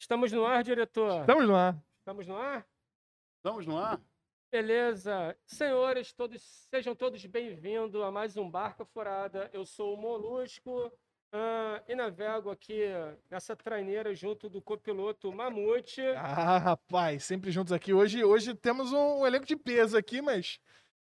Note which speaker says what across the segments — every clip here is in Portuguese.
Speaker 1: Estamos no ar, diretor?
Speaker 2: Estamos no ar.
Speaker 1: Estamos no ar?
Speaker 3: Estamos no ar?
Speaker 1: Beleza. Senhores, todos sejam todos bem-vindos a mais um Barca Furada. Eu sou o Molusco ah, e navego aqui nessa traineira junto do copiloto Mamute.
Speaker 2: Ah, rapaz, sempre juntos aqui. Hoje, hoje temos um elenco de peso aqui, mas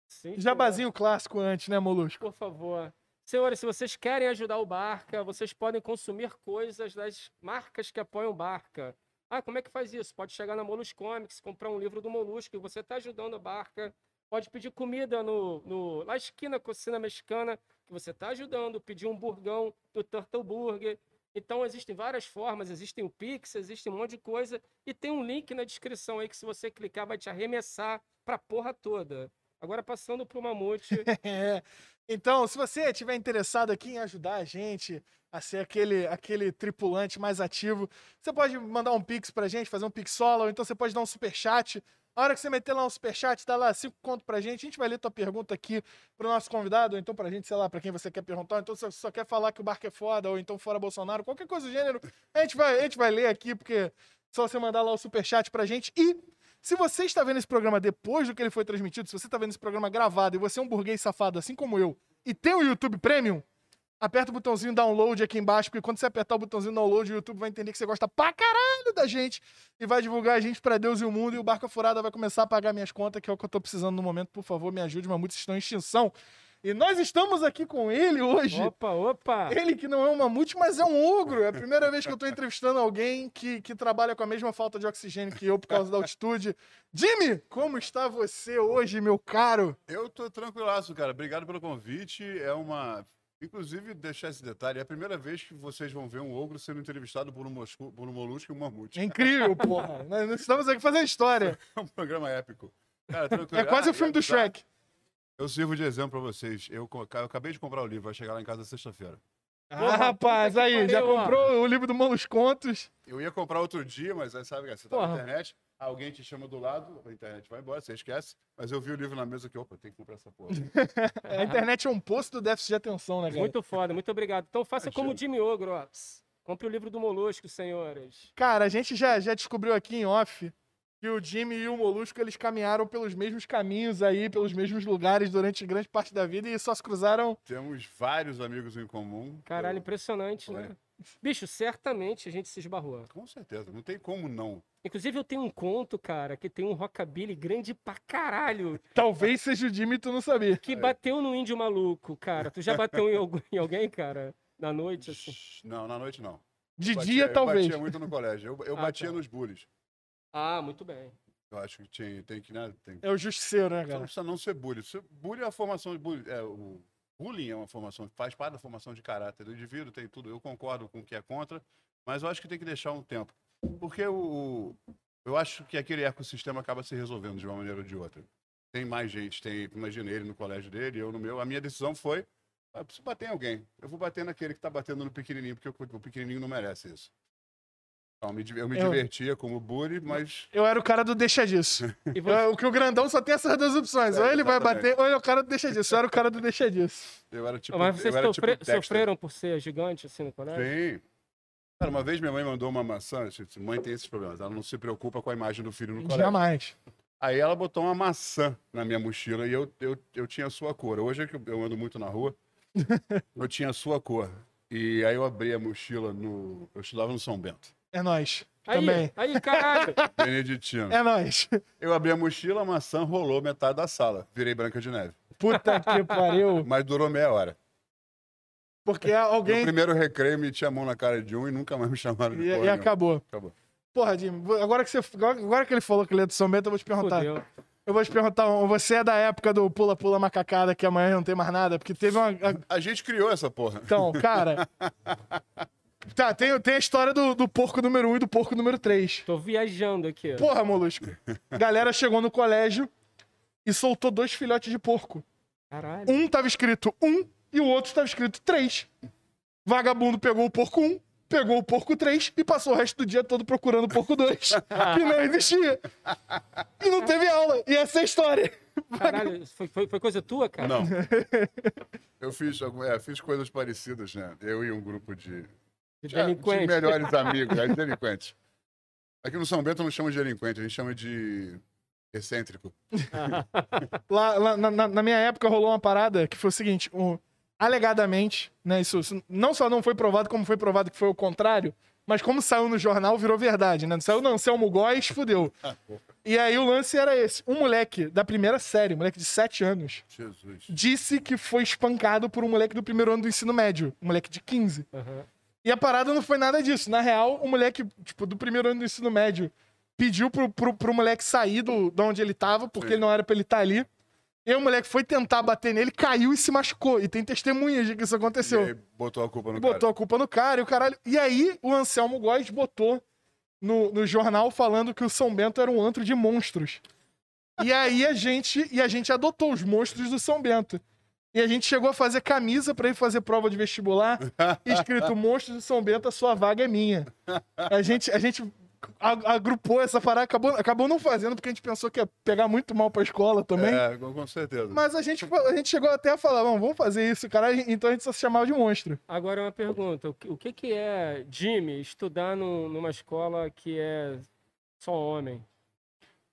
Speaker 1: Sim,
Speaker 2: jabazinho clássico antes, né, Molusco?
Speaker 1: Por favor. Senhores, se vocês querem ajudar o Barca, vocês podem consumir coisas das marcas que apoiam o Barca. Ah, como é que faz isso? Pode chegar na Molus Comics, comprar um livro do Molusco e você está ajudando a Barca. Pode pedir comida no, no, na esquina Cocina Mexicana, que você está ajudando. Pedir um burgão do Turtle Burger. Então, existem várias formas. Existem o Pix, existe um monte de coisa. E tem um link na descrição aí que se você clicar vai te arremessar pra porra toda. Agora, passando pro Mamute.
Speaker 2: É. Então, se você estiver interessado aqui em ajudar a gente a ser aquele, aquele tripulante mais ativo, você pode mandar um pix pra gente, fazer um pix solo, ou então você pode dar um superchat. A hora que você meter lá um superchat, dá lá cinco conto pra gente, a gente vai ler tua pergunta aqui pro nosso convidado, ou então pra gente, sei lá, pra quem você quer perguntar, então se você só quer falar que o barco é foda, ou então fora Bolsonaro, qualquer coisa do gênero, a gente vai, a gente vai ler aqui, porque só você mandar lá o superchat pra gente. E se você está vendo esse programa depois do que ele foi transmitido, se você está vendo esse programa gravado e você é um burguês safado, assim como eu, e tem o YouTube Premium, aperta o botãozinho download aqui embaixo, porque quando você apertar o botãozinho download, o YouTube vai entender que você gosta pra caralho da gente e vai divulgar a gente pra Deus e o mundo. E o Barca Furada vai começar a pagar minhas contas, que é o que eu tô precisando no momento. Por favor, me ajude, Mamutes estão em extinção. E nós estamos aqui com ele hoje.
Speaker 1: Opa, opa!
Speaker 2: Ele que não é um mamute, mas é um ogro. É a primeira vez que eu tô entrevistando alguém que, que trabalha com a mesma falta de oxigênio que eu por causa da altitude. Jimmy, como está você hoje, meu caro?
Speaker 3: Eu tô tranquilaço, cara. Obrigado pelo convite. É uma. Inclusive, deixar esse detalhe, é a primeira vez que vocês vão ver um ogro sendo entrevistado por um, moscu... por um molusco e um mamute.
Speaker 2: É incrível, porra. Nós estamos aqui fazendo história.
Speaker 3: É um programa épico. Cara, tranquilo.
Speaker 2: É quase
Speaker 3: Ah,
Speaker 2: o filme
Speaker 3: e
Speaker 2: do Shrek.
Speaker 3: Eu sirvo de exemplo pra vocês. Eu, eu acabei de comprar o livro, vai chegar lá em casa sexta-feira.
Speaker 2: Ah,
Speaker 1: Porra,
Speaker 2: rapaz, aí, já
Speaker 1: pariu, ó.
Speaker 2: comprou o livro do Molos Contos.
Speaker 3: Eu ia comprar outro dia, mas aí sabe, você tá
Speaker 1: Porra.
Speaker 3: na internet, alguém te chama do lado, a internet vai embora, você esquece. Mas eu vi o livro na mesa que, opa, tem que comprar essa porra.
Speaker 2: A internet é um poço do déficit de atenção, né, cara?
Speaker 1: Muito foda, muito obrigado. Então faça como o. Jimmy Ogro, ó. Compre o livro do Molusco, senhores.
Speaker 2: Cara, a gente já, já descobriu aqui em off que o Jimmy e o Molusco, eles caminharam pelos mesmos caminhos aí, pelos mesmos lugares durante grande parte da vida e só se cruzaram.
Speaker 3: Temos vários amigos em comum.
Speaker 1: Caralho,
Speaker 3: Eu-
Speaker 1: impressionante, né? Bicho, certamente a gente se esbarrou.
Speaker 3: Com certeza, não tem como não.
Speaker 1: Inclusive, eu tenho um conto, cara, que tem um rockabilly grande pra caralho,
Speaker 2: Talvez seja o Jimmy e tu não sabia.
Speaker 1: que bateu no índio maluco, cara. Tu já bateu em, alguém, cara? Na noite, assim?
Speaker 3: Não, na noite não.
Speaker 2: De
Speaker 3: Batia-
Speaker 2: dia, talvez.
Speaker 3: Eu batia muito no colégio. Eu, eu
Speaker 1: Ah,
Speaker 3: batia
Speaker 1: tá.
Speaker 3: nos bullies.
Speaker 1: Ah, muito bem.
Speaker 3: Eu acho que tinha, tem que, né? Tem,
Speaker 2: É o justiceiro, né,
Speaker 3: só não
Speaker 2: cara?
Speaker 3: precisa não ser bullying. Se- Bullying é a formação de bullying. É, o bullying é uma formação, faz parte da formação de caráter do indivíduo, tem tudo. Eu concordo com o que é contra, mas eu acho que tem que deixar um tempo. Porque o, eu acho que aquele ecossistema acaba se resolvendo de uma maneira ou de outra. Tem mais gente, tem, imagina ele no colégio dele, eu no meu. A minha decisão foi, ah, eu preciso bater em alguém. Eu vou bater naquele que tá batendo no pequenininho, porque o pequenininho não merece isso. Eu me, eu me
Speaker 2: Eu-
Speaker 3: divertia como bully, mas
Speaker 2: Eu era o cara do deixa disso.
Speaker 1: E você,
Speaker 2: Eu- O que o grandão só tem essas duas opções.
Speaker 3: É,
Speaker 2: ou ele vai
Speaker 3: exatamente.
Speaker 2: bater, ou ele é o cara do deixa disso. Eu era o cara do deixa disso.
Speaker 3: eu era tipo.
Speaker 1: mas vocês
Speaker 3: era
Speaker 1: sofre-
Speaker 3: tipo
Speaker 1: sofreram por ser gigante, assim, no colégio?
Speaker 3: Sim. Cara, uma vez minha mãe mandou uma maçã, gente, mãe tem esses problemas, ela não se preocupa com a imagem do filho no colégio.
Speaker 2: Jamais.
Speaker 3: Aí ela botou uma maçã na minha mochila e eu, eu, eu tinha a sua cor. Hoje é que eu ando muito na rua, eu tinha a sua cor. E aí eu abri a mochila no. Eu estudava no São Bento,
Speaker 2: É nóis.
Speaker 1: Aí,
Speaker 2: Também.
Speaker 1: aí, caralho.
Speaker 3: beneditino.
Speaker 2: É nóis.
Speaker 3: Eu abri a mochila, a maçã rolou metade da sala. Virei Branca de Neve.
Speaker 2: Puta que pariu.
Speaker 3: Mas durou meia hora.
Speaker 2: Porque
Speaker 3: No
Speaker 2: alguém.
Speaker 3: primeiro recreio, meti a mão na cara de um e nunca mais me chamaram de
Speaker 2: E,
Speaker 3: porra
Speaker 2: e
Speaker 3: nenhuma.
Speaker 2: acabou.
Speaker 3: Acabou.
Speaker 2: Porra, Jimmy, agora que, você, agora, agora que ele falou que ele é do São Bento, eu vou te perguntar.
Speaker 1: Fudeu.
Speaker 2: Eu vou te perguntar, você é da época do pula-pula macacada que amanhã não tem mais nada? Porque teve uma. a-
Speaker 3: A gente criou essa porra.
Speaker 2: Então, cara. Tá, tem, tem a história do, do porco número 1 um e do porco número 3.
Speaker 1: Tô viajando aqui.
Speaker 2: Porra, molusco. Galera chegou no colégio e soltou dois filhotes de porco.
Speaker 1: Caralho.
Speaker 2: Um tava escrito 1 um, e o outro tava escrito 3. Vagabundo pegou o porco 1, um, pegou o porco 3 e passou o resto do dia todo procurando o porco 2, que não existia. E não teve aula. E essa é a história.
Speaker 1: Caralho, foi, foi, foi coisa tua, cara?
Speaker 3: Não. Eu fiz, é, fiz coisas parecidas, né? Eu e um grupo de,
Speaker 1: De
Speaker 3: de, de
Speaker 1: delinquente.
Speaker 3: melhores amigos, é, delinquentes. Aqui no São Bento não chama de delinquente, a gente chama de excêntrico.
Speaker 2: Lá, lá na, na- minha época rolou uma parada que foi o seguinte: o- alegadamente, né? Isso, isso não só não foi provado, como foi provado que foi o contrário, mas como saiu no jornal, virou verdade, né? Não saiu, não, Anselmo Góes, fudeu. E aí o lance era esse: um moleque da primeira série, um moleque de 7 anos,
Speaker 3: Jesus.
Speaker 2: disse que foi espancado por um moleque do primeiro ano do ensino médio, um moleque de 15.
Speaker 1: Aham.
Speaker 2: E a parada não foi nada disso. Na real, o moleque, tipo, do primeiro ano do ensino médio, pediu pro, pro, pro moleque sair do, de onde ele tava, porque
Speaker 3: Sim.
Speaker 2: ele não era pra ele estar ali. E o moleque foi tentar bater nele, caiu e se machucou. E tem testemunhas de que isso
Speaker 3: E
Speaker 2: aconteceu.
Speaker 3: aí botou a culpa no
Speaker 2: botou
Speaker 3: cara.
Speaker 2: a culpa no cara e o caralho. E aí o Anselmo Góes botou no, no jornal falando que o São Bento era um antro de monstros. E aí a gente, e a gente adotou os monstros do São Bento. E a gente chegou a fazer camisa pra ir fazer prova de vestibular, escrito Monstros do São Bento, a sua vaga é minha. A gente, a gente agrupou essa parada, acabou, acabou não fazendo porque a gente pensou que ia pegar muito mal pra escola também.
Speaker 3: É, com certeza.
Speaker 2: Mas a gente, a gente chegou até a falar, "Não, vamos fazer isso, cara. Então a gente só se chamava de monstro.
Speaker 1: Agora uma pergunta: o que, o que é, Jimmy, estudar num- numa escola que é só homem?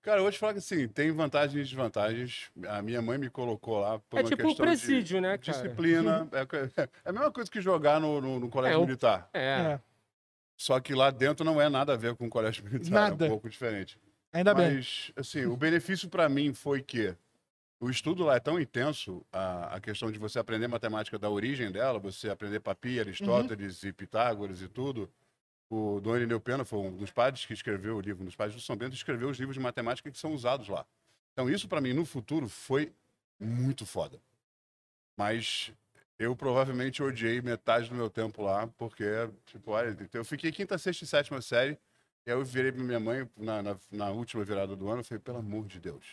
Speaker 3: Cara, eu vou te falar que assim, tem vantagens e desvantagens. A minha mãe me colocou lá por
Speaker 1: É
Speaker 3: uma
Speaker 1: tipo um
Speaker 3: questão de
Speaker 1: presídio, né, cara?
Speaker 3: disciplina. É, é a mesma coisa que jogar no, no, no colégio
Speaker 1: É,
Speaker 3: militar.
Speaker 1: É.
Speaker 2: É,
Speaker 3: Só que lá dentro não é nada a ver com o colégio militar, é
Speaker 2: Nada.
Speaker 3: um pouco diferente.
Speaker 2: ainda bem.
Speaker 3: Mas, assim, o benefício para mim foi que o estudo lá é tão intenso, a, a questão de você aprender matemática da origem dela, você aprender Papi, Aristóteles e Pitágoras e tudo. O Dom Irineu Pena foi um dos padres que escreveu o livro, um dos padres do São Bento, escreveu os livros de matemática que são usados lá. Então, isso para mim, no futuro, foi muito foda. Mas eu provavelmente odiei metade do meu tempo lá, porque, tipo, olha, eu fiquei quinta, sexta e sétima série, e aí eu virei pra minha mãe na, na, na última virada do ano e falei, pelo amor de Deus,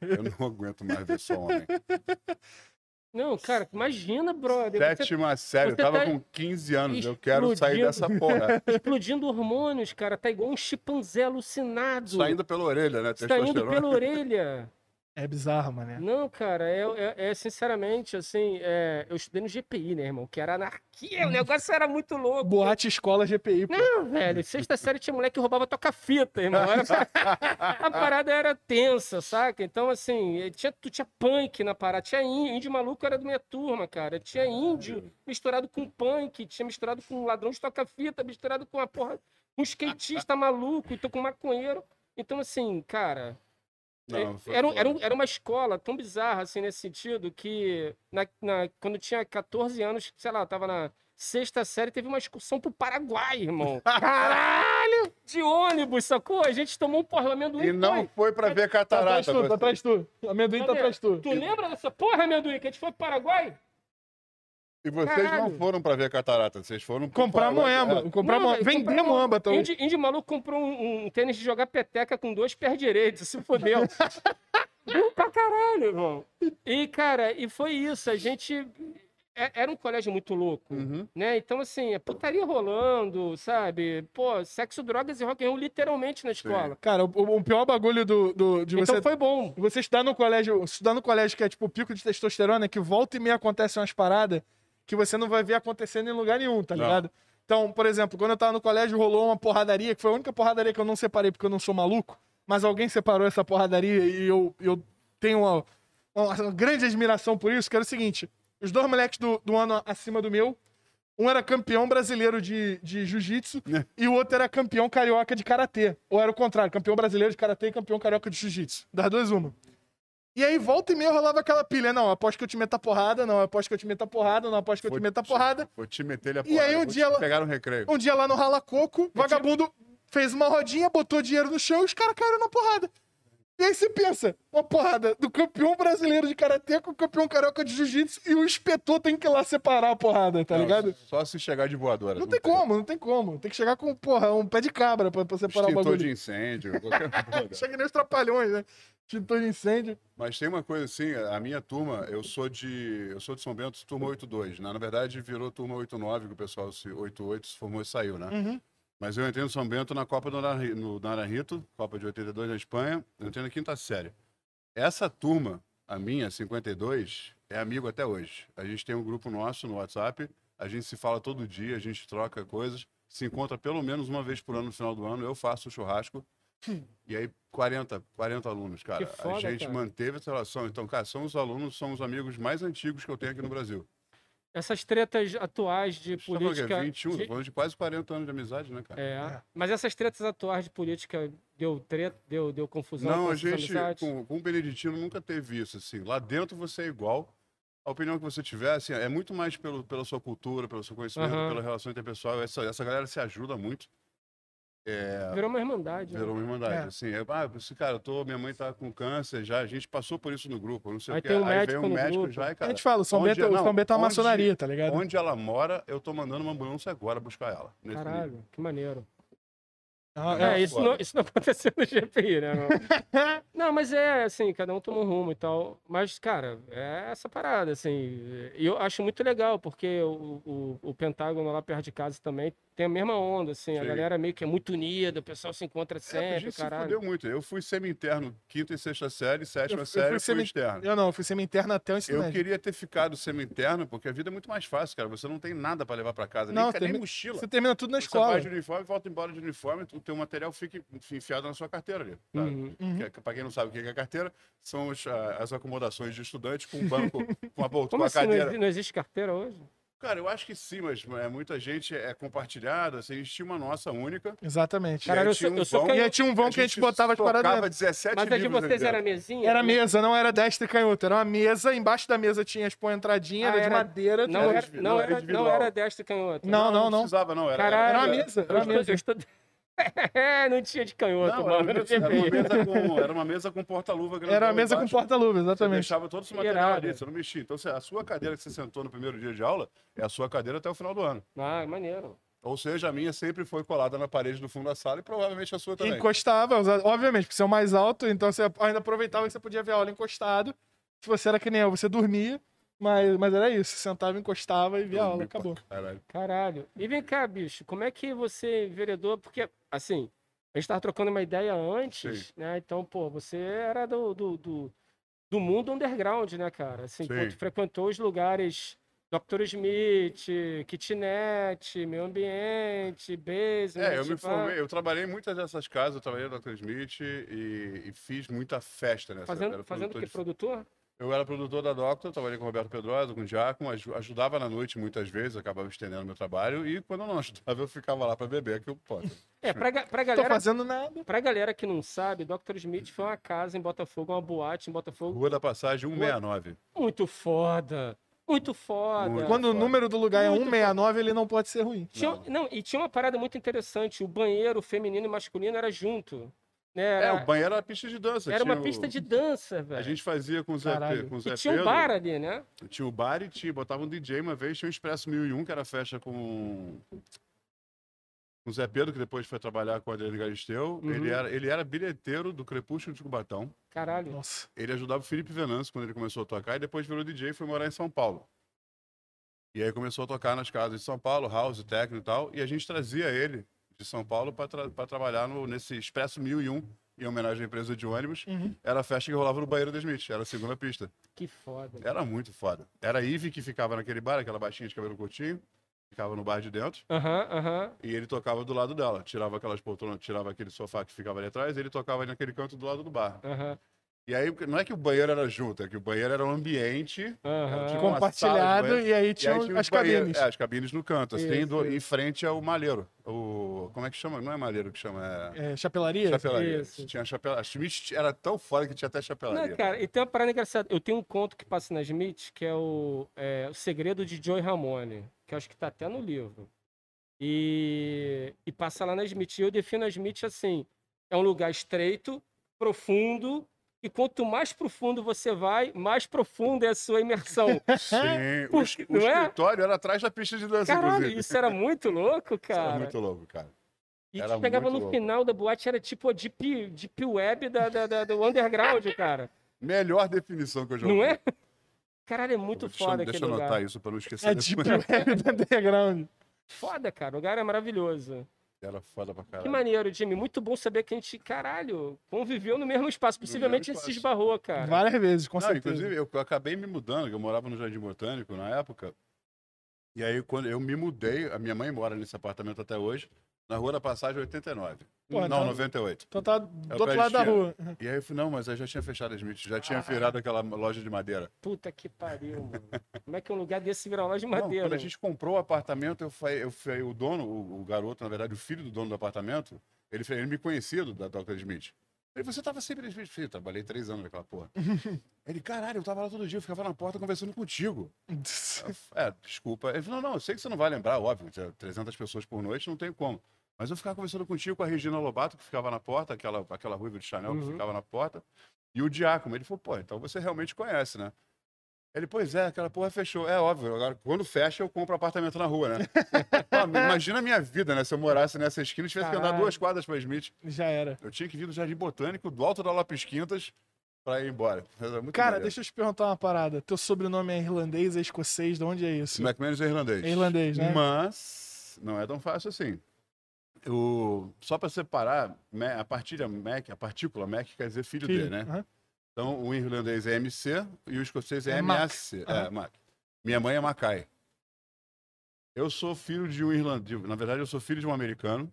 Speaker 3: eu não aguento mais ver só homem.
Speaker 1: Não, cara, imagina, brother. Você
Speaker 3: Sétima série, eu
Speaker 1: você
Speaker 3: tava
Speaker 1: tá
Speaker 3: com 15 anos, eu quero sair dessa porra.
Speaker 1: explodindo hormônios, cara. Tá igual um chimpanzé alucinado.
Speaker 3: Saindo pela orelha, né?
Speaker 1: Você indo
Speaker 3: Testosterona.
Speaker 1: pela orelha.
Speaker 2: É bizarro, mané.
Speaker 1: Não, cara, é, é- é, sinceramente, assim, é, eu estudei no GPI, né, irmão? Que era anarquia, o negócio era muito louco.
Speaker 2: Boate escola GPI, pô.
Speaker 1: Não, velho, sexta série tinha moleque que roubava toca-fita, irmão. Era- a parada era tensa, saca? Então, assim, tinha, tu tinha punk na parada, tinha índio, índio maluco era da minha turma, cara. Tinha índio misturado com punk, tinha misturado com ladrão de toca-fita, misturado com uma porra, um skatista maluco, então com maconheiro. Então, assim, cara,
Speaker 3: Não, foi
Speaker 1: era, era, era uma escola tão bizarra, assim, nesse sentido, que na, na- quando tinha 14 anos, sei lá, eu tava na sexta série, teve uma excursão pro Paraguai, irmão. Caralho! De ônibus, sacou? A gente tomou um porra, amendoim.
Speaker 3: E não
Speaker 1: foi.
Speaker 3: foi pra ver
Speaker 2: Tá atrás
Speaker 3: catarata.
Speaker 2: de tu, tá atrás de tu. Amendoim tá atrás de tu.
Speaker 1: Tu lembra dessa porra, amendoim, que a gente foi pro Paraguai?
Speaker 3: E vocês
Speaker 1: Caralho.
Speaker 3: não foram pra ver catarata, vocês foram
Speaker 2: Comprar moema. Comprar
Speaker 1: Não, velho,
Speaker 2: Vender moamba, então.
Speaker 1: Índio, índio maluco comprou um, um tênis de jogar peteca com dois pés direitos, se fodeu. Bom pra caralho, irmão. E, cara, e foi isso. A gente. é- Era um colégio muito louco,
Speaker 3: Uhum.
Speaker 1: né? Então, assim, é putaria rolando, sabe? Pô, sexo, drogas e rock and roll literalmente na escola.
Speaker 2: Cara, o, o pior bagulho do, do- de
Speaker 1: Então
Speaker 2: você,
Speaker 1: foi bom.
Speaker 2: você estudar no colégio, estudar no colégio que é tipo o pico de testosterona, que volta e meia acontecem umas paradas que você não vai ver acontecendo em lugar nenhum, tá
Speaker 3: Não.
Speaker 2: ligado? Então, por exemplo, quando eu tava no colégio, rolou uma porradaria, que foi a única porradaria que eu não separei porque eu não sou maluco, mas alguém separou essa porradaria e eu, eu tenho uma, uma grande admiração por isso, que era o seguinte: os dois moleques do, do ano acima do meu, um era campeão brasileiro de, de jiu-jitsu e o outro era campeão carioca de karatê. Ou era o contrário, campeão brasileiro de karatê e campeão carioca de jiu-jitsu. Das duas, uma. E aí, volta e meia, rolava aquela pilha. Não, aposto que eu te meta porrada, não, aposto que eu te meta porrada, não, aposto que eu te meta porrada.
Speaker 3: Vou te meter ele a
Speaker 2: E aí,
Speaker 3: porrada,
Speaker 2: um dia
Speaker 3: te
Speaker 2: ela-
Speaker 3: pegar no recreio.
Speaker 2: Um dia lá no Rala Coco, vagabundo fez uma rodinha, botou dinheiro no chão e os caras caíram na porrada. E aí você pensa, uma porrada do campeão brasileiro de karatê com o campeão carioca de jiu-jitsu e o inspetor tem que ir lá separar a porrada, tá
Speaker 3: Não,
Speaker 2: ligado?
Speaker 3: Só se chegar de voadora.
Speaker 2: Não tem como, não tem como. Tem que chegar com, porra, um pé de cabra pra, pra separar o
Speaker 3: Extintor
Speaker 2: bagulho.
Speaker 3: de incêndio, qualquer coisa.
Speaker 2: Chega nem os trapalhões, né? Extintor de incêndio.
Speaker 3: Mas tem uma coisa assim, a minha turma, eu sou de, eu sou de São Bento, turma 82, né? Na verdade, virou turma 89, que o pessoal se 88 se formou e saiu, né?
Speaker 2: Uhum.
Speaker 3: Mas eu entrei no São Bento na Copa do Naranjito, Copa de 82 na Espanha, eu entrei na quinta série. Essa turma, a minha, 52, é amigo até hoje. A gente tem um grupo nosso no WhatsApp, a gente se fala todo dia, a gente troca coisas. se encontra pelo menos uma vez por ano no final do ano. Eu faço o churrasco. E aí, 40, 40 alunos, cara.
Speaker 1: Foda,
Speaker 3: a gente
Speaker 1: cara.
Speaker 3: manteve essa relação. Então, cara, são os alunos, são os amigos mais antigos que eu tenho aqui no Brasil.
Speaker 1: Essas tretas atuais de
Speaker 3: A gente tá falando que é
Speaker 1: política.
Speaker 3: 21,
Speaker 1: de-
Speaker 3: tô falando de quase 40 anos de amizade, né, cara?
Speaker 1: É.
Speaker 2: É.
Speaker 1: Mas essas tretas atuais de política deu treta, deu, deu confusão
Speaker 3: Não,
Speaker 1: com
Speaker 3: a gente, com, com o Beneditino, nunca teve isso, assim. Lá dentro você é igual. A opinião que você tiver, assim, é muito mais pelo, pela sua cultura, pelo seu conhecimento,
Speaker 1: Aham.
Speaker 3: pela relação interpessoal. Essa, essa galera se ajuda muito. É,
Speaker 1: Virou uma irmandade. né?
Speaker 3: virou uma irmandade,
Speaker 2: É.
Speaker 3: assim. É, ah, esse cara, eu tô, minha mãe tá com câncer já, a gente passou por isso no grupo, não sei
Speaker 1: Aí
Speaker 3: o quê.
Speaker 1: tem um
Speaker 3: Aí
Speaker 1: médico
Speaker 3: veio um médico
Speaker 1: grupo.
Speaker 3: já e,
Speaker 2: A
Speaker 3: cara,
Speaker 2: gente fala, o São
Speaker 3: onde-
Speaker 2: Bento, o
Speaker 3: não,
Speaker 2: São Bento é uma
Speaker 3: onde-
Speaker 2: maçonaria, tá ligado?
Speaker 3: onde ela mora, eu tô mandando uma ambulância agora buscar ela. nesse nível.
Speaker 1: Caralho, que maneiro.
Speaker 2: Ah,
Speaker 1: É,
Speaker 2: é.
Speaker 1: isso, não, isso não aconteceu no GPI, né? Não, não mas é assim, cada um toma um rumo e tal. Mas, cara, é essa parada, assim. E eu acho muito legal, porque o, o, o Pentágono lá perto de casa também tem a mesma onda, assim. A
Speaker 3: Sim.
Speaker 1: galera meio que é muito unida, o pessoal se encontra
Speaker 3: É, a
Speaker 1: sempre,
Speaker 3: se
Speaker 1: caralho.
Speaker 3: fudeu muito. Eu fui semi-interno quinta e sexta série, sétima
Speaker 2: Eu-
Speaker 3: série, eu fui
Speaker 2: semi-
Speaker 3: externo.
Speaker 2: Eu não, eu fui semi-interna até o ensino
Speaker 3: Eu
Speaker 2: médio.
Speaker 3: queria ter ficado semi-interno, porque a vida é muito mais fácil, cara. Você não tem nada pra levar pra casa,
Speaker 2: Não,
Speaker 3: nem, nem
Speaker 2: termi-
Speaker 3: mochila.
Speaker 2: Você termina tudo na
Speaker 3: Você
Speaker 2: escola.
Speaker 3: vai de uniforme, volta embora de uniforme, o teu material fica enfiado na sua carteira ali. Tá?
Speaker 1: Uhum.
Speaker 2: Uhum.
Speaker 3: Que, é- pra quem não sabe o que é carteira, são ah, as acomodações de estudante com um banco, com a, bolsa,
Speaker 1: Como
Speaker 3: com a
Speaker 1: assim? Não,
Speaker 3: cadeira.
Speaker 1: exi- não existe carteira hoje?
Speaker 3: Cara, eu acho que sim, mas é, muita gente é compartilhada, assim, a gente tinha uma nossa única.
Speaker 2: Exatamente.
Speaker 1: Caralho, eu
Speaker 3: tinha
Speaker 1: sou,
Speaker 3: um
Speaker 1: eu sou
Speaker 3: vão-
Speaker 2: E tinha um vão que a gente botava paradas
Speaker 3: socava
Speaker 2: dentro.
Speaker 3: 17
Speaker 1: Mas a de vocês era
Speaker 3: dentro.
Speaker 1: mesinha?
Speaker 2: Era mesa, não era destra e canhoto. Era uma mesa, embaixo da mesa tinha tipo, uma entradinha,
Speaker 1: Ah,
Speaker 2: era de madeira.
Speaker 1: Não,
Speaker 3: Era
Speaker 1: era, não,
Speaker 3: não, era
Speaker 1: não era destro e canhoto.
Speaker 2: Não, não, não.
Speaker 3: precisava, não. Era,
Speaker 1: Caralho.
Speaker 2: Era uma mesa, era
Speaker 1: Eu
Speaker 2: uma mesa.
Speaker 1: eu estou- não tinha de canhoto,
Speaker 3: Não,
Speaker 1: mano.
Speaker 3: era,
Speaker 1: Não
Speaker 3: uma
Speaker 1: tinha
Speaker 3: mesa, era uma mesa com, era uma mesa com porta-luva grandão
Speaker 2: Era uma mesa com porta-luva,
Speaker 3: Você
Speaker 2: exatamente.
Speaker 3: deixava todo esse material ali, você não mexia. Então, você- a sua cadeira que você sentou no primeiro dia de aula é a sua cadeira até o final do ano.
Speaker 1: Ah, maneiro.
Speaker 3: Ou seja, a minha sempre foi colada na parede do fundo da sala e provavelmente a sua também.
Speaker 2: Encostava, obviamente, porque você é o mais alto, então você ainda aproveitava que você podia ver a aula encostado. Se você era que nem eu, você dormia, mas, mas era isso. Você sentava, encostava e via a aula, acabou.
Speaker 3: Caralho.
Speaker 1: Caralho. E vem cá, bicho, como é que você, vereador, porque, assim, a gente tava trocando uma ideia antes,
Speaker 3: Sim.
Speaker 1: né? Então, pô, você era do, do, do, do mundo underground, né, cara? Assim, pô, tu frequentou os lugares Dr. Smith, kitnet, meio ambiente, basement.
Speaker 3: É, eu me formei, eu trabalhei em muitas dessas casas, eu trabalhei na Dr. Smith e, e fiz muita festa nessa.
Speaker 1: Fazendo, fazendo o que?
Speaker 3: de-
Speaker 1: Produtor?
Speaker 3: Eu era produtor da Doctor, trabalhei com o Roberto Pedrosa, com o Giacomo, aju- ajudava na noite muitas vezes, acabava estendendo meu trabalho, e quando eu não ajudava, eu ficava lá pra beber, que eu, pô,
Speaker 1: É, pra, pra
Speaker 2: Não tô
Speaker 1: galera.
Speaker 2: fazendo nada.
Speaker 1: Pra galera que não sabe, Dr. Smith foi uma casa em Botafogo, uma boate em Botafogo.
Speaker 3: Rua da Passagem 169.
Speaker 1: Muito foda. Muito foda.
Speaker 3: Muito.
Speaker 2: Quando o
Speaker 3: foda.
Speaker 2: número do lugar é
Speaker 1: Muito
Speaker 2: 169, ele não pode ser ruim.
Speaker 1: Tinha,
Speaker 3: Não.
Speaker 1: não. e tinha uma parada muito interessante. O banheiro feminino e masculino era junto. Né?
Speaker 3: É,
Speaker 1: Era,
Speaker 3: o banheiro era pista de dança.
Speaker 1: era uma
Speaker 3: o-
Speaker 1: pista de dança, velho.
Speaker 3: A gente fazia com o Zé,
Speaker 2: Caralho.
Speaker 3: Pe- com o Zé
Speaker 1: E tinha um
Speaker 3: Pedro.
Speaker 1: bar ali, né?
Speaker 3: Tinha o bar e tinha, botava um DJ uma vez, tinha o Expresso 1001, que era festa com com o Zé Pedro, que depois foi trabalhar com o Adriano Galisteu.
Speaker 1: Uhum.
Speaker 3: Ele, era, ele era bilheteiro do Crepúsculo de Cubatão.
Speaker 1: Caralho.
Speaker 2: Nossa.
Speaker 3: Ele ajudava o Felipe Venâncio quando ele começou a tocar, e depois virou DJ e foi morar em São Paulo. E aí começou a tocar nas casas de São Paulo, house, techno e tal, e a gente trazia ele de São Paulo para trabalhar no, nesse Expresso 1001, em homenagem à empresa de ônibus.
Speaker 2: Uhum.
Speaker 3: Era a festa que rolava no banheiro da Smith, era a segunda pista.
Speaker 1: Que foda.
Speaker 3: Era muito foda. Era a Ive que ficava naquele bar, aquela baixinha de cabelo curtinho, ficava no bar de dentro,
Speaker 1: Aham, aham.
Speaker 3: e ele tocava do lado dela. Tirava aquelas poltronas, tirava aquele sofá que ficava ali atrás, ele tocava ali naquele canto do lado do bar.
Speaker 1: Aham.
Speaker 3: E aí, não é que o banheiro era junto, é que o banheiro era um ambiente tipo
Speaker 2: Compartilhado,
Speaker 3: sala
Speaker 2: e aí
Speaker 3: e
Speaker 2: tinha
Speaker 3: aí tinha
Speaker 2: as cabines.
Speaker 3: É, as cabines no canto, assim,
Speaker 1: Isso,
Speaker 3: do-
Speaker 1: isso.
Speaker 3: em frente ao malheiro. O, como é que chama? Não é malheiro que chama, é...
Speaker 2: É, chapelaria?
Speaker 3: Chapelaria.
Speaker 1: Isso.
Speaker 3: Tinha chapelaria. A Schmidt era tão foda que tinha até chapelaria.
Speaker 1: Não, cara, e tem uma parada engraçada. Eu tenho um conto que passa na Smith, que é o, é, o Segredo de Joey Ramone, que eu acho que tá até no livro. E, e passa lá na Smith. E eu defino a Smith assim: é um lugar estreito, profundo, e quanto mais profundo você vai, mais profunda é a sua imersão.
Speaker 3: Sim, o,
Speaker 1: Por-
Speaker 3: es- o
Speaker 1: não é?
Speaker 3: escritório era atrás da pista de dança,
Speaker 1: Caralho,
Speaker 3: inclusive.
Speaker 1: isso era muito louco,
Speaker 3: Isso
Speaker 1: cara.
Speaker 3: era muito louco, cara.
Speaker 1: E
Speaker 3: era
Speaker 1: chegava
Speaker 3: muito
Speaker 1: no
Speaker 3: louco.
Speaker 1: final da boate, era tipo a deep, deep web da, da- da- do underground, cara.
Speaker 3: Melhor definição que eu já
Speaker 1: Não
Speaker 3: ouvi.
Speaker 1: é? Caralho, é muito
Speaker 3: deixa,
Speaker 1: foda
Speaker 3: Deixa
Speaker 1: aquele
Speaker 3: eu anotar
Speaker 1: lugar.
Speaker 3: isso pra não esquecer
Speaker 2: É tipo web do underground.
Speaker 1: Foda, cara. O lugar é maravilhoso.
Speaker 3: Era foda pra caralho.
Speaker 1: Que maneiro, Jimmy. Muito bom saber que a gente, caralho, conviveu no mesmo espaço. Possivelmente a gente se esbarrou, cara.
Speaker 2: Várias vezes, com
Speaker 3: Não,
Speaker 2: certeza.
Speaker 3: inclusive, eu acabei me mudando, que eu morava no Jardim Botânico na época. E aí, quando eu me mudei, a minha mãe mora nesse apartamento até hoje, na Rua da Passagem 89.
Speaker 2: Pô,
Speaker 3: não,
Speaker 2: então-
Speaker 3: 98.
Speaker 2: Então tá
Speaker 3: É
Speaker 2: do outro lado da rua.
Speaker 3: E aí eu falei, não, mas eu já tinha fechado a Smith, já
Speaker 2: Ah.
Speaker 3: tinha virado aquela loja de madeira.
Speaker 1: Puta que pariu, mano. Como é que um lugar desse vira uma loja de
Speaker 3: Não,
Speaker 1: madeira?
Speaker 3: quando a gente comprou o apartamento, eu falei, eu falei o dono, o, o garoto, na verdade, o filho do dono do apartamento, ele, ele me conhecia do, da Dr. Smith. Ele você tava sempre na Smith? Eu falei, trabalhei três anos naquela porra. ele, caralho, eu tava lá todo dia, eu ficava na porta conversando contigo. Eu, É, desculpa. Ele falou, não, não, eu sei que você não vai lembrar, óbvio, tinha 300 pessoas por noite, não tem como. Mas eu ficava conversando contigo com a Regina Lobato, que ficava na porta, aquela, aquela ruiva de Chanel que
Speaker 1: Uhum.
Speaker 3: ficava na porta, e o Diácono. Ele falou, pô, então você realmente conhece, né? Ele, pois é, aquela porra fechou. É óbvio, agora quando fecha eu compro apartamento na rua, né? Pô, imagina a minha vida, né? Se eu morasse nessa esquina e tivesse que andar
Speaker 1: Caralho.
Speaker 3: duas quadras para Smith.
Speaker 2: Já era.
Speaker 3: Eu tinha que vir do Jardim Botânico, do Alto da Lopes Quintas, para ir embora.
Speaker 2: Cara,
Speaker 3: maneiro.
Speaker 2: deixa eu te perguntar uma parada. Teu sobrenome é irlandês, é escocês, de onde é isso?
Speaker 3: McManus é irlandês.
Speaker 2: É irlandês, né?
Speaker 3: Mas não é tão fácil assim. O, só para separar, a partilha Mac, a partícula Mac quer dizer filho,
Speaker 2: Filho.
Speaker 3: dele, né?
Speaker 2: Aham.
Speaker 3: Então o irlandês é MC e o escocês é,
Speaker 2: É Mac.
Speaker 3: MAC. É. Mac. Minha mãe é Mackay. Eu sou filho de um irlandês, na verdade eu sou filho de um americano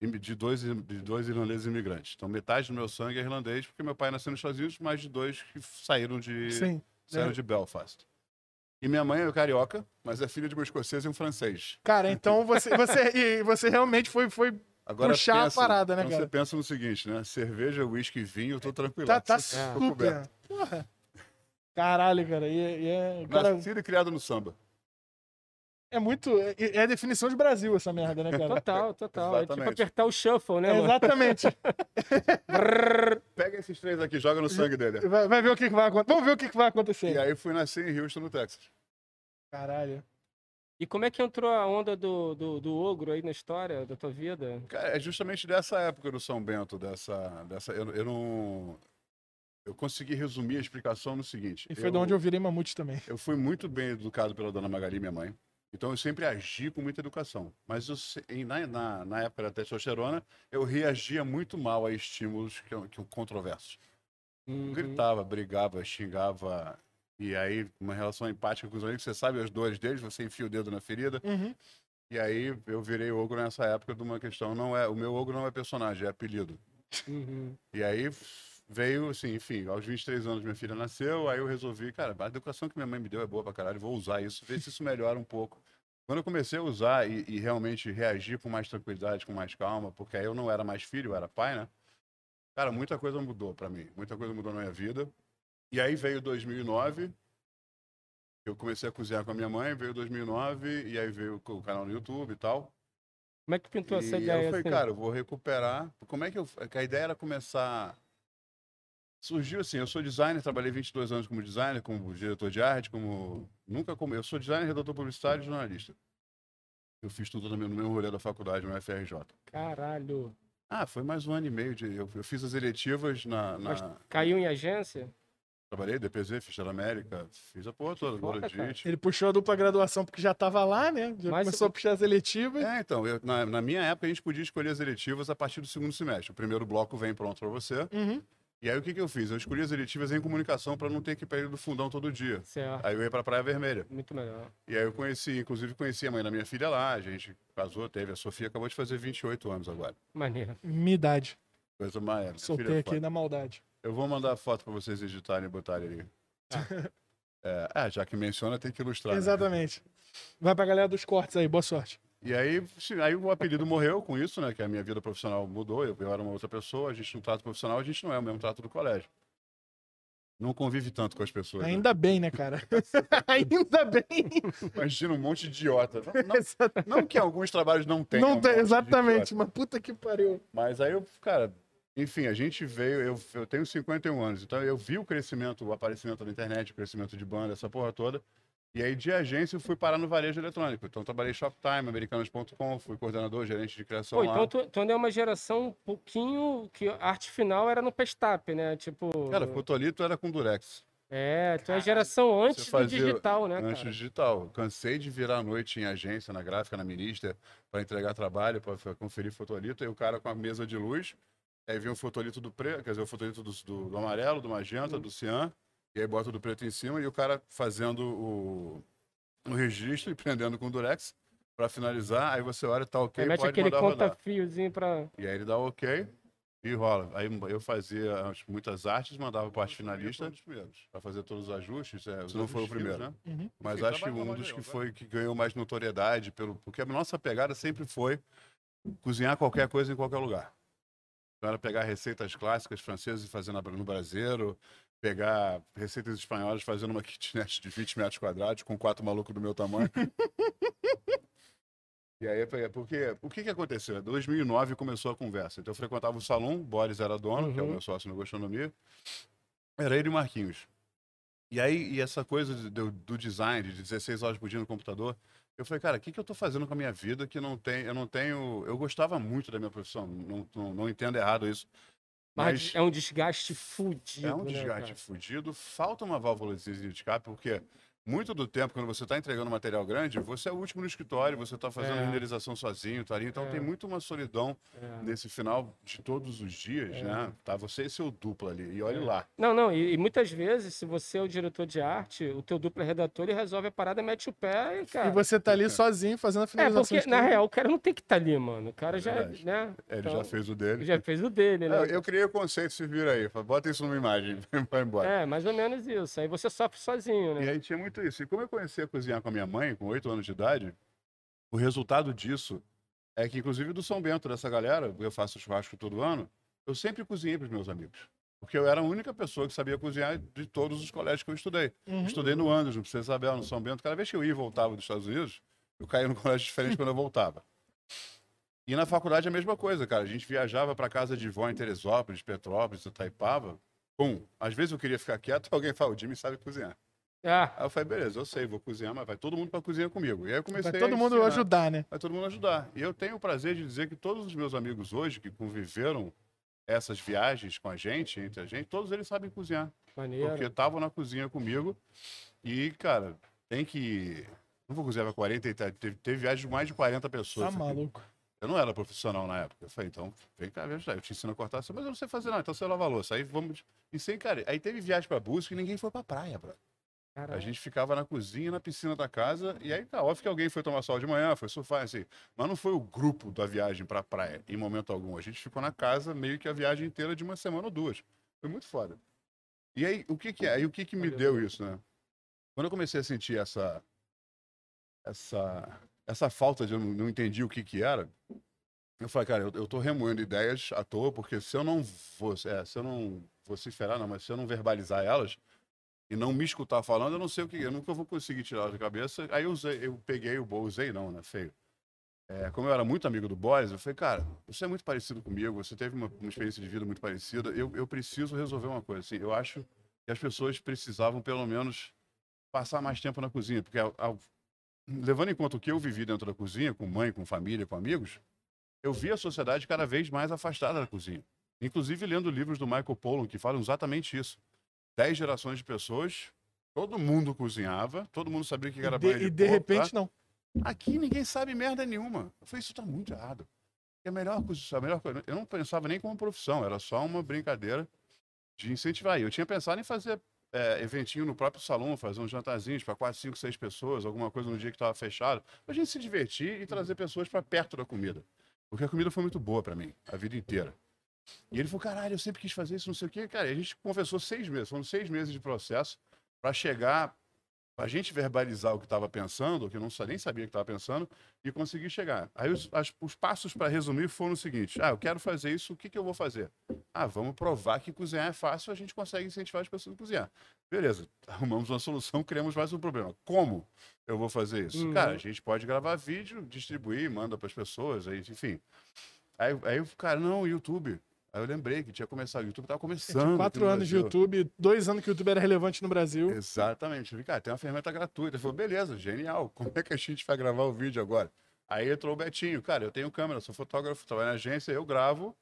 Speaker 3: e de dois, de dois irlandeses imigrantes. Então metade do meu sangue é irlandês, porque meu pai nasceu nos Estados Unidos, mais de dois que saíram de,
Speaker 2: Sim.
Speaker 3: saíram
Speaker 2: É.
Speaker 3: de Belfast. E minha mãe é carioca, mas é filha de um escocês e um francês.
Speaker 2: Cara, então você, você, você realmente foi, foi
Speaker 3: Agora
Speaker 2: Puxar a
Speaker 3: pensa,
Speaker 2: parada, né,
Speaker 3: então
Speaker 2: cara?
Speaker 3: Você pensa no seguinte, né? Cerveja, uísque e vinho, eu tô tranquilo.
Speaker 2: tá, tá
Speaker 1: É.
Speaker 2: super. Porra. Caralho, cara. E, e é, cara,
Speaker 3: Nascido e criado no samba.
Speaker 2: É muito. É, é a definição de Brasil essa merda, né, cara?
Speaker 1: Total, total. É tipo
Speaker 3: Exatamente.
Speaker 1: apertar o shuffle, né,
Speaker 2: É,
Speaker 1: mano?
Speaker 2: exatamente.
Speaker 3: Pega esses três aqui, joga no sangue dele.
Speaker 2: Vai, vai ver o que, que vai acontecer. Vamos ver o que, que vai acontecer.
Speaker 3: E aí fui nascer em Houston, no Texas.
Speaker 2: Caralho.
Speaker 1: E como é que entrou a onda do, do, do ogro aí na história da tua vida?
Speaker 3: Cara, é justamente dessa época do São Bento, dessa. dessa eu, eu não. Eu consegui resumir a explicação no seguinte.
Speaker 2: E foi de onde eu virei mamute também.
Speaker 3: Eu fui muito bem educado pela dona Magali, minha mãe. Então eu sempre agi com muita educação. Mas eu na, na, na época da testosterona, eu reagia muito mal a estímulos que, que controversos.
Speaker 1: Uhum.
Speaker 3: Gritava, brigava, xingava. E aí, uma relação empática com os amigos, você sabe as dores deles, você enfia o dedo na ferida.
Speaker 2: Uhum.
Speaker 3: E aí eu virei ogro nessa época de uma questão. Não é, o meu ogro não é personagem, é apelido.
Speaker 1: Uhum.
Speaker 3: E aí veio, assim, enfim, aos 23 anos minha filha nasceu, aí eu resolvi, cara, a educação que minha mãe me deu é boa pra caralho, vou usar isso, ver se isso melhora um pouco. Quando eu comecei a usar e, e realmente reagir com mais tranquilidade, com mais calma, porque aí eu não era mais filho, eu era pai, né? Cara, muita coisa mudou pra mim, muita coisa mudou na minha vida. E aí veio 2009, eu comecei a cozinhar com a minha mãe, veio 2009, e aí veio o canal no YouTube e tal.
Speaker 1: Como é que pintou essa
Speaker 3: E
Speaker 1: ideia?
Speaker 3: eu falei,
Speaker 1: assim?
Speaker 3: cara, eu vou recuperar. Como é que eu. que A ideia era começar. Surgiu assim, eu sou designer, trabalhei 22 anos como designer, como diretor de arte, como. Nunca como. Eu sou designer, redator publicitário e jornalista. Eu fiz tudo no meu, no meu rolê da faculdade, no FRJ.
Speaker 1: Caralho.
Speaker 3: Ah, foi mais um ano e meio de. Eu, eu fiz as eletivas na. na-
Speaker 1: Mas Caiu em agência?
Speaker 3: Trabalhei, DPZ, fiz da América, fiz a porra toda. Dite.
Speaker 2: Ele puxou a dupla graduação porque já tava lá, né? Já
Speaker 1: Mas-
Speaker 2: começou a puxar as eletivas.
Speaker 3: É, então, eu- na, na minha época a gente podia escolher as eletivas a partir do segundo semestre. O primeiro bloco vem pronto para você.
Speaker 2: Uhum.
Speaker 3: E aí o que, que eu fiz? Eu escolhi as eletivas em comunicação para não ter que ir para ir do fundão todo dia.
Speaker 1: Certo.
Speaker 3: Aí eu ia para Praia Vermelha.
Speaker 1: Muito melhor.
Speaker 3: E aí eu conheci, inclusive conheci a mãe da minha filha lá, a gente casou, teve. A Sofia acabou de fazer 28 anos agora.
Speaker 1: Maneiro.
Speaker 2: Minha idade.
Speaker 3: Coisa mais. minha
Speaker 2: Soltei
Speaker 3: é
Speaker 2: aqui
Speaker 3: foda.
Speaker 2: na maldade.
Speaker 3: Eu vou mandar a foto para vocês editarem e botarem ali. É, ah, já que menciona, tem que ilustrar. né?
Speaker 2: Exatamente. Vai pra galera dos cortes aí, boa sorte.
Speaker 3: E aí, aí o apelido morreu com isso, né? Que a minha vida profissional mudou, eu, eu era uma outra pessoa, a gente no trato profissional, a gente não é o mesmo trato do colégio. Não convive tanto com as pessoas. né?
Speaker 2: Ainda bem, né, cara? Ainda bem.
Speaker 3: Imagina um monte de idiota. Não, não- não que alguns trabalhos não tenham.
Speaker 2: Não
Speaker 3: um
Speaker 2: tem,
Speaker 3: de
Speaker 2: exatamente, mas puta que pariu.
Speaker 3: Mas aí eu, cara, enfim, a gente veio, eu, eu tenho 51 anos, então eu vi o crescimento, o aparecimento da internet, o crescimento de banda, essa porra toda. E aí de agência eu fui parar no varejo eletrônico. Então trabalhei Shoptime, americanos.com, fui coordenador, gerente de criação
Speaker 1: Pô,
Speaker 3: lá.
Speaker 1: então tu, tu é uma geração um pouquinho que a arte final era no Pestap, né? Tipo.
Speaker 3: Cara, fotolito era com Durex.
Speaker 1: É, tu é a geração antes do digital, né,
Speaker 3: Antes do digital. Cansei de virar à noite em agência, na gráfica, na Ministra, para entregar trabalho, para conferir fotolito, e o cara com a mesa de luz, aí vinha o fotolito do preto, quer dizer, o fotolito do, do- do amarelo, do magenta,
Speaker 1: Hum.
Speaker 3: do cian, e aí bota do preto em cima, e o cara fazendo o, o registro e prendendo com o Durex para finalizar. Aí você olha, tá ok,
Speaker 1: Aí mete
Speaker 3: pode
Speaker 1: aquele
Speaker 3: mandar rodar.
Speaker 1: conta-fiozinho pra.
Speaker 3: E aí ele dá ok e rola. Aí eu fazia as- muitas artes, mandava para arte finalista para fazer todos os ajustes. É, não foi o primeiro, né?
Speaker 2: Uhum.
Speaker 3: Mas acho que trabalho, um dos que vai. foi que ganhou mais notoriedade, pelo, porque a nossa pegada sempre foi cozinhar qualquer coisa em qualquer lugar. Então era pegar receitas clássicas francesas e fazer na- no braseiro, pegar receitas espanholas fazendo uma kitnet de 20 metros quadrados com quatro malucos do meu tamanho. E aí, porque o que, que aconteceu? Em 2009 começou a conversa. Então eu frequentava o salão, Boris era dono, que é o
Speaker 1: Uhum.
Speaker 3: meu sócio na gastronomia. Era ele e Marquinhos. E aí, e essa coisa do, do design, de 16 horas por dia no computador, eu falei, cara, o que, que eu tô fazendo com a minha vida que não tem, eu não tenho. Eu gostava muito da minha profissão, não, não, não entendo errado isso.
Speaker 1: Mas,
Speaker 3: Mas
Speaker 1: é um desgaste fudido.
Speaker 3: é um
Speaker 1: né,
Speaker 3: desgaste
Speaker 1: cara?
Speaker 3: fudido, falta uma válvula de escape, porque muito do tempo, quando você está entregando material grande, você é o último no escritório, você está fazendo
Speaker 1: É.
Speaker 3: a renderização sozinho, tá ali, então
Speaker 1: É.
Speaker 3: tem muito uma solidão
Speaker 1: É.
Speaker 3: nesse final de todos os dias,
Speaker 1: É.
Speaker 3: né? Tá você e seu duplo ali, e olhe
Speaker 1: É.
Speaker 3: lá.
Speaker 1: Não, não, e, e muitas vezes, se você é o diretor de arte, o teu duplo é redator, ele resolve a parada, mete o pé e, cara.
Speaker 2: E você tá ali sozinho fazendo a
Speaker 1: É,
Speaker 2: finalização.
Speaker 1: porque,
Speaker 2: de
Speaker 1: na real, o cara não tem que estar ali, mano. O cara
Speaker 3: É
Speaker 1: já, né?
Speaker 3: Ele
Speaker 1: Então,
Speaker 3: já fez o dele.
Speaker 1: já fez o dele, né?
Speaker 3: Eu, eu criei o conceito, se vira aí. Bota isso numa imagem, vai embora.
Speaker 1: É, mais ou menos isso. Aí você sofre sozinho,
Speaker 3: E
Speaker 1: né?
Speaker 3: aí tinha muito isso. E como eu comecei a cozinhar com a minha mãe, com oito anos de idade, o resultado disso é que, inclusive, do São Bento, dessa galera, eu faço churrasco todo ano, eu sempre cozinhei para os meus amigos. Porque eu era a única pessoa que sabia cozinhar de todos os colégios que eu estudei.
Speaker 2: Uhum.
Speaker 3: Estudei no Andes, no Princesa Isabel, no São Bento. Cada vez que eu ia e voltava dos Estados Unidos, eu caía num colégio diferente quando eu voltava. E na faculdade a mesma coisa, cara. A gente viajava para casa de vó em Teresópolis, Petrópolis, Itaipava. Pum. Às vezes eu queria ficar quieto, alguém fala, o Jimmy sabe cozinhar.
Speaker 1: Ah,
Speaker 3: Aí eu falei, beleza, eu sei, vou cozinhar, mas vai todo mundo para cozinhar comigo. E aí eu comecei
Speaker 2: Vai todo mundo
Speaker 3: ensinar,
Speaker 2: ajudar, né?
Speaker 3: Vai todo mundo ajudar. E eu tenho o prazer de dizer que todos os meus amigos hoje que conviveram essas viagens com a gente, entre a gente, todos eles sabem cozinhar.
Speaker 1: maneiro.
Speaker 3: Porque estavam na cozinha comigo. E, cara, tem que. Não vou cozinhar para 40 e tal. Teve, teve viagem de mais de 40 pessoas.
Speaker 2: Tá maluco.
Speaker 3: Eu não era profissional na época. Eu falei, então, vem cá, me ajudar. Eu te ensino a cortar, mas eu não sei fazer nada, então você lava a louça. Aí vamos. E sem, cara, aí teve viagem para busca e ninguém foi pra praia, A gente ficava na cozinha, na piscina da casa, e aí tá óbvio que alguém foi tomar sol de manhã, foi surfar, assim. Mas não foi o grupo da viagem pra praia, em momento algum. A gente ficou na casa meio que a viagem inteira de uma semana ou duas. Foi muito foda. E aí, o que que é? Aí o que que me deu isso, né? Quando eu comecei a sentir essa essa essa falta de eu não, entendi o que que era, eu falei, cara, eu, eu tô remoendo ideias à toa, porque se eu não vou, é, se eu não vociferar, não, mas se eu não verbalizar elas e não me escutar falando, eu não sei o que, eu nunca vou conseguir tirar da cabeça. Aí eu usei, eu peguei o bol, usei não, né, feio. É, como eu era muito amigo do Boys, eu falei, cara, você é muito parecido comigo, você teve uma, uma experiência de vida muito parecida, eu, eu preciso resolver uma coisa, assim, eu acho que as pessoas precisavam, pelo menos, passar mais tempo na cozinha, porque ao- ao- levando em conta o que eu vivi dentro da cozinha, com mãe, com família, com amigos, eu vi a sociedade cada vez mais afastada da cozinha. Inclusive lendo livros do Michael Pollan que falam exatamente isso. Dez gerações de pessoas, todo mundo cozinhava, todo mundo sabia o que era
Speaker 2: E de, e de
Speaker 3: porco,
Speaker 2: repente,
Speaker 3: tá?
Speaker 2: não.
Speaker 3: Aqui ninguém sabe merda nenhuma. Eu falei, isso tá muito errado. A melhor coisa, a melhor coisa, eu não pensava nem como profissão, era só uma brincadeira de incentivar. Eu tinha pensado em fazer é, eventinho no próprio salão, fazer uns jantarzinhos para quatro, cinco, seis pessoas, alguma coisa no dia que estava fechado, pra gente se divertir e trazer pessoas para perto da comida. Porque a comida foi muito boa para mim, a vida inteira. E ele falou, caralho, eu sempre quis fazer isso, não sei o quê. Cara, e a gente conversou seis meses, foram seis meses de processo para chegar, para a gente verbalizar o que estava pensando, o que eu não nem sabia que estava pensando, e conseguir chegar. Aí os, as- os passos para resumir foram o seguinte: ah, eu quero fazer isso, o que, que eu vou fazer? Ah, vamos provar que cozinhar é fácil, a gente consegue incentivar as pessoas a cozinhar. Beleza, arrumamos uma solução, criamos mais um problema. Como eu vou fazer isso?
Speaker 1: Uhum.
Speaker 3: Cara, a gente pode gravar vídeo, distribuir, manda para as pessoas, aí, enfim. Aí, aí o cara, não, YouTube. Aí eu lembrei que tinha começado, o YouTube estava
Speaker 2: Eu
Speaker 3: começando.
Speaker 2: tinha quatro
Speaker 3: no
Speaker 2: anos de. YouTube, dois anos que o YouTube era relevante no Brasil.
Speaker 3: Exatamente. Eu falei, cara, tem uma ferramenta gratuita. Ele falou, beleza, genial. Como é que a gente vai gravar o vídeo agora? Aí entrou o Betinho. Cara, eu tenho câmera, sou fotógrafo, trabalho na agência, eu gravo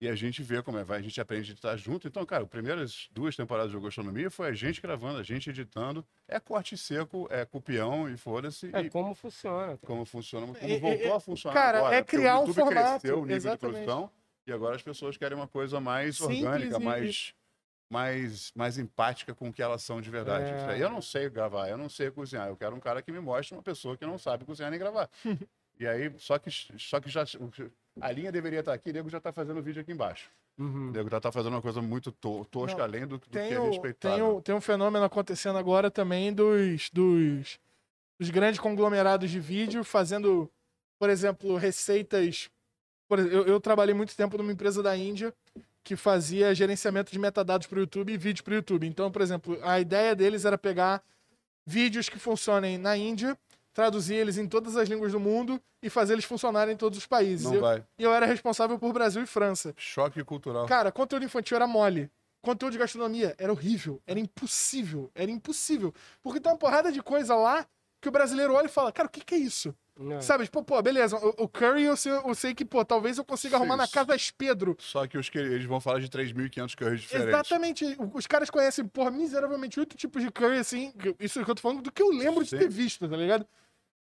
Speaker 3: e a gente vê como é, vai, a gente aprende a editar junto. Então, cara, as primeiras duas temporadas de Gastronomia foi a gente gravando, a gente editando. É corte seco, é cupião e foda-se.
Speaker 1: É
Speaker 3: e
Speaker 1: como funciona.
Speaker 3: como funciona, como
Speaker 2: É, é,
Speaker 3: voltou a funcionar
Speaker 2: cara,
Speaker 3: agora.
Speaker 2: é criar
Speaker 3: o
Speaker 2: um
Speaker 3: YouTube
Speaker 2: formato,
Speaker 3: cresceu o nível
Speaker 2: exatamente.
Speaker 3: de produção e agora as pessoas querem uma coisa mais
Speaker 2: Simples
Speaker 3: orgânica,
Speaker 2: e-
Speaker 3: mais mais, mais empática com o que elas são de verdade.
Speaker 1: É.
Speaker 3: Eu não sei gravar, eu não sei cozinhar. Eu quero um cara que me mostre uma pessoa que não sabe cozinhar nem gravar. e aí, só que, só que já. A linha deveria estar aqui, o nego já está fazendo o vídeo aqui embaixo.
Speaker 1: Uhum.
Speaker 3: O nego já está fazendo uma coisa muito to- tosca,
Speaker 2: Não,
Speaker 3: além do, do que é
Speaker 2: o-
Speaker 3: respeitável.
Speaker 2: tem, o- tem um fenômeno acontecendo agora também dos, dos, dos grandes conglomerados de vídeo fazendo, por exemplo, receitas. Por exemplo, eu, eu trabalhei muito tempo numa empresa da Índia que fazia gerenciamento de metadados para o YouTube e vídeo para o YouTube. Então, por exemplo, a ideia deles era pegar vídeos que funcionem na Índia, traduzir eles em todas as línguas do mundo e fazer eles funcionarem em todos os países.
Speaker 3: Não
Speaker 2: E eu,
Speaker 3: vai.
Speaker 2: e eu era responsável por Brasil e França.
Speaker 3: Choque cultural.
Speaker 2: Cara, conteúdo infantil era mole. Conteúdo de gastronomia era horrível. Era impossível. Era impossível. Porque tem uma porrada de coisa lá que o brasileiro olha e fala, cara, o que, que é isso?
Speaker 1: Não.
Speaker 2: Sabe, tipo, pô, beleza, o, o curry eu sei, eu sei que, pô, talvez eu consiga arrumar na casa das Pedro.
Speaker 3: Só que os que eles vão falar de 3.500 curries diferentes.
Speaker 2: Exatamente. O- Os caras conhecem, porra, miseravelmente oito tipos de curry, assim. Isso que eu tô falando do que eu lembro de
Speaker 3: Sim.
Speaker 2: ter visto, tá ligado?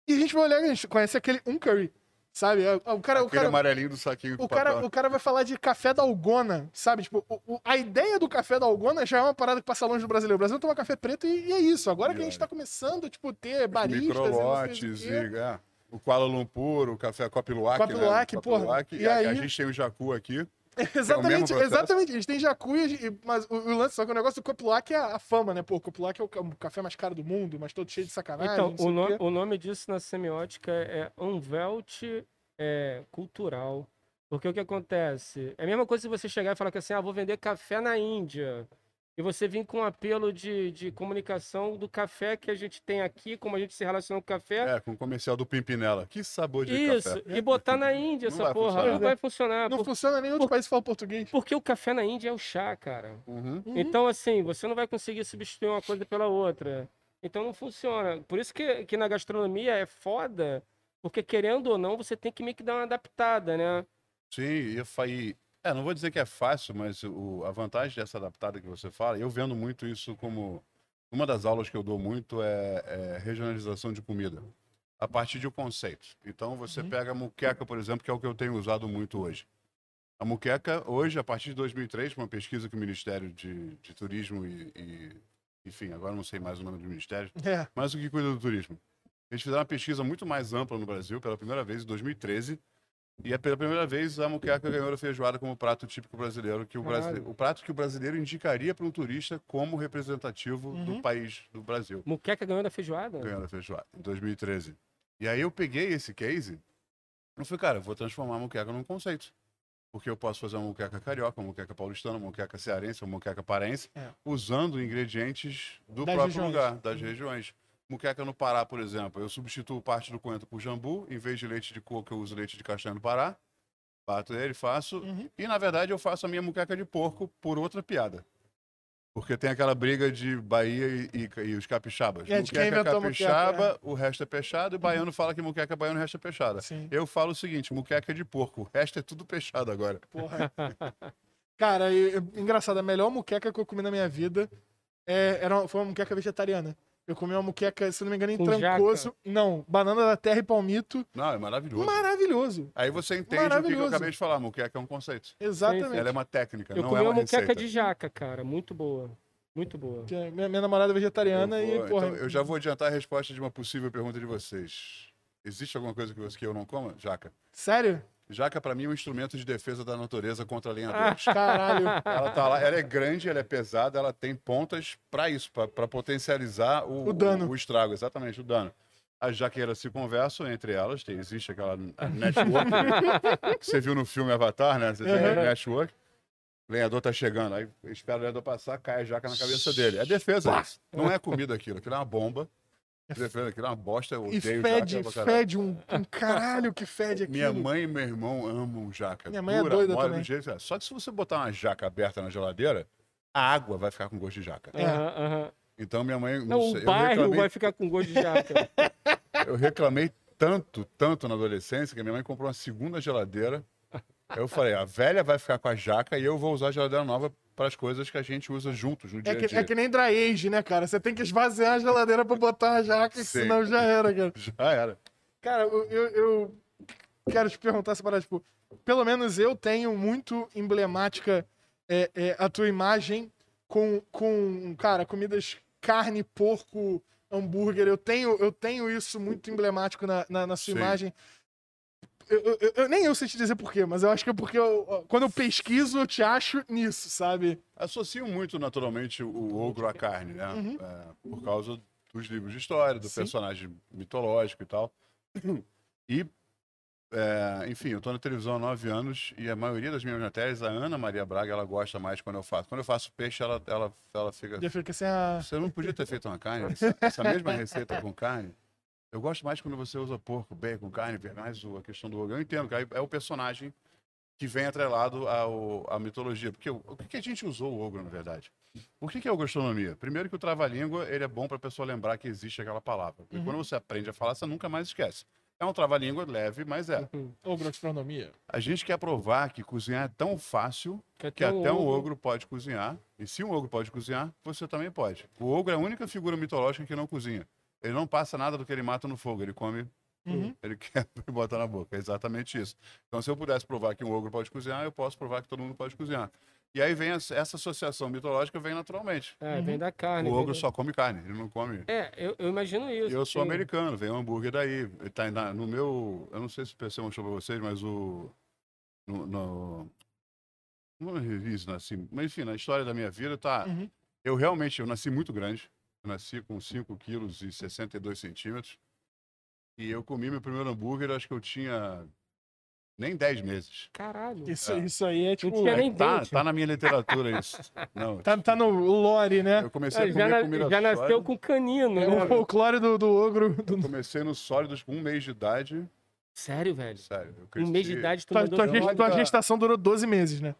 Speaker 2: E a gente vai olhar e a gente conhece aquele um curry. Sabe? É, O cara, o
Speaker 3: Aquele
Speaker 2: cara,
Speaker 3: amarelinho do saquinho
Speaker 2: o cara,
Speaker 3: papel.
Speaker 2: o cara vai falar de café da Algona, sabe? Tipo, o- o- a ideia do café da Algona já é uma parada que passa longe do brasileiro. O Brasileiro toma café preto e, e é isso. Agora
Speaker 3: E
Speaker 2: que a gente
Speaker 3: olha.
Speaker 2: tá começando, tipo, ter baristas e não sei o
Speaker 3: Microlotes
Speaker 2: quê.
Speaker 3: e. É, o Kuala Lumpur, o café Copiluac.
Speaker 2: Copiluac,
Speaker 3: né? Copiluac,
Speaker 2: E
Speaker 3: e a,
Speaker 2: aí-
Speaker 3: a gente tem o Jacu aqui.
Speaker 2: Exatamente,
Speaker 3: processo?
Speaker 2: exatamente. A gente tem jacu, e mas o, o lance, só que o negócio do Copilac é a, a fama, né? Pô, o Copilac é o, o café mais caro do mundo, mas todo cheio de sacanagem.
Speaker 1: Então, o,
Speaker 2: o
Speaker 1: nome,
Speaker 2: quê.
Speaker 1: o nome disso na semiótica é Unwelt é, cultural. Porque o que acontece? É a mesma coisa se você chegar e falar que assim, ah, vou vender café na Índia. E você vir com um apelo de, de comunicação do café que a gente tem aqui, como a gente se relaciona com o café.
Speaker 3: É, com o comercial do Pimpinela. Que sabor de
Speaker 1: Isso,
Speaker 3: café.
Speaker 1: e botar na Índia
Speaker 3: Não
Speaker 1: essa porra.
Speaker 3: funcionar.
Speaker 1: Não vai funcionar.
Speaker 2: Não
Speaker 1: por-
Speaker 2: funciona nem em outro país que fala português.
Speaker 1: Porque o café na Índia é o chá, cara.
Speaker 3: Uhum.
Speaker 2: Uhum.
Speaker 1: Então, assim, você não vai conseguir substituir uma coisa pela outra. Então não funciona. Por isso que, que na gastronomia é foda, porque querendo ou não, você tem que meio que dar uma adaptada, né?
Speaker 3: Sim, e. É, não vou dizer que é fácil, mas o, a vantagem dessa adaptada que você fala, eu vendo muito isso como. Uma das aulas que eu dou muito é, é regionalização de comida, a partir de um conceito. Então você
Speaker 2: Uhum.
Speaker 3: pega a muqueca, por exemplo, que é o que eu tenho usado muito hoje. A muqueca, hoje, a partir de 2003, uma pesquisa que o Ministério de, de Turismo e, e- Enfim, agora não sei mais o nome do Ministério,
Speaker 2: É.
Speaker 3: mas o que cuida do turismo. Eles fizeram uma pesquisa muito mais ampla no Brasil, pela primeira vez, em 2013. E é pela primeira vez a muqueca ganhou a feijoada como prato típico brasileiro, que o, brasileiro, o prato que o brasileiro indicaria para um turista como representativo
Speaker 2: Uhum.
Speaker 3: do país, do Brasil.
Speaker 1: Muqueca ganhou da feijoada?
Speaker 3: Ganhando a feijoada, em 2013. E aí eu peguei esse case e falei, cara, eu vou transformar a muqueca num conceito. Porque eu posso fazer uma muqueca carioca, uma muqueca paulistana, uma muqueca cearense, uma muqueca paraense,
Speaker 2: É.
Speaker 3: usando ingredientes do
Speaker 2: Das
Speaker 3: próprio
Speaker 2: regiões.
Speaker 3: lugar, das
Speaker 2: Uhum.
Speaker 3: regiões. Muqueca no Pará, por exemplo, eu substituo parte do coentro por jambu, em vez de leite de coco, eu uso leite de castanha do Pará. Bato ele, faço.
Speaker 2: Uhum.
Speaker 3: E na verdade eu faço a minha muqueca de porco por outra piada. Porque tem aquela briga de Bahia e, e- e os capixabas.
Speaker 2: É, de quem
Speaker 3: muqueca
Speaker 2: inventou a muqueca,
Speaker 3: capixaba, o resto é peixado, e baiano fala que muqueca baiano, o resto é peixada.
Speaker 2: Sim.
Speaker 3: Eu falo o seguinte, muqueca é de porco, o resto é tudo peixado agora.
Speaker 2: Porra. Cara, e- e- engraçado, a melhor muqueca que eu comi na minha vida é, era uma- foi uma muqueca vegetariana. Eu comi uma muqueca, se não me engano, em
Speaker 1: Com
Speaker 2: Trancoso. Não, banana da terra e palmito.
Speaker 3: Não, é maravilhoso.
Speaker 2: Maravilhoso.
Speaker 3: Aí você entende o que que eu
Speaker 2: Maravilhoso.
Speaker 3: acabei de falar, muqueca é um conceito.
Speaker 2: Exatamente.
Speaker 3: Ela é uma técnica,
Speaker 1: Eu
Speaker 3: não
Speaker 1: comi
Speaker 3: é
Speaker 1: uma
Speaker 3: uma
Speaker 1: muqueca
Speaker 3: receita.
Speaker 1: de jaca, cara. Muito boa. Muito boa.
Speaker 2: Que é Minha, minha namorada é vegetariana
Speaker 3: Eu, vou-
Speaker 2: e, porra.
Speaker 3: então, eu já vou adiantar a resposta de uma possível pergunta de vocês. Existe alguma coisa que, você, que eu não coma? Jaca.
Speaker 2: Sério?
Speaker 3: Jaca, pra mim, é um instrumento de defesa da natureza contra
Speaker 1: Ah.
Speaker 3: lenhadores.
Speaker 2: Caralho.
Speaker 3: Ela tá lá, ela é grande, ela é pesada, ela tem pontas pra isso, pra potencializar o,
Speaker 2: O dano.
Speaker 3: o, estrago, exatamente, o dano. As jaqueiras se conversam entre elas, tem, existe aquela network que você viu no filme Avatar, né? Você tem
Speaker 2: Uhum.
Speaker 3: network. O lenhador tá chegando, aí espera o lenhador passar, cai a jaca na cabeça dele. É defesa isso. Não é comida aquilo, aquilo é uma bomba. Defesa, aquilo é uma bosta, eu
Speaker 2: E
Speaker 3: odeio
Speaker 2: fede,
Speaker 3: jaca
Speaker 2: fede um, um caralho que fede aquilo.
Speaker 3: Minha mãe e meu irmão amam jaca.
Speaker 2: Minha mãe é
Speaker 3: Dura,
Speaker 2: doida
Speaker 3: mole,
Speaker 2: também.
Speaker 3: jeito é. Só que se você botar uma jaca aberta na geladeira, a água vai ficar com gosto de jaca.
Speaker 2: É.
Speaker 1: Aham, aham.
Speaker 3: Então minha mãe.
Speaker 1: Não,
Speaker 3: sei,
Speaker 1: o
Speaker 3: eu,
Speaker 1: bairro
Speaker 3: reclamei,
Speaker 1: vai ficar com gosto de jaca.
Speaker 3: eu reclamei tanto, tanto na adolescência que minha mãe comprou uma segunda geladeira. Eu falei, a velha vai ficar com a jaca e eu vou usar a geladeira nova para as coisas que a gente usa juntos no dia
Speaker 2: É
Speaker 3: a
Speaker 2: que,
Speaker 3: dia.
Speaker 2: é que nem dry age, né, cara? Você tem que esvaziar a geladeira pra botar a jaca,
Speaker 3: Sim.
Speaker 2: senão já era, cara.
Speaker 3: Já era.
Speaker 2: Cara, eu, eu, eu quero te perguntar essa parada, tipo, pelo menos eu tenho muito emblemática é, é, a tua imagem com, com, cara, comidas carne, porco, hambúrguer. Eu tenho, eu tenho isso muito emblemático na, na, na sua
Speaker 3: Sim.
Speaker 2: imagem. Eu, eu- eu- nem eu sei te dizer porquê, mas eu acho que é porque eu- quando eu pesquiso, eu te acho nisso, sabe?
Speaker 3: Associam muito naturalmente o ogro à carne, né?
Speaker 2: Uhum.
Speaker 3: É, por causa dos livros de história, do
Speaker 2: Sim.
Speaker 3: personagem mitológico e tal. E, é, enfim, eu tô na televisão há nove anos e a maioria das minhas matérias, a Ana Maria Braga, ela gosta mais quando eu faço. Quando eu faço peixe, ela, ela, ela fica.
Speaker 2: Já fica assim, ah,
Speaker 3: Você não podia ter feito uma carne? Essa, essa mesma receita com carne? Eu gosto mais quando você usa porco, bacon, carne, mais o- a questão do ogro. Eu entendo que aí é o personagem que vem atrelado ao, à mitologia. Porque o, o que, que a gente usou o ogro, na verdade? Por que, que é ogroastronomia? Primeiro que o trava-língua ele é bom para a pessoa lembrar que existe aquela palavra. Porque
Speaker 2: Uhum.
Speaker 3: quando você aprende a falar, você nunca mais esquece. É um trava-língua leve, mas é.
Speaker 2: ogroastronomia.
Speaker 3: A gente quer provar que cozinhar é tão fácil
Speaker 1: Que
Speaker 3: que até um ogro pode cozinhar. E se um ogro pode cozinhar, você também pode. O ogro é a única figura mitológica que não cozinha. Ele não passa nada do que ele mata no fogo, ele come,
Speaker 2: Uhum.
Speaker 3: ele quebra e bota na boca. É exatamente isso. Então, se eu pudesse provar que um ogro pode cozinhar, eu posso provar que todo mundo pode cozinhar. E aí vem essa associação mitológica vem naturalmente.
Speaker 1: É,
Speaker 2: Uhum.
Speaker 1: vem da carne.
Speaker 3: O ogro
Speaker 1: da-
Speaker 3: sou come carne, ele não come.
Speaker 1: É, eu, eu imagino isso.
Speaker 3: Eu sou americano, vem um hambúrguer daí. Ele tá na- no meu. Eu não sei se o PC mostrou pra vocês, mas o. No. no não é isso, nasci. Mas enfim, na história da minha vida, tá.
Speaker 2: Uhum.
Speaker 3: Eu realmente eu nasci muito grande. Eu nasci com 5 quilos e 62 centímetros. E eu comi meu primeiro hambúrguer, acho que eu tinha nem 10 meses.
Speaker 1: Caralho.
Speaker 2: Isso,
Speaker 3: É.
Speaker 2: isso aí é tipo.
Speaker 1: tinha nem
Speaker 3: tá, tá na minha literatura isso. Não,
Speaker 2: Tá, tá no lore, né?
Speaker 3: eu comecei
Speaker 1: Ah,
Speaker 3: a
Speaker 1: já,
Speaker 3: comer
Speaker 1: na-
Speaker 3: comida
Speaker 1: já nasceu
Speaker 3: sólida.
Speaker 1: com canino,
Speaker 2: É
Speaker 1: né?
Speaker 2: o folclore do, do ogro. do-
Speaker 3: Eu comecei nos sólidos com um mês de idade.
Speaker 1: Sério, velho.
Speaker 3: Sério, eu
Speaker 1: Um mês de
Speaker 3: cresci-
Speaker 1: idade, tu
Speaker 2: Tua, tua, tua gestação durou 12 meses, né?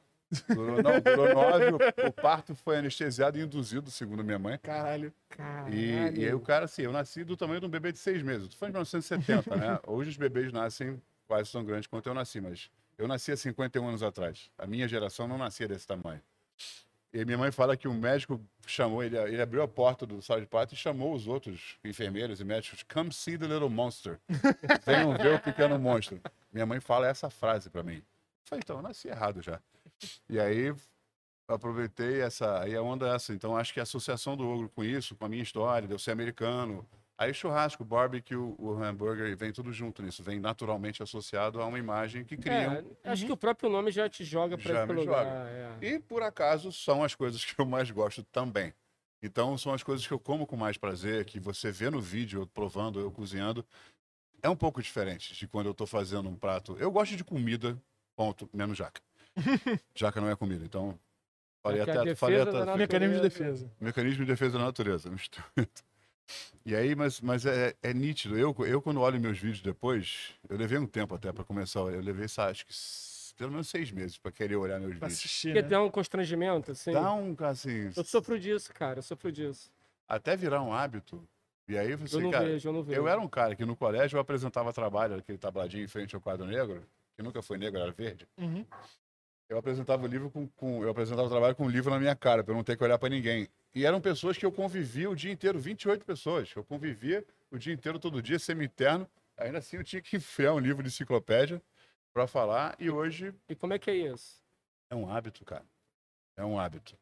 Speaker 3: Durou, não, durou nove. O, o parto foi anestesiado e induzido, segundo minha mãe.
Speaker 2: Caralho.
Speaker 1: Caralho.
Speaker 3: E, e aí o cara, assim, eu nasci do tamanho de um bebê de seis meses. Tu foi em 1970, né? Hoje os bebês nascem quase tão grandes quanto eu nasci, mas eu nasci há 51 anos atrás. A minha geração não nascia desse tamanho. E minha mãe fala que o médico chamou, ele, ele abriu a porta do sala de parto e chamou os outros enfermeiros e médicos, come see the little monster. Venham ver o pequeno monstro. Minha mãe fala essa frase pra mim. Eu falei, então, eu nasci errado já. E aí eu aproveitei essa, aí a onda é essa. Então acho que a associação do ogro com isso, com a minha história, de eu ser americano, aí churrasco, barbecue, o hambúrguer, vem tudo junto nisso, vem naturalmente associado a uma imagem que criam.
Speaker 1: É, acho que o próprio nome já te joga pra
Speaker 3: Já
Speaker 1: esse lugar. é.
Speaker 3: E por acaso são as coisas que eu mais gosto também. Então são as coisas que eu como com mais prazer, que você vê no vídeo eu provando, eu cozinhando. É um pouco diferente de quando eu tô fazendo um prato. Eu gosto de comida, ponto, menos jaca. jaca não é comida, então falei
Speaker 1: é
Speaker 3: até,
Speaker 1: defesa
Speaker 3: falei até,
Speaker 1: natureza.
Speaker 2: Mecanismo de defesa.
Speaker 3: Mecanismo de defesa da natureza, um instrumento. E aí, mas, mas é, é nítido. Eu, eu, quando olho meus vídeos depois, eu levei um tempo até para começar. Eu levei, sabe, acho que pelo menos seis meses para querer olhar meus
Speaker 2: Pra
Speaker 3: vídeos.
Speaker 2: assistir,
Speaker 1: Porque
Speaker 2: né?
Speaker 1: dá um constrangimento, assim.
Speaker 3: Dá um, assim,
Speaker 1: Eu sofro disso, cara. Eu sofro disso.
Speaker 3: até virar um hábito. E aí você,
Speaker 1: Eu não
Speaker 3: cara,
Speaker 1: vejo, eu não vejo.
Speaker 3: eu era um cara que no colégio eu apresentava trabalho, aquele tabladinho em frente ao quadro negro, que nunca foi negro, era verde.
Speaker 2: Uhum.
Speaker 3: Eu apresentava o livro com, com- eu apresentava o trabalho com um livro na minha cara, para eu não ter que olhar para ninguém. E eram pessoas que eu convivia o dia inteiro, 28 pessoas. Eu convivia o dia inteiro, todo dia, semi-interno. Ainda assim, eu tinha que enfiar um livro de enciclopédia para falar. E hoje
Speaker 1: E como é que é isso?
Speaker 3: é um hábito, cara. É um hábito.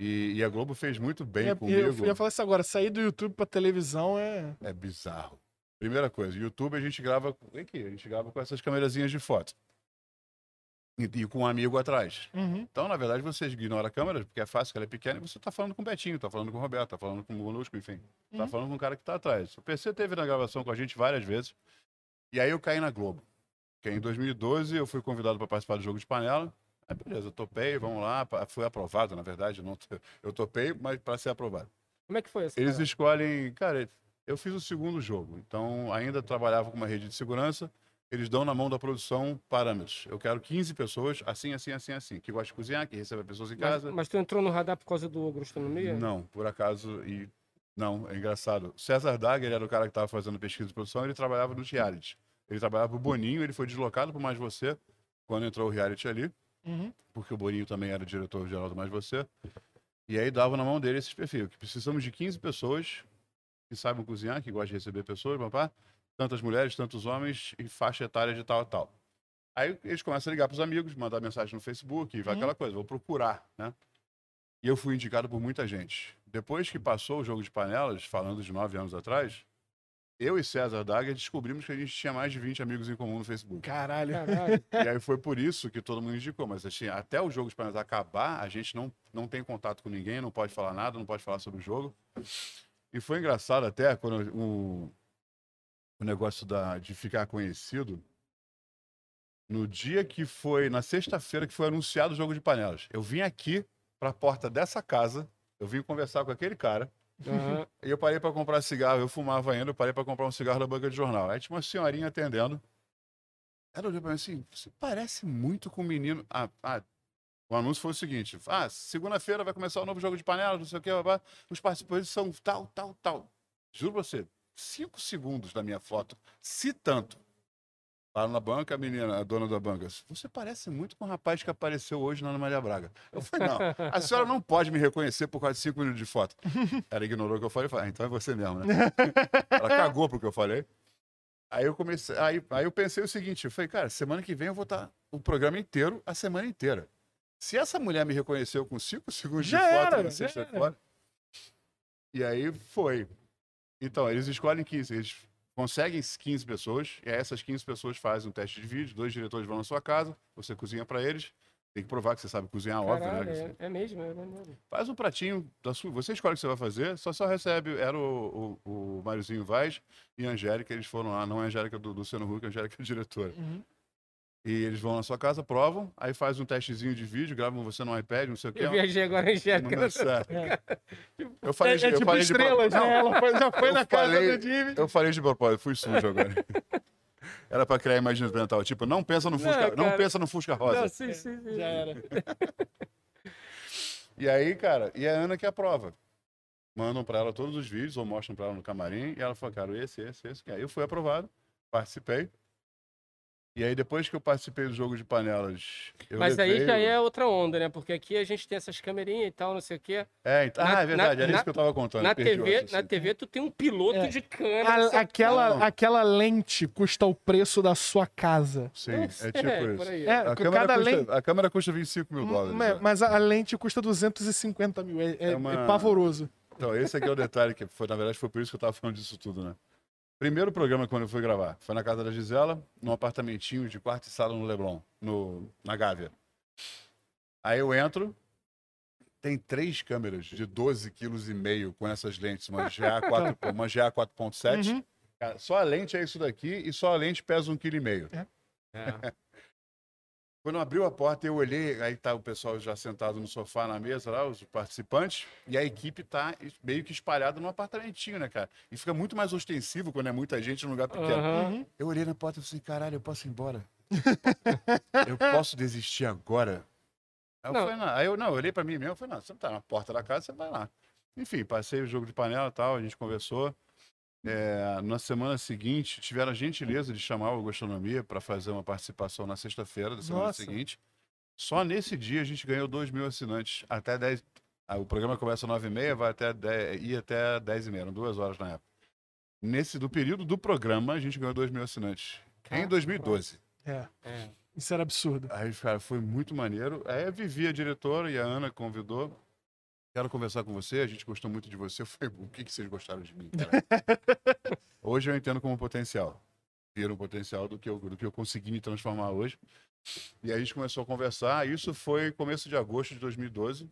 Speaker 3: E, e a Globo fez muito bem
Speaker 2: É,
Speaker 3: comigo.
Speaker 2: eu ia falar isso agora, sair do YouTube pra televisão é.
Speaker 3: É bizarro. Primeira coisa, YouTube a gente grava. Aqui, a gente grava com essas câmerazinhas de foto. E, e com um amigo atrás.
Speaker 2: Uhum.
Speaker 3: Então, na verdade, você ignora a câmera, porque é fácil, ela é pequena, e você tá falando com o Betinho, tá falando com o Roberto, tá falando com o Molusco, enfim. Tá
Speaker 2: Uhum.
Speaker 3: falando com o cara que tá atrás. O PC teve na gravação com a gente várias vezes. E aí eu caí na Globo. Que em 2012 eu fui convidado para participar do jogo de panela. Aí beleza, eu topei, vamos lá. Fui aprovado, na verdade. Não, eu topei, mas para ser aprovado.
Speaker 1: Como é que foi essa
Speaker 3: Eles escolhem. Cara, eu fiz o segundo jogo, então ainda trabalhava com uma rede de segurança. Eles dão na mão da produção parâmetros. Eu quero 15 pessoas, assim, assim, assim, assim, que gosta de cozinhar, que recebe pessoas em
Speaker 1: Mas,
Speaker 3: casa.
Speaker 1: mas tu entrou no radar por causa do agroastronomia?
Speaker 3: Não, por acaso. E não, é engraçado. César Dagger era o cara que estava fazendo pesquisa de produção, ele trabalhava no reality. Ele trabalhava pro Boninho, ele foi deslocado para Mais Você quando entrou o reality ali,
Speaker 2: Uhum.
Speaker 3: porque o Boninho também era diretor-geral do Mais Você. E aí dava na mão dele esse perfil, que precisamos de 15 pessoas que saibam cozinhar, que gostam de receber pessoas, papá, tantas mulheres, tantos homens e faixa etária de tal a tal. Aí eles começam a ligar para os amigos, mandar mensagem no Facebook, e vai
Speaker 2: Uhum.
Speaker 3: aquela coisa, vou procurar, né? E eu fui indicado por muita gente. Depois que passou o jogo de panelas, falando de nove anos atrás, eu e César Dagger descobrimos que a gente tinha mais de 20 amigos em comum no Facebook.
Speaker 2: Caralho.
Speaker 1: Caralho.
Speaker 3: E aí foi por isso que todo mundo indicou. Mas assim, até o jogo de panelas acabar, a gente não, não tem contato com ninguém, não pode falar nada, não pode falar sobre o jogo. E foi engraçado até quando o, o negócio da, de ficar conhecido. No dia que foi, na sexta-feira que foi anunciado o jogo de panelas, eu vim aqui para a porta dessa casa, eu vim conversar com aquele cara,
Speaker 1: Aham.
Speaker 3: e eu parei para comprar cigarro, eu fumava ainda, eu parei para comprar um cigarro da banca de jornal. Aí tinha uma senhorinha atendendo. Ela olhou para mim assim: você parece muito com o menino. Ah, ah, o anúncio foi o seguinte: ah, segunda-feira vai começar o novo jogo de panelas, não sei o quê, babá. os participantes são tal, tal, tal. Juro pra você, cinco segundos da minha foto, se tanto. Lá na banca, a menina, a dona da banca, você parece muito com o rapaz que apareceu hoje na Ana Maria Braga. Eu falei, não, a senhora não pode me reconhecer por causa de cinco minutos de foto. Ela ignorou o que eu falei e falei, ah, então é você mesmo, né? Ela cagou pro que eu falei. Aí eu comecei, aí, aí eu pensei o seguinte, eu falei, cara, semana que vem eu vou estar o programa inteiro, a semana inteira. Se essa mulher me reconheceu com cinco segundos
Speaker 2: Já
Speaker 3: de foto
Speaker 2: era,
Speaker 3: na sexta-feira. E aí foi. Então, eles escolhem 15, eles conseguem 15 pessoas, e aí essas 15 pessoas fazem um teste de vídeo, dois diretores vão na sua casa, você cozinha para eles, tem que provar que você sabe cozinhar, óbvio,
Speaker 1: Caralho,
Speaker 3: né? que
Speaker 1: é, é mesmo, é mesmo.
Speaker 3: Faz um pratinho da sua. Você escolhe o que você vai fazer, só só recebe. Era o, o, o Máriozinho Vaz e a Angélica, eles foram lá, não é a Angélica do Luciano Huck, a Angélica é a diretora.
Speaker 2: Uhum.
Speaker 3: E eles vão na sua casa, provam, aí faz um testezinho de vídeo, gravam você no iPad, não sei o quê.
Speaker 1: Eu viajei agora.
Speaker 3: Não certo.
Speaker 2: É.
Speaker 3: Eu falei, de-
Speaker 2: é, é
Speaker 3: eu
Speaker 2: tipo
Speaker 3: falei de
Speaker 2: estrelas,
Speaker 3: propósito.
Speaker 2: né? Ela foi- já foi
Speaker 3: Eu
Speaker 2: na casa
Speaker 3: falei-
Speaker 2: do Jimmy.
Speaker 3: Eu falei de propósito, fui sujo agora. Era pra criar imaginação mental, tipo, não pensa no
Speaker 1: Não,
Speaker 3: Fusca, não,
Speaker 1: cara.
Speaker 3: pensa no Fusca Rosa.
Speaker 1: Não, sim, sim, sim.
Speaker 2: Já era.
Speaker 3: E aí, cara, e a Ana que aprova. Mandam pra ela todos os vídeos, ou mostram pra ela no camarim, e ela falou, cara, esse, esse, esse. E aí eu fui aprovado, participei. E aí, depois que eu participei do jogo de panelas. Eu
Speaker 1: Mas aí
Speaker 3: levei
Speaker 1: já
Speaker 3: o-
Speaker 1: é outra onda, né? Porque aqui a gente tem essas câmerinhas e tal, não sei o quê.
Speaker 3: É, então...
Speaker 1: na-
Speaker 3: ah, é verdade,
Speaker 1: na-
Speaker 3: era
Speaker 1: na-
Speaker 3: isso que eu tava contando.
Speaker 1: Na TV, na. TV tu tem um piloto
Speaker 2: É.
Speaker 1: de câmera.
Speaker 2: A- aquela,
Speaker 3: Não.
Speaker 2: aquela lente custa o preço da sua casa.
Speaker 3: Sim, é
Speaker 1: sei,
Speaker 3: tipo isso.
Speaker 1: aí.
Speaker 2: É,
Speaker 3: A câmera,
Speaker 2: cada
Speaker 3: custa,
Speaker 2: lente.
Speaker 3: a câmera custa 25 mil dólares.
Speaker 2: Mas,
Speaker 3: né?
Speaker 2: mas a a lente custa 250 mil. É, é-
Speaker 3: É uma-
Speaker 2: é pavoroso.
Speaker 3: Então, esse aqui é o detalhe, que foi, na verdade, foi por isso que eu tava falando disso tudo, né? Primeiro programa quando eu fui gravar foi na casa da Gisela, num apartamentinho de quarto e sala no Leblon, no, na Gávea. Aí eu entro, tem três câmeras de 12 quilos e meio com essas lentes, uma GA 4, uma GA 4.7.
Speaker 2: Uhum.
Speaker 3: Só a lente é isso daqui e só a lente pesa um quilo e meio.
Speaker 1: É.
Speaker 3: Quando abriu a porta, eu olhei, aí tá o pessoal já sentado no sofá na mesa lá, os participantes, e a equipe tá meio que espalhada num apartamentinho, né, cara? E fica muito mais ostensivo quando é muita gente num lugar pequeno.
Speaker 2: Uhum.
Speaker 3: Eu olhei na porta e falei assim, caralho, eu posso ir embora? eu posso desistir agora? Aí eu
Speaker 1: Não.
Speaker 3: falei, não. Aí eu, não, eu olhei pra mim mesmo, eu falei, não, você não tá na porta da casa, você vai lá. Enfim, passei o jogo de panela e tal, a gente conversou. É, na semana seguinte, tiveram a gentileza de chamar o Gastronomia para fazer uma participação na sexta-feira da semana
Speaker 2: Nossa.
Speaker 3: seguinte. Só nesse dia a gente ganhou 2 mil assinantes. Até 10. ah, o programa começa às 9h30, vai até 10, ir até 10h30, eram duas horas na época. Nesse, do período do programa, a gente ganhou 2 mil assinantes. Em
Speaker 1: Caramba.
Speaker 3: 2012.
Speaker 2: É,
Speaker 1: É.
Speaker 2: isso era absurdo.
Speaker 3: Aí, cara, foi muito maneiro. Aí a Vivi, a diretora, e a Ana convidou. Quero conversar com você, a gente gostou muito de você. Falei, o que, que vocês gostaram de mim, cara? hoje eu entendo como potencial. Viram o potencial do que, eu, do que eu consegui me transformar hoje. E aí a gente começou a conversar. Isso foi começo de agosto de 2012.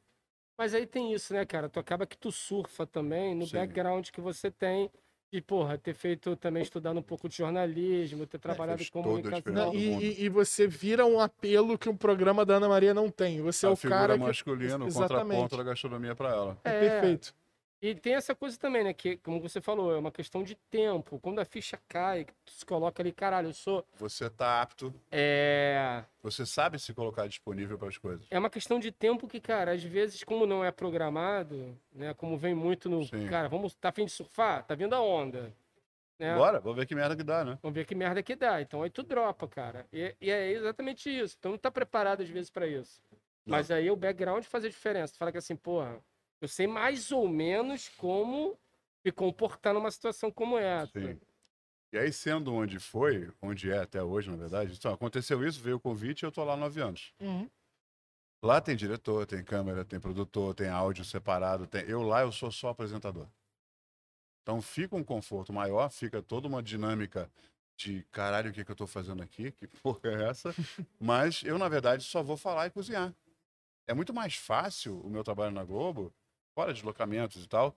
Speaker 1: Mas aí tem isso, né, cara? Tu acaba que tu surfa também no
Speaker 3: Sim.
Speaker 1: background que você tem. De, porra, ter feito também, estudado um pouco de jornalismo, ter trabalhado
Speaker 3: fez
Speaker 1: com
Speaker 3: toda a
Speaker 1: comunicação.
Speaker 2: Não, e, e- e você vira um apelo que um programa da Ana Maria não tem. Você é
Speaker 3: a
Speaker 2: o
Speaker 3: figura
Speaker 2: cara que.
Speaker 3: masculina, o
Speaker 2: Exatamente.
Speaker 3: contraponto da gastronomia para ela.
Speaker 2: É,
Speaker 1: É.
Speaker 2: perfeito.
Speaker 1: E tem essa coisa também, né? Que, como você falou, é uma questão de tempo. Quando a ficha cai, tu se coloca ali, caralho, eu sou.
Speaker 3: Você tá apto,
Speaker 1: É.
Speaker 3: você sabe se colocar disponível para as coisas.
Speaker 1: É uma questão de tempo que, cara, às vezes, como não é programado, né? Como vem muito no.
Speaker 3: Sim.
Speaker 1: Cara, vamos. Tá afim de surfar? Tá vindo a onda. Né?
Speaker 3: Bora, vamos ver que merda que dá, né?
Speaker 1: Vamos ver que merda que dá. Então aí tu dropa, cara. E, e é exatamente isso. Então não tá preparado às vezes pra isso.
Speaker 3: Não.
Speaker 1: Mas aí o background faz a diferença. Tu fala que assim, porra, eu sei mais ou menos como me comportar numa situação como essa.
Speaker 3: Sim. E aí, sendo onde foi, onde é até hoje, na verdade, então, aconteceu isso, veio o convite e eu tô lá nove anos.
Speaker 2: Uhum.
Speaker 3: Lá tem diretor, tem câmera, tem produtor, tem áudio separado. Tem... Eu lá eu sou só apresentador. Então fica um conforto maior, fica toda uma dinâmica de caralho, o que, que eu tô fazendo aqui? Que porra é essa? Mas eu, na verdade, só vou falar e cozinhar. É muito mais fácil o meu trabalho na Globo, fora deslocamentos e tal,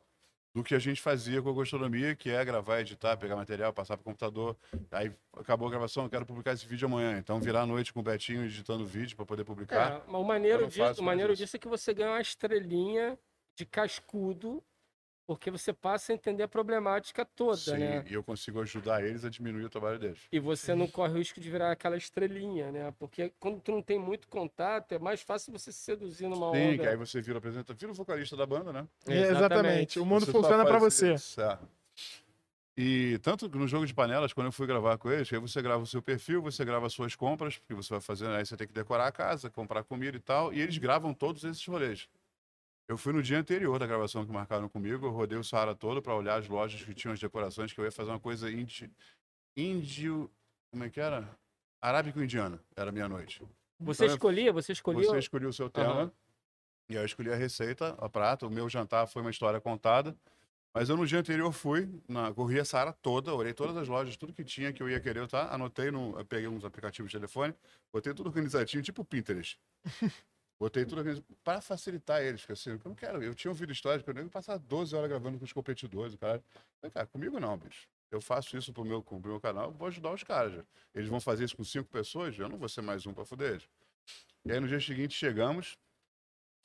Speaker 3: do que a gente fazia com a gastronomia, que é gravar, editar, pegar material, passar para o computador. Aí acabou a gravação, eu quero publicar esse vídeo amanhã. Então virar a noite com o Betinho editando vídeo para poder publicar.
Speaker 1: É, o maneiro, disso, o maneiro disso é que você ganha uma estrelinha de cascudo, porque você passa a entender a problemática toda,
Speaker 3: Sim,
Speaker 1: né?
Speaker 3: e eu consigo ajudar eles a diminuir o trabalho deles.
Speaker 1: E você não corre o risco de virar aquela estrelinha, né? Porque quando tu não tem muito contato, é mais fácil você se seduzir numa
Speaker 3: Sim,
Speaker 1: onda.
Speaker 3: que aí você vira apresentador, vira o vocalista da banda, né?
Speaker 2: É, exatamente. O mundo
Speaker 3: Você
Speaker 2: funciona pra
Speaker 3: faz
Speaker 2: você.
Speaker 3: isso, é. E tanto no jogo de panelas, quando eu fui gravar com eles, aí você grava o seu perfil, você grava as suas compras, porque você vai fazendo, aí você tem que decorar a casa, comprar comida e tal, e eles gravam todos esses rolês. Eu fui no dia anterior da gravação que marcaram comigo, eu rodei o Saara todo para olhar as lojas que tinham as decorações, que eu ia fazer uma coisa indi... índio. Como é que era? Arábico-indiano, era meia-noite.
Speaker 1: Você
Speaker 3: Então,
Speaker 1: escolhia, você escolhia.
Speaker 3: Você escolheu o seu tema.
Speaker 1: Aham.
Speaker 3: E eu escolhi a receita, a prata. O meu jantar foi uma história contada. Mas eu no dia anterior fui, na, corri a Sara toda, olhei todas as lojas, tudo que tinha que eu ia querer, tá? Anotei, no, peguei uns aplicativos de telefone, botei tudo organizadinho, tipo Pinterest. Botei tudo para facilitar eles, porque assim, eu não quero. Eu tinha ouvido histórias que eu nem passar 12 horas gravando com os competidores, cara. Falei, cara, comigo não, bicho. Eu faço isso pro meu, pro meu canal, vou ajudar os caras. Eles vão fazer isso com cinco pessoas, eu não vou ser mais um para foder eles. E aí no dia seguinte chegamos,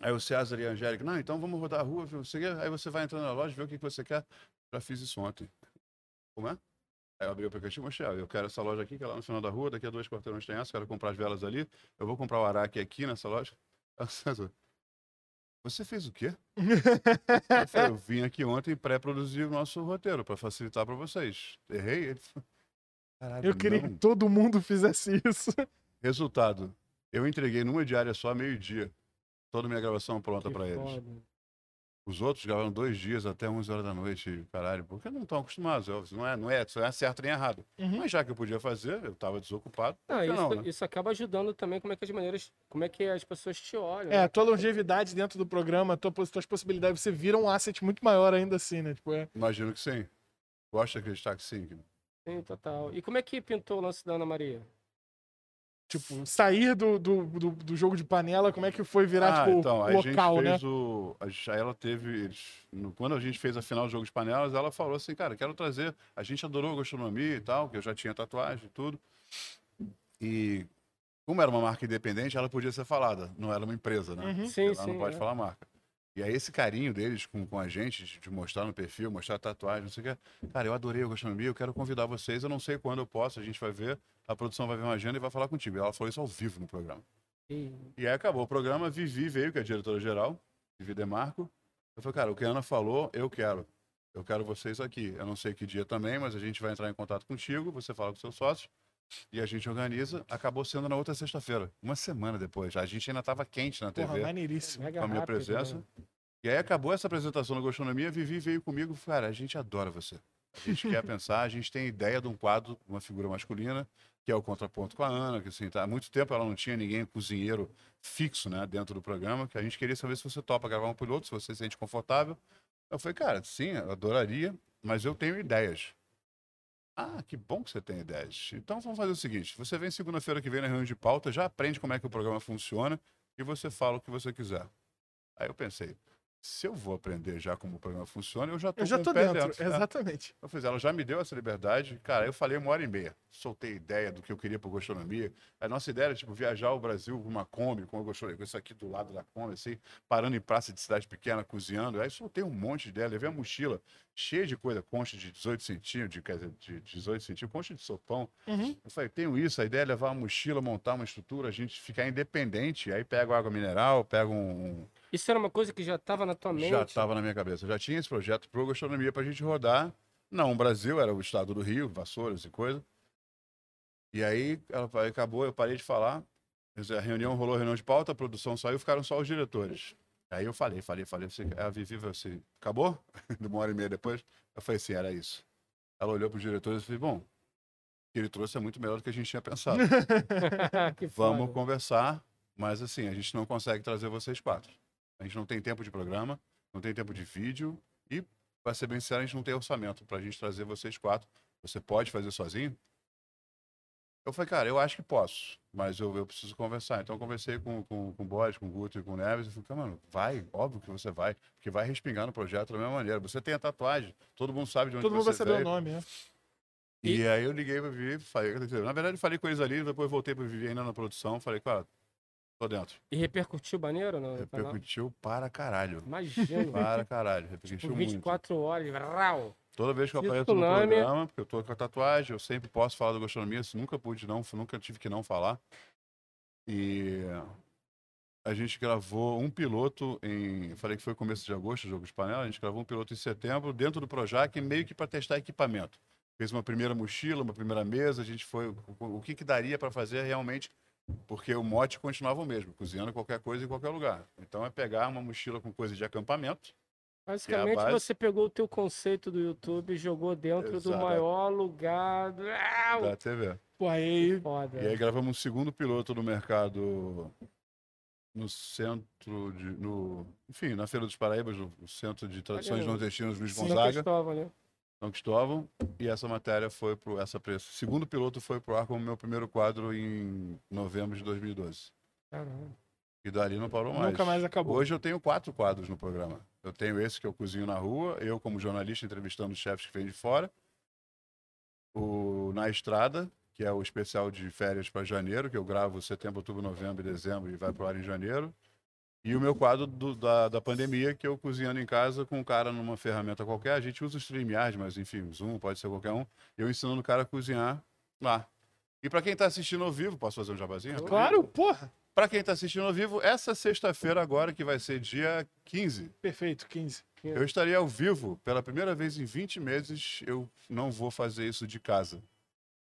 Speaker 3: aí o César e a Angélica, não, então vamos rodar a rua, viu? Aí você vai entrando na loja, vê o que, que você quer. Já fiz isso ontem. Como é? Aí eu abri o aplicativo e mostrei, ó, eu quero essa loja aqui, que é lá no final da rua, daqui a dois quarteirões tem essa, quero comprar as velas ali, eu vou comprar o araque aqui nessa loja. Você fez o quê? Eu, falei, eu vim aqui ontem pré-produzir o nosso roteiro para facilitar para vocês. Errei? Ele falou, Caralho,
Speaker 2: Eu queria
Speaker 3: não."
Speaker 2: que todo mundo fizesse isso.
Speaker 3: Resultado, eu entreguei numa diária só, meio-dia, toda a minha gravação pronta para eles. Os outros gravaram dois dias até 11 horas da noite, caralho, porque não estão acostumados. Não é, não é, isso não é certo nem errado.
Speaker 2: Uhum.
Speaker 3: Mas já que eu podia fazer, eu estava desocupado.
Speaker 1: Não, isso,
Speaker 3: não, né?
Speaker 1: isso acaba ajudando também como é que as maneiras, como é que as pessoas te olham.
Speaker 2: É,
Speaker 1: né?
Speaker 2: a tua longevidade dentro do programa, tua, tuas possibilidades, você vira um asset muito maior ainda assim, né? Tipo, é...
Speaker 3: Imagino que sim. Gosto de acreditar que sim.
Speaker 1: Sim, total. E como é que pintou o lance da Ana Maria?
Speaker 2: Tipo, sair do, do, do, do jogo de panela, como é que foi virar,
Speaker 3: ah,
Speaker 2: tipo,
Speaker 3: então, a
Speaker 2: local,
Speaker 3: gente
Speaker 2: né?
Speaker 3: fez o. A, gente- ela teve. eles- no- quando a gente fez a final do jogo de panelas, ela falou assim, cara, quero trazer. A gente adorou a gastronomia e tal, que eu já tinha tatuagem e tudo. E como era uma marca independente, ela podia ser falada, não era uma empresa, né?
Speaker 2: Uhum.
Speaker 1: Sim,
Speaker 3: Lá
Speaker 1: sim.
Speaker 3: não pode
Speaker 1: é.
Speaker 3: falar marca. E aí esse carinho deles com, com a gente, de, mostrar no perfil, mostrar a tatuagem, não sei o que. Cara, eu adorei a gastronomia, eu quero convidar vocês, eu não sei quando eu posso, a gente vai ver, a produção vai ver uma agenda e vai falar contigo. E ela falou isso ao vivo no programa.
Speaker 1: E-
Speaker 3: E aí acabou o programa, Vivi veio, que é a diretora-geral, Vivi Demarco. Eu falei, cara, o que a Ana falou, eu quero. Eu quero vocês aqui. Eu não sei que dia também, mas a gente vai entrar em contato contigo, você fala com seus sócios, e a gente organiza. Acabou sendo na outra sexta-feira, uma semana depois. A gente ainda estava quente na
Speaker 2: Porra,
Speaker 3: TV
Speaker 2: maneiríssimo.
Speaker 1: Mega
Speaker 3: com a minha
Speaker 1: rápido,
Speaker 3: presença.
Speaker 1: né?
Speaker 3: E aí acabou essa apresentação na gastronomia, Vivi veio comigo, cara, a gente adora você. A gente quer pensar, a gente tem ideia de um quadro, uma figura masculina, que é o contraponto com a Ana, que assim, tá, há muito tempo ela não tinha ninguém cozinheiro fixo, né, dentro do programa, que a gente queria saber se você topa gravar um piloto, se você se sente confortável. Eu falei, cara, sim, eu adoraria, mas eu tenho ideias. Ah, que bom que você tem ideias. Então vamos fazer o seguinte: você vem segunda-feira que vem na reunião de pauta, já aprende como é que o programa funciona e você fala o que você quiser. Aí eu pensei, se eu vou aprender já como o programa funciona, eu já tô
Speaker 2: Eu já tô
Speaker 3: o
Speaker 2: dentro,
Speaker 3: dentro. né?
Speaker 2: exatamente.
Speaker 3: Eu fiz, ela já me deu essa liberdade. Cara, eu falei uma hora e meia. Soltei ideia do que eu queria para gastronomia. A nossa ideia era, tipo, viajar ao Brasil com uma Kombi, com, a gastronomia, com isso aqui do lado da Kombi, assim, parando em praça de cidade pequena, cozinhando. Aí soltei um monte de ideia. Levei a mochila cheia de coisa, concha de 18 centímetros, de, quer dizer, de 18 centímetros, concha de sopão.
Speaker 2: Uhum.
Speaker 3: Eu falei, tenho isso, a ideia é levar uma mochila, montar uma estrutura, a gente ficar independente. Aí pego água mineral, pego um,
Speaker 1: Isso era uma coisa que já estava na tua mente?
Speaker 3: já estava na minha cabeça. Já tinha esse projeto pro gastronomia para a gente rodar. Não, o Brasil era o estado do Rio, Vassouras e coisa. E aí ela acabou, eu parei de falar. A reunião rolou, a reunião de pauta, a produção saiu, ficaram só os diretores. Aí eu falei, falei, falei, você, a Vivi falou assim, acabou? Uma hora e meia depois, eu falei assim, era isso. Ela olhou para os diretores e falei, bom, o que ele trouxe é muito melhor do que a gente tinha pensado. Vamos
Speaker 1: foda.
Speaker 3: conversar, Mas assim, a gente não consegue trazer vocês quatro. A gente não tem tempo de programa, não tem tempo de vídeo e, para ser bem sincero, a gente não tem orçamento pra gente trazer vocês quatro. Você pode fazer sozinho? Eu falei, cara, eu acho que posso, mas eu, eu preciso conversar. Então eu conversei com, com, com o Boris, com o Guto e com o Neves e falei, mano, vai, óbvio que você vai, porque vai respingar no projeto da mesma maneira. Você tem a tatuagem, todo mundo sabe de onde
Speaker 2: Todo mundo
Speaker 3: você
Speaker 2: vai saber o nome, né?
Speaker 3: E, aí eu liguei pra Vivi, falei, na verdade eu falei com eles ali, depois voltei pra Vivi ainda na produção, falei, cara, tô dentro.
Speaker 1: E repercutiu maneiro canal?
Speaker 3: Repercutiu para caralho.
Speaker 1: Imagino.
Speaker 3: Para caralho, repercutiu
Speaker 1: Tipo,
Speaker 3: muito.
Speaker 1: 24 horas, rau.
Speaker 3: Toda vez que eu apareço no programa, porque eu tô com a tatuagem, eu sempre posso falar da gastronomia, se nunca pude não, nunca tive que não falar. E a gente gravou um piloto em, falei que foi começo de agosto, jogo de panela, a gente gravou um piloto em setembro dentro do Projac, meio que para testar equipamento. Fez uma primeira mochila, uma primeira mesa, a gente foi o, o que que daria para fazer realmente, porque o mote continuava o mesmo, cozinhando qualquer coisa em qualquer lugar. Então é pegar uma mochila com coisa de acampamento,
Speaker 1: Basicamente,
Speaker 3: base.
Speaker 1: você pegou o teu conceito do YouTube e jogou dentro do
Speaker 3: Exato.
Speaker 1: maior lugar. do-
Speaker 3: da TV.
Speaker 2: Pô, aí.
Speaker 1: Foda.
Speaker 3: E aí gravamos um segundo piloto no mercado no centro de. No, enfim, na Feira dos Paraíbas, no Centro de Tradições Nordestinas Luiz Gonzaga,
Speaker 1: Cristóvão, né?
Speaker 3: São Cristóvão. E essa matéria foi pro. Essa preço. Segundo piloto foi pro ar como meu primeiro quadro em novembro de 2012.
Speaker 1: Caramba.
Speaker 3: E dali não parou mais.
Speaker 2: Nunca mais acabou.
Speaker 3: Hoje eu tenho quatro quadros no programa. Eu tenho esse que eu cozinho na rua, eu como jornalista entrevistando os chefes que vêm de fora. O Na Estrada, que é o especial de férias para janeiro, que eu gravo setembro, outubro, novembro e dezembro e vai pro ar em janeiro. E o meu quadro do- da, da pandemia, que eu cozinhando em casa com um cara numa ferramenta qualquer. A gente usa o StreamYard, mas enfim, o Zoom pode ser qualquer um. Eu ensinando o cara a cozinhar lá. E para quem está assistindo ao vivo, posso fazer um jabazinho?
Speaker 2: Claro, porra.
Speaker 3: Para quem está assistindo ao vivo, essa sexta-feira agora, que vai ser dia 15,
Speaker 2: Perfeito, 15.
Speaker 3: eu estarei ao vivo. Pela primeira vez em 20 meses, eu não vou fazer isso de casa.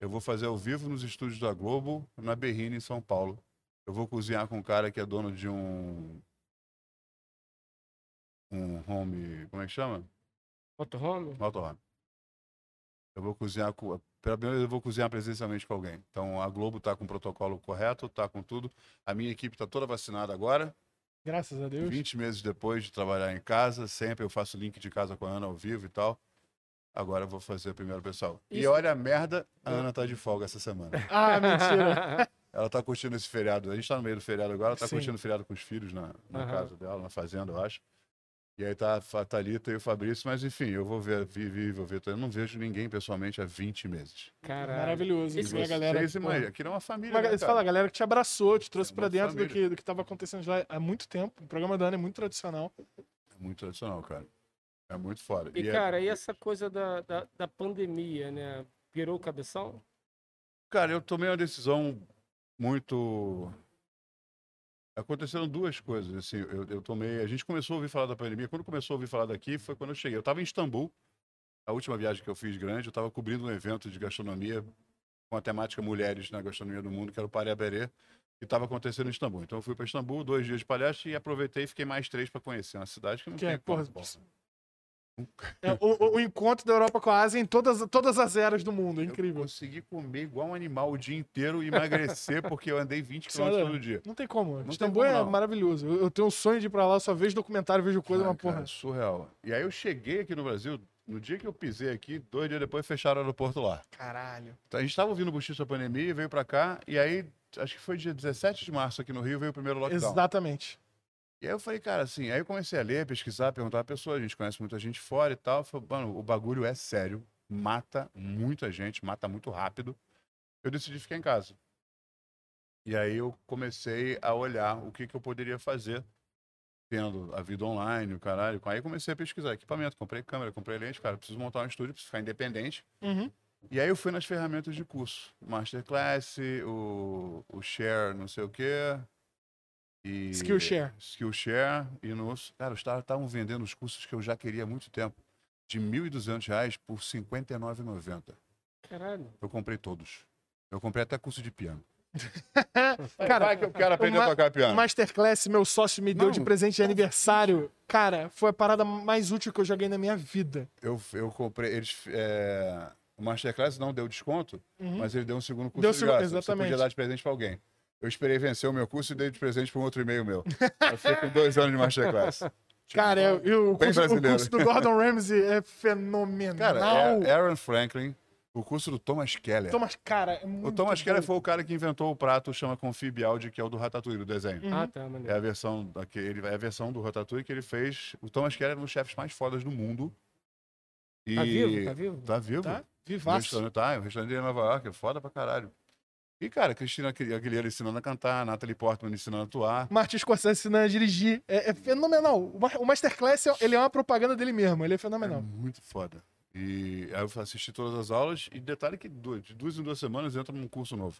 Speaker 3: Eu vou fazer ao vivo nos estúdios da Globo, na Berrine, em São Paulo. Eu vou cozinhar com um cara que é dono de um... Um home... Como é que chama?
Speaker 1: Motorhome?
Speaker 3: Motorhome. Eu vou cozinhar com... Pela primeira vez eu vou cozinhar presencialmente com alguém. Então a Globo está com o protocolo correto, está com tudo. A minha equipe está toda vacinada agora.
Speaker 2: Graças a Deus.
Speaker 3: 20 meses depois de trabalhar em casa, sempre eu faço link de casa com a Ana ao vivo e tal. Agora eu vou fazer primeiro, pessoal. E
Speaker 1: Isso-
Speaker 3: olha a merda, a Ana tá de folga essa semana.
Speaker 2: Ah, mentira.
Speaker 3: Ela tá curtindo esse feriado. A gente tá no meio do feriado agora, ela tá
Speaker 2: Sim.
Speaker 3: curtindo o feriado com os filhos na, na
Speaker 1: Aham.
Speaker 3: casa dela, na fazenda, eu acho. E aí tá a Thalita e o Fabrício, mas enfim, eu vou ver, Vivi, vou ver. Eu não vejo ninguém pessoalmente há 20 meses.
Speaker 1: Caralho.
Speaker 2: Maravilhoso.
Speaker 1: Esse-
Speaker 2: Isso, a galera.
Speaker 3: Vocês
Speaker 2: pô,
Speaker 3: imaginam, aquilo é uma família,
Speaker 2: Uma,
Speaker 3: né,
Speaker 2: você
Speaker 3: cara?
Speaker 2: fala, a galera que te abraçou, te trouxe
Speaker 3: É
Speaker 2: pra
Speaker 3: uma
Speaker 2: dentro do que, do que tava acontecendo já há muito tempo. O programa da Ana é muito tradicional.
Speaker 3: É muito tradicional, cara. É muito foda.
Speaker 1: E,
Speaker 3: é-
Speaker 1: cara, e essa coisa da, da, da pandemia, né? Pirou o cabeção?
Speaker 3: Cara, eu tomei uma decisão muito. Aconteceram duas coisas. Assim, eu, eu tomei. A gente começou a ouvir falar da pandemia. Quando começou a ouvir falar daqui, foi quando eu cheguei. Eu estava em Istambul, a última viagem que eu fiz grande. Eu estava cobrindo um evento de gastronomia com a temática Mulheres na Gastronomia do Mundo, que era o Paré Berê, que estava acontecendo em Istambul. Então eu fui para Istambul, dois dias de palestra, e aproveitei e fiquei mais três para conhecer uma cidade que não
Speaker 2: Que
Speaker 3: tem
Speaker 2: é, porra. É, o, o- o encontro da Europa com a Ásia em todas, todas as eras do mundo. É
Speaker 3: Eu
Speaker 2: incrível.
Speaker 3: consegui comer igual um animal o dia inteiro e emagrecer porque eu andei 20
Speaker 2: Sério?
Speaker 3: km todo dia.
Speaker 2: Não tem como.
Speaker 3: tem
Speaker 2: Istambul
Speaker 3: como,
Speaker 2: é
Speaker 3: não.
Speaker 2: maravilhoso. Eu, eu tenho um sonho de ir pra lá, eu só vejo documentário, vejo coisa,
Speaker 3: Ah,
Speaker 2: uma
Speaker 3: cara,
Speaker 2: porra.
Speaker 3: surreal. E aí eu cheguei aqui no Brasil, no dia que eu pisei aqui, dois dias depois fecharam o aeroporto lá.
Speaker 2: Caralho.
Speaker 3: Então, a gente estava ouvindo o da Pandemia, veio para cá, e aí, acho que foi dia 17 de março aqui no Rio, veio o primeiro lockdown.
Speaker 2: Exatamente.
Speaker 3: E aí eu falei, cara, assim, aí eu comecei a ler, pesquisar, perguntar a pessoa, a gente conhece muita gente fora e tal. Falei, mano, o bagulho é sério, mata muita gente, mata muito rápido. Eu decidi ficar em casa. E aí eu comecei a olhar o que, que eu poderia fazer, tendo a vida online, o caralho. Aí eu comecei a pesquisar equipamento, comprei câmera, comprei lente, cara, preciso montar um estúdio, preciso ficar independente.
Speaker 2: Uhum.
Speaker 3: E aí eu fui nas ferramentas de curso. Masterclass, o, o Share não sei o quê. E
Speaker 2: Skillshare.
Speaker 3: Skillshare. E nos... Cara, os caras estavam vendendo os cursos que eu já queria há muito tempo. De 1.200 reais por R$ 59,90.
Speaker 1: Caralho.
Speaker 3: Eu comprei todos. Eu comprei até curso de piano.
Speaker 2: Cara,
Speaker 3: Vai que eu quero aprender
Speaker 2: uma-
Speaker 3: a tocar
Speaker 2: O
Speaker 3: piano.
Speaker 2: Masterclass, meu sócio me deu
Speaker 3: Não.
Speaker 2: de presente de aniversário. Cara, foi a parada mais útil que eu joguei na minha vida.
Speaker 3: Eu, eu comprei... Eles, é, O Masterclass não deu desconto,
Speaker 2: Uhum.
Speaker 3: mas ele deu um segundo curso
Speaker 2: Deu
Speaker 3: de graça. Você
Speaker 2: exatamente.
Speaker 3: podia dar de presente pra alguém. Eu esperei vencer o meu curso e dei de presente para um outro e-mail meu. Eu fiquei com dois anos de Masterclass.
Speaker 2: Cara, é, e o, curso, o curso do Gordon Ramsay é fenomenal.
Speaker 3: Cara, é Aaron Franklin, o curso do Thomas Keller.
Speaker 2: Thomas, cara, é muito
Speaker 3: O Thomas
Speaker 2: bom.
Speaker 3: Keller foi o cara que inventou o prato chama Confit Bialdi, que é o do Ratatouille, do desenho.
Speaker 2: Uhum.
Speaker 1: Ah, tá,
Speaker 3: É
Speaker 1: maneiro.
Speaker 3: a versão daquele, é a versão do Ratatouille que ele fez. O Thomas Keller é um dos chefes mais fodas do mundo. E...
Speaker 1: Tá vivo? Tá vivo?
Speaker 3: Tá vivo.
Speaker 2: Tá?
Speaker 3: O
Speaker 2: Vivaço.
Speaker 3: restaurante, tá, o restaurante dele em Nova York é foda pra caralho. E, cara, Cristina Aguilera ensinando a cantar, Natalie Portman ensinando a atuar.
Speaker 2: Martin Scorsese ensinando a dirigir. É, é fenomenal. O, Ma- o Masterclass, é- ele é uma propaganda dele mesmo. Ele é
Speaker 3: É
Speaker 2: fenomenal.
Speaker 3: muito foda. E aí eu assisti todas as aulas e detalhe que de duas em duas semanas entra num curso novo.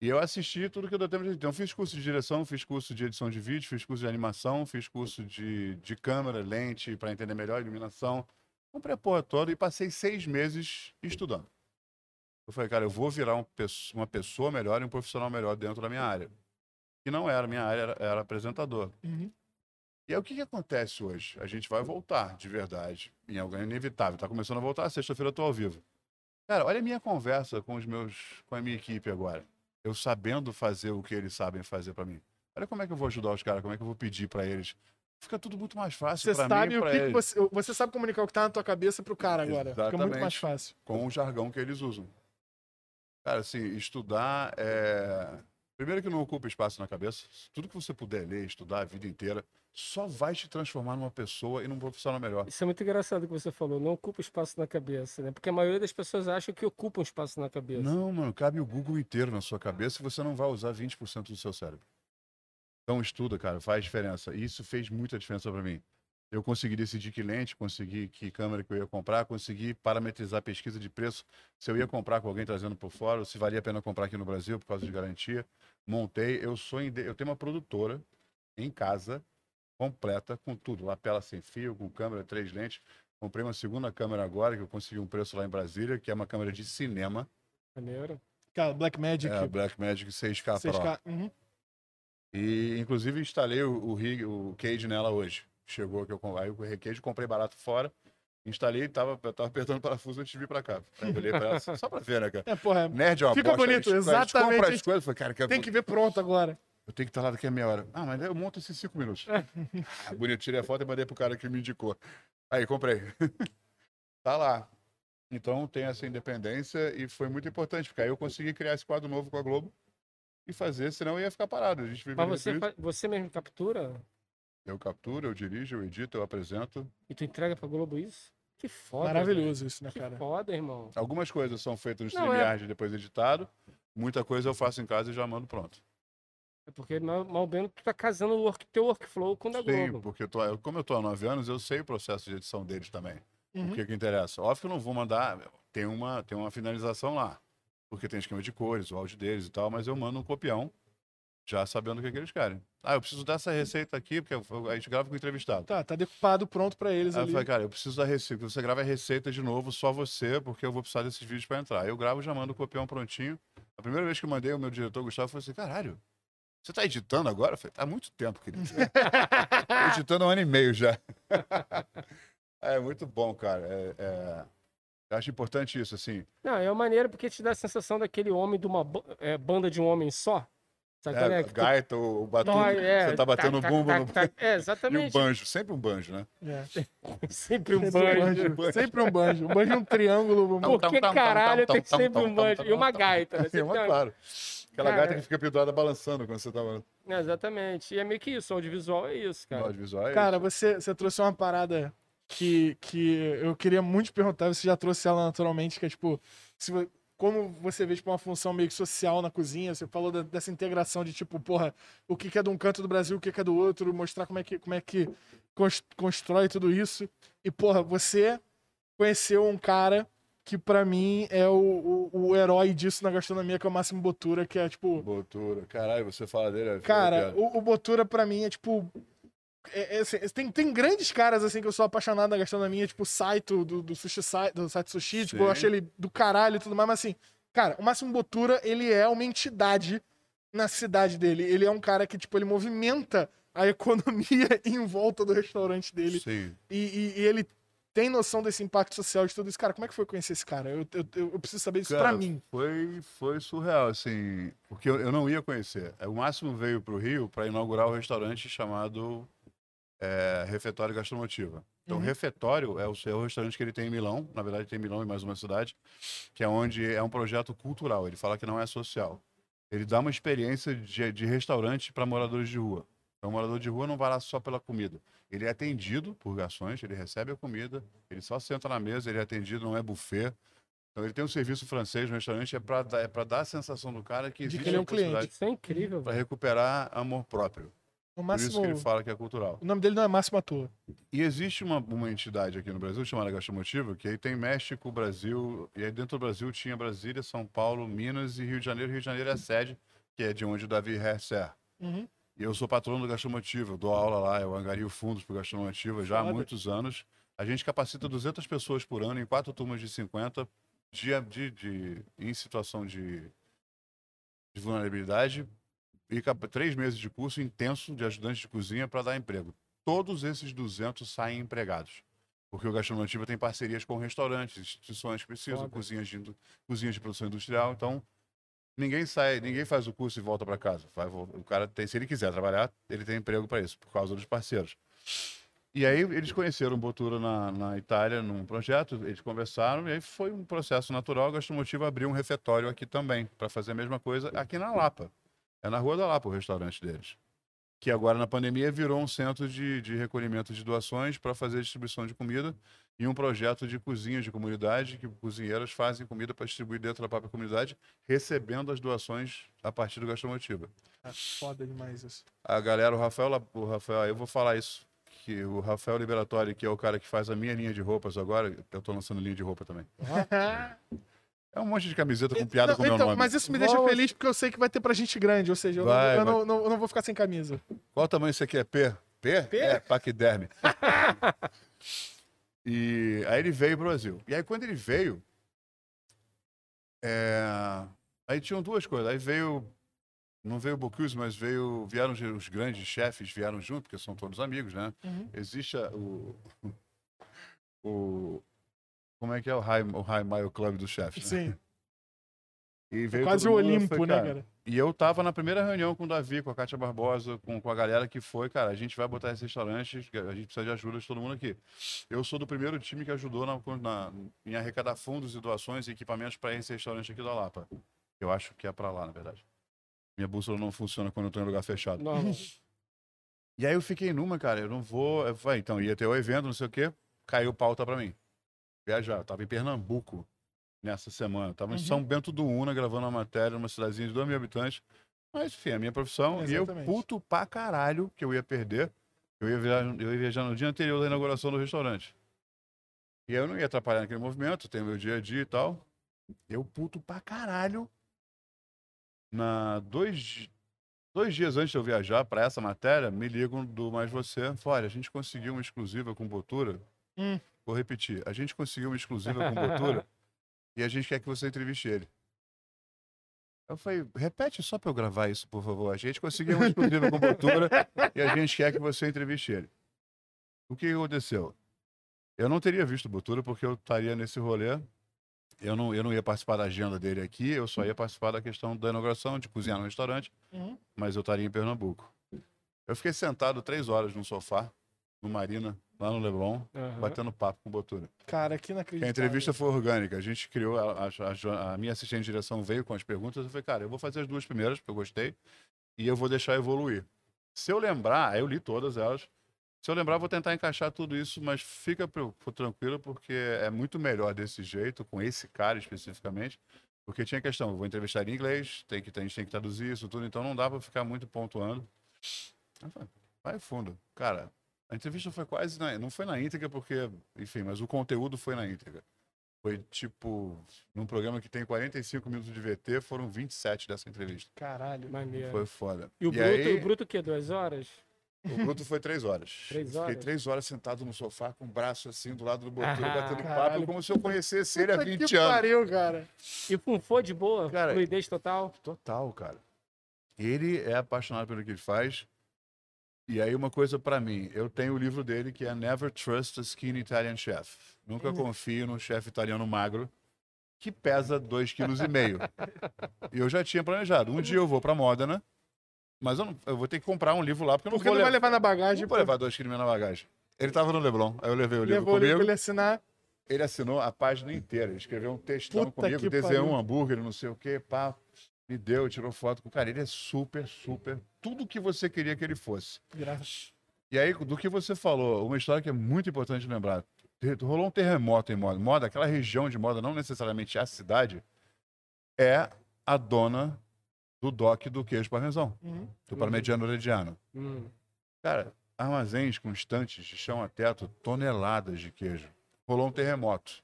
Speaker 3: E eu assisti tudo que eu deu tempo de Então, fiz curso de direção, fiz curso de edição de vídeo, fiz curso de animação, fiz curso de, de câmera, lente, para entender melhor a iluminação. Porra toda e passei seis meses estudando. Eu falei, cara, eu vou virar um uma pessoa melhor e um profissional melhor dentro da minha área. Que não era, minha área era, era apresentador.
Speaker 2: Uhum.
Speaker 3: E aí o que, que acontece hoje? A gente vai voltar, de verdade. Em algo inevitável. Tá começando a voltar, sexta-feira eu tô ao vivo. Cara, olha a minha conversa com os meus, com a minha equipe agora. Eu sabendo fazer o que eles sabem fazer pra mim. Olha como é que eu vou ajudar os caras, como é que eu vou pedir pra eles. Fica tudo muito mais fácil
Speaker 2: sabe
Speaker 3: mim e pra
Speaker 2: que, que
Speaker 3: eles,
Speaker 2: você. Você sabe comunicar o que tá na tua cabeça pro cara agora. Fica muito
Speaker 3: Exatamente.
Speaker 2: mais fácil.
Speaker 3: com o jargão que eles usam. Cara, assim, estudar é. Primeiro que não ocupa espaço na cabeça. Tudo que você puder ler, estudar a vida inteira, só vai te transformar numa pessoa e num profissional melhor.
Speaker 1: Isso é muito engraçado que você falou. Não ocupa espaço na cabeça, né? Porque a maioria das pessoas acham que ocupam espaço na cabeça.
Speaker 3: Não, mano, cabe o Google inteiro na sua cabeça e você não vai usar 20% do seu cérebro. Então estuda, cara, faz diferença. E isso fez muita diferença para mim. Eu consegui decidir que lente, consegui que câmera que eu ia comprar, consegui parametrizar a pesquisa de preço, se eu ia comprar com alguém trazendo por fora, ou se valia a pena comprar aqui no Brasil por causa de garantia. Montei, eu sou eu tenho uma produtora em casa completa com tudo, lapela sem fio, com câmera, três lentes. Comprei uma segunda câmera agora que eu consegui um preço lá em Brasília, que é uma câmera de cinema.
Speaker 1: Maneiro.
Speaker 2: Cara, Black Magic.
Speaker 3: É a Blackmagic 6K, Pro.
Speaker 2: 6K. Uhum.
Speaker 3: E inclusive instalei o, o rig, o cage nela hoje. Chegou que eu com- aí o cage comprei barato fora. Instalei, tava, eu tava apertando o parafuso antes de vir pra cá. Aí eu olhei pra ela, só pra ver, né, cara?
Speaker 2: É, porra.
Speaker 3: Nerd é uma
Speaker 2: Fica
Speaker 3: bosta,
Speaker 2: bonito,
Speaker 3: a gente-
Speaker 2: exatamente,
Speaker 3: compra as
Speaker 2: gente
Speaker 3: coisas, falei, cara, que
Speaker 2: Tem que ver pronto agora.
Speaker 3: eu tenho que estar lá daqui a meia hora. Ah, mas eu monto esses cinco minutos. ah, bonito, tirei a foto e mandei pro cara que me indicou. Aí, comprei. tá lá. Então tem essa independência e foi muito importante, porque aí eu consegui criar esse quadro novo com a Globo e fazer, senão eu ia ficar parado. A gente vive
Speaker 1: Mas você, fa- você mesmo captura
Speaker 3: Eu capturo, eu dirijo, eu edito, eu apresento.
Speaker 1: e tu entrega pra Globo isso? Que foda.
Speaker 2: Maravilhoso isso, né,
Speaker 1: velho. Que
Speaker 2: cara?
Speaker 1: foda, irmão.
Speaker 3: Algumas coisas são feitas no
Speaker 1: é-
Speaker 3: StreamYard e depois editado. Muita coisa eu faço em casa e já mando pronto.
Speaker 1: É porque mal, mal bem tu tá casando o work, teu workflow com o da
Speaker 3: Sim,
Speaker 1: Globo.
Speaker 3: porque eu tô, eu- como eu tô há nove anos, eu sei o processo de edição deles também.
Speaker 2: Uhum.
Speaker 3: O que que interessa. Óbvio que eu não vou mandar, tem uma, tem uma finalização lá. Porque tem esquema de cores, o áudio deles e tal, mas eu mando um copião, já sabendo o que, que eles querem. Ah, eu preciso dessa receita aqui, porque eu- a gente grava com o entrevistado.
Speaker 2: Tá, tá decupado pronto pra eles
Speaker 3: Aí eu
Speaker 2: ali.
Speaker 3: falei, cara, eu preciso da receita. Você grava a receita de novo, só você, porque eu vou precisar desses vídeos pra entrar. Aí eu gravo, já mando o copião prontinho. A primeira vez que eu mandei, o meu diretor Gustavo falou assim: caralho, você tá editando agora? Eu falei, tá há muito tempo, querido. Tô editando há um ano e meio já. é muito bom, cara. É, é- Eu acho importante isso, assim.
Speaker 1: Não, é uma maneira porque te dá a sensação daquele homem de uma é, banda de um homem só. Sabe
Speaker 3: É,
Speaker 1: é? tu-
Speaker 3: gaita, o, o batuque,
Speaker 1: é,
Speaker 3: você tá batendo o
Speaker 1: tac,
Speaker 3: bumbo
Speaker 1: tac,
Speaker 3: no...
Speaker 1: tac. É,
Speaker 3: e o
Speaker 1: exatamente.
Speaker 3: banjo, sempre um banjo, né?
Speaker 2: É.
Speaker 1: Sempre um banjo.
Speaker 2: Sempre um banjo. Um banjo e um triângulo.
Speaker 1: Por que caralho tem sempre um banjo? E uma gaita, né?
Speaker 3: É uma,
Speaker 1: tem uma-
Speaker 3: claro. Aquela
Speaker 1: Cara,
Speaker 3: gaita que fica pendurada balançando quando você tá
Speaker 1: É, exatamente. E é meio que isso, o audiovisual é isso, cara.
Speaker 3: audiovisual. é
Speaker 2: Cara, você, você trouxe uma parada que, que eu queria muito te perguntar, você já trouxe ela naturalmente, que é tipo, se, como você vê tipo, uma função meio que social na cozinha, você falou da- dessa integração de tipo, porra, o que que é de um canto do Brasil, o que que é do outro, mostrar como é que, como é que cons- constrói tudo isso. E, porra, você conheceu um cara que pra mim é o, o, o herói disso na gastronomia, que é o Máximo Botura, que é tipo.
Speaker 3: Botura. Caralho, você fala dele. é
Speaker 2: Cara, o, o Botura pra mim é tipo. É- é assim, tem, tem grandes caras assim que eu sou apaixonado na gastronomia, tipo o Saito do, do Sushi do Saito Sushi, tipo, eu acho ele do caralho e tudo mais, mas assim, cara, o Máximo Botura, ele é uma entidade na cidade dele. Ele é um cara que, tipo, ele movimenta a economia em volta do restaurante dele.
Speaker 3: Sim.
Speaker 2: E, e- e ele tem noção desse impacto social de tudo isso. Cara, como é que foi conhecer esse cara? Eu, eu, eu- preciso saber isso
Speaker 3: Cara,
Speaker 2: pra mim.
Speaker 3: Foi, foi surreal, assim, porque eu, eu não ia conhecer. É, O Máximo veio para o Rio para inaugurar o restaurante chamado é, Refeitório Gastromotiva. Então,
Speaker 2: Uhum.
Speaker 3: o Refeitório é o, o restaurante que ele tem em Milão, na verdade tem em Milão e mais uma cidade, que é onde é um projeto cultural. Ele fala que não é social. Ele dá uma experiência de, de restaurante para moradores de rua. Então, o morador de rua não vai lá só pela comida. Ele é atendido por garçons, ele recebe a comida, ele só senta na mesa, ele é atendido, não é buffet. Então, ele tem um serviço francês no restaurante, é para dar, é dar a sensação do cara que
Speaker 2: De que
Speaker 3: existe
Speaker 2: ele é um
Speaker 3: a possibilidade
Speaker 1: Isso é incrível,
Speaker 3: para recuperar amor próprio.
Speaker 2: O
Speaker 3: Por isso
Speaker 2: Máximo.
Speaker 3: que ele fala que é cultural.
Speaker 2: O nome dele não é Máximo à toa.
Speaker 3: E existe uma, uma entidade aqui no Brasil chamada Gastromotiva, que aí tem México, Brasil, e aí dentro do Brasil tinha Brasília, São Paulo, Minas e Rio de Janeiro. Rio de Janeiro é a sede, que é de onde o Davi Hercer.
Speaker 2: Uhum.
Speaker 3: E eu sou patrono do Gastromotiva, eu dou aula lá, eu angario fundos para o Gastromotiva já há muitos anos. A gente capacita 200 pessoas por ano em quatro turmas de 50, de, de, de- em situação de, de vulnerabilidade, e três meses de curso intenso de ajudante de cozinha para dar emprego. Todos esses 200 saem empregados. Porque o Gastromotiva tem parcerias com restaurantes, instituições que precisam,
Speaker 1: Foda.
Speaker 3: cozinhas de, cozinhas de produção industrial. Então, ninguém sai, ninguém faz o curso e volta para casa. Vai o cara tem, se ele quiser trabalhar, ele tem emprego para isso, por causa dos parceiros. E aí eles conheceram o Botura na, na Itália num projeto, eles conversaram e aí foi um processo natural. A Gastromotiva abriu um refeitório aqui também para fazer a mesma coisa aqui na Lapa. É na Rua da Lapa o restaurante deles. Que agora na pandemia virou um centro de, de recolhimento de doações para fazer distribuição de comida e um projeto de cozinha de comunidade que cozinheiras fazem comida para distribuir dentro da própria comunidade, recebendo as doações a partir do Gastromotiva.
Speaker 2: É foda demais isso.
Speaker 3: A galera, o Rafael, o Rafael, eu vou falar isso, que o Rafael Liberatori, que é o cara que faz a minha linha de roupas agora, eu tô lançando linha de roupa também. É um monte de camiseta com piada
Speaker 2: Não,
Speaker 3: com o meu
Speaker 2: então,
Speaker 3: nome.
Speaker 2: Mas isso me deixa feliz porque eu sei que vai ter pra gente grande. Ou seja, eu, não-
Speaker 3: Vai,
Speaker 2: eu não, não- eu não vou ficar sem camisa.
Speaker 3: Qual tamanho você quer? P? P?
Speaker 2: P?
Speaker 3: É, paquiderme. e aí ele veio pro Brasil. E aí quando ele veio, é, aí tinham duas coisas. Aí veio, não veio o Bocuse, mas veio, vieram os- os grandes chefes, vieram junto, porque são todos amigos, né?
Speaker 2: Uhum.
Speaker 3: Existe a- o, o, como é que é o High, o high Mile Club dos chefes, né?
Speaker 2: Sim.
Speaker 3: E veio
Speaker 2: Quase
Speaker 3: todo
Speaker 2: o Olimpo,
Speaker 3: falei,
Speaker 2: né,
Speaker 3: cara,
Speaker 2: cara?
Speaker 3: e eu tava na primeira reunião com o Davi, com a Kátia Barbosa, com, com a galera que foi, cara, a gente vai botar esse restaurante, a gente precisa de ajuda de todo mundo aqui. Eu sou do primeiro time que ajudou na, na- em arrecadar fundos e doações e equipamentos para esse restaurante aqui da Lapa. Eu acho que é para lá, na verdade. Minha bússola não funciona quando eu tô em lugar fechado.
Speaker 1: Normal.
Speaker 3: E aí eu fiquei numa, cara, eu não vou. Eu falei, então, ia ter o evento, não sei o quê, caiu pauta pra mim. Viajar. Eu tava em Pernambuco nessa semana. Eu tava em
Speaker 2: Uhum.
Speaker 3: São Bento do Una gravando uma matéria numa cidadezinha de 2 mil habitantes. Mas, enfim, a minha profissão. E eu
Speaker 2: Exatamente.
Speaker 3: puto pra caralho que eu ia perder. Eu ia, viajar, eu ia viajar no dia anterior da inauguração do restaurante. E eu não ia atrapalhar naquele movimento, tem o meu dia a dia e tal. Eu puto pra caralho. Na dois, dois dias antes de eu viajar para essa matéria, me ligam do Mais Você. Olha, a gente conseguiu uma exclusiva com Botura.
Speaker 2: Hum.
Speaker 3: Vou repetir. A gente conseguiu uma exclusiva com Botura e a gente quer que você entreviste ele. Eu falei, repete só para eu gravar isso, por favor. A gente conseguiu uma exclusiva com Botura e a gente quer que você entreviste ele. O que aconteceu? Eu não teria visto o Botura porque eu estaria nesse rolê. Eu não, eu não ia participar da agenda dele aqui, eu só ia participar da questão da inauguração, de cozinhar no restaurante,
Speaker 2: Uhum.
Speaker 3: mas eu estaria em Pernambuco. Eu fiquei sentado três horas no sofá, no Marina, lá no Leblon,
Speaker 1: Aham.
Speaker 3: batendo papo com o Botura.
Speaker 2: Cara, que inacreditável.
Speaker 3: a entrevista foi orgânica. A gente criou, a, a- a minha assistente de direção veio com as perguntas. Eu falei, cara, eu vou fazer as duas primeiras, porque eu gostei, e eu vou deixar evoluir. Se eu lembrar, eu li todas elas. Se eu lembrar, eu vou tentar encaixar tudo isso, mas fica pro- pro tranquilo, porque é muito melhor desse jeito, com esse cara especificamente. Porque tinha questão, eu vou entrevistar ele em inglês, tem que, a gente tem que traduzir isso tudo, então não dá pra ficar muito pontuando. Vai fundo. Cara, a entrevista foi quase. Na, não foi na íntegra, porque, enfim, mas o conteúdo foi na íntegra. Foi tipo, num programa que tem 45 minutos de VT, foram 27 dessa entrevista.
Speaker 2: Caralho.
Speaker 1: Maneiro.
Speaker 3: Foi foda.
Speaker 1: E o Bruto,
Speaker 3: aí,
Speaker 1: o Bruto o quê? Duas horas?
Speaker 3: o Bruto foi três horas.
Speaker 1: Três
Speaker 3: Eu Fiquei
Speaker 1: horas?
Speaker 3: três horas sentado no sofá com o braço assim do lado do Botura,
Speaker 1: Ah,
Speaker 3: batendo
Speaker 2: caralho.
Speaker 3: papo, como se eu conhecesse ele há
Speaker 2: Puta
Speaker 3: 20
Speaker 2: que
Speaker 3: anos.
Speaker 2: pariu, cara.
Speaker 1: E funfou de boa?
Speaker 3: Cara,
Speaker 1: Fluidez total?
Speaker 3: Total, cara. Ele é apaixonado pelo que ele faz. E aí uma coisa pra mim, eu tenho o livro dele que é Never Trust a Skinny Italian Chef. Nunca
Speaker 2: Hum.
Speaker 3: confio num chefe italiano magro que pesa 2,5 kg. E eu já tinha planejado. Um dia eu vou pra Modena, mas eu, não- eu vou ter que comprar um livro lá porque eu não
Speaker 2: Porque
Speaker 3: vou
Speaker 2: não vai
Speaker 3: levar,
Speaker 2: levar na bagagem.
Speaker 3: não vou levar 2 kg na bagagem. Ele tava no Leblon, aí eu levei o livro
Speaker 2: Levou
Speaker 3: comigo.
Speaker 2: pra ele assinar.
Speaker 3: Ele assinou a página inteira. Ele escreveu um textão
Speaker 2: Puta
Speaker 3: comigo, desenhou
Speaker 2: pariu.
Speaker 3: um hambúrguer, não sei o quê, pá. Me deu, tirou foto com o cara. Ele é super, super. Tudo que você queria que ele fosse.
Speaker 2: Graças.
Speaker 3: E aí, do que você falou, uma história que é muito importante lembrar. Rolou um terremoto em Moda. Moda, aquela região de Moda, não necessariamente a cidade, é a dona do DOC do queijo parmesão,
Speaker 2: Uhum.
Speaker 3: do parmigiano reggiano.
Speaker 1: Hum.
Speaker 3: Cara, armazéns com estantes de chão a teto, toneladas de queijo. Rolou um terremoto.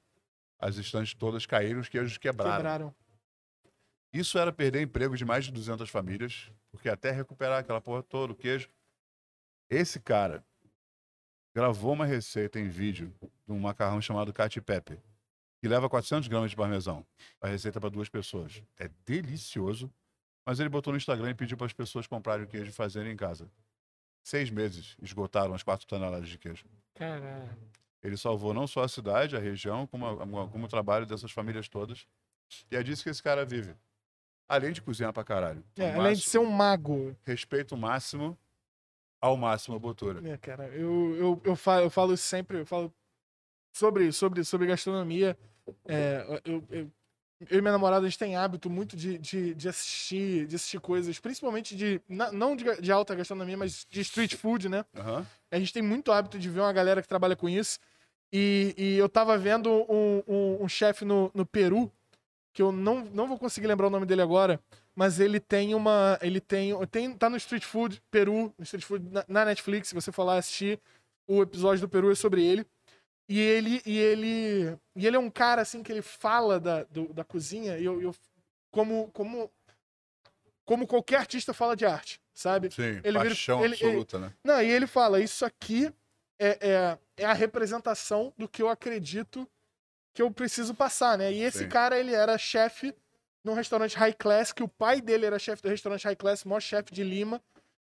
Speaker 3: As estantes todas caíram, os queijos quebraram.
Speaker 2: Quebraram.
Speaker 3: Isso era perder emprego de mais de 200 famílias, porque até recuperar aquela porra toda, o queijo. Esse cara gravou uma receita em vídeo de um macarrão chamado Cati Pepe, que leva 400 gramas de parmesão. A receita para duas pessoas. É delicioso, mas ele botou no Instagram e pediu para as pessoas comprarem o queijo e fazerem em casa. Seis meses esgotaram as quatro toneladas de queijo.
Speaker 1: Caralho.
Speaker 3: Ele salvou não só a cidade, a região, como, a- como o trabalho dessas famílias todas. E é disso que esse cara vive. Além de cozinhar pra caralho.
Speaker 2: É,
Speaker 3: O
Speaker 2: além de
Speaker 3: máximo-
Speaker 2: ser um mago.
Speaker 3: Respeito máximo ao máximo a botura.
Speaker 2: É, cara, eu, eu, eu, falo, eu falo sempre, eu falo sobre, sobre, sobre gastronomia. É, eu, eu, eu e minha namorada, a gente tem hábito muito de, de, de assistir, de assistir coisas, principalmente de. Não de, de alta gastronomia, mas de street food, né?
Speaker 3: Aham.
Speaker 2: A gente tem muito hábito de ver uma galera que trabalha com isso. E, e eu tava vendo um, um, um chefe no, no Peru, que eu não, não vou conseguir lembrar o nome dele agora, mas ele tem uma. Ele tem. tem tá no Street Food Peru, no Street Food na, na Netflix, se você lá assistir, o episódio do Peru é sobre ele. E ele, e ele, e ele é um cara assim que ele fala da, do- da cozinha, e eu, eu como, como, como qualquer artista fala de arte, sabe?
Speaker 3: Sim,
Speaker 2: Ele vira-
Speaker 3: paixão
Speaker 2: ele-
Speaker 3: absoluta, né?
Speaker 2: Não, e ele fala, isso aqui é, é, é a representação do que eu acredito que eu preciso passar, né? E esse
Speaker 3: Sim.
Speaker 2: cara, ele era chefe num restaurante high class, que o pai dele era chefe do restaurante high class, maior chefe de Lima.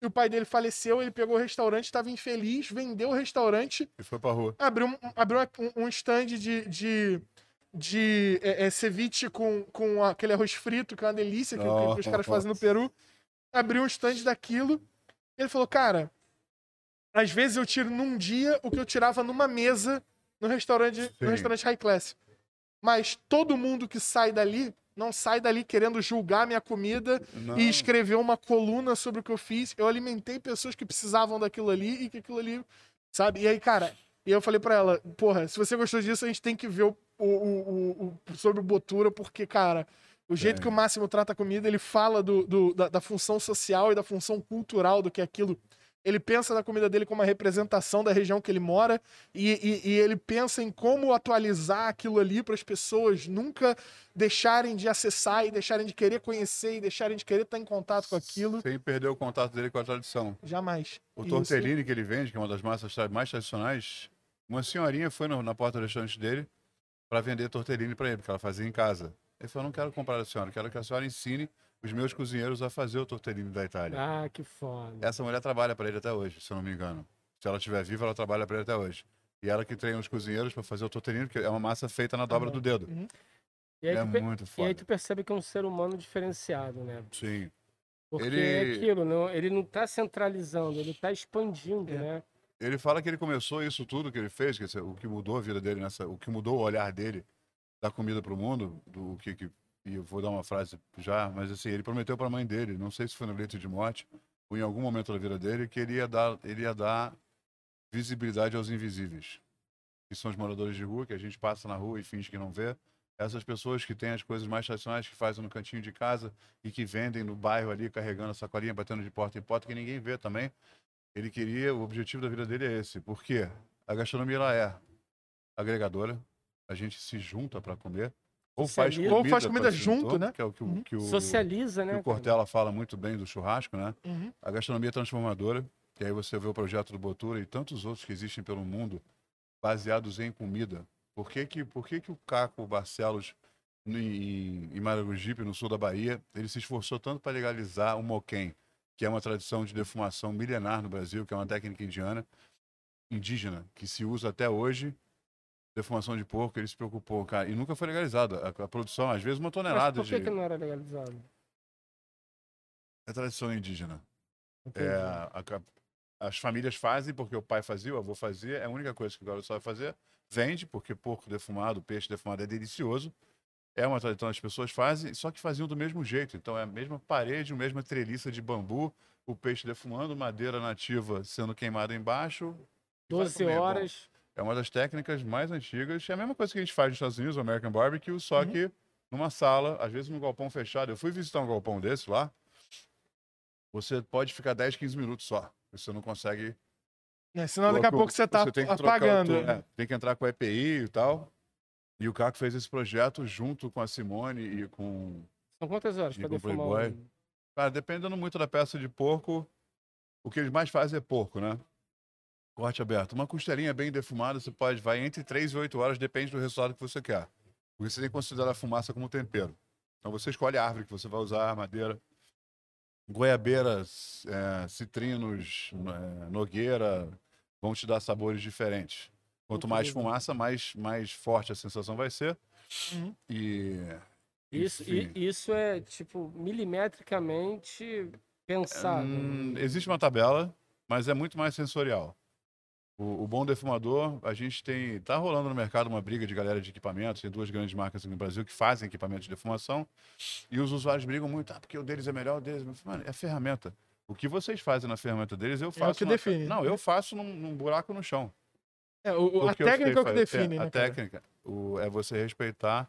Speaker 2: E o pai dele faleceu, ele pegou o restaurante, estava infeliz, vendeu o restaurante,
Speaker 3: E foi pra rua.
Speaker 2: abriu, um- abriu um, um stand de, de, de é, é, ceviche com, com aquele arroz frito, que é uma delícia que, que os caras fazem no Peru. Abriu um stand daquilo. E ele falou, cara, às vezes eu tiro num dia o que eu tirava numa mesa no restaurante,
Speaker 3: Sim.
Speaker 2: no restaurante high class. Mas todo mundo que sai dali não sai dali querendo julgar minha comida
Speaker 3: Não,
Speaker 2: e escrever uma coluna sobre o que eu fiz. Eu alimentei pessoas que precisavam daquilo ali e que aquilo ali, sabe? E aí, cara, e eu falei pra ela, porra, se você gostou disso, a gente tem que ver o, o, o- o- sobre o Botura, porque, cara, o jeito
Speaker 3: Tem.
Speaker 2: que o Máximo trata a comida, ele fala do, do- da, da função social e da função cultural do que é aquilo. Ele pensa na comida dele como uma representação da região que ele mora e, e- e ele pensa em como atualizar aquilo ali para as pessoas nunca deixarem de acessar e deixarem de querer conhecer e deixarem de querer estar em contato com aquilo.
Speaker 3: Sem perder o contato dele com a tradição.
Speaker 2: Jamais.
Speaker 3: O
Speaker 2: Isso-
Speaker 3: tortellini que ele vende, que é uma das massas mais tradicionais, uma senhorinha foi no- na porta do restaurante dele para vender tortellini para ele, porque ela fazia em casa. Ele falou: não quero comprar da senhora, quero que a senhora ensine os meus cozinheiros a fazer o tortellini da Itália.
Speaker 1: Ah, que foda.
Speaker 3: Essa mulher trabalha para ele até hoje, se eu não me engano. Se ela estiver viva, ela trabalha para ele até hoje. E ela que treina os cozinheiros para fazer o tortellini, porque é uma massa feita na dobra
Speaker 2: bom.
Speaker 3: do dedo.
Speaker 1: E aí,
Speaker 3: É muito
Speaker 1: e aí
Speaker 3: foda.
Speaker 1: tu percebe que é um ser humano diferenciado, né?
Speaker 3: Sim.
Speaker 1: Porque
Speaker 3: Ele-
Speaker 1: é aquilo, não, ele não tá centralizando, ele tá expandindo,
Speaker 2: É.
Speaker 1: né?
Speaker 3: Ele fala que ele começou isso tudo que ele fez, que o que mudou a vida dele nessa, o que mudou o olhar dele da comida para o mundo, do que, que e eu vou dar uma frase já, mas assim, ele prometeu para a mãe dele, não sei se foi no leito de morte ou em algum momento da vida dele, que ele ia dar, ele ia dar visibilidade aos invisíveis, que são os moradores de rua, que a gente passa na rua e finge que não vê. Essas pessoas que têm as coisas mais tradicionais, que fazem no cantinho de casa e que vendem no bairro ali, carregando a sacolinha, batendo de porta em porta, que ninguém vê também. Ele queria, o objetivo da vida dele é esse. Por quê? A gastronomia ela é agregadora, a gente se junta para comer, ou faz comida,
Speaker 2: Ou faz comida junto, né?
Speaker 3: Que é o que,
Speaker 2: Uhum.
Speaker 3: que o,
Speaker 1: Socializa,
Speaker 3: que
Speaker 1: né?
Speaker 3: o Cortella fala muito bem do churrasco, né?
Speaker 2: Uhum.
Speaker 3: A gastronomia é transformadora, e aí você vê o projeto do Botura e tantos outros que existem pelo mundo baseados em comida. Por que que, por que, que o Caco Barcelos, em, em Maragogipe, no sul da Bahia, ele se esforçou tanto para legalizar o moquém? que é uma tradição de defumação milenar no Brasil, que é uma técnica indiana, indígena, que se usa até hoje. Defumação de porco, ele se preocupou, cara, e nunca foi legalizado. A, a produção, às vezes, uma
Speaker 1: Mas
Speaker 3: tonelada
Speaker 1: por que,
Speaker 3: de.
Speaker 1: que não era legalizado?
Speaker 3: É tradição indígena.
Speaker 1: Entendi.
Speaker 3: É, a- a- as famílias fazem porque o pai fazia, o avô fazia, é a única coisa que o garoto sabe fazer. Vende, porque porco defumado, peixe defumado é delicioso. É uma tradição, as pessoas fazem, só que faziam do mesmo jeito. Então é a mesma parede, a mesma treliça de bambu, o peixe defumando, madeira nativa sendo queimada embaixo. e vai
Speaker 1: 12
Speaker 3: comer. Bom,
Speaker 1: horas.
Speaker 3: É uma das técnicas mais antigas. É a mesma coisa que a gente faz nos Estados Unidos, o American Barbecue, só
Speaker 2: Uhum.
Speaker 3: que numa sala, às vezes num galpão fechado. Eu fui visitar um galpão desse lá. Você pode ficar 10, 15 minutos só. Você não consegue.
Speaker 2: É, senão daqui a pouco você tá
Speaker 3: tem que trocar
Speaker 2: apagando.
Speaker 3: tu- é, tem que entrar com a EPI e tal. E o Caco fez esse projeto junto com a Simone e com.
Speaker 1: São quantas horas
Speaker 3: com
Speaker 1: defumar
Speaker 3: Playboy?
Speaker 1: um...
Speaker 3: Cara, dependendo muito da peça de porco, o que eles mais fazem é porco, né? Corte aberto. Uma costelinha bem defumada, você pode, vai entre 3 e 8 horas, depende do resultado que você quer. Porque você tem que considerar a fumaça como tempero. Então você escolhe a árvore que você vai usar, madeira. Goiabeiras, é, citrinos, é, nogueira, vão te dar sabores diferentes. Quanto mais fumaça, mais, mais forte a sensação vai ser.
Speaker 2: Uhum.
Speaker 3: E.
Speaker 1: Isso, e- isso é, tipo, milimetricamente pensado.
Speaker 3: Hum, existe uma tabela, mas é muito mais sensorial. O, o bom defumador, a gente tem. Tá rolando no mercado uma briga de galera de equipamentos, tem duas grandes marcas aqui no Brasil que fazem equipamentos de defumação, e os usuários brigam muito, ah, porque o deles é melhor, o deles é. Mano, é ferramenta. O que vocês fazem na ferramenta deles, eu faço.
Speaker 2: que
Speaker 3: na-
Speaker 2: define.
Speaker 3: Não, eu faço num, num buraco no chão.
Speaker 2: É, o- o- a técnica é o que define,
Speaker 3: A
Speaker 2: né? cara?
Speaker 3: técnica o- é você respeitar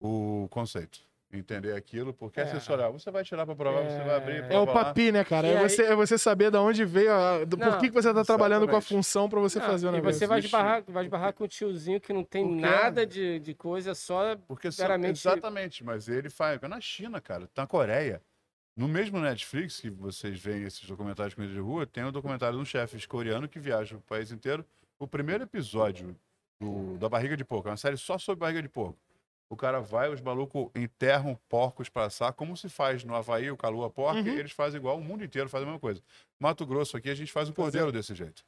Speaker 3: o conceito. Entender aquilo, porque é,
Speaker 1: É.
Speaker 3: sensorial. Você vai tirar para provar, você vai abrir.
Speaker 1: É
Speaker 2: É o papi, né, cara?
Speaker 1: E
Speaker 2: É
Speaker 1: aí-
Speaker 2: você, é você saber de onde veio, a, do, por que, que você tá trabalhando com a função pra você
Speaker 1: Não,
Speaker 2: fazer o
Speaker 1: e
Speaker 2: negócio.
Speaker 1: você vai esbarrar, vai esbarrar com o tiozinho que não tem
Speaker 3: Porque-
Speaker 1: nada de, de coisa, só
Speaker 3: Porque são,
Speaker 1: Meramente-
Speaker 3: exatamente, mas ele faz na China, cara, tá na Coreia. No mesmo Netflix que vocês veem esses documentários de comida de rua, tem um documentário de um chefe coreano que viaja o país inteiro. O primeiro episódio do- da barriga de porco, é uma série só sobre barriga de porco. O cara vai, os malucos enterram porcos para assar, como se faz no Havaí, o Calua Pork,
Speaker 2: Uhum.
Speaker 3: eles fazem igual, o mundo inteiro faz a mesma coisa. Mato Grosso aqui, a gente faz o cordeiro desse jeito.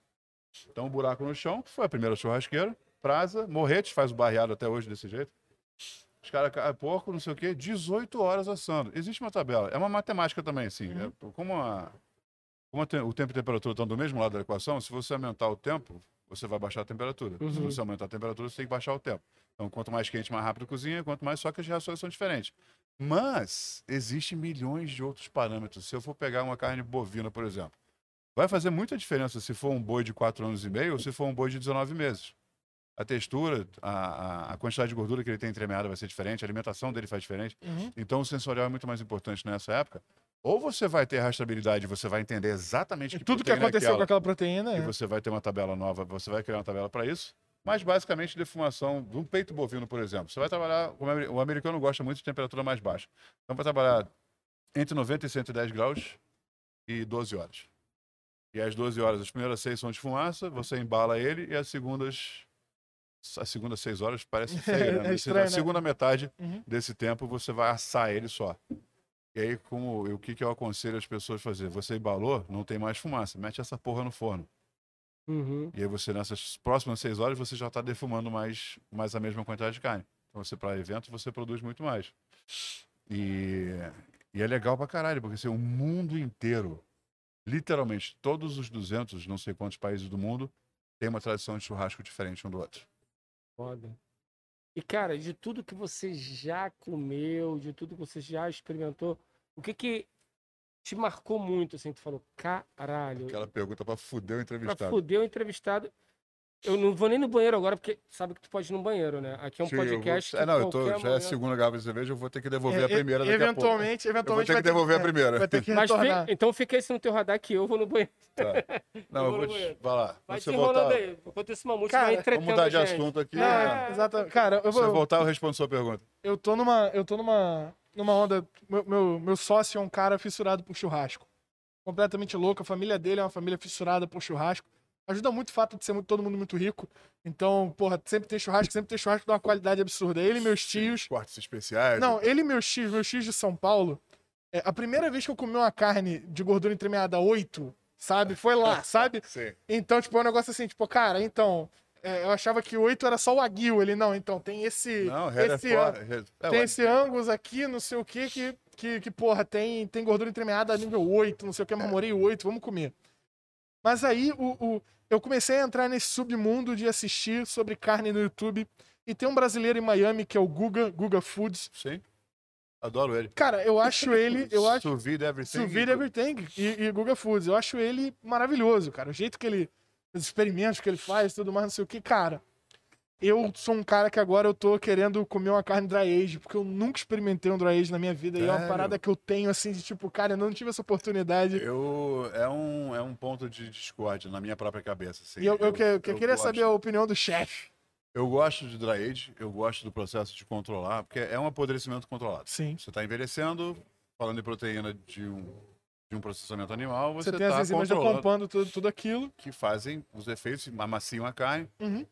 Speaker 3: Então, um buraco no chão, que foi a primeira churrasqueira, prasa, morretes, faz o barreado até hoje desse jeito. Os caras, ca- porco, não sei o quê, 18 horas assando. Existe uma tabela. É uma matemática também, assim.
Speaker 2: Uhum.
Speaker 3: É, como a- como o tempo e a temperatura estão do mesmo lado da equação, se você aumentar o tempo, você vai baixar a temperatura. Se
Speaker 1: Uhum.
Speaker 3: você aumentar a temperatura, você tem que baixar o tempo. Então, quanto mais quente, mais rápido cozinha, quanto mais só que as reações são diferentes. Mas existem milhões de outros parâmetros. Se eu for pegar uma carne bovina, por exemplo, vai fazer muita diferença se for um boi de 4 anos e meio ou se for um boi de 19 meses. A textura, a, a- a quantidade de gordura que ele tem entremeada vai ser diferente, a alimentação dele faz diferente.
Speaker 2: Uhum.
Speaker 3: Então, o sensorial é muito mais importante nessa época. Ou você vai ter rastreabilidade, você vai entender exatamente
Speaker 2: E
Speaker 3: que
Speaker 2: tudo que
Speaker 3: é
Speaker 2: aconteceu com
Speaker 3: aquela,
Speaker 2: aquela proteína.
Speaker 3: e
Speaker 2: é.
Speaker 3: você vai ter uma tabela nova, você vai criar uma tabela para isso. Mas, basicamente, defumação de um peito bovino, por exemplo. Você vai trabalhar, o americano gosta muito de temperatura mais baixa. Então, vai trabalhar entre 90 e 110 graus e 12 horas. E às 12 horas, as primeiras seis são de fumaça, você embala ele e as segundas. As segundas seis horas parece feio, né?
Speaker 2: É estranho,
Speaker 3: a
Speaker 2: né?
Speaker 3: segunda metade
Speaker 2: Uhum.
Speaker 3: desse tempo você vai assar ele só. E aí, como, o que, que eu aconselho as pessoas a fazer? Você embalou, não tem mais fumaça, mete essa porra no forno.
Speaker 1: Uhum.
Speaker 3: E aí você, nessas próximas seis horas, você já está defumando mais, mais a mesma quantidade de carne. Então, você, para evento, você produz muito mais. E, e é legal pra caralho, porque assim, o mundo inteiro, literalmente, todos os 200, não sei quantos países do mundo, tem uma tradição de churrasco diferente um do outro.
Speaker 1: Foda. E, cara, de tudo que você já comeu, de tudo que você já experimentou, o que que te marcou muito, assim, tu falou, caralho,
Speaker 3: Aquela pergunta pra fuder o
Speaker 1: pra
Speaker 3: entrevistado.
Speaker 1: fuder o entrevistado. Eu não vou nem no banheiro agora, porque sabe que tu pode ir no banheiro, né? Aqui é um
Speaker 3: Sim, eu vou-
Speaker 1: podcast.
Speaker 3: É, não, eu tô, já é a segunda garrafa de cerveja, eu vou ter que devolver
Speaker 2: É,
Speaker 3: a primeira daqui a pouco.
Speaker 2: eventualmente,
Speaker 3: Eu vou
Speaker 2: eventualmente
Speaker 3: ter que devolver a
Speaker 2: é,
Speaker 3: primeira.
Speaker 2: Vai ter que
Speaker 1: Mas fi- então fica isso no teu radar que eu vou no banheiro.
Speaker 3: Não, eu
Speaker 1: vou
Speaker 3: vou
Speaker 1: no
Speaker 3: te...
Speaker 1: banheiro.
Speaker 3: Vai lá.
Speaker 1: Vai
Speaker 3: você
Speaker 1: te enrolando
Speaker 3: voltar...
Speaker 1: aí. Enquanto isso, Mamute
Speaker 2: Cara,
Speaker 1: vai
Speaker 2: vamos
Speaker 1: entretendo
Speaker 3: Vamos mudar de
Speaker 1: gente.
Speaker 3: assunto aqui.
Speaker 2: É,
Speaker 3: né?
Speaker 2: exatamente. Cara, eu
Speaker 3: Se você
Speaker 2: vou,
Speaker 3: voltar, eu respondo sua pergunta.
Speaker 2: eu tô numa, eu tô numa, numa onda. Meu, meu, meu sócio é um cara fissurado por churrasco. Completamente louco. A família dele é uma família fissurada por churrasco. Ajuda muito o fato de ser muito- todo mundo muito rico. Então, porra, sempre tem churrasco, sempre tem churrasco de uma qualidade absurda. Ele e meus tios.
Speaker 3: Cortes especiais.
Speaker 2: Não, ele e meus tios, meus tios de São Paulo, É, a primeira vez que eu comi uma carne de gordura entremeada 8, sabe? Foi lá, sabe?
Speaker 3: Sim.
Speaker 2: Então, tipo, é um negócio assim, tipo, cara, então. é, eu achava que 8 era só o aguil. Ele, não, então tem esse.
Speaker 3: Não, é
Speaker 2: esse.
Speaker 3: Red- é,
Speaker 2: tem esse ângulos aqui, não sei o que, que, que, que porra, tem, tem gordura entremeada nível 8, não sei o que, marmorei 8, vamos comer. Mas aí o, o- eu comecei a entrar nesse submundo de assistir sobre carne no YouTube. E tem um brasileiro em Miami que é o Guga, Guga Foods.
Speaker 3: Sim. Adoro ele.
Speaker 2: Cara, eu acho ele. Eu acho.
Speaker 3: Sous vide everything.
Speaker 2: Sous vide everything e, e Guga Foods. Eu acho ele maravilhoso, cara. O jeito que ele. Os experimentos que ele faz, tudo mais, não sei o que, cara. Eu sou um cara que agora eu tô querendo comer uma carne dry age, porque eu nunca experimentei um dry age na minha vida. E é uma
Speaker 3: Sério?
Speaker 2: parada que eu tenho, assim, de tipo, cara, eu não tive essa oportunidade.
Speaker 3: Eu, é, um, é um ponto de discórdia na minha própria cabeça. Assim.
Speaker 2: e eu, eu, que- eu que- queria
Speaker 3: gosto-
Speaker 2: saber a opinião do chefe.
Speaker 3: Eu gosto de dry age, eu gosto do processo de controlar, porque é um apodrecimento controlado.
Speaker 2: Sim.
Speaker 3: Você está envelhecendo, falando em proteína de um, de um processamento animal, você,
Speaker 2: Você, tem as
Speaker 3: está
Speaker 2: enzimas decompando tudo, tudo aquilo.
Speaker 3: que fazem os efeitos, amaciam a carne.
Speaker 2: Uhum.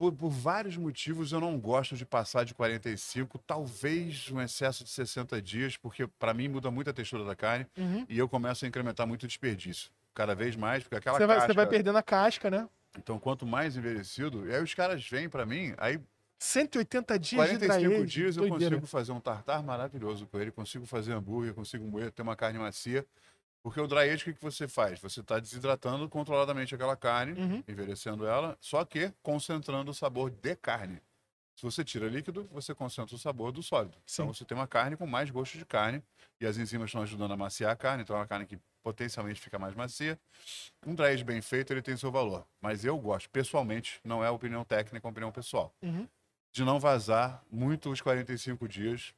Speaker 3: Por, por vários motivos eu não gosto de passar de 45, talvez um excesso de 60 dias, porque para mim muda muito a textura da carne
Speaker 2: Uhum.
Speaker 3: e eu começo a incrementar muito o desperdício. Cada vez mais, porque aquela
Speaker 2: Você vai,
Speaker 3: casca...
Speaker 2: você vai perdendo a casca, né?
Speaker 3: Então, quanto mais envelhecido, e aí os caras vêm para mim, aí
Speaker 2: 180 dias de dry
Speaker 3: 45
Speaker 2: age,
Speaker 3: dias eu
Speaker 2: doideira.
Speaker 3: consigo fazer um tartar maravilhoso com ele, consigo fazer hambúrguer, consigo moer, ter uma carne macia. Porque o dry age, o que, que você faz? Você está desidratando controladamente aquela carne,
Speaker 2: Uhum.
Speaker 3: envelhecendo ela, só que concentrando o sabor de carne. Se você tira líquido, você concentra o sabor do sólido.
Speaker 2: Sim.
Speaker 3: Então você tem uma carne com mais gosto de carne e as enzimas estão ajudando a maciar a carne, então é uma carne que potencialmente fica mais macia. Um dry age bem feito, ele tem seu valor. Mas eu gosto, pessoalmente, não é opinião técnica, é opinião pessoal
Speaker 2: Uhum.
Speaker 3: de não vazar muito os 45 dias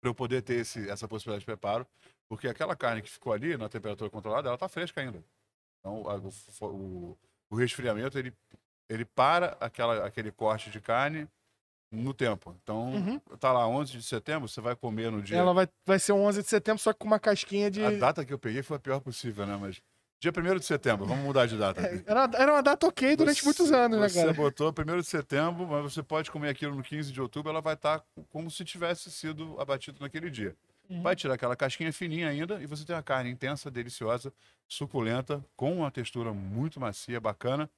Speaker 3: para eu poder ter esse, essa possibilidade de preparo, porque aquela carne que ficou ali na temperatura controlada, ela está fresca ainda. Então, a- o, o- o resfriamento, ele, ele para aquela, aquele corte de carne no tempo. Então,
Speaker 2: Uhum.
Speaker 3: tá lá, 11 de setembro, você vai comer no dia...
Speaker 2: Ela vai, vai ser 11 de setembro, só que com uma casquinha de.
Speaker 3: A data que eu peguei foi a pior possível, né? Mas dia 1 de setembro, vamos mudar de data.
Speaker 2: É, Era, era uma data ok durante
Speaker 3: Você-
Speaker 2: muitos anos, né,
Speaker 3: Você
Speaker 2: cara?
Speaker 3: botou 1 de setembro, mas você pode comer aquilo no 15 de outubro, ela vai estar como se tivesse sido abatido naquele dia.
Speaker 2: Uhum.
Speaker 3: Vai tirar aquela casquinha fininha ainda e você tem uma carne intensa, deliciosa, suculenta, com uma textura muito macia, bacana.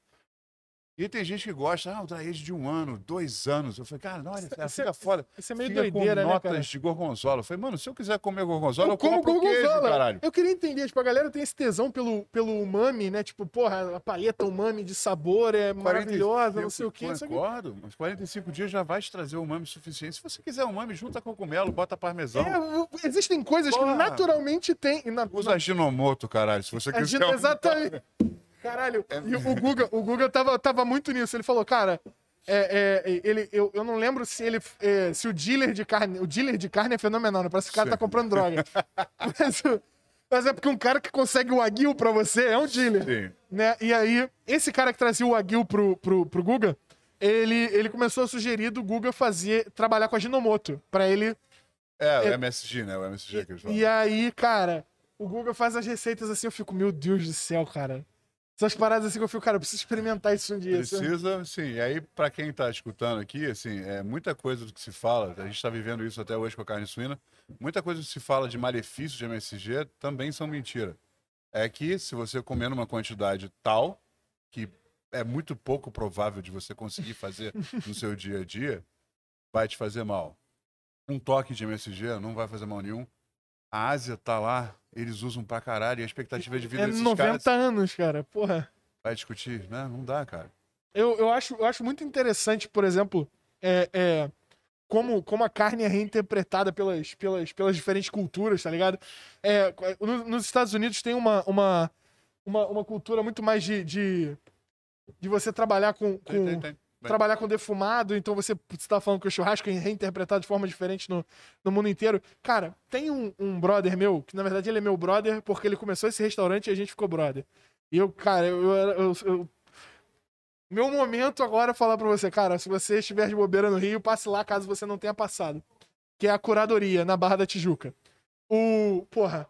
Speaker 3: E tem gente que gosta, ah, o dry age de um ano, dois anos. Eu falei, cara, não, olha,
Speaker 2: Isso é-
Speaker 3: fica foda.
Speaker 2: Isso é meio
Speaker 3: Fica
Speaker 2: doideira,
Speaker 3: com
Speaker 2: né,
Speaker 3: notas
Speaker 2: cara?
Speaker 3: de gorgonzola. Eu falei, mano, se eu quiser comer gorgonzola, eu,
Speaker 2: Eu como
Speaker 3: compro queijo,
Speaker 2: gorgonzola.
Speaker 3: caralho.
Speaker 2: Eu queria entender, tipo, a galera tem esse tesão pelo, pelo umami, né? Tipo, porra, a paleta umami de sabor é maravilhosa, não sei o quê.
Speaker 3: Eu
Speaker 2: que
Speaker 3: concordo, mas 45 dias já vai te trazer o umami suficiente. Se você quiser umami, junta cogumelo, bota parmesão.
Speaker 2: É, existem coisas
Speaker 3: Porra.
Speaker 2: que naturalmente tem. Na,
Speaker 3: Usa Ginomoto, caralho, se você
Speaker 2: na-
Speaker 3: quiser.
Speaker 2: exatamente. Caralho,
Speaker 3: É
Speaker 2: e o Guga, o Guga tava, tava muito nisso. Ele falou, cara, é, é, ele, eu, eu não lembro se ele. é, se o dealer de carne. O dealer de carne é fenomenal, né? Parece que o cara
Speaker 3: Sim.
Speaker 2: tá comprando droga. mas, mas é porque um cara que consegue o aguil pra você é um dealer.
Speaker 3: Sim.
Speaker 2: né? E aí, esse cara que trazia o Aguil pro, pro, pro Guga, ele, ele começou a sugerir do Guga fazer, trabalhar com a Ginomoto, pra ele...
Speaker 3: É, o
Speaker 2: É.
Speaker 3: MSG, né? O MSG que eles falam.
Speaker 2: E aí, cara, o Guga faz as receitas assim, eu fico, meu Deus do céu, cara. Essas paradas assim que eu fico, cara, eu preciso experimentar isso um dia. sabe?
Speaker 3: Precisa, sim. E aí, para quem está escutando aqui, assim, é muita coisa do que se fala, a gente está vivendo isso até hoje com a carne suína, muita coisa que se fala de malefícios de MSG também são mentira. É que se você comer numa quantidade tal, que é muito pouco provável de você conseguir fazer no seu dia a dia, vai te fazer mal. Um toque de MSG não vai fazer mal nenhum. A Ásia tá lá, eles usam pra caralho, e a expectativa de vida
Speaker 2: É
Speaker 3: desses
Speaker 2: 90
Speaker 3: caras
Speaker 2: anos, cara, porra.
Speaker 3: vai discutir, né? Não dá, cara.
Speaker 2: Eu, eu, acho, eu acho muito interessante, por exemplo, é, é, como, como a carne é reinterpretada pelas, pelas, pelas diferentes culturas, tá ligado? É, no- nos Estados Unidos tem uma, uma, uma, uma cultura muito mais de, de, de você trabalhar com, com
Speaker 3: Tem, tem, tem. Bem.
Speaker 2: trabalhar com defumado, então você está falando que o churrasco é reinterpretado de forma diferente no, no mundo inteiro. Cara, tem um, um brother meu, que na verdade ele é meu brother, porque ele começou esse restaurante e a gente ficou brother. E eu, cara, eu, eu- eu- meu momento agora é falar pra você, cara, se você estiver de bobeira no Rio, passe lá caso você não tenha passado. Que é a curadoria, na Barra da Tijuca. O. Porra.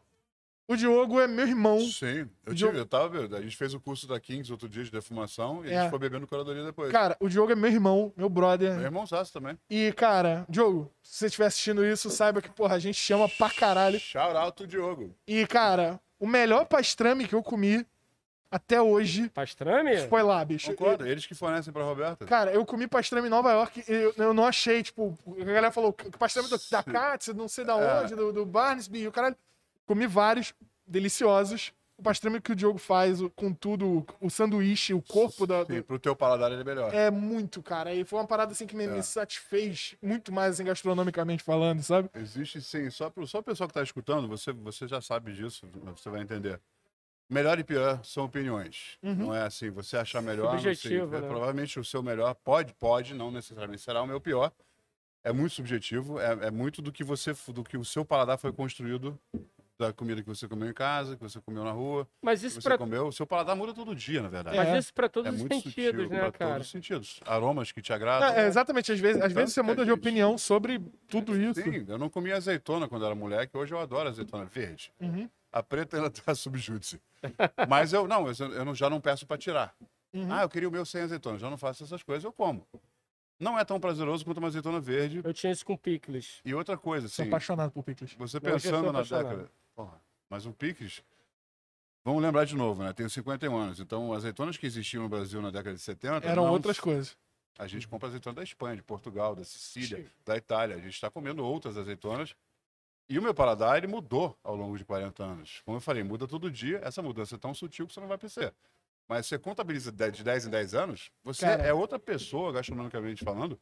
Speaker 2: O Diogo é meu irmão.
Speaker 3: Sim, eu,
Speaker 2: Diogo-
Speaker 3: tive, eu tava vendo. A gente fez o curso da Kings outro dia de defumação e a
Speaker 2: É.
Speaker 3: gente foi bebendo curadoria depois.
Speaker 2: Cara, o Diogo é meu irmão, meu brother.
Speaker 3: Meu irmão Sasso também.
Speaker 2: E, cara, Diogo, se você estiver assistindo isso, saiba que, porra, a gente chama pra caralho.
Speaker 3: Shout out Diogo.
Speaker 2: E, cara, o melhor pastrame que eu comi até hoje
Speaker 1: Pastrame?
Speaker 2: foi lá, bicho.
Speaker 3: Concordo, eles que fornecem pra Roberta.
Speaker 2: Cara, eu comi pastrame em Nova York e eu, eu não achei, tipo, a galera falou pastrame do- da Katz, não sei da
Speaker 3: É.
Speaker 2: onde, do, do Barnesby, e o caralho. Comi vários, deliciosos. O pastrame que o Diogo faz, o- com tudo, o sanduíche, o corpo da,
Speaker 3: Sim,
Speaker 2: do-
Speaker 3: pro teu paladar ele é melhor.
Speaker 2: é muito, cara. E foi uma parada assim que me, me
Speaker 3: É.
Speaker 2: satisfez muito mais, assim, gastronomicamente falando, sabe?
Speaker 3: Existe sim, só, pro, só o pessoal que tá escutando, você, você já sabe disso, você vai entender. Melhor e pior são opiniões.
Speaker 2: Uhum.
Speaker 3: Não é assim, você achar melhor. não sei,
Speaker 1: Subjetivo,
Speaker 3: é,
Speaker 1: né?
Speaker 3: Provavelmente o seu melhor pode, pode, não necessariamente será o meu pior. É muito subjetivo, é, é muito do que você, do que o seu paladar foi construído da comida que você comeu em casa, que você comeu na rua,
Speaker 1: Mas
Speaker 3: que
Speaker 1: isso
Speaker 3: você
Speaker 1: pra,
Speaker 3: comeu. O seu paladar muda todo dia, na verdade.
Speaker 2: É.
Speaker 1: mas isso pra todos
Speaker 3: É
Speaker 1: os
Speaker 3: muito
Speaker 1: sentidos,
Speaker 3: sutil
Speaker 1: né,
Speaker 3: pra
Speaker 1: cara?
Speaker 3: todos os sentidos. Aromas que te agradam.
Speaker 2: É, exatamente, às vezes, às vezes você
Speaker 3: que
Speaker 2: muda
Speaker 3: a
Speaker 2: de
Speaker 3: gente-
Speaker 2: opinião sobre tudo isso.
Speaker 3: Sim, eu não comia azeitona quando era moleque, hoje eu adoro azeitona verde.
Speaker 2: Uhum.
Speaker 3: A preta ainda tá subjúdice. Mas eu não, eu, eu não- já não peço para tirar.
Speaker 2: Uhum.
Speaker 3: Ah, eu queria o meu sem azeitona. Já não faço essas coisas, eu como. Não é tão prazeroso quanto uma azeitona verde.
Speaker 1: Eu tinha isso com picles.
Speaker 3: E outra coisa,
Speaker 2: Sou
Speaker 3: assim,
Speaker 2: apaixonado por picles.
Speaker 3: você
Speaker 1: sou
Speaker 3: pensando na
Speaker 1: apaixonado.
Speaker 3: década. Porra, mas o picles. Vamos lembrar de novo, né? Tenho 51 anos. Então, azeitonas que existiam no Brasil na década de 70.
Speaker 2: Eram
Speaker 3: não-
Speaker 2: outras coisas.
Speaker 3: A gente compra azeitona da Espanha, de Portugal, da Sicília, da Itália. A gente está comendo outras azeitonas. E o meu paladar, ele mudou ao longo de 40 anos. Como eu falei, muda todo dia. Essa mudança é tão sutil que você não vai perceber. Mas você contabiliza de de 10 em 10 anos, você
Speaker 2: Cara.
Speaker 3: é outra pessoa, gastronomicamente falando,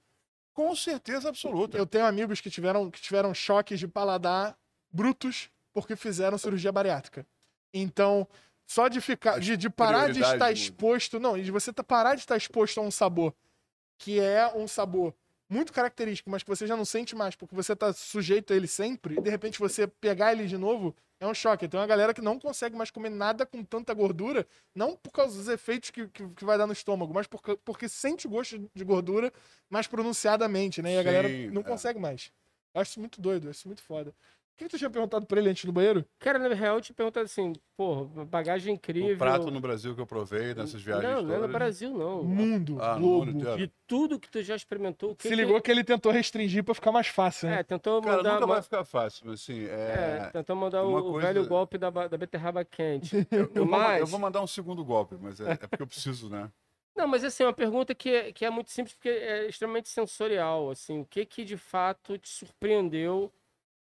Speaker 3: com certeza absoluta.
Speaker 2: Eu tenho amigos que tiveram, que tiveram choques de paladar brutos porque fizeram cirurgia bariátrica. Então, só de ficar, de, de parar de estar exposto, não, de você tá- parar de estar exposto a um sabor que é um sabor muito característico, mas que você já não sente mais, porque você tá sujeito a ele sempre, e de repente você pegar ele de novo, é um choque. Tem uma galera que não consegue mais comer nada com tanta gordura, não por causa dos efeitos que, que, que vai dar no estômago, mas porque, porque sente o gosto de gordura mais pronunciadamente, né? E a galera
Speaker 3: Sim,
Speaker 2: não
Speaker 3: é.
Speaker 2: consegue mais. Eu acho isso muito doido, eu acho isso muito foda. O que, tu tinha perguntado pra ele antes do banheiro?
Speaker 1: Cara, na real, eu te pergunto assim, porra, bagagem incrível.
Speaker 3: O prato no Brasil que eu provei nessas viagens
Speaker 1: Não, não é no. Brasil, não.
Speaker 2: Mundo,
Speaker 3: Ah,
Speaker 2: globo.
Speaker 3: mundo inteiro.
Speaker 1: De tudo que tu já experimentou,
Speaker 2: Se
Speaker 1: que-
Speaker 2: ligou que ele tentou restringir pra ficar mais fácil, né?
Speaker 1: É, tentou
Speaker 3: Cara,
Speaker 1: mandar.
Speaker 3: nunca
Speaker 1: ma-
Speaker 3: vai ficar fácil, mas assim,
Speaker 1: É,
Speaker 3: é...
Speaker 1: tentou mandar o,
Speaker 3: coisa-
Speaker 1: velho golpe da, da beterraba quente.
Speaker 3: Eu, vou, ma-
Speaker 1: mas,
Speaker 3: eu vou mandar um segundo golpe, mas é, é porque eu preciso, né?
Speaker 1: Não, mas assim, é uma pergunta que é, que é muito simples porque é extremamente sensorial, assim, o que que de fato te surpreendeu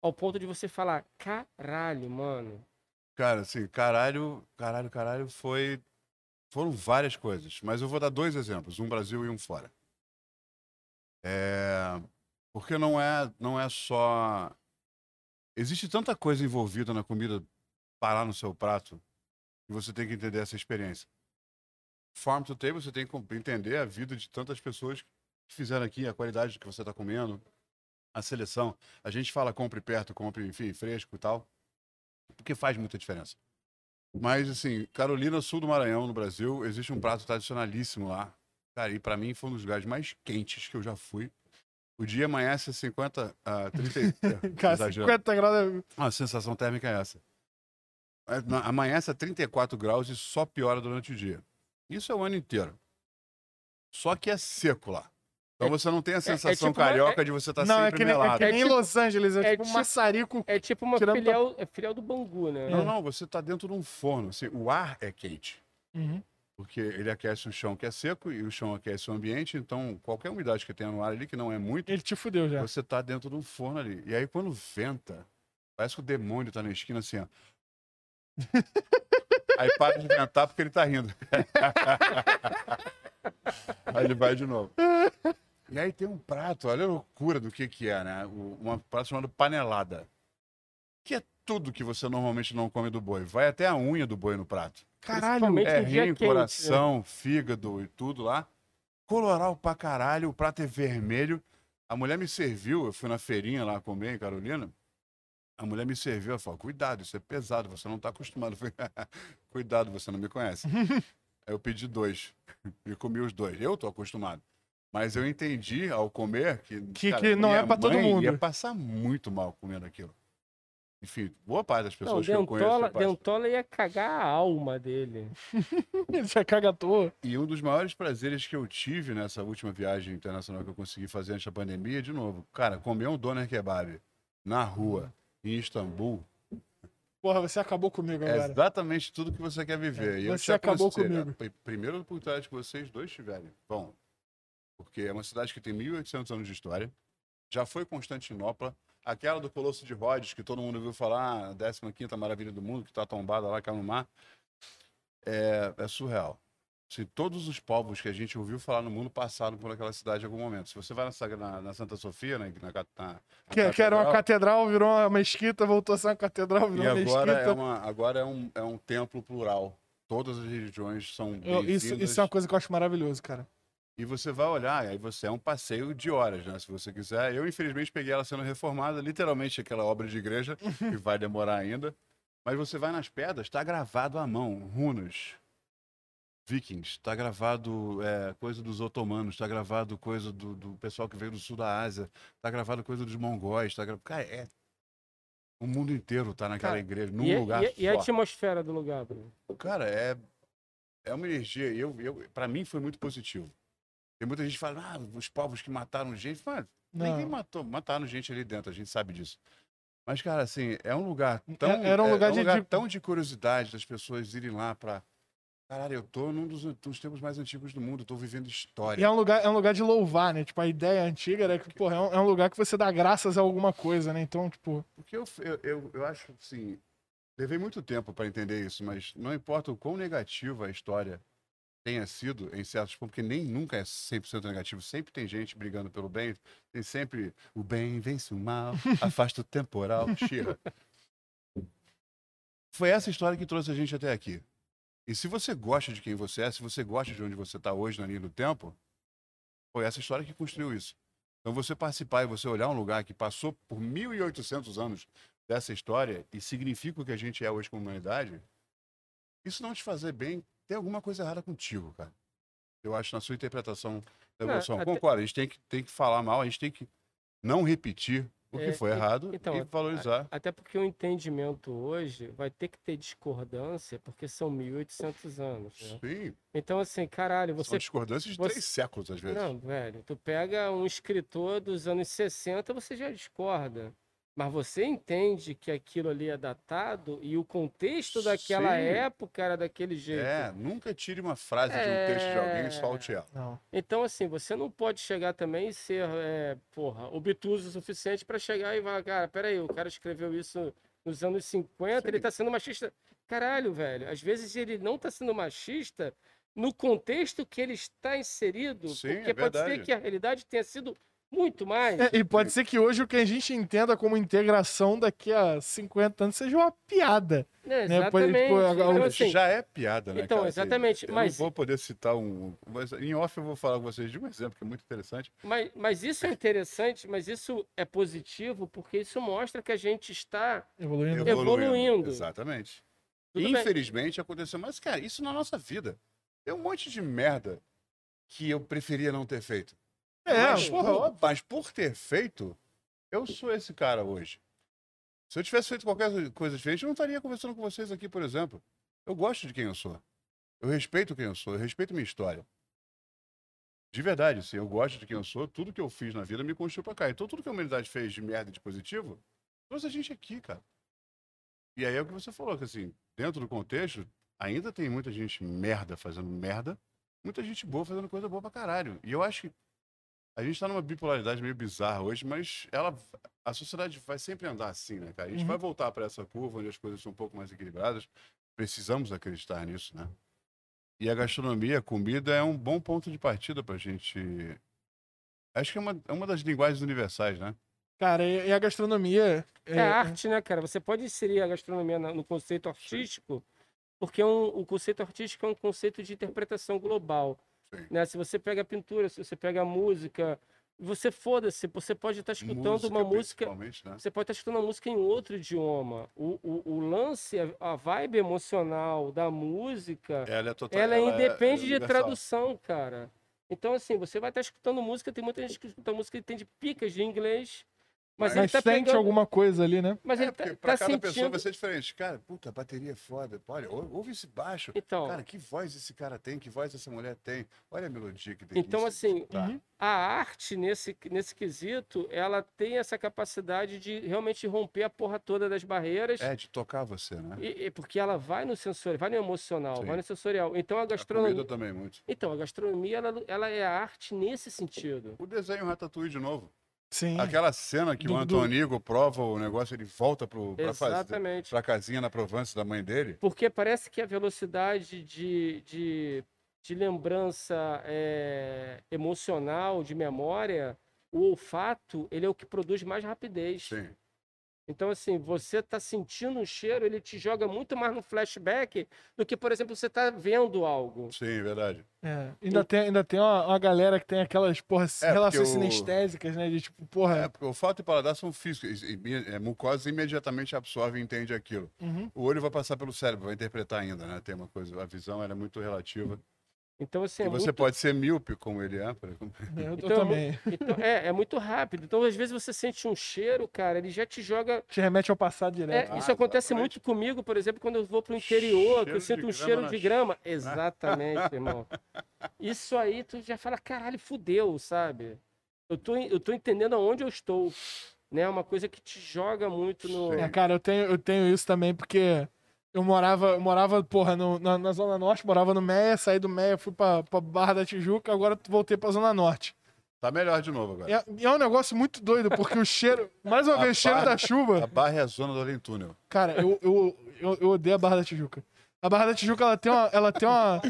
Speaker 1: ao ponto de você falar, caralho, mano.
Speaker 3: Cara, assim, caralho, caralho, caralho, foi. Foram várias coisas, mas eu vou dar dois exemplos, um Brasil e um fora. É, Porque não é, não é só. Existe tanta coisa envolvida na comida parar no seu prato que você tem que entender essa experiência. Farm to table, você tem que entender a vida de tantas pessoas que fizeram aqui, a qualidade que você está comendo, a seleção. A gente fala compre perto, compre, enfim, fresco e tal porque faz muita diferença. Mas, assim, Carolina, sul do Maranhão, no Brasil, existe um prato tradicionalíssimo lá. Cara, e pra mim foi um dos lugares mais quentes que eu já fui. O dia amanhece a 50 a 30.
Speaker 2: Cara,
Speaker 3: exagero.
Speaker 2: 50 graus. é-
Speaker 3: A sensação térmica é essa. É, Amanhece a 34 graus e só piora durante o dia. Isso é o ano inteiro. Só que é seco lá. Então
Speaker 1: É-
Speaker 3: você não tem a sensação
Speaker 1: tipo uma-
Speaker 3: carioca de você estar
Speaker 2: não, é
Speaker 3: sempre
Speaker 2: que, nem, é
Speaker 3: melado.
Speaker 2: que nem
Speaker 1: É tipo-
Speaker 2: Los Angeles, é,
Speaker 1: é
Speaker 2: tipo um maçarico.
Speaker 1: É tipo uma filial, é filial do Bangu, né?
Speaker 3: Não, não, você está dentro de um forno. assim, o ar é quente.
Speaker 2: Uhum.
Speaker 3: porque ele aquece o chão que é seco e o chão aquece o ambiente, então qualquer umidade que tenha no ar ali, que não é muito,
Speaker 2: Ele te fudeu já.
Speaker 3: você tá dentro de um forno ali. E aí quando venta, parece que o demônio tá na esquina assim, ó. aí para de ventar porque ele tá rindo. aí ele vai de novo. E aí tem um prato, olha a loucura do que que é, né? Um prato chamado panelada. Que é tudo que você normalmente não come do boi. Vai até a unha do boi no prato.
Speaker 2: Caralho.
Speaker 3: É rim,
Speaker 1: quente, né?
Speaker 3: coração, fígado e tudo lá. Coloral pra caralho, o prato é vermelho. A mulher me serviu, eu fui na feirinha lá comer em Carolina. A mulher me serviu, ela falou, cuidado, isso é pesado, você não tá acostumado. Eu falei, cuidado, você não me conhece. Aí eu pedi dois e comi os dois. Eu tô acostumado. Mas eu entendi ao comer que,
Speaker 2: Que- que não é pra todo mundo.
Speaker 3: ia passar muito mal comendo aquilo. enfim, boa parte das
Speaker 1: Não,
Speaker 3: pessoas que eu conheço.
Speaker 1: Dentola,
Speaker 3: é
Speaker 1: Dentola ia cagar a alma dele.
Speaker 2: Ele já caga à toa.
Speaker 3: E um dos maiores prazeres que eu tive nessa última viagem internacional que eu consegui fazer antes da pandemia, de novo, cara, comer um doner kebab na rua, em Istambul,
Speaker 2: Porra, você acabou comigo
Speaker 3: é
Speaker 2: agora.
Speaker 3: exatamente tudo que você quer viver. E eu
Speaker 2: Você acabou comigo.
Speaker 3: Primeira oportunidade que vocês dois tiverem, vão. Porque é uma cidade que tem 1.800 anos de história, já foi Constantinopla, aquela do Colosso de Rhodes, que todo mundo ouviu falar, a 15ª maravilha do mundo, que está tombada lá, caiu no mar, é, é surreal. Se todos os povos que a gente ouviu falar no mundo passaram por aquela cidade em algum momento. Se você vai na, Sagra- na- na Santa Sofia, na, na, na,
Speaker 2: Que, que era uma
Speaker 3: catedral,
Speaker 2: virou uma mesquita, voltou a ser uma catedral, virou
Speaker 3: e
Speaker 2: uma
Speaker 3: agora
Speaker 2: mesquita.
Speaker 3: é, uma, agora é, um, é um templo plural. Todas as religiões são
Speaker 2: Eu- isso, isso é uma coisa que eu acho maravilhoso, cara.
Speaker 3: E você vai olhar, e aí você é um passeio de horas, né? Se você quiser. Eu, infelizmente, peguei ela sendo reformada, literalmente aquela obra de igreja, que vai demorar ainda. Mas você vai nas pedras, está gravado à mão, runas. Vikings, está gravado é, coisa dos otomanos, está gravado coisa do, do pessoal que veio do sul da Ásia, está gravado coisa dos mongóis, tá gravado. Cara, é. O mundo inteiro tá naquela
Speaker 2: Cara,
Speaker 3: igreja, num
Speaker 1: E,
Speaker 3: lugar
Speaker 1: e- e a
Speaker 3: só.
Speaker 1: atmosfera do lugar, Bruno?
Speaker 3: Cara, é, é uma energia. Eu, eu, para mim foi muito positivo. Tem muita gente que fala, ah, os povos que mataram gente. Mano, ninguém matou, mataram gente ali dentro, a gente sabe disso. Mas, cara, assim, é um lugar tão.
Speaker 2: era um
Speaker 3: é-
Speaker 2: lugar
Speaker 3: é
Speaker 2: de- de-
Speaker 3: tão de curiosidade das pessoas irem lá pra. Caralho, eu tô num dos, dos tempos mais antigos do mundo, tô vivendo
Speaker 2: E
Speaker 3: história.
Speaker 2: é um, lugar, é um lugar de louvar, né? Tipo, a ideia antiga era que, porra, é um, é um lugar que você dá graças a alguma coisa, né? Então, tipo,
Speaker 3: Porque eu, eu, eu, eu acho, assim. Levei muito tempo para entender isso, mas não importa o quão negativa a história tenha sido em certos pontos, porque nem nunca é 100% negativo, sempre tem gente brigando pelo bem, tem sempre o bem vence o mal, afasta o temporal, Shira. Foi essa história que trouxe a gente até aqui. E se você gosta de quem você é, se você gosta de onde você está hoje na linha do tempo, foi essa história que construiu isso. Então você participar e você olhar um lugar que passou por 1.800 anos dessa história e significa o que a gente é hoje como humanidade, isso não te fazer bem, tem alguma coisa errada contigo, cara. Eu acho na sua interpretação da
Speaker 1: Não,
Speaker 3: evolução.
Speaker 1: até-
Speaker 3: Concordo, a gente tem que, tem que falar mal, a gente tem que não repetir o que
Speaker 1: É,
Speaker 3: foi errado
Speaker 1: então,
Speaker 3: e valorizar.
Speaker 1: Até porque o entendimento hoje vai ter que ter discordância, porque são 1.800 anos. Né?
Speaker 3: Sim,
Speaker 1: Então, assim, caralho,
Speaker 3: são
Speaker 1: você.
Speaker 3: discordâncias de
Speaker 1: você-
Speaker 3: três séculos, às vezes.
Speaker 1: Não, velho, tu pega um escritor dos anos 60, você já discorda. Mas você entende que aquilo ali é datado e o contexto daquela
Speaker 3: Sim.
Speaker 1: época era daquele jeito.
Speaker 3: É, nunca tire uma frase de um texto de alguém
Speaker 1: É.
Speaker 3: e solte ela.
Speaker 2: não.
Speaker 1: Então, assim, você não pode chegar também e ser, é, porra, obtuso o suficiente para chegar e falar, cara, peraí, o cara escreveu isso nos anos 50, ele
Speaker 3: Sim.
Speaker 1: tá sendo machista. Caralho, velho, às vezes ele não tá sendo machista no contexto que ele está inserido,
Speaker 3: Sim,
Speaker 1: porque
Speaker 3: é
Speaker 1: pode ser que a realidade tenha sido muito mais.
Speaker 2: É, e pode ser que hoje o que a gente entenda como integração daqui a 50 anos seja uma piada.
Speaker 1: né?
Speaker 2: né, pode-
Speaker 1: Exatamente.
Speaker 2: pô,
Speaker 1: Então, assim,
Speaker 3: já é piada, né?
Speaker 1: então,
Speaker 3: cara? Assim,
Speaker 1: exatamente,
Speaker 3: eu
Speaker 1: mas-
Speaker 3: não vou poder citar um. Mas em off eu vou falar com vocês de um exemplo que é muito interessante.
Speaker 1: mas, mas isso é interessante, mas isso é positivo porque isso mostra que a gente está
Speaker 2: Evoluindo.
Speaker 1: Evoluindo.
Speaker 3: Exatamente.
Speaker 1: Tudo bem.
Speaker 3: Infelizmente aconteceu, mas, cara, isso na nossa vida. Tem um monte de merda que eu preferia não ter feito.
Speaker 2: É,
Speaker 3: mas,
Speaker 2: porra,
Speaker 3: mas por ter feito, eu sou esse cara hoje. Se eu tivesse feito qualquer coisa diferente, eu não estaria conversando com vocês aqui, por exemplo. Eu gosto de quem eu sou. Eu respeito quem eu sou, eu respeito minha história. De verdade, assim, eu gosto de quem eu sou, tudo que eu fiz na vida me construiu pra cá. Então, tudo que a humanidade fez de merda e de positivo, trouxe a gente aqui, cara. E aí é o que você falou, que assim, dentro do contexto, ainda tem muita gente merda fazendo merda, muita gente boa fazendo coisa boa pra caralho. E eu acho que a gente tá numa bipolaridade meio bizarra hoje, mas ela, a sociedade vai sempre andar assim, né, cara? A gente
Speaker 2: Uhum.
Speaker 3: vai voltar para essa curva onde as coisas são um pouco mais equilibradas. Precisamos acreditar nisso, né? E a gastronomia, a comida, é um bom ponto de partida pra gente. Acho que é uma, é uma das linguagens universais, né?
Speaker 2: Cara, e, a gastronomia.
Speaker 1: É, arte, né, cara? Você pode inserir a gastronomia no conceito artístico, porque é um- o conceito artístico é um conceito de interpretação global. Né? Se você pega a pintura, se você pega a música, você foda-se, você pode estar escutando uma música.
Speaker 3: né?
Speaker 1: Você pode estar escutando uma música em outro idioma. O, o, o lance, a- vibe emocional da música,
Speaker 3: Ela é total.
Speaker 1: ela, independe de
Speaker 3: universal.
Speaker 1: tradução, cara. Então, assim, você vai estar escutando música, tem muita gente que escuta música e tem de picas de inglês, Mas,
Speaker 2: Mas
Speaker 1: ele tá
Speaker 2: sente
Speaker 1: pegando...
Speaker 2: alguma coisa ali, né?
Speaker 1: Mas
Speaker 3: É,
Speaker 1: ele tá,
Speaker 3: pra
Speaker 1: tá
Speaker 3: cada pessoa
Speaker 1: sentindo...
Speaker 3: vai ser diferente. Cara, puta, a bateria é foda. Olha, ou- ouve esse baixo.
Speaker 1: Então,
Speaker 3: Cara, que voz esse cara tem, que voz essa mulher tem. Olha a melodia que delícia.
Speaker 1: Então, assim,
Speaker 3: escutar.
Speaker 2: uhum.
Speaker 1: a arte nesse, nesse quesito, ela tem essa capacidade de realmente romper a porra toda das barreiras.
Speaker 3: É, de tocar você, né?
Speaker 1: E, e porque ela vai no sensorial, vai no emocional,
Speaker 3: Sim.
Speaker 1: vai no sensorial. Então a
Speaker 3: A
Speaker 1: gastronomia,
Speaker 3: comida também, muito.
Speaker 1: então a gastronomia ela, ela é arte nesse sentido.
Speaker 3: O desenho Ratatouille de novo.
Speaker 2: Sim.
Speaker 3: Aquela cena que
Speaker 2: Do-
Speaker 3: o
Speaker 2: do-
Speaker 3: Antonigo prova o negócio, ele volta pro, pra, fazer, pra casinha na Provence da mãe dele.
Speaker 1: Porque parece que a velocidade de, de, de lembrança é, emocional, de memória, o olfato, ele é o que produz mais rapidez.
Speaker 3: Sim.
Speaker 1: Então, assim, você tá sentindo um cheiro, ele te joga muito mais no flashback do que, por exemplo, você tá vendo algo.
Speaker 3: Sim, é verdade.
Speaker 2: É, ainda, tem, ainda tem uma, uma galera que tem aquelas, porra, relações
Speaker 3: porque o-
Speaker 2: sinestésicas, né? De tipo, porra.
Speaker 3: É, porque o fato e paladar são físicos. E, e, é, mucosa imediatamente absorve e entende aquilo.
Speaker 2: Uhum.
Speaker 3: O olho vai passar pelo cérebro, vai interpretar ainda, né? Tem uma coisa, a visão ela é muito relativa.
Speaker 1: Então, assim, é
Speaker 3: e você
Speaker 1: muito...
Speaker 3: pode ser míope, como ele é. por exemplo.
Speaker 2: Eu, eu
Speaker 1: Então, é mu-
Speaker 2: também.
Speaker 1: Então, é, é muito rápido. Então, às vezes, você sente um cheiro, cara, ele já te joga.
Speaker 2: Te remete ao passado
Speaker 1: É,
Speaker 2: direto.
Speaker 1: isso
Speaker 3: Ah,
Speaker 1: acontece
Speaker 3: exatamente.
Speaker 1: muito comigo, por exemplo, quando eu vou pro interior, que
Speaker 3: Cheiro
Speaker 1: eu sinto um cheiro de
Speaker 3: ch-
Speaker 1: grama. Exatamente, irmão. Isso aí, tu já fala, caralho, fudeu, sabe? Eu tô, eu tô entendendo aonde eu estou. Né? Uma coisa que te joga muito no.
Speaker 2: É, cara, eu tenho, eu tenho isso também, porque eu morava, eu morava, porra, no- na, na Zona Norte, morava no Meia, saí do Meia, fui pra, pra Barra da Tijuca, agora voltei pra Zona Norte.
Speaker 3: Tá melhor de novo agora.
Speaker 2: E é, é um negócio muito doido, porque o cheiro, mais uma
Speaker 3: A
Speaker 2: vez, o cheiro
Speaker 3: barra-
Speaker 2: da chuva,
Speaker 3: A barra é a zona do além túnel.
Speaker 2: cara, eu, eu, eu, eu odeio a Barra da Tijuca. A Barra da Tijuca, ela tem uma. Ela tem uma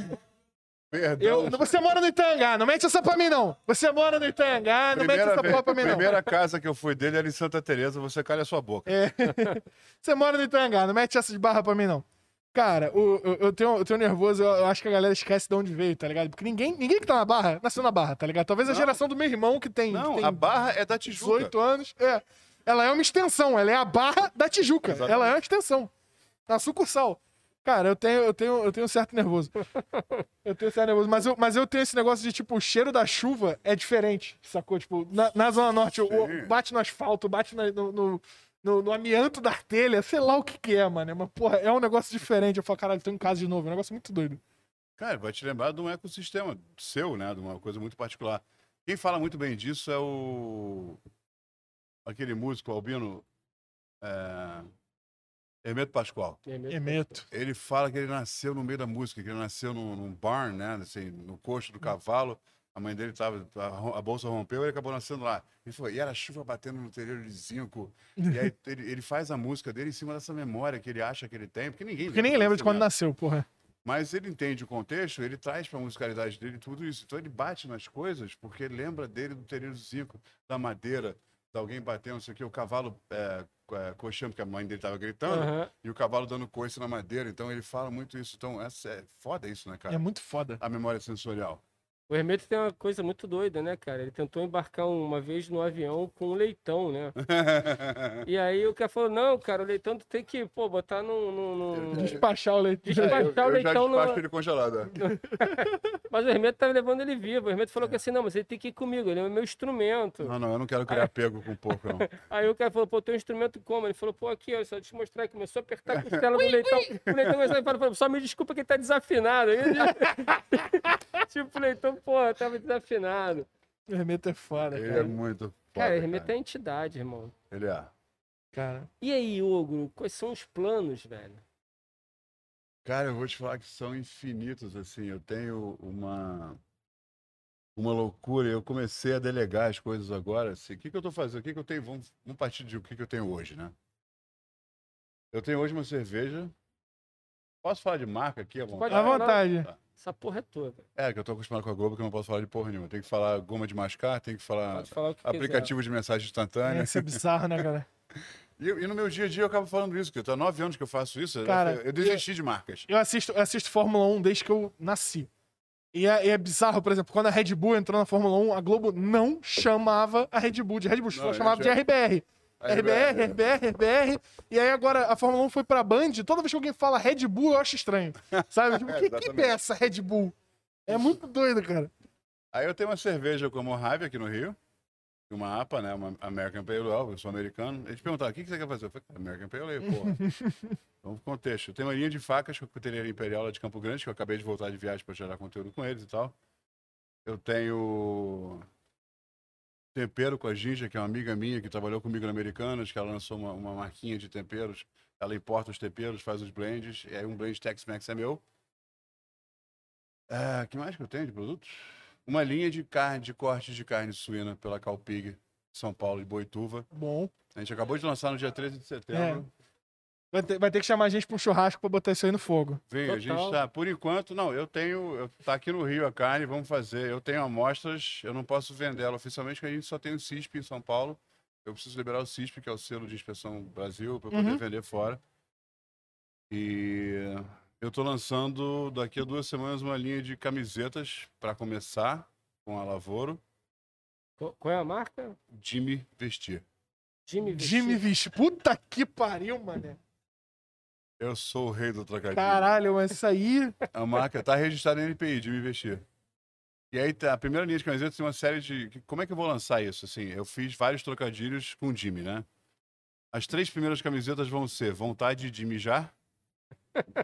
Speaker 3: Perdão.
Speaker 2: eu, você mora no Itangá, não mete essa pra mim, não. Você mora no Itangá, não mete
Speaker 3: Primeira,
Speaker 2: essa
Speaker 3: vez-
Speaker 2: porra pra mim, não.
Speaker 3: primeira casa que eu fui dele era em Santa Teresa, você calha a sua boca.
Speaker 2: É. Você mora no Itangá, não mete essa de barra pra mim, não. Cara, o- eu, eu tenho, eu tenho nervoso, eu, eu acho que a galera esquece de onde veio, tá ligado? Porque ninguém, ninguém que tá na barra nasceu na barra, tá ligado? Talvez a
Speaker 3: Não.
Speaker 2: geração do meu irmão, que tem,
Speaker 3: Não,
Speaker 2: que tem
Speaker 3: a barra é da Tijuca.
Speaker 2: 18 anos, é. Ela é uma extensão, ela é a barra da Tijuca.
Speaker 3: Exatamente.
Speaker 2: Ela é uma extensão. É uma sucursal. Cara, eu tenho, eu tenho, eu tenho um certo nervoso. Eu tenho um certo nervoso. Mas eu, mas eu tenho esse negócio de, tipo, o cheiro da chuva é diferente, sacou? Tipo, na, na Zona Norte, bate no asfalto, bate na- no, no, no- no amianto da telha, sei lá o que que é, mano. Mas, porra, é um negócio diferente. Eu falo, caralho, tô em casa de novo. É um negócio muito doido.
Speaker 3: Cara, vai te lembrar de um ecossistema seu, né? De uma coisa muito particular. Quem fala muito bem disso é o. Aquele músico, Albino. É... Hermeto Pascoal.
Speaker 2: Emeto.
Speaker 3: Ele fala que ele nasceu no meio da música, que ele nasceu num, num barn, né? Assim, no coxo do cavalo. A mãe dele tava. A, a bolsa rompeu e ele acabou nascendo lá. Ele falou, e era chuva batendo no telhado de zinco. E aí ele, ele faz a música dele em cima dessa memória que ele acha que ele tem, porque ninguém
Speaker 2: Porque ninguém lembra de quando
Speaker 3: nasceu.
Speaker 2: nasceu, porra.
Speaker 3: Mas ele entende o contexto, ele traz para a musicalidade dele tudo isso. Então ele bate nas coisas porque lembra dele do terreiro Zico, da madeira, de alguém batendo, não sei o que, o cavalo é, é, coxando, porque a mãe dele estava gritando,
Speaker 1: Aham.
Speaker 3: e o cavalo dando coice na madeira. Então ele fala muito isso. Então essa é foda isso, né, cara?
Speaker 2: É muito foda.
Speaker 3: A memória sensorial.
Speaker 1: O Hermeto tem uma coisa muito doida, né, cara? Ele tentou embarcar uma vez no avião com um leitão, né? E aí o cara falou, não, cara, o leitão tu tem que, pô, botar num... num- num-
Speaker 2: Despachar o leite.
Speaker 1: Despachar.
Speaker 3: eu,
Speaker 1: Baixar o
Speaker 3: eu já
Speaker 1: leitão
Speaker 3: despacho
Speaker 1: numa-
Speaker 3: ele congelado. é.
Speaker 1: Mas o Hermeto tava levando ele vivo. O Hermeto falou que assim, não, mas ele tem que ir comigo, ele é o meu instrumento.
Speaker 3: Não, não, eu não quero criar apego com o porco, não.
Speaker 1: Aí o cara falou, pô, teu instrumento como? Ele falou, pô, aqui, ó, só te mostrar que começou a apertar a costela do leitão. O leitão começou a falar, falou, só me desculpa que ele tá desafinado. Aí, tipo, o leitão, pô, tava desafinado.
Speaker 2: O Hermeto é foda,
Speaker 3: Ele
Speaker 2: cara.
Speaker 3: é muito foda,
Speaker 1: Cara, Hermeto é entidade, irmão.
Speaker 3: Ele é.
Speaker 2: cara.
Speaker 1: E aí, Ogro, quais são os planos, velho?
Speaker 3: Cara, eu vou te falar que são infinitos, assim. Eu tenho uma uma loucura. Eu comecei a delegar as coisas agora. Assim, o que, que eu tô fazendo? O que, que eu tenho? Vamos, vamos partir de o que, que eu tenho hoje, né? Eu tenho hoje uma cerveja. Posso falar de marca aqui à
Speaker 1: Pode
Speaker 3: vontade?
Speaker 2: À
Speaker 1: falar.
Speaker 2: vontade.
Speaker 1: Essa porra é toda.
Speaker 3: É, que eu tô acostumado com a Globo, que eu não posso falar de porra nenhuma. Tem que falar goma de mascar, tem que falar
Speaker 1: Pode falar o que
Speaker 3: aplicativo de mensagem instantânea.
Speaker 2: É, isso é bizarro, né, cara?
Speaker 3: E, e no meu dia a dia eu acabo falando isso, que eu tô há nove anos que eu faço isso. eu-
Speaker 2: Cara,
Speaker 3: eu, desisti de marcas.
Speaker 2: Eu assisto, eu assisto Fórmula 1 desde que eu nasci. E é, e é bizarro, por exemplo, quando a Red Bull entrou na Fórmula 1, a Globo não chamava a Red Bull de Red Bull,
Speaker 3: Não,
Speaker 2: chamava de
Speaker 3: já-
Speaker 2: RBR.
Speaker 3: A
Speaker 2: RBR, RBR, RBR. E aí agora a Fórmula 1 foi pra Band, toda vez que alguém fala Red Bull, eu acho estranho. Sabe? Tipo,
Speaker 3: É,
Speaker 2: que, que
Speaker 3: exatamente.
Speaker 2: é essa Red Bull? É muito doido, cara.
Speaker 3: Aí eu tenho uma cerveja como Mojave aqui no Rio. uma APA, né? Uma American Pale Ale, eu sou americano. Eles perguntaram, o que você quer fazer? Eu falei, American Pale Ale, porra. Vamos pro contexto. Eu tenho uma linha de facas com a cuteria imperial lá de Campo Grande, que eu acabei de voltar de viagem para gerar conteúdo com eles e tal. Eu tenho tempero com a Ginger, que é uma amiga minha que trabalhou comigo na Americanas, que ela lançou uma, uma marquinha de temperos. Ela importa os temperos, faz os blends, e aí um blend Tex-Mex é meu. O que mais que eu tenho de produtos? Uma linha de carne, de cortes de carne suína pela Calpig, São Paulo e Boituva.
Speaker 2: Bom.
Speaker 3: A gente acabou de lançar no dia 13 de setembro.
Speaker 2: Vai ter, vai ter que chamar a gente pra um churrasco pra botar isso aí no fogo.
Speaker 3: Vem, a gente tá, por enquanto, não, eu tenho, eu, tá aqui no Rio a carne, vamos fazer, eu tenho amostras, eu não posso vender ela oficialmente, porque a gente só tem o CISP em São Paulo, eu preciso liberar o CISP, que é o selo de inspeção Brasil, para poder
Speaker 2: Uhum.
Speaker 3: vender fora. E eu tô lançando daqui a duas semanas uma linha de camisetas para começar com a Lavoro,
Speaker 1: Qual é a marca?
Speaker 3: Jimmy Vestir.
Speaker 1: Jimmy Vestir.
Speaker 2: Jimmy Vixe. Puta que pariu, mané.
Speaker 3: Eu sou o rei do trocadilho.
Speaker 2: Caralho, mas isso aí.
Speaker 3: A marca tá registrada em NPI, de me investir. E aí, tá, a primeira linha de camisetas tem uma série de. Como é que eu vou lançar isso? Assim, eu fiz vários trocadilhos com o Jimmy, né? As três primeiras camisetas vão ser vontade de mijar,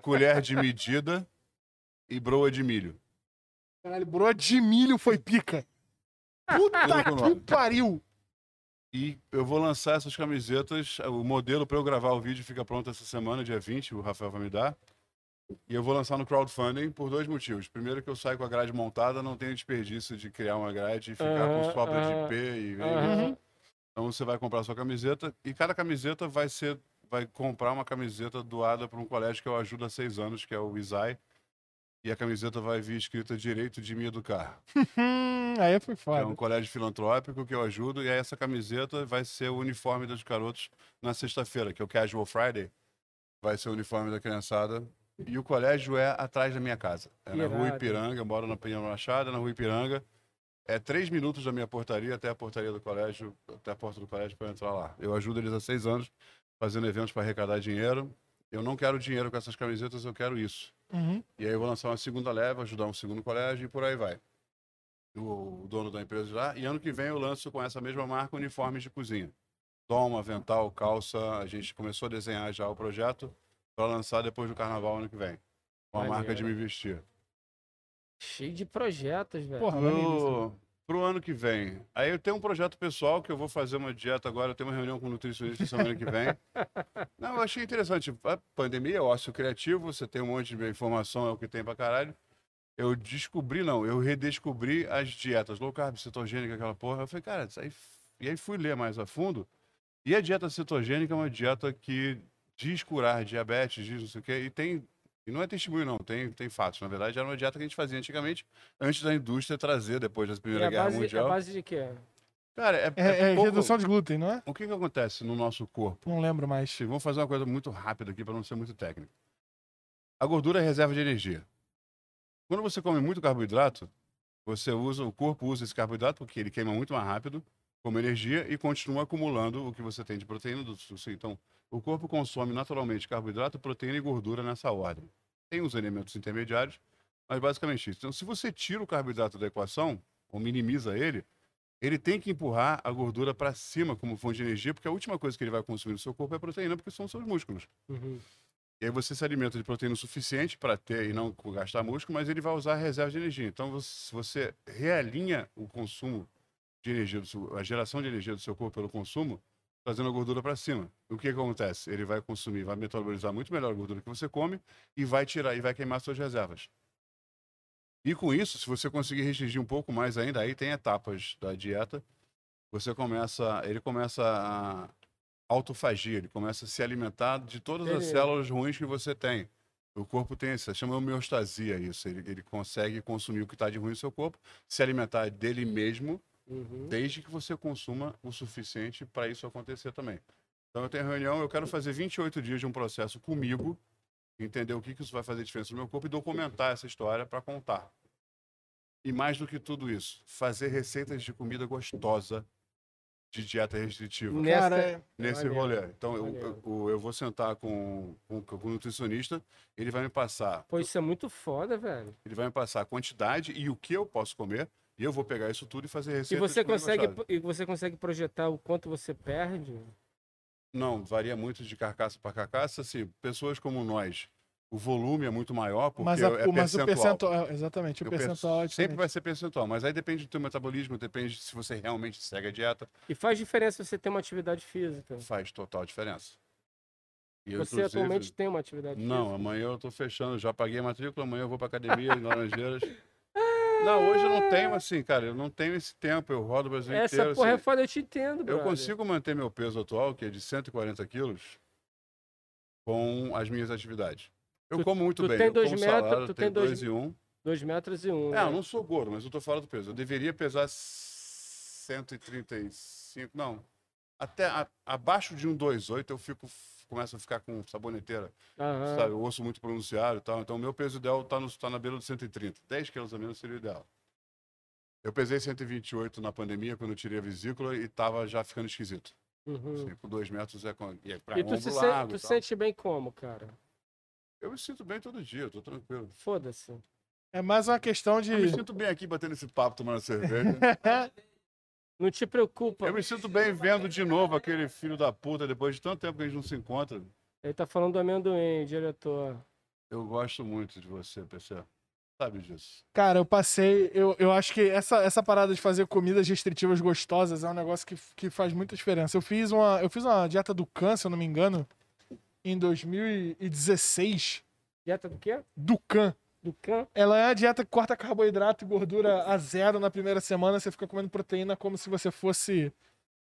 Speaker 3: colher de medida e broa de milho.
Speaker 2: Caralho, broa de milho foi pica. Puta que pariu.
Speaker 3: E eu vou lançar essas camisetas. O modelo para eu gravar o vídeo fica pronto essa semana, dia 20, o Rafael vai me dar. E eu vou lançar no crowdfunding por dois motivos. Primeiro, que eu saio com a grade montada, não tenho desperdício de criar uma grade e ficar
Speaker 1: Aham,
Speaker 3: com sobra
Speaker 1: aham,
Speaker 3: de P e.
Speaker 1: Aham.
Speaker 3: Então você vai comprar sua camiseta e cada camiseta vai ser. Vai comprar uma camiseta doada para um colégio que eu ajudo há seis anos, que é o ISAI. E a camiseta vai vir escrita Direito de Me Educar.
Speaker 2: Aí foi
Speaker 3: É
Speaker 2: foda.
Speaker 3: um colégio filantrópico que eu ajudo, e aí essa camiseta vai ser o uniforme dos garotos na sexta-feira, que é o Casual Friday. Vai ser o uniforme da criançada. E o colégio é atrás da minha casa. É na rua. Ipiranga, eu moro na Penha Machada, na rua Ipiranga. É três minutos da minha portaria até a portaria do colégio, até a porta do colégio para entrar lá. Eu ajudo eles há seis anos, fazendo eventos para arrecadar dinheiro. Eu não quero dinheiro com essas camisetas, eu quero isso.
Speaker 2: Uhum.
Speaker 3: E aí eu vou lançar uma segunda leva, ajudar um segundo colégio e por aí vai. O, o dono da empresa lá. E ano que vem eu lanço com essa mesma marca uniformes de cozinha. Toma, avental, calça. A gente começou a desenhar já o projeto para lançar depois do carnaval ano que vem. Com a marca de me vestir.
Speaker 1: Cheio de projetos, velho.
Speaker 2: Porra, maneiríssimo.
Speaker 3: Pro, pro ano que vem. Aí eu tenho um projeto pessoal que eu vou fazer uma dieta agora. Eu tenho uma reunião com o nutricionista semana que vem. Não, eu achei interessante. A pandemia, ócio criativo, você tem um monte de informação, é o que tem pra caralho. Eu descobri, não, eu redescobri as dietas low carb, cetogênica, aquela porra. Eu falei, cara, isso aí. E aí fui ler mais a fundo. E a dieta cetogênica é uma dieta que diz curar diabetes, diz não sei o quê, e tem. E não é testemunho, não, tem, tem fatos. Na verdade, era uma dieta que a gente fazia antigamente, antes da indústria trazer, depois da
Speaker 1: E
Speaker 3: Primeira
Speaker 1: a
Speaker 3: Guerra
Speaker 1: base, a
Speaker 3: Mundial.
Speaker 1: base de quê?
Speaker 3: Cara, é,
Speaker 2: É, é
Speaker 3: pouco-
Speaker 2: redução de glúten, não é?
Speaker 3: O que, que acontece no nosso corpo?
Speaker 2: Não lembro mais.
Speaker 3: Sim, vamos fazer uma coisa muito rápida aqui para não ser muito técnico. A gordura é reserva de energia. Quando você come muito carboidrato, você usa, o corpo usa esse carboidrato porque ele queima muito mais rápido como energia e continua acumulando o que você tem de proteína do do- Então, o corpo consome naturalmente carboidrato, proteína e gordura nessa ordem. Tem os elementos intermediários, mas basicamente isso. Então, se você tira o carboidrato da equação, ou minimiza ele, ele tem que empurrar a gordura para cima como fonte de energia, porque a última coisa que ele vai consumir no seu corpo é proteína, porque são os seus músculos.
Speaker 1: Uhum.
Speaker 3: E aí você se alimenta de proteína o suficiente para ter e não gastar músculo, mas ele vai usar a reserva de energia. Então você, você realinha o consumo de energia, do seu, a geração de energia do seu corpo pelo consumo, trazendo a gordura para cima. O que, que acontece? Ele vai consumir, vai metabolizar muito melhor a gordura que você come e vai tirar e vai queimar suas reservas. E com isso, se você conseguir restringir um pouco mais ainda, aí tem etapas da dieta. Você começa, ele começa a autofagia, ele começa a se alimentar de todas as células ruins que você tem. O corpo tem isso, chama homeostasia isso. Ele, ele consegue consumir o que está de ruim no seu corpo, se alimentar dele mesmo,
Speaker 1: Uhum.
Speaker 3: desde que você consuma o suficiente para isso acontecer também. Então eu tenho reunião, eu quero fazer 28 dias de um processo comigo, entender o que, que isso vai fazer diferença no meu corpo e documentar essa história para contar. E mais do que tudo isso, fazer receitas de comida gostosa de dieta restritiva
Speaker 1: Nessa-
Speaker 2: é-
Speaker 3: nesse
Speaker 1: Maneiro,
Speaker 3: rolê. Então, eu, eu, eu vou sentar com, com, com o nutricionista, ele vai me passar
Speaker 1: Pô, isso é muito foda, velho.
Speaker 3: ele vai me passar a quantidade e o que eu posso comer, e eu vou pegar isso tudo e fazer
Speaker 1: E
Speaker 3: receita.
Speaker 1: você,
Speaker 3: de comida
Speaker 1: consegue, e você consegue projetar o quanto você perde?
Speaker 3: Não, varia muito de carcaça para carcaça. Assim, pessoas como nós, o volume é muito maior, porque
Speaker 2: mas, a-
Speaker 3: é
Speaker 2: mas o
Speaker 3: percentual.
Speaker 2: percentual. Exatamente, o
Speaker 3: Eu penso-
Speaker 2: percentual é
Speaker 3: sempre vai ser percentual, mas aí depende do teu metabolismo, depende se você realmente segue a dieta,
Speaker 1: E faz diferença você ter uma atividade física.
Speaker 3: faz total diferença. E
Speaker 1: Você atualmente tem uma atividade
Speaker 3: Não,
Speaker 1: física?
Speaker 3: amanhã eu tô fechando, já paguei a matrícula, amanhã eu vou pra academia em Laranjeiras. Não, hoje eu não tenho assim, cara, eu não tenho esse tempo, eu rodo o Brasil
Speaker 1: Essa
Speaker 3: inteiro.
Speaker 1: porra é
Speaker 3: assim.
Speaker 1: foda, eu te entendo,
Speaker 3: Eu
Speaker 1: brother.
Speaker 3: consigo manter meu peso atual, que é de 140 quilos, com as minhas atividades. Eu
Speaker 1: Tu-
Speaker 3: como muito
Speaker 1: tu
Speaker 3: bem.
Speaker 1: tem
Speaker 3: eu
Speaker 1: dois
Speaker 3: como
Speaker 1: metros,
Speaker 3: salada,
Speaker 1: tu tem dois-
Speaker 3: dois e um.
Speaker 1: Dois metros e um.
Speaker 3: É,
Speaker 1: né?
Speaker 3: eu não sou gordo, mas eu tô fora do peso. Eu deveria pesar 135, não. Até a- abaixo de um 2,8 eu fico, começo a ficar com saboneteira,
Speaker 1: Aham.
Speaker 3: sabe? Eu ouço muito pronunciado e tal. Então, o meu peso ideal tá, no, tá na beira do 130. 10 quilos a menos seria o ideal. Eu pesei 128 na pandemia, quando eu tirei a vesícula, e tava já ficando esquisito.
Speaker 1: Uhum.
Speaker 3: Assim, com dois metros é, com, e é pra
Speaker 1: E tu se
Speaker 3: largo
Speaker 1: tu sente bem como, cara?
Speaker 3: Eu me sinto bem todo dia, tô tranquilo.
Speaker 1: Foda-se.
Speaker 2: É mais uma questão de.
Speaker 3: Eu me sinto bem aqui batendo esse papo, tomando cerveja.
Speaker 1: Não te preocupa.
Speaker 3: eu me sinto bem vendo de novo aquele filho da puta, depois de tanto tempo que a gente não se encontra.
Speaker 1: Ele tá falando do amendoim, diretor.
Speaker 3: Eu gosto muito de você, PC. Sabe disso.
Speaker 2: Cara, eu passei. Eu, eu acho que essa, essa parada de fazer comidas restritivas gostosas é um negócio que, que faz muita diferença. Eu fiz uma, eu fiz uma dieta do câncer, se eu não me engano, em 2016.
Speaker 1: Dieta do quê?
Speaker 2: Do Can. Ela é a dieta que corta carboidrato e gordura a zero na primeira semana. Você fica comendo proteína como se você fosse,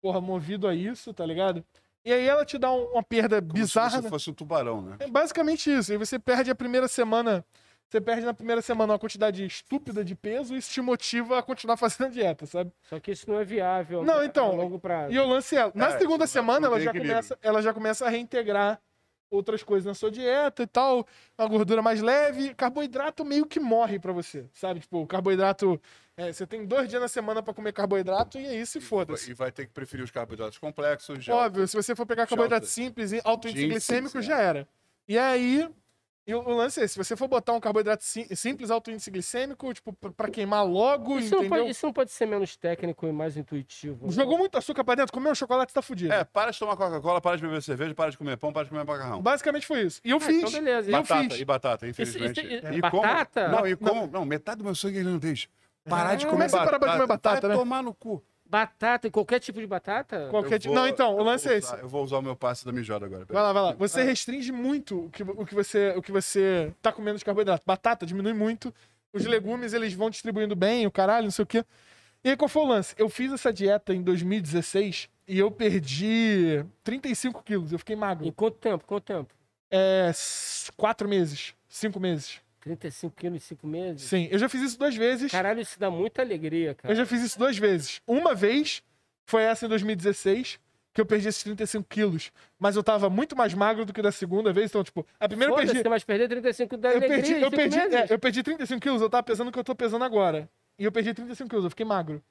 Speaker 2: porra, movido a isso, tá ligado? E aí ela te dá um- uma perda
Speaker 3: Como
Speaker 2: bizarra.
Speaker 3: se
Speaker 2: né?
Speaker 3: você fosse um tubarão, né?
Speaker 2: É basicamente isso. E você perde a primeira semana. Você perde na primeira semana uma quantidade estúpida de peso e isso te motiva a continuar fazendo a dieta, sabe?
Speaker 1: Só que isso não é viável
Speaker 2: Não,
Speaker 1: a
Speaker 2: então,
Speaker 1: longo prazo.
Speaker 2: E o lance é, na
Speaker 3: É,
Speaker 2: segunda
Speaker 3: não-
Speaker 2: semana ela já,
Speaker 3: equilíbrio.
Speaker 2: começa, ela já começa a reintegrar outras coisas na sua dieta e tal, uma gordura mais leve, carboidrato meio que morre pra você, sabe? Tipo, o carboidrato, é, você tem dois dias na semana pra comer carboidrato e aí se foda-se.
Speaker 3: E vai ter que preferir os carboidratos complexos.
Speaker 2: Óbvio, se você for pegar carboidrato
Speaker 3: alta-
Speaker 2: simples e alto índice glicêmico, já era. E aí, e o, o lance é, esse, se você for botar um carboidrato sim- simples, alto índice glicêmico, tipo, pra, pra queimar logo,
Speaker 1: Isso não,
Speaker 2: entendeu?
Speaker 1: pode, isso não pode ser menos técnico e mais intuitivo. não?
Speaker 2: Jogou muito açúcar pra dentro, comeu um chocolate, tá fudido.
Speaker 3: É, para de tomar Coca-Cola, para de beber cerveja, para de comer pão, para de comer macarrão.
Speaker 2: Basicamente foi isso. E eu
Speaker 1: Ah,
Speaker 2: fiz.
Speaker 1: então beleza.
Speaker 2: eu
Speaker 3: batata,
Speaker 2: fiz.
Speaker 3: e batata, infelizmente.
Speaker 1: isso-
Speaker 3: E
Speaker 1: batata?
Speaker 3: Como, não, e
Speaker 2: Não,
Speaker 3: como, não, metade do meu sangue é irlandês. Parar de
Speaker 2: Ah,
Speaker 3: comer
Speaker 2: como é que você
Speaker 3: batata.
Speaker 2: para de comer batata,
Speaker 3: vai
Speaker 2: né?
Speaker 3: tomar no cu.
Speaker 1: Batata, e qualquer tipo de batata?
Speaker 2: Qualquer tipo- Não, então, o lance é esse.
Speaker 3: Eu vou usar o meu passe da mijada agora.
Speaker 2: Vai lá, vai lá. Você restringe muito o que, o que, você, o que você tá comendo de carboidrato. Batata diminui muito. Os legumes, eles vão distribuindo bem, o caralho, não sei o quê. E aí, qual foi o lance? Eu fiz essa dieta em 2016 e eu perdi 35 quilos. Eu fiquei magro.
Speaker 1: Em quanto tempo? Quanto tempo?
Speaker 2: É, quatro meses, cinco meses.
Speaker 1: 35 quilos em 5 meses?
Speaker 2: Sim, eu já fiz isso duas vezes.
Speaker 1: Caralho, isso dá muita alegria, cara.
Speaker 2: Eu já fiz isso duas vezes. Uma vez foi essa em 2016, que eu perdi esses 35 quilos. Mas eu tava muito mais magro do que da segunda vez. Então, tipo, a primeira eu perdi.
Speaker 1: mas perder 35 dá
Speaker 2: Eu
Speaker 1: alegria
Speaker 2: perdi,
Speaker 1: em
Speaker 2: eu, perdi, é, eu perdi 35 quilos, eu tava pesando o que eu tô pesando agora. E eu perdi 35 quilos, eu fiquei magro.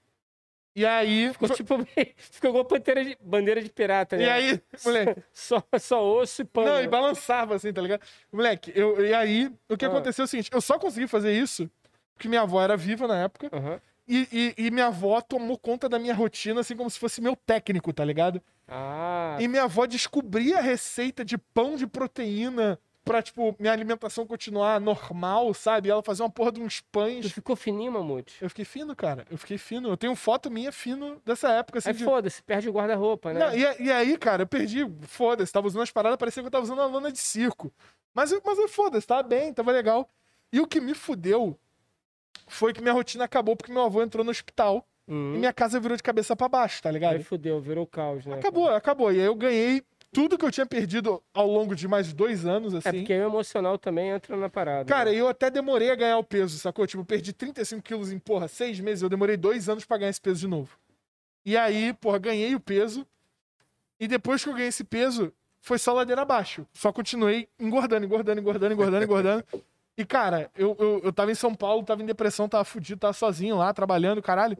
Speaker 2: E aí.
Speaker 1: Ficou tipo... Ficou igual bandeira de, bandeira de pirata, né?
Speaker 2: E aí, moleque.
Speaker 1: Só, só osso e pano.
Speaker 2: Não, e balançava assim, tá ligado? Moleque, eu, e aí, o que
Speaker 1: Ah.
Speaker 2: aconteceu é o seguinte: eu só consegui fazer isso porque minha avó era viva na época.
Speaker 1: Aham.
Speaker 2: E, e, e minha avó tomou conta da minha rotina, assim, como se fosse meu técnico, tá ligado?
Speaker 1: Ah,
Speaker 2: E minha avó descobria a receita de pão de proteína pra, tipo, minha alimentação continuar normal, sabe? Ela fazia uma porra de uns
Speaker 1: tu
Speaker 2: pães.
Speaker 1: ficou fininho, Mamute?
Speaker 2: Eu fiquei fino, cara. Eu fiquei fino. Eu tenho foto minha fino dessa época, assim.
Speaker 1: Aí
Speaker 2: de-
Speaker 1: foda-se, perde o guarda-roupa, né?
Speaker 2: Não, e, e aí, cara, eu perdi. Foda-se, tava usando as paradas, parecia que eu tava usando uma lona de circo. Mas, eu- mas eu foda-se, tava bem, tava legal. E o que me fudeu foi que minha rotina acabou porque meu avô entrou no hospital
Speaker 1: Hum.
Speaker 2: e minha casa virou de cabeça pra baixo, tá ligado?
Speaker 1: Aí fudeu, virou caos, né?
Speaker 2: Acabou, acabou. E aí eu ganhei tudo que eu tinha perdido ao longo de mais dois anos,
Speaker 1: É
Speaker 2: assim.
Speaker 1: porque aí o emocional também entra na parada.
Speaker 2: Cara,
Speaker 1: né?
Speaker 2: eu até demorei a ganhar o peso, sacou? Tipo, eu perdi 35 quilos em, porra, seis meses. Eu demorei dois anos pra ganhar esse peso de novo. E aí, porra, ganhei o peso. E depois que eu ganhei esse peso, foi só ladeira abaixo. Só continuei engordando, engordando, engordando, engordando, engordando. E, cara, eu, eu, eu tava em São Paulo, tava em depressão, tava fudido, tava sozinho lá, trabalhando, caralho.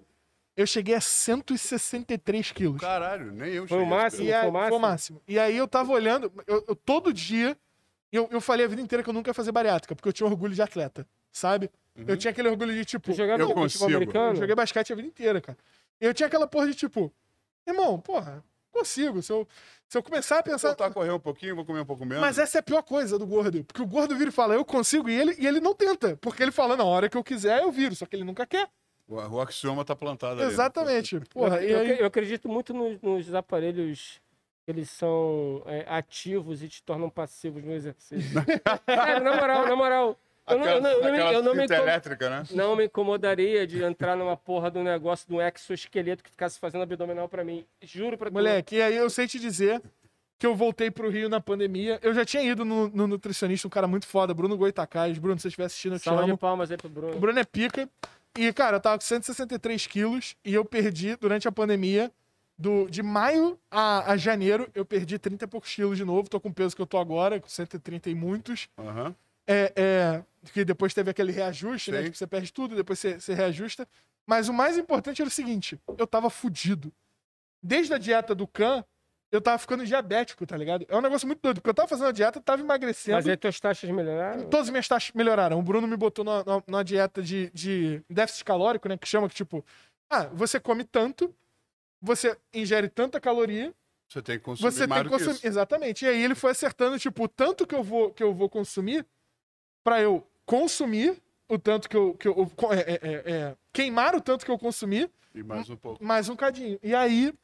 Speaker 2: Eu cheguei a 163 quilos.
Speaker 3: Caralho, nem eu
Speaker 1: Foi o
Speaker 3: cheguei a
Speaker 1: máximo?
Speaker 2: E aí,
Speaker 1: foi o máximo?
Speaker 2: foi o máximo. E aí eu tava olhando, eu, eu- todo dia, eu, eu falei a vida inteira que eu nunca ia fazer bariátrica, porque eu tinha orgulho de atleta, sabe? Eu
Speaker 3: Uhum.
Speaker 2: tinha aquele orgulho de, tipo,
Speaker 1: jogava
Speaker 3: eu consigo.
Speaker 1: futebol
Speaker 2: eu
Speaker 1: americano?
Speaker 2: joguei basquete a vida inteira, cara. E eu tinha aquela porra de, tipo, irmão, porra, consigo. Se eu, se eu começar a
Speaker 3: Vou
Speaker 2: pensar.
Speaker 3: voltar a correr um pouquinho, vou comer um pouco menos.
Speaker 2: Mas essa é a pior coisa do gordo. Porque o gordo vira e fala, eu consigo, e ele, e ele não tenta. Porque ele fala, na hora que eu quiser, eu viro. Só que ele nunca quer.
Speaker 3: O, o axioma tá plantado ali.
Speaker 2: Exatamente. Porra,
Speaker 1: eu,
Speaker 2: e
Speaker 1: eu-
Speaker 2: aí...
Speaker 1: eu acredito muito nos, nos aparelhos que eles são é, ativos e te tornam passivos no exercício. Sério, na moral, na moral. Eu não, eu não- eu não me-
Speaker 3: aquela
Speaker 1: eu não me incom-
Speaker 3: elétrica, né?
Speaker 1: não me incomodaria de entrar numa porra do negócio de um exoesqueleto que ficasse fazendo abdominal pra mim. Juro pra tu.
Speaker 2: Moleque, e aí eu sei te dizer que eu voltei pro Rio na pandemia. Eu já tinha ido no, no nutricionista, um cara muito foda, Bruno Goitacás. Bruno, se você estiver assistindo, eu te
Speaker 1: Salva de palmas aí pro
Speaker 2: O
Speaker 1: Bruno.
Speaker 2: Bruno é pica. E, cara, eu tava com 163 quilos e eu perdi, durante a pandemia, do, de maio a, a janeiro, eu perdi 30 e poucos quilos de novo. Tô com o peso que eu tô agora, com 130 e muitos.
Speaker 3: Aham.
Speaker 2: É, é, que depois teve aquele reajuste, né?
Speaker 3: Sim.
Speaker 2: Tipo, você perde tudo, depois você, você reajusta. Mas o mais importante era o seguinte: eu tava fudido. Desde a dieta do Can, eu tava ficando diabético, tá ligado? É um negócio muito doido, porque eu tava fazendo a dieta, tava emagrecendo.
Speaker 1: Mas aí tuas taxas melhoraram?
Speaker 2: Todas as minhas taxas melhoraram. O Bruno me botou numa dieta de, de déficit calórico, né? Que chama que, tipo, ah, você come tanto, você ingere tanta caloria,
Speaker 3: Você tem que consumir
Speaker 2: você
Speaker 3: mais
Speaker 2: tem que consumir.
Speaker 3: isso.
Speaker 2: Exatamente. E aí ele foi acertando, tipo, o tanto que eu vou, que eu vou consumir pra eu consumir o tanto que eu. Que eu é, é, é, é, queimar o tanto que eu consumir,
Speaker 3: E mais um pouco.
Speaker 2: mais um cadinho. E aí,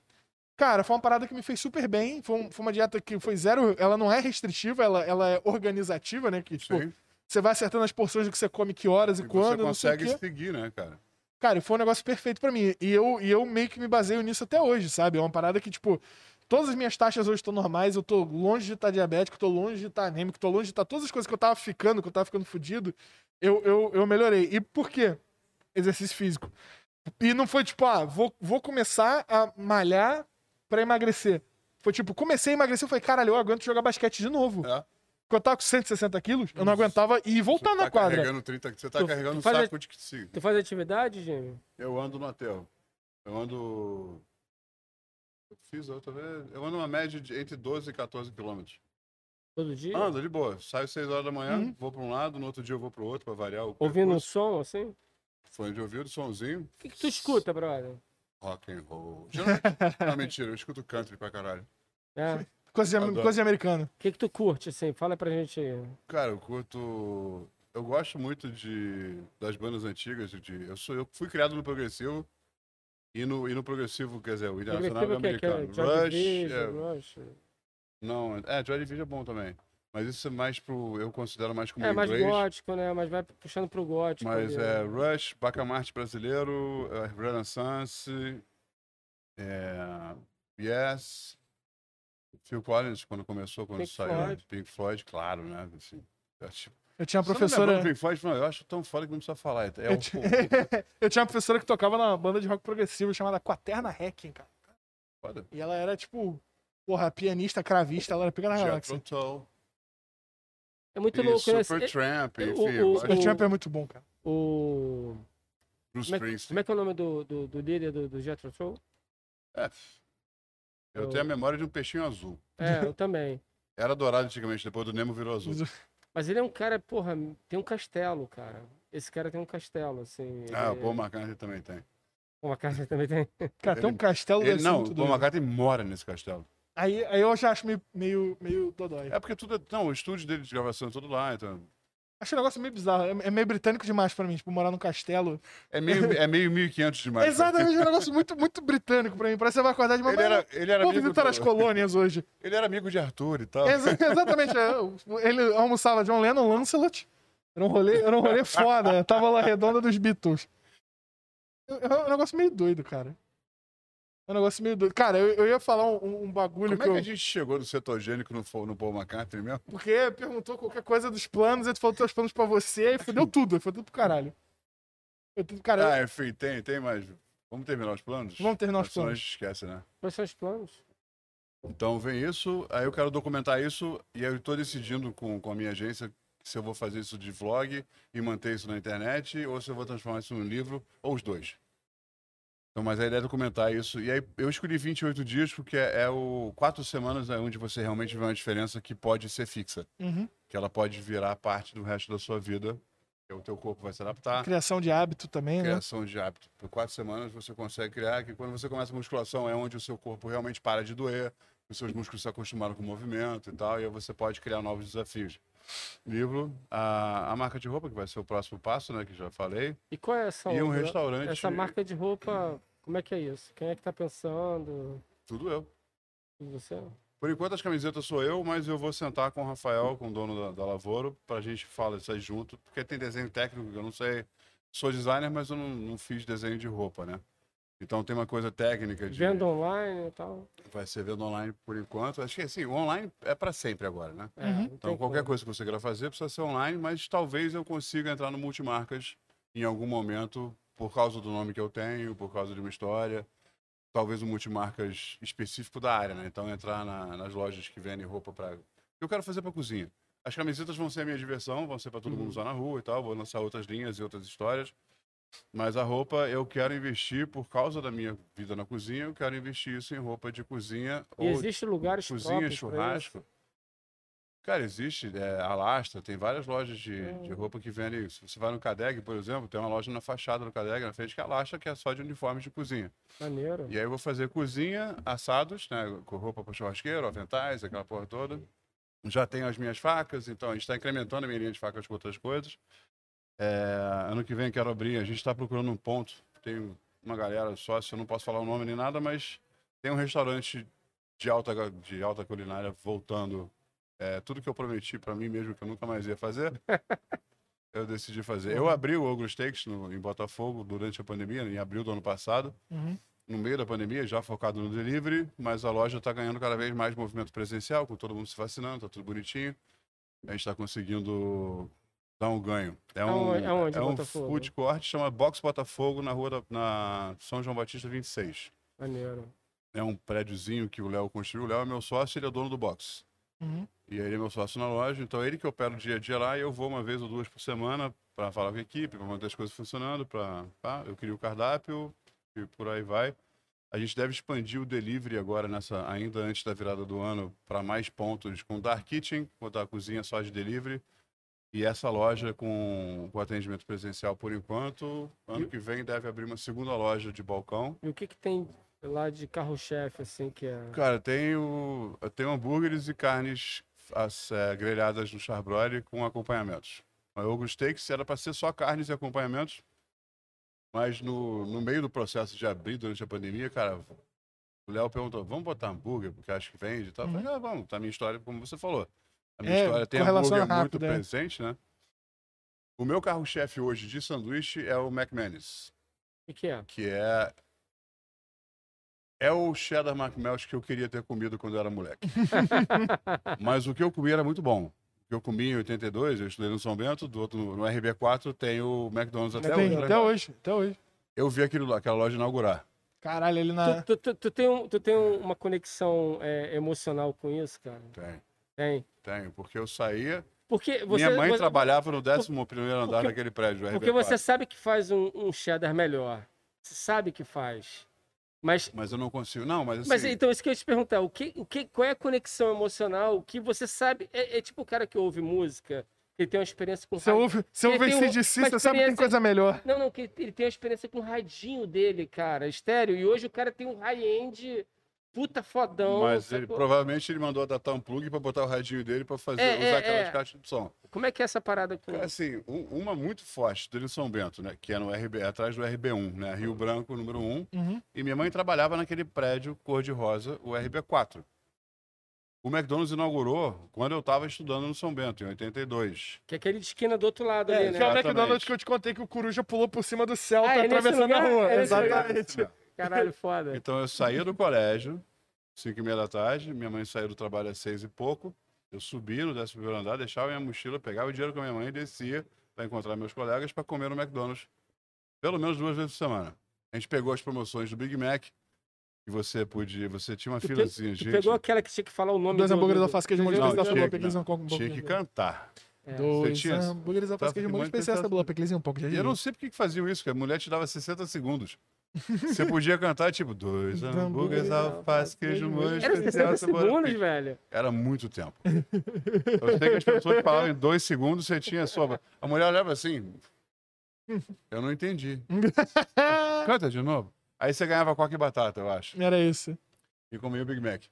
Speaker 2: cara, foi uma parada que me fez super bem. Foi, um- foi uma dieta que foi zero. Ela não é restritiva, ela, ela é organizativa, né? Que, tipo,
Speaker 3: Sim.
Speaker 2: você vai acertando as porções do que você come, que horas e,
Speaker 3: E
Speaker 2: quando,
Speaker 3: você consegue seguir, né, cara?
Speaker 2: Cara, foi um negócio perfeito pra mim. E eu, e eu meio que me baseio nisso até hoje, sabe? É uma parada que, tipo, todas as minhas taxas hoje estão normais, eu tô longe de estar diabético, tô longe de estar anêmico, tô longe de estar todas as coisas que eu tava ficando, que eu tava ficando fudido, eu, eu, eu melhorei. E por quê? Exercício físico. E não foi tipo, ah, vou, vou começar a malhar pra emagrecer. Foi tipo, comecei a emagrecer, eu falei, caralho, eu aguento jogar basquete de novo.
Speaker 3: É.
Speaker 2: Porque eu tava com 160 quilos, eu não aguentava ir voltar
Speaker 3: você
Speaker 2: na
Speaker 3: tá
Speaker 2: quadra.
Speaker 3: Carregando 30, você tá
Speaker 1: Tu-
Speaker 3: carregando
Speaker 1: tu
Speaker 3: um
Speaker 1: a-
Speaker 3: saco de que se-
Speaker 1: Tu faz atividade, Jimmy?
Speaker 3: Eu ando no aterro. Eu ando. Eu fiz outra vez. Eu ando uma média de entre 12 e 14 quilômetros.
Speaker 1: Todo dia?
Speaker 3: Ando de boa. Saio 6 horas da manhã,
Speaker 2: Uhum.
Speaker 3: vou pra um lado, no outro dia eu vou pro outro pra variar o
Speaker 1: Ouvindo um som, assim? O
Speaker 3: Fone de ouvido, somzinho,
Speaker 1: que, que tu escuta, brother?
Speaker 3: Rock and roll. Geralmente- Não, mentira, eu escuto country pra caralho.
Speaker 1: É. O
Speaker 2: Coisa de,
Speaker 3: Adoro.
Speaker 2: coisa de americano.
Speaker 1: que, que tu curte, assim? Fala pra gente aí.
Speaker 3: Cara, eu curto. Eu gosto muito de das bandas antigas. De... Eu, sou... eu fui criado no progressivo. E no, e no progressivo, quer dizer, o internacional e o
Speaker 1: Progressivo o quê? Que é
Speaker 3: americano. Rush.
Speaker 1: Division,
Speaker 3: é,
Speaker 1: Rush.
Speaker 3: Não, é, Joy Division é bom também. Mas isso é mais pro. Eu considero mais como
Speaker 1: É mais
Speaker 3: inglês.
Speaker 1: gótico, né? Mas vai puxando pro gótico.
Speaker 3: Mas
Speaker 1: ali,
Speaker 3: é
Speaker 1: né?
Speaker 3: Rush, Bacamarte brasileiro, é, Renaissance, é, Yes, Phil Collins, quando começou, quando
Speaker 1: Pink
Speaker 3: saiu.
Speaker 1: Floyd.
Speaker 3: Pink Floyd, claro, né? Assim, eu acho-
Speaker 2: Eu tinha uma
Speaker 3: não
Speaker 2: professora.
Speaker 3: Pink Floyd? Não, eu acho tão foda que não precisa falar. É
Speaker 2: Eu
Speaker 3: um
Speaker 2: tinha- eu tinha uma professora que tocava na banda de rock progressivo chamada Quaterna Hacking, cara.
Speaker 3: foda.
Speaker 2: E ela era, tipo, porra, pianista, cravista, ela era pica na galáxia.
Speaker 3: Tull,
Speaker 1: É muito
Speaker 3: e
Speaker 1: louco, né?
Speaker 3: Super Tramp,
Speaker 1: o-
Speaker 3: enfim,
Speaker 1: o-
Speaker 3: eu
Speaker 1: o-
Speaker 3: gosto
Speaker 2: O Champ é muito bom, cara.
Speaker 1: O...
Speaker 3: Bruce
Speaker 1: Como é, como é que é o nome do, do, do líder do, do Jethro Tull?
Speaker 3: É, Eu
Speaker 1: Eu-
Speaker 3: tenho a memória de um peixinho azul.
Speaker 1: É, eu também.
Speaker 3: Era dourado antigamente, depois do Nemo virou azul.
Speaker 1: Mas ele é um cara, porra, tem um castelo, cara. Esse cara tem um castelo, assim.
Speaker 3: Ah, o
Speaker 1: ele-
Speaker 3: Paul McCartney também tem.
Speaker 1: Uma casa também tem.
Speaker 2: Cara, tem um
Speaker 3: Ele-
Speaker 2: castelo
Speaker 3: Ele, não, o Paul. McCartney mora nesse castelo.
Speaker 2: Aí, aí eu já acho meio, meio, meio dodói.
Speaker 3: É porque tudo é. Não, o estúdio dele de gravação é tudo lá, então.
Speaker 2: Acho um negócio meio bizarro. É, é meio britânico demais pra mim, tipo, morar num castelo.
Speaker 3: É meio, é meio 1500 demais.
Speaker 2: Exatamente, é um negócio muito, muito britânico pra mim. Parece que você vai acordar de uma
Speaker 3: Ele era, ele era
Speaker 2: Vou
Speaker 3: amigo
Speaker 2: visitar
Speaker 3: do-
Speaker 2: as colônias hoje.
Speaker 3: Ele era amigo de Arthur e tal.
Speaker 2: Exa- exatamente. é, Ele almoçava John Lennon, Lancelot. Era um rolê, era um rolê foda. Tava lá redonda dos Beatles. É é um negócio meio doido, cara. É um negócio meio doido. Cara, eu, eu ia falar um, um bagulho
Speaker 3: Como
Speaker 2: que
Speaker 3: é que
Speaker 2: eu.
Speaker 3: a gente chegou do cetogênico no, no Paul McCartney mesmo?
Speaker 2: Porque perguntou qualquer coisa dos planos, aí tu falou teus planos pra você e fudeu tudo. Foi tudo pro caralho. Foi tudo, cara.
Speaker 3: Ah, enfim, tem, tem mais. Vamos terminar os planos?
Speaker 2: Vamos terminar os
Speaker 3: Senão a
Speaker 2: planos.
Speaker 3: gente esquece, né?
Speaker 1: Quais são os planos?
Speaker 3: Então vem isso, aí eu quero documentar isso, e aí eu tô decidindo com, com a minha agência se eu vou fazer isso de vlog e manter isso na internet, ou se eu vou transformar isso num livro, ou os dois. Então, mas a ideia é documentar isso. E aí eu escolhi 28 dias porque é, é o quatro semanas é onde você realmente vê uma diferença que pode ser fixa.
Speaker 2: Uhum.
Speaker 3: Que ela pode virar parte do resto da sua vida. Que o teu corpo vai se adaptar.
Speaker 2: Criação de hábito também, né?
Speaker 3: Criação de hábito. Por quatro semanas você consegue criar, que quando você começa a musculação é onde o seu corpo realmente para de doer, os seus músculos se acostumaram com o movimento e tal, e aí você pode criar novos desafios. Livro, a, a marca de roupa, que vai ser o próximo passo, né, que já falei,
Speaker 1: E qual é essa
Speaker 3: e um
Speaker 1: outra?
Speaker 3: restaurante.
Speaker 1: Essa marca de roupa, como é que é isso? Quem é que tá pensando?
Speaker 3: Tudo eu.
Speaker 1: E Você?
Speaker 3: Por enquanto as camisetas sou eu, mas eu vou sentar com o Rafael, com o dono da, da Lavoro, pra gente falar isso aí junto, porque tem desenho técnico que eu não sei. Sou designer, mas eu não, não fiz desenho de roupa, né? Então tem uma coisa técnica de.
Speaker 1: Venda online e tal.
Speaker 3: Vai ser venda online por enquanto. Acho que assim, o online é para sempre agora, né?
Speaker 1: É,
Speaker 3: Então qualquer
Speaker 1: como.
Speaker 3: coisa que você queira fazer precisa ser online, mas talvez eu consiga entrar no multimarcas em algum momento por causa do nome que eu tenho, por causa de uma história. Talvez um multimarcas específico da área, né? Então entrar na- nas lojas que vendem roupa para. Eu quero fazer para cozinha. As camisetas vão ser a minha diversão, vão ser para todo mundo
Speaker 1: Uhum.
Speaker 3: usar na rua e tal. Vou lançar outras linhas e outras histórias. Mas a roupa eu quero investir por causa da minha vida na cozinha. Eu quero investir isso em roupa de cozinha
Speaker 1: E existem lugares
Speaker 3: cozinha, churrasco. Cara, existe é, Alastra, tem várias lojas de, de
Speaker 1: Hum.
Speaker 3: roupa que vendem isso. Você vai no Cadeg, por exemplo, tem uma loja na fachada do Cadeg, na frente, que é Alastra, que é só de uniformes de cozinha.
Speaker 1: Maneiro.
Speaker 3: E aí eu vou fazer cozinha, assados, né, com roupa para churrasqueiro, aventais, aquela porra toda. Já tenho as minhas facas, então a gente está incrementando a minha linha de facas com outras coisas. É, ano que vem quero abrir, a gente está procurando um ponto, tem uma galera sócio, eu não posso falar o nome nem nada, mas tem um restaurante de alta, de alta culinária voltando. É, tudo que eu prometi para mim mesmo que eu nunca mais ia fazer, eu decidi fazer. Eu abri o Ogro Steaks no, em Botafogo durante a pandemia, em abril do ano passado
Speaker 2: Uhum.
Speaker 3: no meio da pandemia, já focado no delivery, mas a loja está ganhando cada vez mais movimento presencial, com todo mundo se vacinando, tá tudo bonitinho. A gente está conseguindo dar um ganho. É um,
Speaker 1: Aonde-
Speaker 3: é um
Speaker 1: Botafogo?
Speaker 3: food court, chama Box Botafogo, na rua da, na São João Batista 26.
Speaker 1: Maneiro.
Speaker 3: É um prédiozinho que o Léo construiu. O Léo é meu sócio, ele é dono do box.
Speaker 2: Uhum.
Speaker 3: E ele é meu sócio na loja, então é ele que opera o dia a dia lá e eu vou uma vez ou duas por semana para falar com a equipe, para manter as coisas funcionando, para eu crio o cardápio e por aí vai. A gente deve expandir o delivery agora nessa ainda antes da virada do ano para mais pontos com Dark Kitchen, botar a cozinha só de delivery. E essa loja com, com atendimento presencial por enquanto. Ano que vem deve abrir uma segunda loja de balcão.
Speaker 1: E o que que tem lá de carro-chefe, assim, que é...
Speaker 3: Cara, tenho, eu tenho hambúrgueres e carnes as, é, grelhadas no charbroil com acompanhamentos. O Ogro Steaks era para ser só carnes e acompanhamentos, mas no, no meio do processo de abrir durante a pandemia, cara, o Léo perguntou, vamos botar hambúrguer, porque acho que vende e tal. Eu falei, ah, vamos, tá a minha história, como você falou. A minha
Speaker 2: É,
Speaker 3: história tem hambúrguer muito
Speaker 2: rápido, é.
Speaker 3: presente, né? O meu carro-chefe hoje de sanduíche é o McManus
Speaker 1: O que que é?
Speaker 3: que é é o cheddar McMelt que eu queria ter comido quando eu era moleque. Mas o que eu comi era muito bom. O que eu comi em 82, eu estudei no São Bento, do outro no, no RB4 tem o McDonald's até
Speaker 2: Tem,
Speaker 3: hoje. né?
Speaker 2: até hoje, até hoje.
Speaker 3: Eu vi aquilo, lá, aquela loja inaugurar.
Speaker 2: Caralho, ele na.
Speaker 1: Tu, tu, tu, tu tem, um- tu tem um- uma conexão é, emocional com isso, cara?
Speaker 3: Tem,
Speaker 1: Tem.
Speaker 3: tenho. Porque eu saía.
Speaker 1: Porque você,
Speaker 3: minha mãe
Speaker 1: você-
Speaker 3: trabalhava no 11 primeiro andar
Speaker 1: porque-
Speaker 3: daquele prédio,
Speaker 1: Porque
Speaker 3: RB4.
Speaker 1: você sabe que faz um, um cheddar melhor. Você sabe que faz. Mas,
Speaker 3: Mas eu não consigo. Não, mas assim.
Speaker 1: mas então, isso que eu ia te perguntar. O que, o que, qual é a conexão emocional? O que você sabe... É, é tipo o cara que ouve música, que tem uma experiência com
Speaker 2: Você
Speaker 1: rádio.
Speaker 2: ouve, você
Speaker 1: Ele
Speaker 2: ouve
Speaker 1: um-
Speaker 2: você sabe que tem
Speaker 1: experiência-
Speaker 2: coisa melhor.
Speaker 1: Não, não, que ele tem uma experiência com o radinho dele, cara, estéreo. E hoje o cara tem um high-end puta fodão.
Speaker 3: Mas ele,
Speaker 1: sacou?
Speaker 3: provavelmente ele mandou adaptar um plug para botar o radinho dele para fazer,
Speaker 1: É,
Speaker 3: usar
Speaker 1: é,
Speaker 3: aquelas
Speaker 1: é.
Speaker 3: caixas de som.
Speaker 1: Como é que é essa parada com...
Speaker 3: Cara, assim, um- uma muito forte dele em São Bento, né? Que é no RB, atrás do RB1, né? Rio Branco, número 1.
Speaker 2: Uhum.
Speaker 3: E minha mãe trabalhava naquele prédio cor-de-rosa, o RB4. O McDonald's inaugurou quando eu estava estudando no São Bento, em 82.
Speaker 1: Que é aquele de esquina do outro lado
Speaker 2: É,
Speaker 1: ali,
Speaker 2: que é
Speaker 1: né?
Speaker 2: o
Speaker 3: Exatamente.
Speaker 2: McDonald's que eu te contei que o Coruja pulou por cima do céu,
Speaker 1: Ah,
Speaker 2: tá
Speaker 1: é
Speaker 2: atravessando a rua.
Speaker 1: É?
Speaker 2: Exatamente.
Speaker 1: Caralho, foda.
Speaker 3: Então eu saía do colégio, 5 e meia da tarde, minha mãe saía do trabalho às 6 e pouco. Eu subia no 11 primeiro andar, deixava minha mochila, pegava o dinheiro com a minha mãe e descia para encontrar meus colegas para comer no McDonald's. Pelo menos duas vezes por semana. A gente pegou as promoções do Big Mac, que você podia, você tinha uma
Speaker 1: Tu pe-
Speaker 3: filazinha,
Speaker 1: Tu
Speaker 3: gente.
Speaker 1: pegou aquela que tinha que falar o nome
Speaker 2: Dois
Speaker 1: do-
Speaker 2: hambúrgueres
Speaker 1: do-
Speaker 2: alface queijo molho
Speaker 3: Não,
Speaker 2: da
Speaker 3: tinha
Speaker 2: Blue
Speaker 3: que-
Speaker 2: Pequezinho com um pouco
Speaker 3: Tinha
Speaker 2: de-
Speaker 3: que cantar.
Speaker 1: É.
Speaker 2: Dois
Speaker 3: tinha-
Speaker 2: hambúrgueres
Speaker 3: Tava
Speaker 2: queijo molho
Speaker 3: muito
Speaker 2: especial da
Speaker 3: pensando-
Speaker 2: Blue Pequezinho um pouco. Já
Speaker 3: E eu não sei por que faziam isso, que a mulher te dava 60 segundos. Você podia cantar, tipo, dois hambúrgueres, alface, queijo, molho,
Speaker 1: Era 60 segundos, velho.
Speaker 3: Era muito tempo. Eu sei que as pessoas falavam em dois segundos, você tinha só. A mulher olhava assim. Eu não entendi. Canta de novo. Aí você ganhava coca e batata, eu acho.
Speaker 2: Era isso.
Speaker 3: E comia o Big Mac.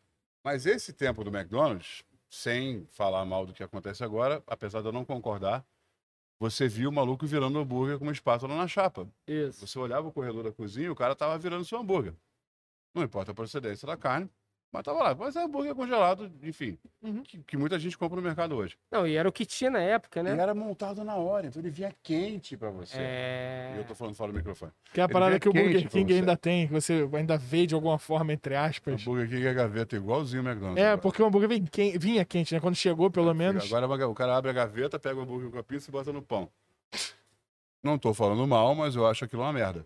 Speaker 3: Mas esse tempo do McDonald's, sem falar mal do que acontece agora, apesar de eu não concordar, você viu o maluco virando hambúrguer com uma espátula na chapa.
Speaker 1: Isso.
Speaker 3: Você olhava o corredor da cozinha e o cara tava virando seu hambúrguer. Não importa a procedência da carne, mas tava lá. Mas é hambúrguer congelado, enfim,
Speaker 2: Uhum.
Speaker 3: que, que muita gente compra no mercado hoje.
Speaker 1: Não, e era o que tinha na época, né?
Speaker 3: Ele era montado na hora, então ele vinha quente pra você.
Speaker 1: É.
Speaker 3: E eu tô falando fora do microfone.
Speaker 2: Que é a
Speaker 3: Ele
Speaker 2: parada
Speaker 3: vinha
Speaker 2: que o Burger
Speaker 3: quente
Speaker 2: King
Speaker 3: você.
Speaker 2: ainda tem, que você ainda vê de alguma forma, entre aspas.
Speaker 3: Hambúrguer aqui é gaveta igualzinho o McDonald's.
Speaker 2: É,
Speaker 3: agora.
Speaker 2: porque o hambúrguer vem quen- vinha quente, né? Quando chegou, pelo menos.
Speaker 3: Agora é o cara abre a gaveta, pega o hambúrguer com a pizza e bota no pão. Não tô falando mal, mas eu acho aquilo uma merda.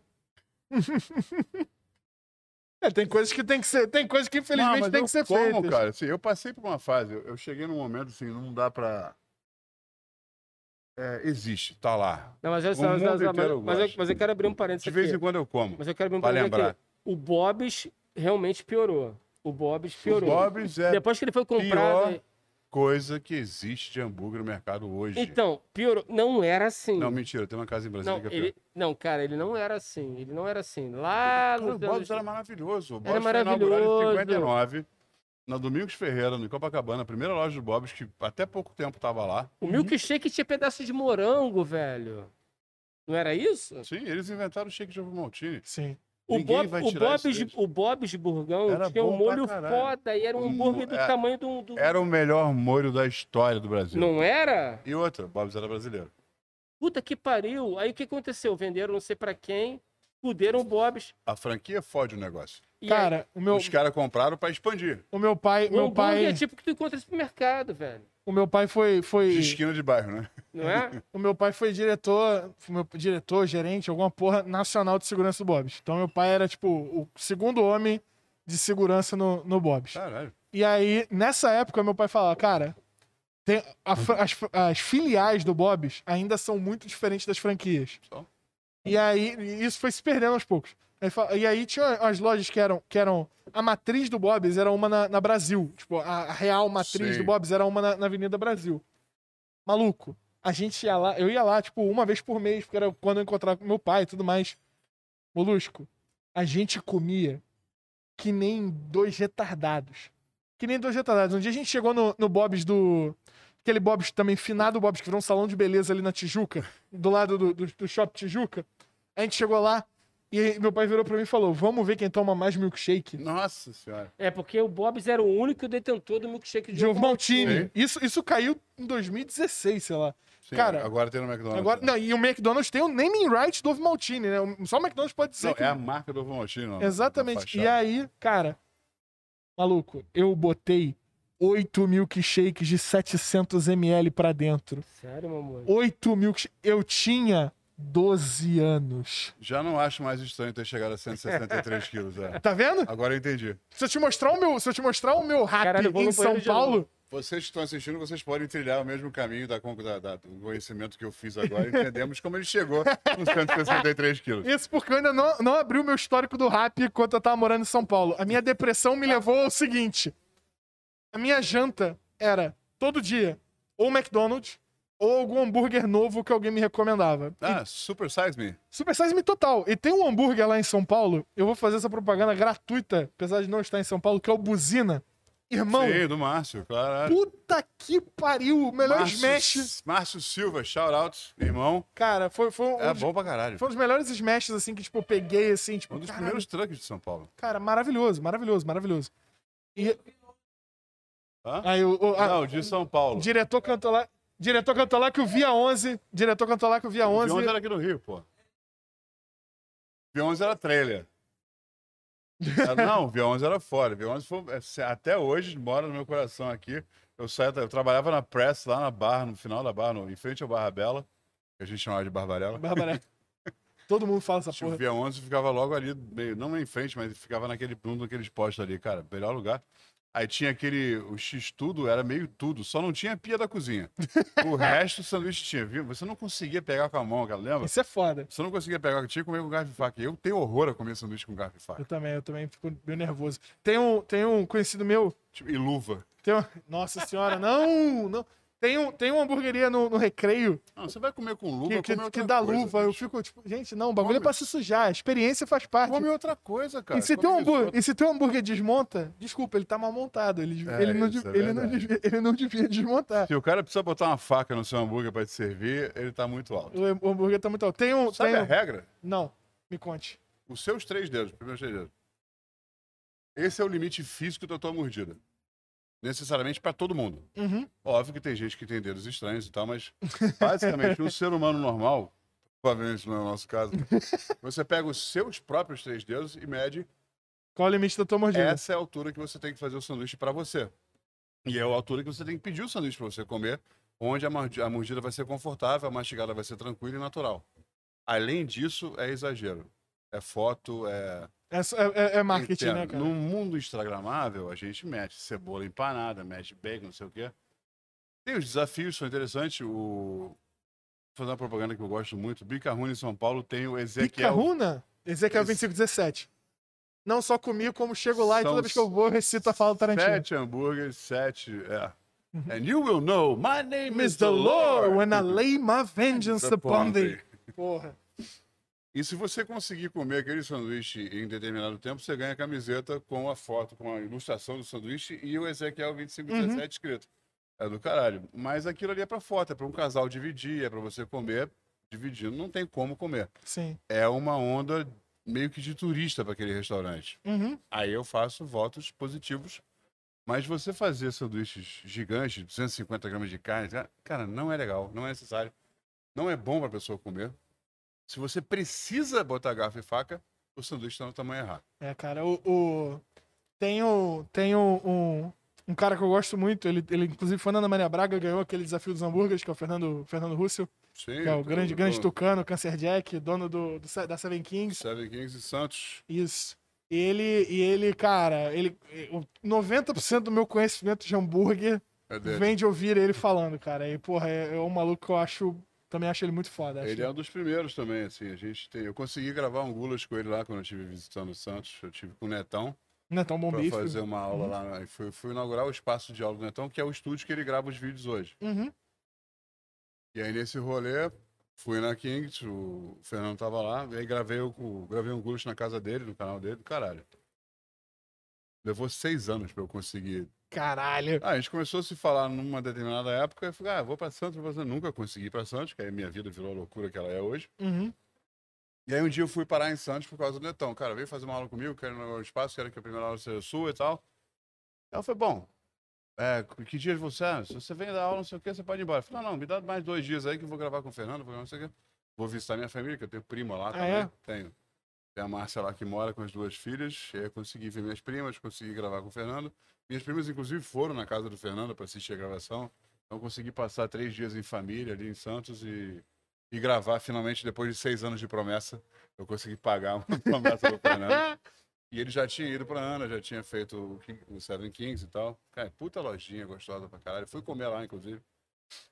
Speaker 2: É, tem coisas que tem que ser. Tem coisas que infelizmente
Speaker 3: Não,
Speaker 2: tem
Speaker 3: eu
Speaker 2: que ser
Speaker 3: como,
Speaker 2: feitas.
Speaker 3: cara. Assim, eu passei por uma fase, eu, eu cheguei num momento assim, não dá pra. É, existe, tá lá.
Speaker 1: Não, mas, eu,
Speaker 3: O
Speaker 1: mas,
Speaker 3: mundo
Speaker 1: mas,
Speaker 3: inteiro
Speaker 1: mas, mas eu, mas eu quero abrir um parênteses
Speaker 3: De vez
Speaker 1: aqui.
Speaker 3: em quando eu como.
Speaker 1: Mas eu quero abrir um parênteses
Speaker 3: lembrar.
Speaker 1: aqui. O Bob's realmente piorou. O Bob's
Speaker 3: O
Speaker 1: piorou.
Speaker 3: Bob's é
Speaker 1: Depois que ele foi comprado.
Speaker 3: pior. Coisa que existe de hambúrguer no mercado hoje.
Speaker 1: Então, piorou. Não era assim.
Speaker 3: Não, mentira, tem uma casa em Brasília
Speaker 1: Não,
Speaker 3: que é
Speaker 1: ele,
Speaker 3: pior.
Speaker 1: não, cara, ele não era assim. Ele não era assim. Lá
Speaker 3: Cara,
Speaker 1: no.
Speaker 3: o Bob's era maravilhoso. O Bob's
Speaker 1: Era
Speaker 3: foi inaugurado em
Speaker 1: maravilhoso.
Speaker 3: 59, na Domingos Ferreira, no Copacabana, a primeira loja do Bob's, que até pouco tempo tava lá.
Speaker 1: O milkshake tinha pedaço de morango, velho. Não era isso?
Speaker 3: Sim, eles inventaram o shake de ovo maltine.
Speaker 2: Sim.
Speaker 1: O,
Speaker 3: Ninguém
Speaker 1: Bob,
Speaker 3: vai
Speaker 1: o, Bob's, o Bob's Burgão
Speaker 3: Era
Speaker 1: tinha um molho foda e era um hambúrguer do
Speaker 3: é-
Speaker 1: tamanho do. do-
Speaker 3: Era o melhor molho da história do Brasil.
Speaker 1: Não era?
Speaker 3: E outra, Bob's era brasileiro.
Speaker 1: Puta que pariu. Aí o que aconteceu? Venderam não sei pra quem, fuderam o Bob's.
Speaker 3: A franquia fode o negócio.
Speaker 1: E
Speaker 2: Cara, o meu,
Speaker 3: Os caras compraram pra expandir.
Speaker 2: o meu pai.
Speaker 1: aí, o
Speaker 2: Meu pai,
Speaker 1: é tipo que tu encontra no supermercado, velho.
Speaker 2: o meu pai foi.
Speaker 3: De
Speaker 2: foi
Speaker 3: esquina de bairro, né?
Speaker 1: Não é?
Speaker 2: o meu pai foi diretor. Foi meu diretor, gerente, alguma porra nacional de segurança do Bob's. Então meu pai era, tipo, o segundo homem de segurança no, no Bob's.
Speaker 3: Caralho.
Speaker 2: E aí, nessa época, meu pai falava, cara, tem- a as, as filiais do Bob's ainda são muito diferentes das franquias.
Speaker 3: Só.
Speaker 2: E aí, isso foi se perdendo aos poucos. E aí tinha as lojas que eram, que eram. A matriz do Bob's era uma na, na Brasil. Tipo, a, a real matriz
Speaker 3: Sim.
Speaker 2: do Bob's era uma na, na Avenida Brasil. Maluco. A gente ia lá, eu ia lá, tipo, uma vez por mês, porque era quando eu encontrava com meu pai e tudo mais. Molusco, a gente comia que nem dois retardados. Que nem dois retardados. Um dia a gente chegou no, no Bob's do. Aquele Bob's também, finado Bob's, que virou um salão de beleza ali na Tijuca, do lado do, do, do Shopping Tijuca. A gente chegou lá e meu pai virou pra mim e falou: Vamos ver quem toma mais milkshake.
Speaker 3: Nossa senhora.
Speaker 1: É porque o Bob's era o único detentor do milkshake de,
Speaker 2: maltine.
Speaker 3: Sim.
Speaker 2: Isso, isso caiu em 2016, sei lá.
Speaker 3: Sim,
Speaker 2: Cara,
Speaker 3: agora tem no McDonald's.
Speaker 2: Agora,
Speaker 3: né?
Speaker 2: não, e o McDonald's tem o naming right do ovo maltine, né? Só o McDonald's pode dizer
Speaker 3: Não,
Speaker 2: que.
Speaker 3: é a marca do ovo maltine. não,
Speaker 2: Exatamente.
Speaker 3: na
Speaker 2: E aí, cara, maluco, eu botei 8 milkshakes de 700ml pra dentro.
Speaker 1: Sério, meu amor?
Speaker 2: 8 milkshakes. Eu tinha 12 anos.
Speaker 3: Já não acho mais estranho ter chegado a 163 quilos. É.
Speaker 2: Tá vendo?
Speaker 3: Agora eu entendi.
Speaker 2: Se eu te mostrar o meu, se eu te mostrar o meu
Speaker 1: Caralho, vou
Speaker 2: em São Paulo,
Speaker 3: Vocês que estão assistindo, vocês podem trilhar o mesmo caminho da, da- da- do conhecimento que eu fiz agora. Entendemos como ele chegou nos 163 quilos.
Speaker 2: isso porque eu ainda não, não abri o meu histórico do rap enquanto eu tava morando em São Paulo. A minha depressão me levou ao seguinte: a minha janta era todo dia ou McDonald's ou algum hambúrguer novo que alguém me recomendava. E
Speaker 3: Ah, Super Size Me.
Speaker 2: Super Size Me total. E tem um hambúrguer lá em São Paulo, eu vou fazer essa propaganda gratuita, apesar de não estar em São Paulo, que é o Buzina. Irmão,
Speaker 3: Sim, do Márcio, claro.
Speaker 2: puta que pariu. Melhor
Speaker 3: Márcio,
Speaker 2: smash.
Speaker 3: Márcio Silva, shout out, irmão.
Speaker 2: Cara, foi, foi, um
Speaker 3: É
Speaker 2: dos,
Speaker 3: bom pra caralho.
Speaker 2: foi um dos melhores smashes, assim, que, tipo, eu peguei, assim, tipo,
Speaker 3: Um dos
Speaker 2: caralho,
Speaker 3: primeiros trucks de São Paulo.
Speaker 2: Cara, maravilhoso, maravilhoso, maravilhoso. E
Speaker 3: Hã?
Speaker 2: aí o, o- a-
Speaker 3: Não, de São Paulo.
Speaker 2: diretor cantou lá, diretor cantou lá que o Via 11, diretor cantou lá que o Via
Speaker 3: O
Speaker 2: 11...
Speaker 3: V11 era aqui no Rio, pô. O V11 era trailer. Ah, Não, o V11 era fora. O V11 foi, é, até hoje mora no meu coração aqui. Eu, saía, eu trabalhava na Press, lá na Barra, no final da Barra, no- em frente ao Barra Bela, que a gente chamava de Barbarella.
Speaker 2: Bárbara. Todo mundo fala essa
Speaker 3: O
Speaker 2: porra.
Speaker 3: V11 ficava logo ali, meio, não em frente, mas ficava naquele, num daqueles postos ali, cara. Melhor lugar. Aí tinha aquele. O X-tudo era meio tudo, só não tinha pia da cozinha. O resto o sanduíche tinha, viu? Você não conseguia pegar com a mão, cara, lembra?
Speaker 2: Isso é foda.
Speaker 3: Você não conseguia pegar, tinha que comer com garfo e faca. Eu tenho horror a comer sanduíche com garfo e faca.
Speaker 2: Eu também, eu também fico meio nervoso. Tem um, tem um conhecido meu.
Speaker 3: Tipo, E luva.
Speaker 2: Tem um... Nossa senhora, não! não. Tem, um, tem uma hamburgueria no, no recreio
Speaker 3: Não, você vai comer com luva,
Speaker 2: que, que, que dá
Speaker 3: coisa,
Speaker 2: luva. Eu fico tipo, gente, não, o bagulho é
Speaker 3: Come.
Speaker 2: pra se sujar. A experiência faz parte.
Speaker 3: Come outra coisa, cara.
Speaker 2: E se,
Speaker 3: Come
Speaker 2: tem um
Speaker 3: isso,
Speaker 2: hambúrguer, e se teu hambúrguer desmonta, desculpa, ele tá mal montado. Ele,
Speaker 3: É,
Speaker 2: ele, não,
Speaker 3: é
Speaker 2: ele, não devia, ele não devia desmontar.
Speaker 3: Se o cara precisa botar uma faca no seu hambúrguer pra te servir, ele tá muito alto.
Speaker 2: O, o hambúrguer tá muito alto. Tem um.
Speaker 3: Sabe
Speaker 2: tem
Speaker 3: a
Speaker 2: um-
Speaker 3: regra?
Speaker 2: Não, me conte.
Speaker 3: Os seus três dedos, os primeiros três dedos. Esse é o limite físico da tua mordida. Necessariamente pra todo mundo.
Speaker 2: Uhum.
Speaker 3: Óbvio que tem gente que tem dedos estranhos e tal, mas basicamente um ser humano normal, provavelmente não é o nosso caso, você pega os seus próprios três dedos e mede
Speaker 2: Qual é o limite da tua mordida?
Speaker 3: essa é a altura que você tem que fazer o sanduíche pra você. E é a altura que você tem que pedir o sanduíche pra você comer, onde a mordida vai ser confortável, a mastigada vai ser tranquila e natural. Além disso, é exagero. É foto, é.
Speaker 2: É, é- é- é marketing, né, cara?
Speaker 3: No mundo instagramável, a gente mete cebola empanada, mete bacon, não sei o quê. Tem os desafios, são interessantes. O... Vou fazer uma propaganda que eu gosto muito. Bicarruna em São Paulo tem o Ezequiel.
Speaker 2: Picarruna? Ezequiel
Speaker 3: Esse-
Speaker 2: 2517. Não só comi, como chego lá e
Speaker 3: São
Speaker 2: toda vez que eu vou, eu recito a fala do Tarantino.
Speaker 3: Sete hambúrgueres, sete. É. And you will know, my name is
Speaker 2: the Lord, when I lay my vengeance upon
Speaker 3: thee.
Speaker 2: Porra.
Speaker 3: E se você conseguir comer aquele sanduíche em determinado tempo, você ganha a camiseta com a foto, com a ilustração do sanduíche e o Ezequiel 2517
Speaker 2: Uhum.
Speaker 3: escrito. É do caralho. Mas aquilo ali é pra foto, é pra um casal dividir, é pra você comer dividindo. Não tem como comer.
Speaker 2: Sim.
Speaker 3: É uma onda meio que de turista para aquele restaurante.
Speaker 2: Uhum.
Speaker 3: Aí eu faço votos positivos. Mas você fazer sanduíches gigantes, 250 gramas de carne, cara, não é legal, não é necessário. Não é bom para a pessoa comer. Se você precisa botar garfo e faca, o sanduíche está no tamanho errado.
Speaker 2: É, cara, o. o... Tem, o, tem o, um, um cara que eu gosto muito, ele, ele inclusive foi na Ana Maria Braga, ganhou aquele desafio dos hambúrgueres, que é o Fernando, Fernando Russell,
Speaker 3: Sim,
Speaker 2: que é o grande, grande tucano, Cancer Jack, dono do, do da Seven Kings.
Speaker 3: Seven Kings e Santos.
Speaker 2: Isso. E ele, e ele, cara, ele, o 90% do meu conhecimento de hambúrguer
Speaker 3: É
Speaker 2: vem de ouvir ele falando, cara. E, porra, é, é um maluco que eu acho. Também acho ele muito foda.
Speaker 3: Ele é um dos primeiros também, assim. A gente tem. Eu consegui gravar um gulas com ele lá quando eu estive visitando o Santos. Eu tive com o Netão.
Speaker 2: Não é tão bom
Speaker 3: Pra fazer uma aula lá. né? Fui, fui inaugurar o espaço de aula do Netão, que é o estúdio que ele grava os vídeos hoje.
Speaker 2: Uhum.
Speaker 3: E aí nesse rolê, fui na Kings, o Fernando tava lá, e aí gravei, o, gravei um Gulch na casa dele, no canal dele, do caralho. Levou seis anos pra eu conseguir.
Speaker 2: Caralho.
Speaker 3: Ah, a gente começou a se falar numa determinada época, eu falei, ah, vou pra Santos, vou pra Santos. nunca consegui ir pra Santos, que aí minha vida virou a loucura que ela é hoje.
Speaker 2: Uhum.
Speaker 3: E aí um dia eu fui parar em Santos por causa do Netão. Cara, veio fazer uma aula comigo, quero um espaço, quero que a primeira aula seja sua e tal. Eu falei, bom, é, que dias você é? Se você vem dar aula, não sei o que, você pode ir embora. Eu falei, não, não, me dá mais dois dias aí que eu vou gravar com o Fernando, vou não sei o quê. Vou visitar minha família, que eu tenho prima lá
Speaker 2: Ah,
Speaker 3: também.
Speaker 2: é?
Speaker 3: Tenho. Tem a Márcia lá que mora com as duas filhas. Eu consegui ver minhas primas, consegui gravar com o Fernando. Minhas primas, inclusive, foram na casa do Fernando para assistir a gravação. Então eu consegui passar três dias em família ali em Santos e, e gravar finalmente depois de seis anos de promessa. Eu consegui pagar uma promessa do Fernando. E ele já tinha ido pra Ana, já tinha feito o, King- o Seven Kings e tal. Cara, puta lojinha gostosa pra caralho. Fui comer lá, inclusive.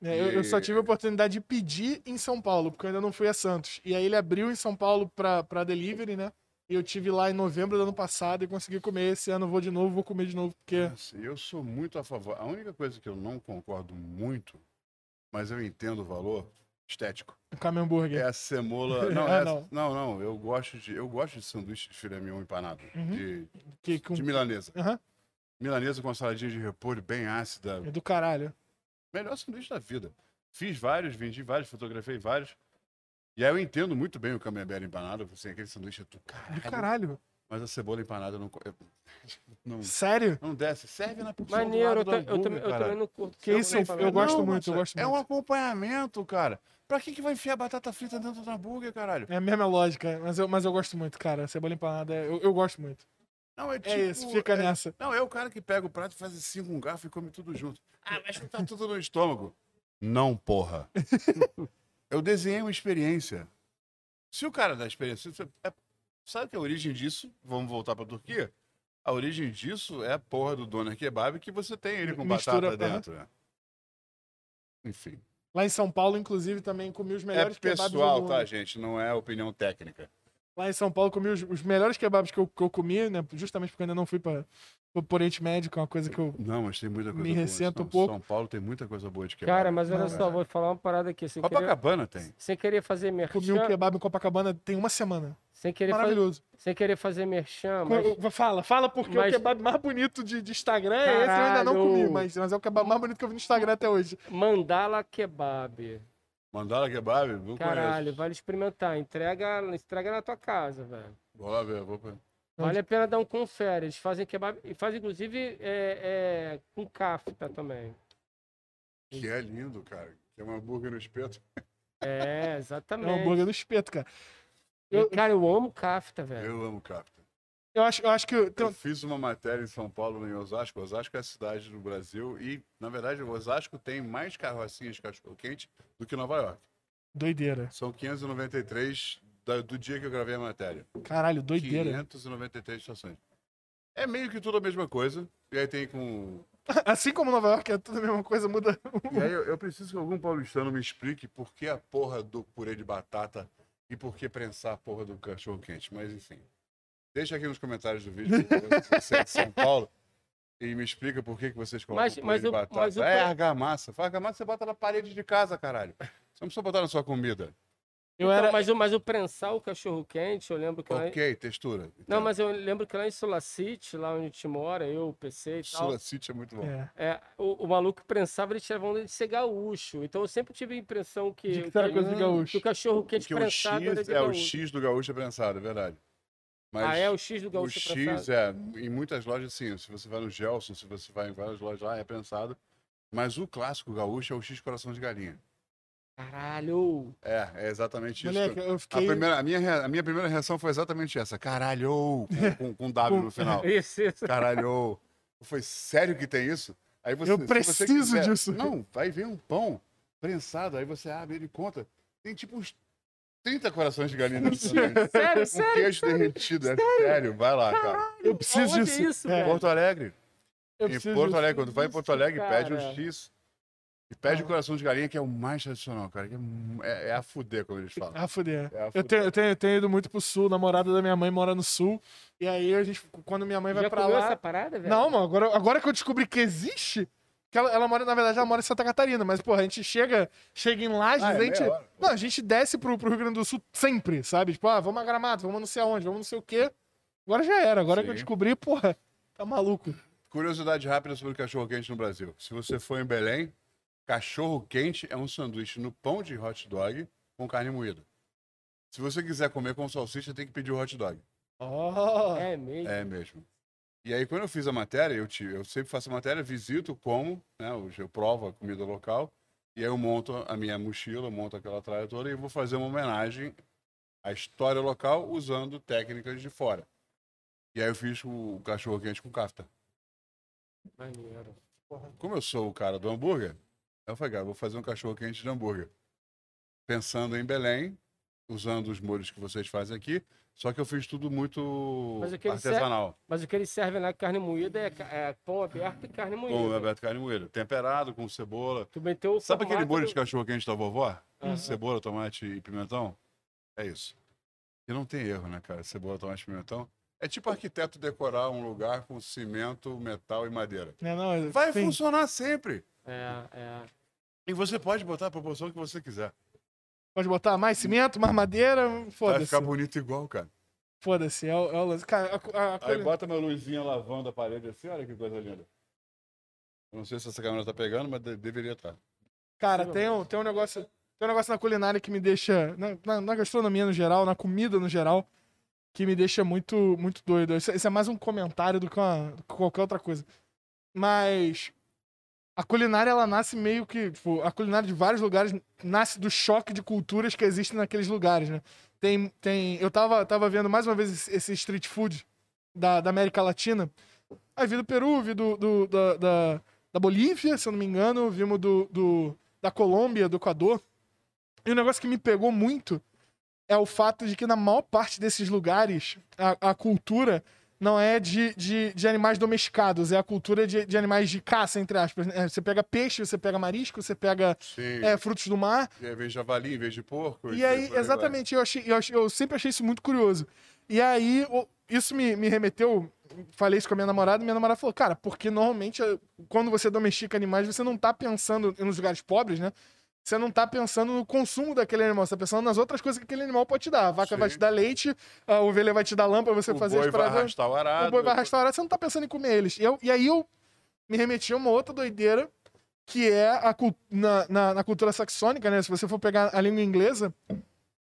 Speaker 2: É, eu, eu só
Speaker 3: E-
Speaker 2: tive a oportunidade de pedir em São Paulo, porque eu ainda não fui a Santos. E aí ele abriu em São Paulo pra, pra delivery, né? Eu tive lá em novembro do ano passado e consegui comer. Esse ano vou de novo, vou comer de novo, porque.
Speaker 3: Nossa, eu sou muito a favor. A única coisa que eu não concordo muito, mas eu entendo o valor estético,
Speaker 2: Comer hambúrguer.
Speaker 3: é a cemola. Não,
Speaker 2: Ah,
Speaker 3: é-
Speaker 2: não.
Speaker 3: não, não, Eu gosto de, eu gosto de sanduíche de filé mignon empanado,
Speaker 2: Uhum.
Speaker 3: de,
Speaker 2: Que, com...
Speaker 3: de milanesa.
Speaker 2: Aham,
Speaker 3: Milanesa com saladinha de repolho bem ácida.
Speaker 2: é do caralho.
Speaker 3: Melhor sanduíche da vida. Fiz vários, vendi vários, fotografei vários. E aí eu entendo muito bem o camembert empanado, assim, aquele sanduíche é do
Speaker 2: Do
Speaker 3: caralho.
Speaker 2: caralho.
Speaker 3: Mas a cebola empanada não, eu- não,
Speaker 2: Sério?
Speaker 3: não desce. Serve na porção do
Speaker 1: Maneiro, eu,
Speaker 3: lado do
Speaker 1: ta- eu,
Speaker 3: hambúrguer,
Speaker 1: também, eu não curto.
Speaker 2: Que isso, eu- eu gosto
Speaker 3: Não,
Speaker 2: muito, eu
Speaker 3: mas
Speaker 2: gosto
Speaker 3: É
Speaker 2: muito.
Speaker 3: um acompanhamento, cara. Pra que, que vai enfiar batata frita dentro do hambúrguer, caralho?
Speaker 2: É a mesma lógica, mas eu, mas eu gosto muito, cara. Cebola empanada, eu, eu gosto muito.
Speaker 3: Não, é tipo.
Speaker 2: É isso, fica
Speaker 3: é-
Speaker 2: nessa.
Speaker 3: Não, é o cara que pega o prato e faz assim com um garfo e come tudo junto. Ah, vai chutar tudo no estômago. Não, porra. eu desenhei uma experiência. Se o cara da experiência. é- sabe que a origem disso? Vamos voltar pra Turquia? A origem disso é a porra do doner kebab que você tem ele com
Speaker 2: Mistura,
Speaker 3: batata
Speaker 2: aham.
Speaker 3: dentro. né? Enfim.
Speaker 2: Lá em São Paulo, inclusive, também comi os
Speaker 3: É
Speaker 2: melhores do
Speaker 3: pessoal, tá, gente? Não é opinião técnica.
Speaker 2: Lá em São Paulo, comi os, os melhores kebabs que eu, que eu comi, né? Justamente porque eu ainda não fui para o Oriente Médio, que é uma coisa que eu.
Speaker 3: Não, mas tem muita coisa
Speaker 2: Me
Speaker 3: boa.
Speaker 2: ressento um pouco.
Speaker 3: São Paulo tem muita coisa boa de kebab.
Speaker 1: Cara, mas olha só, vou falar uma parada aqui. Sem querer,
Speaker 3: Copacabana tem.
Speaker 1: sem querer fazer
Speaker 2: Comi um
Speaker 1: merchan.
Speaker 2: kebab em Copacabana tem uma semana.
Speaker 1: Sem querer, fazer,
Speaker 2: Maravilhoso.
Speaker 1: sem querer fazer merchan, mas
Speaker 2: Fala, fala, porque
Speaker 1: mas-
Speaker 2: o kebab mais bonito de, de Instagram é esse, eu ainda não comi, mas, mas é o kebab mais bonito que eu vi no Instagram até hoje.
Speaker 1: Mandala Kebab.
Speaker 3: Mandala kebab? Não
Speaker 1: Caralho,
Speaker 3: conheço.
Speaker 1: vale experimentar. Entrega, entrega na tua casa, velho.
Speaker 3: Lá ver, vou.
Speaker 1: Vale a pena dar um confere. Eles fazem kebab e fazem, inclusive, é, é, com kafta também.
Speaker 3: Que é lindo, cara. Que é um hambúrguer no espeto.
Speaker 1: É,
Speaker 2: É um
Speaker 1: exatamente.
Speaker 2: hambúrguer no espeto, cara. Eu-
Speaker 1: cara, eu amo kafta, velho.
Speaker 3: Eu amo Capta.
Speaker 2: Eu acho, eu acho que.
Speaker 3: Eu fiz uma matéria em São Paulo, em Osasco. Osasco é a cidade do Brasil e, na verdade, o Osasco tem mais carrocinhas de cachorro-quente do que Nova York.
Speaker 2: Doideira.
Speaker 3: São 593 da- do dia que eu gravei a matéria.
Speaker 2: Caralho, doideira.
Speaker 3: 593 estações. É meio que tudo a mesma coisa. E aí tem com.
Speaker 2: Assim como Nova York é tudo a mesma coisa, muda.
Speaker 3: E aí eu, eu preciso que algum paulistano me explique por que a porra do purê de batata e por que prensar a porra do cachorro quente. Mas enfim. Deixa aqui nos comentários do vídeo se você é de São Paulo e me explica por que, que vocês colocam
Speaker 1: Mas- mas
Speaker 3: de
Speaker 1: o-
Speaker 3: batata.
Speaker 1: mas o
Speaker 3: É argamassa. Faz argamassa você bota na parede de casa, caralho. Você não precisa botar na sua comida.
Speaker 2: Eu
Speaker 1: Então,
Speaker 2: era.
Speaker 1: mas, o- mas o prensar o cachorro quente, eu lembro que lá.
Speaker 3: Ok, textura.
Speaker 1: Não, mas eu lembro que lá em Sulacite, lá onde a gente mora, eu, o PC e tal.
Speaker 3: Sula City é muito bom.
Speaker 2: É.
Speaker 1: É, o, o maluco que prensava, ele tinha onda de ser gaúcho. Então eu sempre tive a impressão que,
Speaker 2: De que era coisa de
Speaker 1: que
Speaker 2: gaúcho.
Speaker 1: o cachorro quente
Speaker 3: Porque o
Speaker 1: prensado era
Speaker 3: X é o. X do gaúcho é prensado, é verdade. Mas
Speaker 1: Ah, é o X do
Speaker 3: o
Speaker 1: gaúcho
Speaker 3: X
Speaker 1: prensado.
Speaker 3: é, em muitas lojas sim. Se você vai no Gelson, se você vai em várias lojas lá, é prensado. Mas o clássico gaúcho é o X coração de galinha.
Speaker 1: Caralho!
Speaker 3: É, é exatamente isso.
Speaker 2: Moleque, eu
Speaker 3: A,
Speaker 2: fiquei.
Speaker 3: primeira, a, minha, a minha primeira reação foi exatamente essa. Caralho! Com, com, com W no final.
Speaker 1: Isso, isso.
Speaker 3: Caralho! Foi sério que tem isso? Aí você,
Speaker 2: Eu preciso
Speaker 3: quiser-
Speaker 2: disso.
Speaker 3: Não, vai ver um pão prensado, aí você abre ele conta. Tem tipo uns 30 corações de galinha também.
Speaker 1: Sério,
Speaker 3: Um
Speaker 1: sério?
Speaker 3: queijo derretido, é sério. Vai lá, cara.
Speaker 2: Eu preciso disso.
Speaker 1: é isso,
Speaker 2: É?
Speaker 3: Porto Alegre.
Speaker 2: eu
Speaker 3: Em
Speaker 2: preciso
Speaker 3: Porto
Speaker 2: disso.
Speaker 3: Alegre, quando vai em Porto Alegre, pede
Speaker 1: cara.
Speaker 3: o X. E pede
Speaker 2: Ah.
Speaker 3: o coração de galinha, que é o mais tradicional, cara. que é É, é a fuder, como eles falam.
Speaker 2: Ah, fuder.
Speaker 3: É a
Speaker 2: Eu
Speaker 3: fuder.
Speaker 2: tenho, eu, tenho, eu tenho ido muito pro sul, namorada da minha mãe mora no sul. E aí a gente, quando minha mãe vai
Speaker 1: Já
Speaker 2: pra
Speaker 1: comeu
Speaker 2: lá.
Speaker 1: essa parada, velho?
Speaker 2: Não, mano, agora, agora que eu descobri que existe. Que ela, ela mora, na verdade, ela mora em Santa Catarina, mas, porra, a gente chega, chega em Lages,
Speaker 3: Ah, é
Speaker 2: a gente.
Speaker 3: hora.
Speaker 2: Não, a gente desce pro, pro Rio Grande do Sul sempre, sabe? Tipo, ah, vamos a Gramado, vamos não sei aonde, vamos não sei o quê. Agora já era, agora que eu
Speaker 3: Sim.
Speaker 2: descobri, porra, tá maluco.
Speaker 3: Curiosidade rápida sobre cachorro quente no Brasil. Se você for em Belém, cachorro quente é um sanduíche no pão de hot dog com carne moída. Se você quiser comer com salsicha, tem que pedir o hot dog.
Speaker 2: Ó,
Speaker 1: É mesmo.
Speaker 3: É mesmo. E aí, quando eu fiz a matéria, eu, te, eu sempre faço a matéria, visito, como, né? Hoje eu provo a comida local. E aí eu monto a minha mochila, monto aquela traia toda e vou fazer uma homenagem à história local usando técnicas de fora. E aí eu fiz o cachorro quente com kafta.
Speaker 1: Maneiro.
Speaker 3: Como eu sou o cara do hambúrguer, eu falei, cara, vou fazer um cachorro quente de hambúrguer. Pensando em Belém, usando os molhos que vocês fazem aqui, só que eu fiz tudo muito
Speaker 1: Mas
Speaker 3: artesanal.
Speaker 1: Mas o que eles servem na carne moída é, é pão aberto e carne moída.
Speaker 3: Com aberto carne moída. Temperado, com cebola.
Speaker 1: Tu meteu o
Speaker 3: Sabe aquele molho
Speaker 1: do-
Speaker 3: de cachorro quente da vovó?
Speaker 1: Aham.
Speaker 3: Cebola, tomate e pimentão? É isso. E não tem erro, né, cara? Cebola, tomate e pimentão. É tipo arquiteto decorar um lugar com cimento, metal e madeira.
Speaker 2: né, não,
Speaker 3: Vai
Speaker 2: sim.
Speaker 3: funcionar sempre.
Speaker 1: É, é.
Speaker 3: E você pode botar a proporção que você quiser.
Speaker 2: Pode botar mais cimento, mais madeira,
Speaker 3: Vai
Speaker 2: foda-se.
Speaker 3: ficar bonito igual, cara.
Speaker 2: Foda-se, é, o- é o lance. Cara, a- a- a
Speaker 3: Aí
Speaker 2: coisa-
Speaker 3: bota uma luzinha lavando a parede assim, olha que coisa linda. Eu não sei se essa câmera tá pegando, mas de- deveria estar.
Speaker 2: Cara, tem um, tem um negócio. Tem um negócio na culinária que me deixa. Na, na- na gastronomia no geral, na comida no geral, que me deixa muito, muito doido. Isso, isso é mais um comentário do que, uma- do que qualquer outra coisa. Mas. A culinária, ela nasce meio que. Tipo, a culinária de vários lugares nasce do choque de culturas que existem naqueles lugares, né? Tem. tem eu tava, tava vendo mais uma vez esse, street food da, da América Latina. Aí vi do Peru, vi do, do- da, da, da Bolívia, se eu não me engano, vimos do, do, da Colômbia, do Equador. E o negócio que me pegou muito é o fato de que na maior parte desses lugares a, a cultura não é de, de, de animais domesticados, é a cultura de, de animais de caça, entre aspas. né? Você pega peixe, você pega marisco, você pega é, frutos do mar.
Speaker 3: E aí vem javali em vez de porco.
Speaker 2: E aí, exatamente, eu, achei, eu, achei- eu sempre achei isso muito curioso. E aí, isso me, me remeteu. Falei isso com a minha namorada, e minha namorada falou, cara, porque normalmente quando você domestica animais, você não tá pensando nos lugares pobres, né? Você não tá pensando no consumo daquele animal, você tá pensando nas outras coisas que aquele animal pode te dar. A vaca
Speaker 3: Sim.
Speaker 2: vai te dar leite, a ovelha vai te dar lã pra você
Speaker 3: o
Speaker 2: fazer
Speaker 3: boi
Speaker 2: as
Speaker 3: vai
Speaker 2: paradas.
Speaker 3: arrastar o arado.
Speaker 2: O boi vai arrastar o arado, você não tá pensando em comer eles. E, eu- e aí eu me remeti a uma outra doideira, que é a, na, na, na cultura saxônica, né? Se você for pegar a língua inglesa,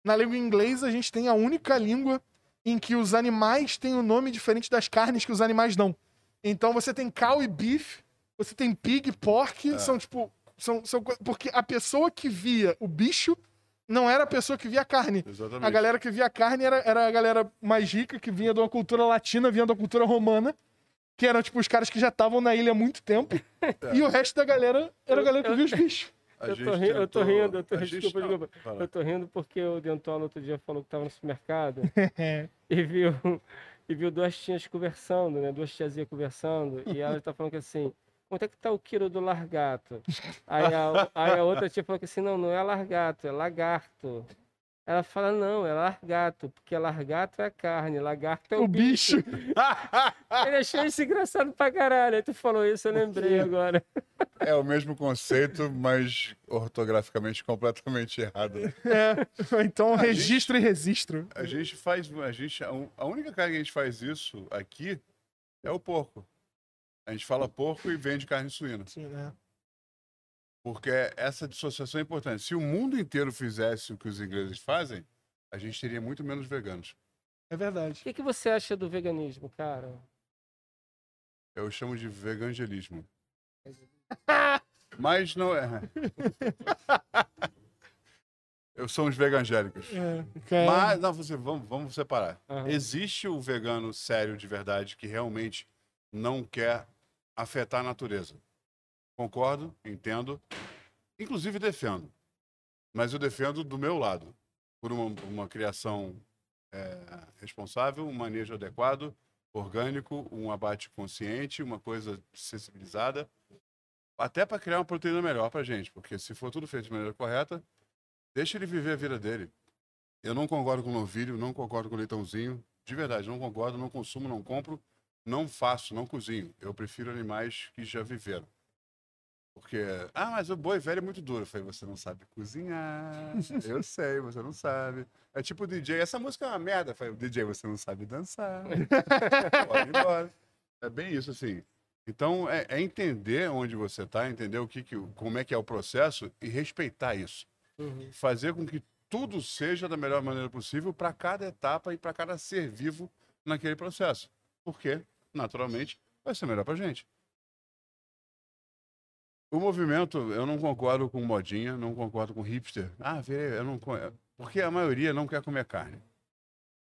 Speaker 2: na língua inglesa a gente tem a única língua em que os animais têm um nome diferente das carnes que os animais dão. Então você tem cow e beef, você tem pig, pork,
Speaker 3: É.
Speaker 2: são tipo. São, são, porque a pessoa que via o bicho não era a pessoa que via a carne.
Speaker 3: Exatamente.
Speaker 2: A galera que via carne era, era a galera mais rica, que vinha de uma cultura latina, vinha da cultura romana, que eram, tipo, os caras que já estavam na ilha há muito tempo. E o resto da galera era a galera que via os bichos.
Speaker 3: A
Speaker 1: Eu tô, ri- eu tô rindo, eu tô
Speaker 3: a
Speaker 1: rindo, desculpa,
Speaker 3: não,
Speaker 1: desculpa.
Speaker 3: fala.
Speaker 1: Eu tô rindo porque o Dentola outro dia falou que tava no supermercado e viu, e viu duas tias conversando, né? Duas tiazinhas conversando. E ela tá falando que assim, quanto é que tá o quilo do largato? Aí a, aí a outra tia falou que assim, não, não é largato, é lagarto. Ela fala, não, é largato, porque largato é carne, lagarto é o,
Speaker 2: O bicho.
Speaker 1: Ele achou isso engraçado pra caralho. Aí tu falou isso, eu lembrei agora.
Speaker 3: É o mesmo conceito, mas ortograficamente completamente errado.
Speaker 2: É. Então,
Speaker 3: A gente-
Speaker 2: registro e registro.
Speaker 3: A gente faz. A, gente, a única carne que a gente faz isso aqui é o porco. A gente fala porco e vende carne suína.
Speaker 2: Sim, né?
Speaker 3: Porque essa dissociação é importante. Se o mundo inteiro fizesse o que os ingleses fazem, a gente teria muito menos veganos.
Speaker 2: É
Speaker 1: O
Speaker 2: verdade.
Speaker 1: que, que você acha do veganismo, cara?
Speaker 3: Eu chamo de vegangelismo. Mas não é. Eu sou uns vegangélicos.
Speaker 2: É, cara.
Speaker 3: Mas, não, você, vamos, vamos separar.
Speaker 1: Aham.
Speaker 3: Existe o vegano sério de verdade que realmente não quer afetar a natureza. Concordo, entendo, inclusive defendo. Mas eu defendo do meu lado, por uma, uma criação é, responsável, um manejo adequado, orgânico, um abate consciente, uma coisa sensibilizada, até para criar uma proteína melhor para gente, porque se for tudo feito de maneira correta, deixa ele viver a vida dele. Eu não concordo com novilho, não concordo com leitãozinho, de verdade, não concordo, não consumo, não compro, não faço, não cozinho. Eu prefiro animais que já viveram. Porque, ah, mas o boi velho é muito duro. Eu falei, você não sabe cozinhar. Eu sei, você não sabe. É tipo o DJ, essa música é uma merda. Eu falei, DJ, você não sabe dançar. Pode ir embora. É bem isso, assim. Então, é, é entender onde você está, entender o que, que, como é que é o processo e respeitar isso.
Speaker 1: Uhum.
Speaker 3: Fazer com que tudo seja da melhor maneira possível para cada etapa e para cada ser vivo naquele processo. Porque, naturalmente, vai ser melhor para gente. O movimento, eu não concordo com modinha, não concordo com hipster. Ah, virei, eu não Porque a maioria não quer comer carne.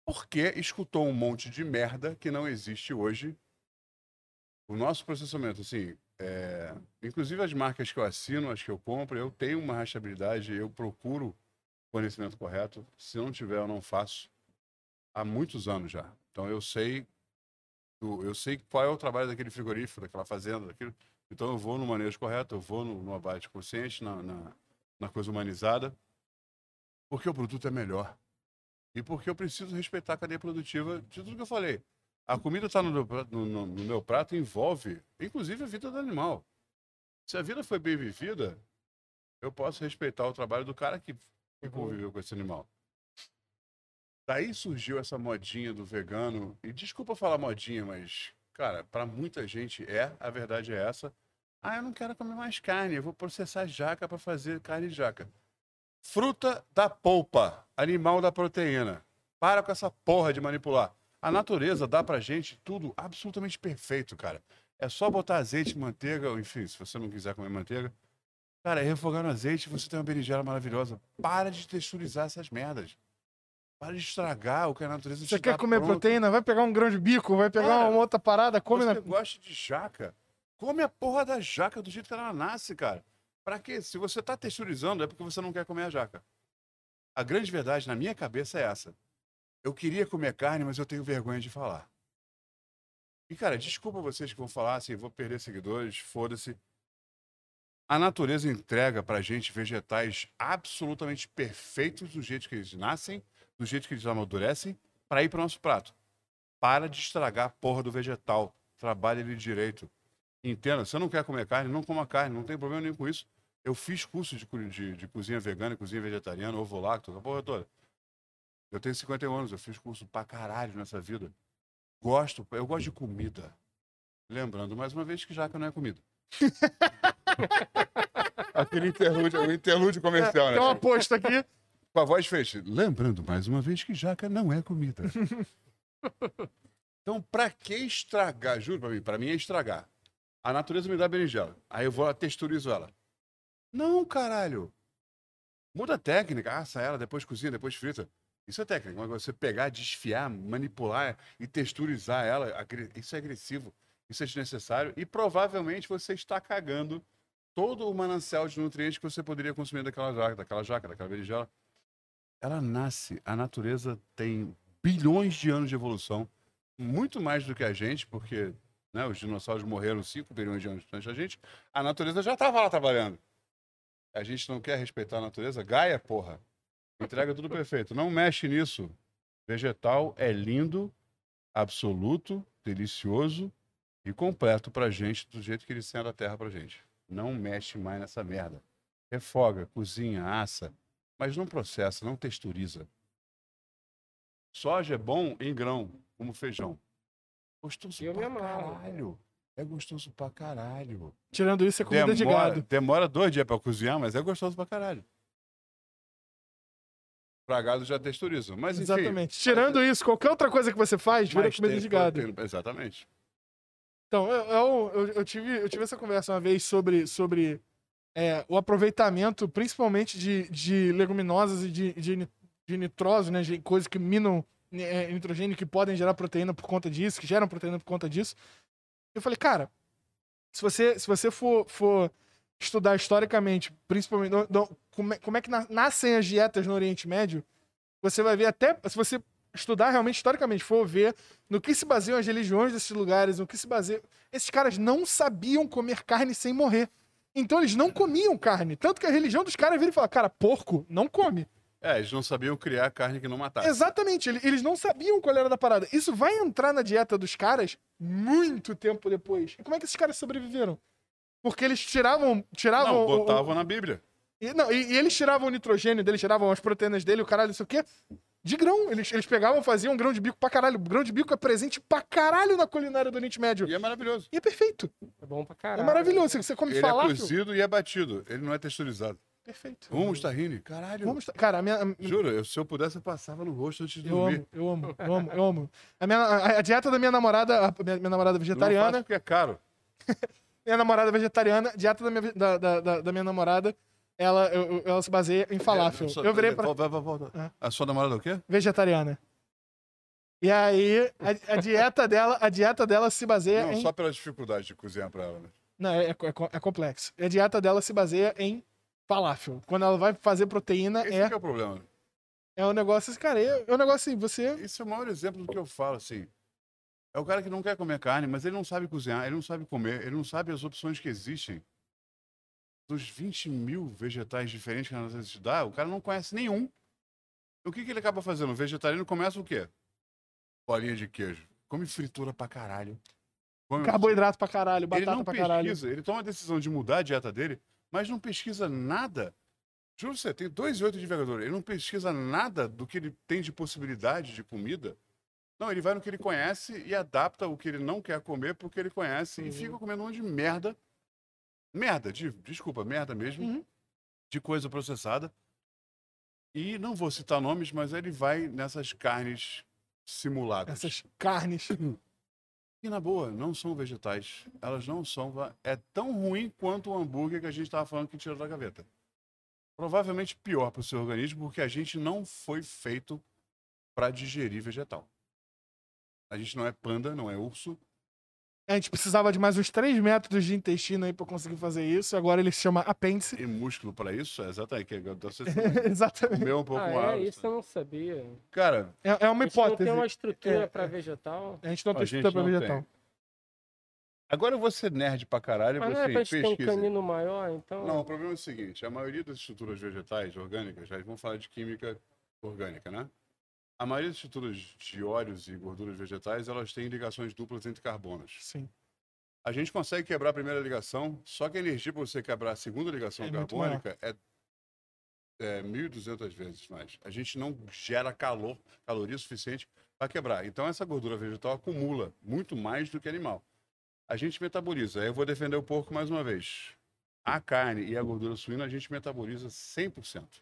Speaker 3: Porque escutou um monte de merda que não existe hoje. O nosso processamento, assim, é, inclusive as marcas que eu assino, as que eu compro, eu tenho uma rastreabilidade, eu procuro fornecimento correto. Se não tiver, eu não faço. Há muitos anos já. Então eu sei, eu sei qual é o trabalho daquele frigorífico, daquela fazenda, daquilo. Então eu vou no manejo correto, eu vou no, no abate consciente, na, na, na coisa humanizada, porque o produto é melhor. E porque eu preciso respeitar a cadeia produtiva de tudo que eu falei. A comida está no, meu prato- no- no- no meu prato envolve, inclusive, a vida do animal. Se a vida foi bem vivida, eu posso respeitar o trabalho do cara que, que conviveu com esse animal. Daí surgiu essa modinha do vegano. E desculpa falar modinha, mas, cara, para muita gente é, a verdade é essa. Ah, eu não quero comer mais carne, eu vou processar jaca para fazer carne de jaca. Fruta da polpa, animal da proteína. Para com essa porra de manipular. A natureza dá pra gente tudo absolutamente perfeito, cara. É só botar azeite, manteiga, enfim, se você não quiser comer manteiga. Cara, é refogar no azeite você tem uma berinjela maravilhosa. Para de texturizar essas merdas. Para de estragar o que a natureza
Speaker 2: Você quer comer
Speaker 3: pronto.
Speaker 2: proteína? Vai pegar um grão de bico, vai pegar
Speaker 3: Cara,
Speaker 2: uma outra parada, come
Speaker 3: você
Speaker 2: na.
Speaker 3: gosta de jaca? Come a porra da jaca do jeito que ela nasce, cara. Pra quê? Se você tá texturizando, é porque você não quer comer a jaca. A grande verdade na minha cabeça é essa. Eu queria comer carne, mas eu tenho vergonha de falar. E, cara, desculpa vocês que vão falar assim, vou perder seguidores, foda-se. A natureza entrega pra gente vegetais absolutamente perfeitos do jeito que eles nascem, do jeito que eles amadurecem, para ir pro nosso prato. Para de estragar a porra do vegetal. Trabalha ele direito. Entenda, se você não quer comer carne, não coma carne, não tem problema nenhum com isso. Eu fiz curso de, de, de cozinha vegana, cozinha vegetariana, ovo lacto, a porra toda. Eu tenho 51 anos, eu fiz curso pra caralho nessa vida. Gosto, eu gosto de comida. Lembrando, mais uma vez, que jaca não é comida. Aquele interlúdio, o interlúdio comercial, né?
Speaker 2: Tem uma aposta aqui.
Speaker 3: Com a voz fecha. Lembrando, mais uma vez, que jaca não é comida. então, pra que estragar? Juro pra mim, pra mim é estragar. A natureza me dá berinjela. Aí eu vou lá, texturizo ela. Não, caralho. Muda a técnica, assa ela, depois cozinha, depois frita. Isso é técnica. Mas você pegar, desfiar, manipular e texturizar ela, isso é agressivo. Isso é desnecessário. E provavelmente você está cagando todo o manancial de nutrientes que você poderia consumir daquela jaca, daquela jaca, daquela berinjela. Ela nasce, a natureza tem bilhões de anos de evolução, muito mais do que a gente, porque né, os dinossauros morreram 5 bilhões de anos antes da gente. A natureza já estava lá trabalhando. A gente não quer respeitar a natureza? Gaia, porra. Entrega tudo perfeito. Não mexe nisso. Vegetal é lindo, absoluto, delicioso e completo pra gente, do jeito que ele sendo a terra pra gente. Não mexe mais nessa merda. Refoga, cozinha, assa, mas não processa, não texturiza. Soja é bom em grão, como feijão. Gostoso
Speaker 1: Eu
Speaker 3: pra caralho. É gostoso pra caralho.
Speaker 2: Tirando isso, é comida de
Speaker 3: Demora,
Speaker 2: gado.
Speaker 3: demora dois dias pra cozinhar, mas é gostoso pra caralho. Pra gado já texturiza. Mas enfim.
Speaker 2: Exatamente. Tirando isso, qualquer outra coisa que você faz, vira
Speaker 3: mas
Speaker 2: comida
Speaker 3: tem
Speaker 2: de gado.
Speaker 3: proteína- Exatamente.
Speaker 2: Então, eu, eu, eu- eu tive, eu tive essa conversa uma vez sobre, sobre é, o aproveitamento, principalmente de, de leguminosas e de, de, de nitrose, né? De coisas que minam é, nitrogênio, que podem gerar proteína por conta disso, que geram proteína por conta disso. Eu falei, cara, se você, se você for, for estudar historicamente, principalmente no- no- como, é, como é que na- nascem as dietas no Oriente Médio, você vai ver até, se você estudar realmente historicamente, for ver no que se baseiam as religiões desses lugares, no que se baseia. Esses caras não sabiam comer carne sem morrer. Então eles não comiam carne. Tanto que a religião dos caras vira e fala: cara, porco não come.
Speaker 3: É, eles não sabiam criar carne que não matasse.
Speaker 2: Exatamente, ele- eles não sabiam qual era da parada. Isso vai entrar na dieta dos caras muito tempo depois. E como é que esses caras sobreviveram? Porque eles tiravam. tiravam
Speaker 3: Não,
Speaker 2: o- o-
Speaker 3: botavam na Bíblia.
Speaker 2: E, não, e, e eles tiravam o nitrogênio dele, tiravam as proteínas dele, o caralho, não sei o quê, de grão. Eles, eles pegavam, faziam grão de bico pra caralho. Grão de bico é presente pra caralho na culinária do Oriente Médio.
Speaker 3: E é maravilhoso.
Speaker 2: E é perfeito.
Speaker 1: É bom pra caralho.
Speaker 2: É maravilhoso. Você come
Speaker 3: Ele é cozido e é batido. Ele não é texturizado.
Speaker 2: Perfeito.
Speaker 3: Hummus tahine. Caralho.
Speaker 2: Vamos, cara, a minha.
Speaker 3: Juro, eu- se eu pudesse, eu passava no rosto antes de
Speaker 2: Eu
Speaker 3: dormir.
Speaker 2: amo, eu amo, eu amo, eu amo. A, minha, a, a dieta da minha namorada, a minha, minha namorada
Speaker 3: Eu Não faço
Speaker 2: vegetariana,
Speaker 3: porque é caro.
Speaker 2: minha namorada vegetariana, a dieta da minha, da, da, da- da minha namorada, ela, eu- eu- ela se baseia em falafel.
Speaker 3: É, só-
Speaker 2: Eu virei pra
Speaker 3: Volta, volta, volta.
Speaker 2: É.
Speaker 3: A sua namorada é o quê?
Speaker 2: vegetariana. E aí, a, a dieta dela, a dieta dela se baseia
Speaker 3: Não,
Speaker 2: em
Speaker 3: só pela dificuldade de cozinhar pra ela. Né?
Speaker 2: Não, é, é, co- é complexo. A dieta dela se baseia em falafel. Quando ela vai fazer proteína,
Speaker 3: Esse
Speaker 2: é,
Speaker 3: que é o problema.
Speaker 2: é um negócio assim, cara, é, é um negócio assim, você.
Speaker 3: Esse é o maior exemplo do que eu falo, assim. É o cara que não quer comer carne, mas ele não sabe cozinhar, ele não sabe comer, ele não sabe as opções que existem. Dos 20 mil vegetais diferentes que a natureza te dá, o cara não conhece nenhum. O que, que ele acaba fazendo? O vegetariano começa o quê? Bolinha de queijo. Come fritura pra caralho. Come-
Speaker 2: Carboidrato pra caralho,
Speaker 3: ele
Speaker 2: batata
Speaker 3: não
Speaker 2: pra
Speaker 3: pesquisa,
Speaker 2: caralho.
Speaker 3: ele toma a decisão de mudar a dieta dele, mas não pesquisa nada. Juro você, tem 2,8 de envergadura. Ele não pesquisa nada do que ele tem de possibilidade de comida. Não, ele vai no que ele conhece e adapta o que ele não quer comer pro que ele conhece e
Speaker 2: Uhum.
Speaker 3: fica comendo um monte de merda. Merda, de, desculpa, merda mesmo.
Speaker 2: Uhum.
Speaker 3: De coisa processada. E não vou citar nomes, mas ele vai nessas carnes simuladas.
Speaker 2: Essas carnes.
Speaker 3: E na boa, não são vegetais. Elas não são. É tão ruim quanto o hambúrguer que a gente estava falando que tirou da gaveta. Provavelmente pior para o seu organismo, porque a gente não foi feito para digerir vegetal. A gente não é panda, não é urso.
Speaker 2: A gente precisava de mais uns 3 métodos de intestino aí pra conseguir fazer isso. Agora ele se chama apêndice.
Speaker 3: E músculo para isso, é exatamente. Que você
Speaker 2: Exatamente.
Speaker 3: comeu um pouco
Speaker 1: Ah,
Speaker 3: mais.
Speaker 1: é? Isso eu não sabia.
Speaker 3: Cara,
Speaker 2: É, é uma
Speaker 1: A gente não
Speaker 2: hipótese.
Speaker 1: tem uma estrutura
Speaker 2: É,
Speaker 1: pra
Speaker 2: é.
Speaker 1: vegetal.
Speaker 2: A gente não tem estrutura pra vegetal.
Speaker 3: Agora eu vou ser nerd pra caralho,
Speaker 1: Mas não
Speaker 3: você
Speaker 1: é pra gente ter um
Speaker 3: pesquisa.
Speaker 1: canino maior, então.
Speaker 3: Não, o problema é o seguinte: a maioria das estruturas vegetais orgânicas, já vamos falar de química orgânica, né? A maioria das estruturas de óleos e gorduras vegetais, elas têm ligações duplas entre carbonos.
Speaker 2: Sim.
Speaker 3: A gente consegue quebrar a primeira ligação, só que a energia para você quebrar a segunda ligação
Speaker 2: É
Speaker 3: carbônica é, é 1.200 vezes mais. A gente não gera calor, caloria suficiente para quebrar. Então, essa gordura vegetal acumula muito mais do que animal. A gente metaboliza. Eu vou defender o porco mais uma vez. A carne e a gordura suína a gente metaboliza 100%.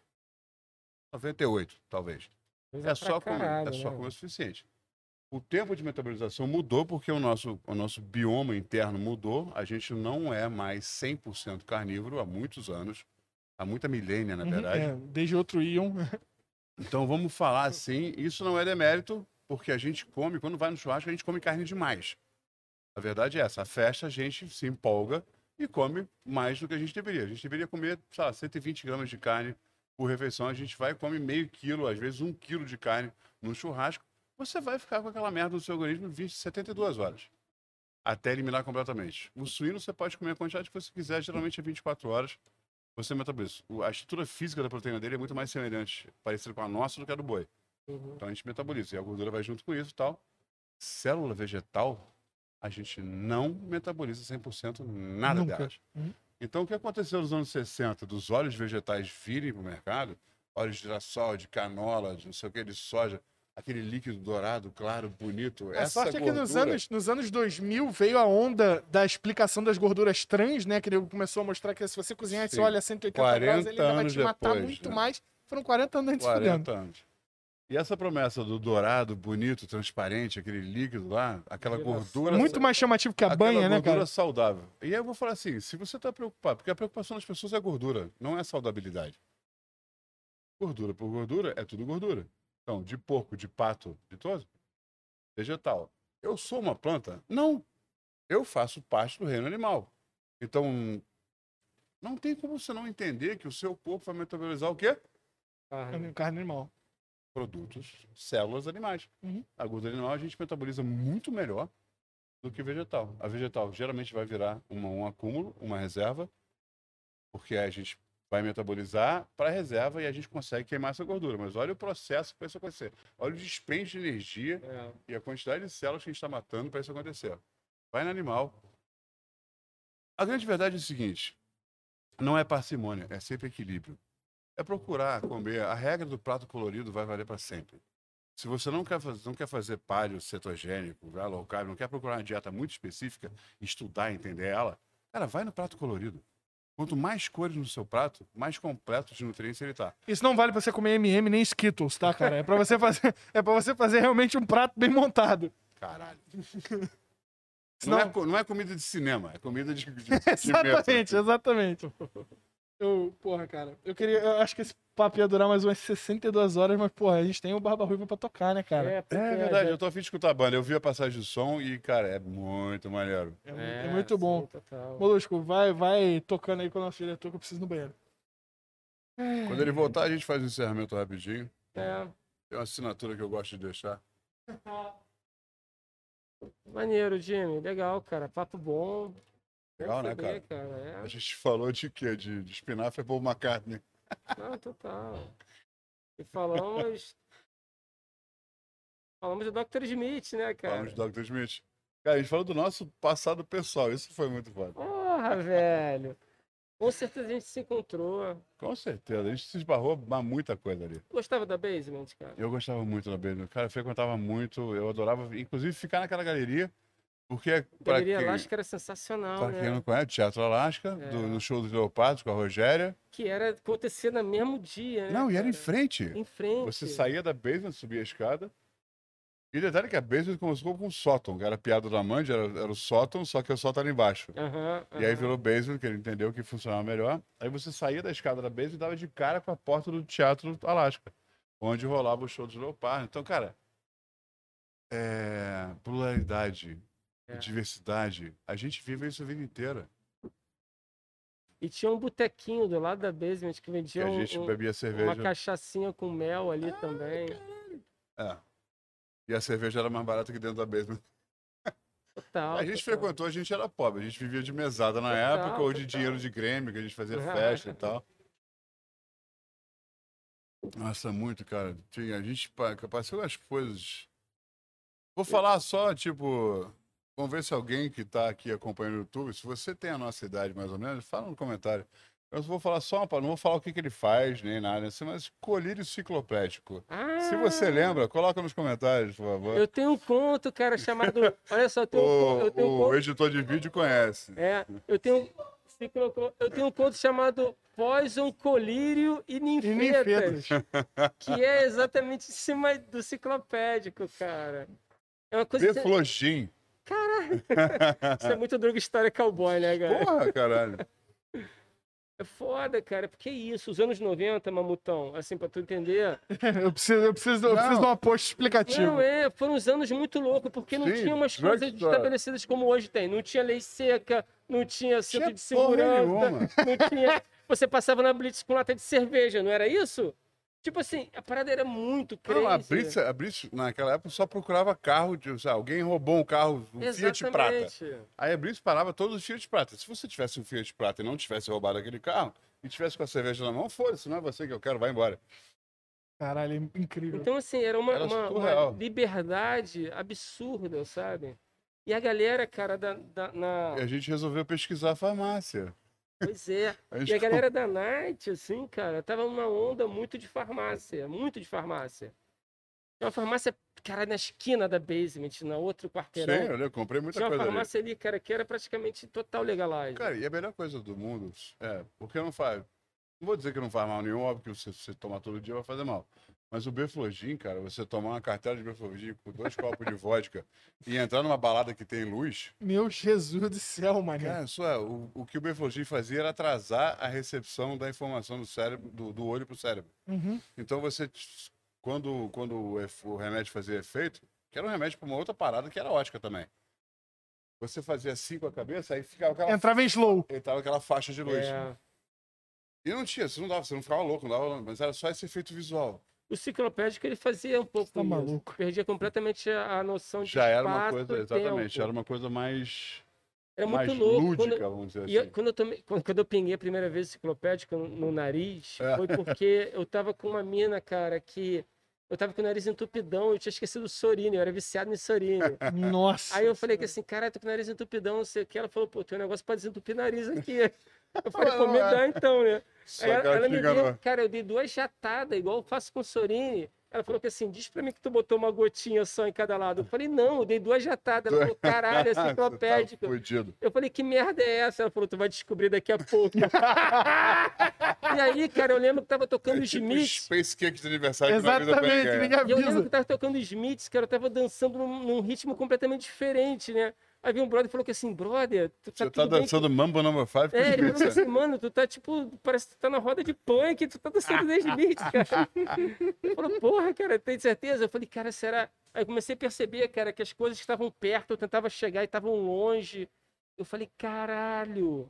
Speaker 3: 98, talvez. É só comer,
Speaker 1: caralho,
Speaker 3: é só
Speaker 1: né?
Speaker 3: comer o suficiente. O tempo de metabolização mudou porque o nosso, o nosso bioma interno mudou. A gente não é mais 100% carnívoro há muitos anos. Há muita milênia, na
Speaker 2: Uhum,
Speaker 3: verdade.
Speaker 2: é, desde outro íon.
Speaker 3: Então vamos falar assim, isso não é demérito, porque a gente come, quando vai no churrasco, a gente come carne demais. A verdade é essa, a festa a gente se empolga e come mais do que a gente deveria. A gente deveria comer, sei lá, 120 gramas de carne por refeição, a gente vai e come meio quilo, às vezes um quilo de carne no churrasco, você vai ficar com aquela merda no seu organismo 20, 72 horas. Até eliminar completamente. O suíno você pode comer a quantidade que você quiser, geralmente é 24 horas. Você metaboliza. A estrutura física da proteína dele é muito mais semelhante, parecida com a nossa do que a do boi.
Speaker 1: Uhum.
Speaker 3: Então a gente metaboliza. E a gordura vai junto com isso e tal. Célula vegetal, a gente não metaboliza 100% nada
Speaker 2: Nunca.
Speaker 3: delas.
Speaker 2: Uhum.
Speaker 3: Então o que aconteceu nos anos 60, dos óleos vegetais virem para o mercado, óleos de girassol, de canola, de não sei o que, de soja, aquele líquido dourado, claro, bonito.
Speaker 2: A sorte é que nos
Speaker 3: gordura-
Speaker 2: anos, nos anos 2000 veio a onda da explicação das gorduras trans, né? Que ele começou a mostrar que se você cozinhar esse óleo a 180 graus,
Speaker 3: 40
Speaker 2: ele ainda vai te matar
Speaker 3: depois,
Speaker 2: muito
Speaker 3: né?
Speaker 2: mais. Foram 40 anos antes fudendo.
Speaker 3: 40 anos. E essa promessa do dourado, bonito, transparente, aquele líquido lá, aquela gordura.
Speaker 2: Muito mais chamativo que a banha, né,
Speaker 3: gordura
Speaker 2: cara?
Speaker 3: saudável. E aí eu vou falar assim, se você está preocupado, porque a preocupação das pessoas é gordura, não é saudabilidade. Gordura por gordura é tudo gordura. Então, de porco, de pato, de todo, vegetal. Eu sou uma planta? Não. Eu faço parte do reino animal. Então, não tem como você não entender que o seu corpo vai metabolizar o quê?
Speaker 1: Carne.
Speaker 2: Carne animal.
Speaker 3: Produtos, células animais.
Speaker 2: Uhum.
Speaker 3: A gordura animal a gente metaboliza muito melhor do que vegetal. A vegetal geralmente vai virar uma- um acúmulo, uma reserva, porque a gente vai metabolizar para reserva e a gente consegue queimar essa gordura. Mas olha o processo para isso acontecer. Olha o dispêndio de energia
Speaker 1: É.
Speaker 3: e a quantidade de células que a gente está matando para isso acontecer. Vai no animal. A grande verdade é o seguinte: não é parcimônia, é sempre equilíbrio. É procurar comer. A regra do prato colorido vai valer para sempre. Se você não quer fazer, não quer fazer paleo cetogênico, low carb, não quer procurar uma dieta muito específica, estudar, entender ela, cara, vai no prato colorido. Quanto mais cores no seu prato, mais completo de nutrientes ele tá.
Speaker 2: Isso não vale pra você comer MM nem Skittles, tá, cara? É pra você fazer, é pra você fazer realmente um prato bem montado.
Speaker 3: Caralho.
Speaker 2: Senão-
Speaker 3: Não, é, não é comida de cinema, é comida de, de, de
Speaker 2: Exatamente,
Speaker 3: mesa.
Speaker 2: exatamente. Eu, porra, cara, eu queria. Eu acho que esse papo ia durar mais umas 62 horas, mas, porra, a gente tem o Barba Ruiva pra tocar, né, cara?
Speaker 1: É,
Speaker 3: É verdade,
Speaker 1: gente-
Speaker 3: eu tô afim de escutar a banda. Eu vi a passagem de som e, cara, é muito maneiro.
Speaker 2: É, mu- é muito bom.
Speaker 1: sim.
Speaker 2: Molusco, vai, vai tocando aí com o nosso diretor que eu preciso no banheiro.
Speaker 3: Quando ele voltar, a gente faz o encerramento rapidinho.
Speaker 1: É,
Speaker 3: Tem uma assinatura que eu gosto de deixar.
Speaker 1: maneiro, Jimmy. Legal, cara. Papo bom.
Speaker 3: Legal, né,
Speaker 1: saber,
Speaker 3: cara?
Speaker 1: é.
Speaker 3: A gente falou de quê? De, de espinafre e Paul McCartney.
Speaker 1: Não, total. E falamos. falamos do Dr. Smith, né, cara?
Speaker 3: Falamos de Dr. Smith. Cara, a gente falou do nosso passado pessoal. Isso foi muito foda.
Speaker 1: Porra, velho. Com certeza a gente se encontrou.
Speaker 3: Com certeza. A gente se esbarrou muita coisa ali.
Speaker 1: Gostava da Basement, cara?
Speaker 3: Eu gostava muito da Basement. Cara, eu frequentava muito. Eu adorava, inclusive, ficar naquela galeria. Porque,
Speaker 1: Galeria
Speaker 3: quem,
Speaker 1: Elástica era sensacional,
Speaker 3: pra
Speaker 1: né?
Speaker 3: quem não conhece, Teatro Alasca,
Speaker 1: É.
Speaker 3: do- no show dos Leopardos com a Rogéria.
Speaker 1: Que era acontecer no mesmo dia, né?
Speaker 3: Não, e era em
Speaker 1: cara?
Speaker 3: frente.
Speaker 1: Em frente.
Speaker 3: Você saía da basement, subia a escada. E detalhe que a basement começou com um sótão, que era a piada da Mandy, era, era o sótão, só que o sótão era embaixo.
Speaker 1: Aham,
Speaker 3: E aí virou basement, que ele entendeu que funcionava melhor. Aí você saía da escada da basement e dava de cara com a porta do Teatro Alasca, onde rolava o show dos Leopardo. Então, cara, é... pluralidade,
Speaker 1: É.
Speaker 3: diversidade, a gente vive isso a vida inteira.
Speaker 1: E tinha um botequinho do lado da Basement que
Speaker 3: Que
Speaker 1: vendia
Speaker 3: a
Speaker 1: um-
Speaker 3: gente
Speaker 1: um-
Speaker 3: bebia
Speaker 1: uma
Speaker 3: cerveja.
Speaker 1: cachaçinha com mel ali também.
Speaker 3: É. E a cerveja era mais barata que dentro da basement.
Speaker 1: Total,
Speaker 3: A gente
Speaker 1: total.
Speaker 3: frequentou, a gente era pobre, a gente vivia de mesada na
Speaker 1: Total,
Speaker 3: época, ou de dinheiro de Grêmio, que a gente fazia festa e tal. Nossa, muito, cara. Tinha, a gente pa- passou umas coisas. Vou falar só, tipo. Vamos ver se alguém que tá aqui acompanhando o YouTube, se você tem a nossa idade mais ou menos, fala no comentário. Eu vou falar só uma palavra, não vou falar o que, que ele faz, nem nada, assim, mas colírio cicloplético. Se você
Speaker 1: Ah,
Speaker 3: lembra, coloca nos comentários, por favor.
Speaker 1: Eu tenho um conto, cara, chamado. Olha só, eu tenho um,
Speaker 3: O,
Speaker 1: con- eu tenho um
Speaker 3: o
Speaker 1: conto.
Speaker 3: editor de vídeo conhece.
Speaker 1: É, eu tenho. colocou- Eu tenho um conto chamado Poison, Colírio e
Speaker 2: E
Speaker 1: Ninfetas, que é exatamente em cima do ciclopédico, cara. É uma coisa.
Speaker 3: Beflogin.
Speaker 1: Isso é muito droga história cowboy, né, cara?
Speaker 3: Porra, caralho.
Speaker 1: É foda, cara. Porque é isso, os anos 90, Mamutão, assim, pra tu entender.
Speaker 2: Eu preciso, eu preciso, eu preciso de um post explicativo.
Speaker 1: Não, é, foram uns anos muito loucos, porque não
Speaker 3: Sim,
Speaker 1: tinha umas coisas
Speaker 3: drugstore.
Speaker 1: estabelecidas como hoje tem. Não tinha lei seca, não tinha cinto
Speaker 3: Tinha
Speaker 1: de segurança,
Speaker 3: nenhuma.
Speaker 1: não tinha. Você passava na Blitz com lata de cerveja, não era isso? Tipo assim, a parada era muito crazy.
Speaker 3: Não, a Blitz, a Blitz, naquela época, só procurava carro de. sabe, alguém roubou um carro, um Fiat Prata.
Speaker 1: Exatamente.
Speaker 3: Aí a Blitz parava todos os Fiat Prata. Se você tivesse um Fiat Prata e não tivesse roubado aquele carro, e tivesse com a cerveja na mão, foda-se, não é você que eu quero, vai embora.
Speaker 2: Caralho, incrível.
Speaker 1: Então, assim, era uma,
Speaker 3: Era
Speaker 1: uma- uma liberdade absurda, sabe? E a galera, cara, da, da- na...
Speaker 3: E a gente resolveu pesquisar a farmácia.
Speaker 1: Pois é. E a galera da Night, assim, cara, tava numa onda muito de farmácia, muito de farmácia. Tinha uma farmácia, cara, na esquina da basement, na outro quarteirão.
Speaker 3: Sim, eu comprei muita
Speaker 1: Tinha uma
Speaker 3: coisa ali.
Speaker 1: farmácia ali, cara, que era praticamente total legalize.
Speaker 3: Cara, e a melhor coisa do mundo é, porque não faz. Não vou dizer que não faz mal nenhum, óbvio que você, você tomar todo dia vai fazer mal. Mas o Beflogin, cara, você tomar uma cartela de Beflogin com dois copos de vodka e entrar numa balada que tem luz,
Speaker 2: Meu Jesus do céu, mano.
Speaker 3: cara, isso é, o, o que o Beflogin fazia era atrasar a recepção da informação do cérebro, do, do olho pro cérebro.
Speaker 2: Uhum.
Speaker 3: Então você, quando, quando o, o remédio fazia efeito, que era um remédio para uma outra parada que era ótica também. Você fazia assim com a cabeça, aí ficava aquela,
Speaker 2: Entrava em slow.
Speaker 3: entrava aquela faixa de luz.
Speaker 1: É.
Speaker 3: E não tinha, você não dava, você não ficava louco, não dava, mas era só esse efeito visual.
Speaker 1: O ciclopédico, ele fazia um pouco
Speaker 2: Tá maluco.
Speaker 1: Perdia completamente a, noção de
Speaker 3: Já era uma coisa, exatamente,
Speaker 1: tempo.
Speaker 3: era uma coisa mais,
Speaker 1: Era muito
Speaker 3: mais
Speaker 1: louco.
Speaker 3: lúdica,
Speaker 1: Quando,
Speaker 3: vamos dizer
Speaker 1: e eu-
Speaker 3: assim.
Speaker 1: quando, eu tomei, quando, quando eu pinguei a primeira vez o ciclopédico no, no nariz,
Speaker 3: É.
Speaker 1: foi porque eu tava com uma mina, cara, que eu tava com o nariz entupidão, eu tinha esquecido o Sorine, eu era viciado em Sorine.
Speaker 2: Nossa.
Speaker 1: Aí eu falei que assim, cara, tô com o nariz entupidão, não sei o que. Ela falou, pô, tem um negócio pra desentupir nariz aqui. Eu falei, pô, me dá então, né? Ela, ela me deu, cara, eu dei duas jatadas, igual eu faço com o Sorine. Ela falou que assim, diz pra mim que tu botou uma gotinha só em cada lado. Eu falei, não, eu dei duas jatadas. Ela falou, caralho, é
Speaker 3: tá
Speaker 1: enciclopédico.
Speaker 3: fudido.
Speaker 1: Eu falei, que merda é essa? Ela falou, tu vai descobrir daqui a pouco. e aí, cara, eu lembro que tava tocando
Speaker 3: É
Speaker 1: os
Speaker 3: tipo
Speaker 1: Smiths.
Speaker 3: Space Cake de aniversário
Speaker 2: Exatamente,
Speaker 3: ninguém.
Speaker 1: E eu lembro que tava tocando Smiths, cara, eu tava dançando num, num ritmo completamente diferente, né? Aí veio um brother e falou que assim, brother, tu tá
Speaker 3: Você tá
Speaker 1: tudo bem
Speaker 3: dançando Mambo Number 5 com
Speaker 1: É, ele falou assim, mano, tu tá tipo, parece que tu tá na roda de punk, tu tá dançando The Smiths, cara. Ele falou, porra, cara, tem certeza? Eu falei, cara, será? Aí eu comecei a perceber, cara, que as coisas estavam perto, eu tentava chegar e estavam longe. Eu falei, caralho,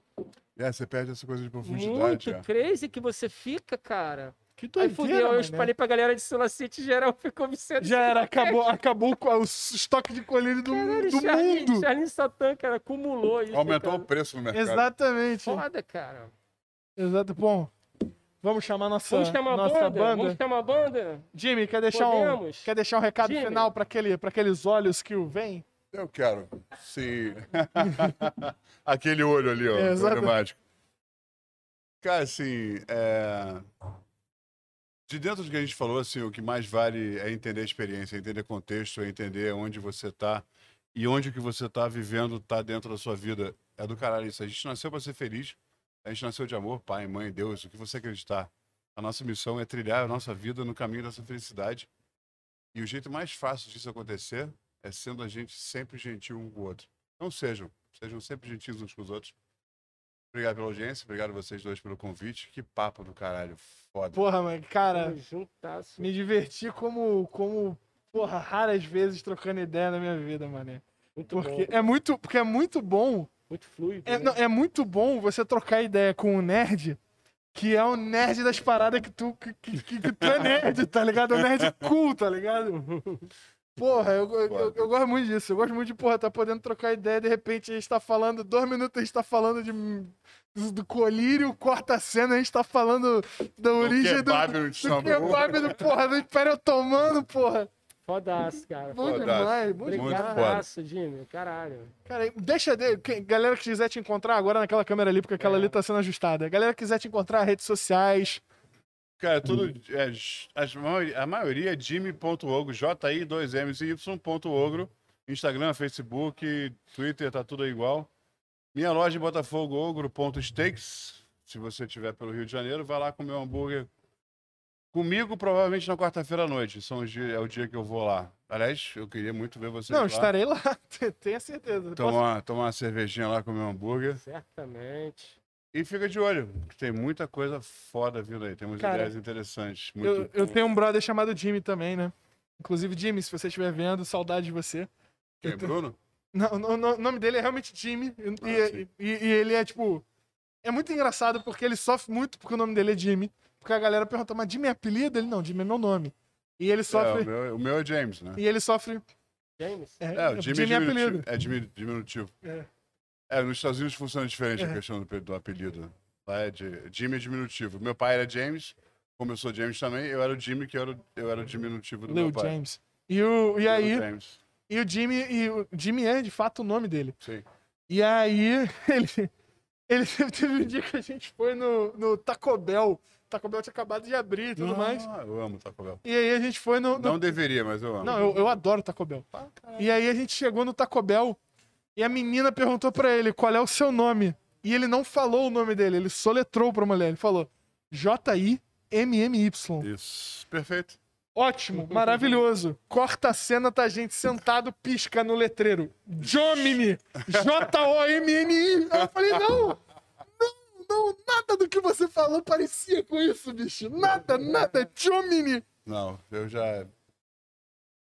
Speaker 3: É, você perde essa coisa de profundidade.
Speaker 1: muito
Speaker 3: é.
Speaker 1: crazy que você fica, cara.
Speaker 2: Que
Speaker 1: Aí
Speaker 2: doideira,
Speaker 1: fudeu, eu
Speaker 2: mané.
Speaker 1: espalhei pra galera de Solar City, geral ficou viciado.
Speaker 2: Já era, acabou, acabou com o estoque de colírio do,
Speaker 1: Caralho,
Speaker 2: do
Speaker 1: Charlie,
Speaker 2: mundo.
Speaker 1: Charlie Satan, cara, acumulou isso.
Speaker 3: Aumentou o
Speaker 1: cara.
Speaker 3: preço no mercado.
Speaker 2: Exatamente.
Speaker 1: Foda, cara.
Speaker 2: Exato. Bom, vamos chamar nossa,
Speaker 1: Vamos chamar
Speaker 2: nossa
Speaker 1: banda?
Speaker 2: banda.
Speaker 1: Vamos chamar a banda?
Speaker 2: Jimmy, quer deixar, um, quer deixar um recado
Speaker 1: Jimmy.
Speaker 2: final para aquele, pra aqueles olhos que o vêm?
Speaker 3: Eu quero. Sim. Aquele olho ali, ó.
Speaker 2: É.
Speaker 3: Cara, assim, é... de dentro do que a gente falou, assim, o que mais vale é entender a experiência, é entender contexto, é entender onde você tá e onde o que você tá vivendo tá dentro da sua vida. É do caralho isso. A gente nasceu para ser feliz. A gente nasceu de amor, pai, mãe, Deus, o que você acreditar. A nossa missão é trilhar a nossa vida no caminho dessa felicidade. E o jeito mais fácil disso acontecer é sendo a gente sempre gentil um com o outro. Não sejam, sejam sempre gentis uns com os outros. Obrigado pela audiência, obrigado a vocês dois pelo convite. Que papo do caralho, foda.
Speaker 2: Porra, mano, cara, me diverti como, como, porra, raras vezes trocando ideia na minha vida, mané.
Speaker 1: Muito
Speaker 2: Porque
Speaker 1: bom.
Speaker 2: é muito, porque é muito bom,
Speaker 1: Muito fluido.
Speaker 2: é,
Speaker 1: né?
Speaker 2: não, é muito bom você trocar ideia com um nerd que é o nerd das paradas que tu, que, que, que- que tu é nerd, tá ligado? É o nerd cool, tá ligado? Porra, eu, eu, eu- eu gosto muito disso. Eu gosto muito de, porra, tá podendo trocar ideia, de repente a gente tá falando, dois minutos a gente tá falando de, do, do colírio, corta a cena, a gente tá falando da origem do,
Speaker 3: kebab
Speaker 2: do
Speaker 3: Istambul.
Speaker 2: kebab do, porra, do Império Otomano, porra.
Speaker 1: Fodaço, cara.
Speaker 2: Bom
Speaker 3: Foda-se.
Speaker 2: demais, bom
Speaker 3: Muito.
Speaker 1: Obrigadaço, Jimmy. Caralho.
Speaker 2: Cara, deixa de. Galera que quiser te encontrar agora naquela câmera ali, porque aquela
Speaker 1: É.
Speaker 2: ali tá sendo ajustada. Galera que quiser te encontrar, redes sociais.
Speaker 3: Cara, tudo. É, as, maioria- a maioria é Jimmy.ogro, J-I, 2 M's e Y.ogro. Instagram, Facebook, Twitter, tá tudo igual. Minha loja em Botafogo, ogro.steaks. Se você estiver pelo Rio de Janeiro, vai lá comer um hambúrguer comigo, provavelmente na quarta-feira à noite. São os dias- é o dia que eu vou lá. Aliás, eu queria muito ver vocês
Speaker 2: Não,
Speaker 3: lá.
Speaker 2: estarei lá, tenha certeza. Posso-
Speaker 3: Tomar, tomar uma cervejinha lá, comer um hambúrguer.
Speaker 1: Certamente.
Speaker 3: E fica de olho, que tem muita coisa foda vindo aí. Temos
Speaker 2: Cara,
Speaker 3: ideias interessantes.
Speaker 2: Eu,
Speaker 3: Muito...
Speaker 2: eu tenho um brother chamado Jimmy também, né? Inclusive, Jimmy, se você estiver vendo, saudade de você.
Speaker 3: Quem,
Speaker 2: eu tô-
Speaker 3: Bruno?
Speaker 2: Não, o nome dele é realmente Jimmy. E,
Speaker 3: Ah,
Speaker 2: e- e- e ele é, tipo. É muito engraçado porque ele sofre muito porque o nome dele é Jimmy. Porque a galera pergunta, mas Jimmy é apelido? Ele não, Jimmy é meu nome. E ele
Speaker 3: É,
Speaker 2: sofre.
Speaker 3: o, meu, o meu é James, né?
Speaker 2: E ele sofre.
Speaker 1: James?
Speaker 2: É,
Speaker 3: É, o Jimmy,
Speaker 2: Jimmy
Speaker 3: é
Speaker 2: é
Speaker 3: diminutivo.
Speaker 2: apelido.
Speaker 3: É dimi- diminutivo.
Speaker 2: É.
Speaker 3: É, nos Estados Unidos funciona diferente a questão do, do apelido. Lá é de, Jimmy é diminutivo. Meu pai era James, como eu sou James também, eu era o Jimmy, que era, o- eu era o diminutivo do
Speaker 2: Lil
Speaker 3: meu pai.
Speaker 2: James. E, o, e aí.
Speaker 3: James,
Speaker 2: E o Jimmy. E o Jimmy é de fato o nome dele.
Speaker 3: sim.
Speaker 2: E aí, ele, ele teve um dia que a gente foi no, no Taco Bell. Taco Bell tinha acabado de abrir e tudo mais.
Speaker 3: Ah, eu amo Taco Bell.
Speaker 2: E aí a gente foi no. no-
Speaker 3: Não deveria, mas eu amo.
Speaker 2: Não, eu, eu adoro Taco Bell. E aí a gente chegou no Taco Bell e a menina perguntou pra ele qual é o seu nome. E ele não falou o nome dele, ele soletrou pra mulher. Ele falou J-I-M-M-Y.
Speaker 3: Isso, perfeito.
Speaker 2: Ótimo, maravilhoso. Corta a cena, tá a gente sentado, pisca no letreiro. Jomini! J-O-M-N-I! Eu falei, não! Não, não, nada do que você falou parecia com isso, bicho. Nada, nada. Jomini!
Speaker 3: Não, eu já...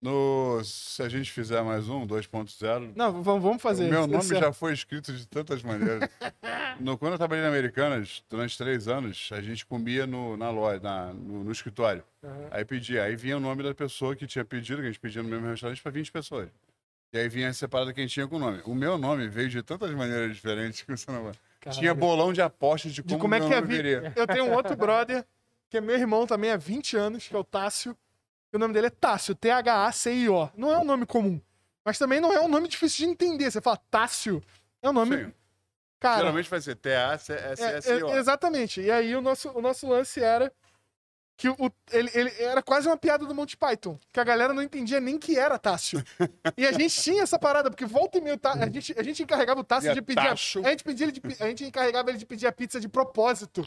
Speaker 3: No, se a gente fizer mais um, 2.0,
Speaker 2: Não, vamos, vamos fazer.
Speaker 3: O meu nome
Speaker 2: certo.
Speaker 3: já foi escrito de tantas maneiras. no, quando eu trabalhei na Americanas, durante três anos, a gente comia no, na loja, na- no, no escritório.
Speaker 1: Aham.
Speaker 3: Aí pedia, aí vinha o nome da pessoa que tinha pedido, que a gente pedia no mesmo restaurante, para 20 pessoas. E aí vinha separado quem tinha com o nome. O meu nome veio de tantas maneiras diferentes que você não vai.
Speaker 2: Caralho.
Speaker 3: Tinha bolão de apostas de como,
Speaker 2: de como é que é vi...
Speaker 3: viria.
Speaker 2: Eu tenho um outro brother, que é meu irmão também há 20 anos, que é o Tássio. E o nome dele é Tássio, T-H-A-C-I-O. Não é um nome comum. Mas também não é um nome difícil de entender. Você fala Tássio, é um nome.
Speaker 3: Sim.
Speaker 2: Cara,
Speaker 3: Geralmente vai ser
Speaker 2: é,
Speaker 3: T-A-C-S-S-O.
Speaker 2: é, exatamente. E aí o nosso, o nosso lance era que o, ele, ele era quase uma piada do Monty Python, que a galera não entendia nem que era Tássio. E a gente tinha essa parada, porque volta e meia Tá- a gente, a gente encarregava o Tássio
Speaker 3: E é
Speaker 2: de pedir a, a gente pedia ele de, a gente encarregava ele de pedir a pizza de propósito.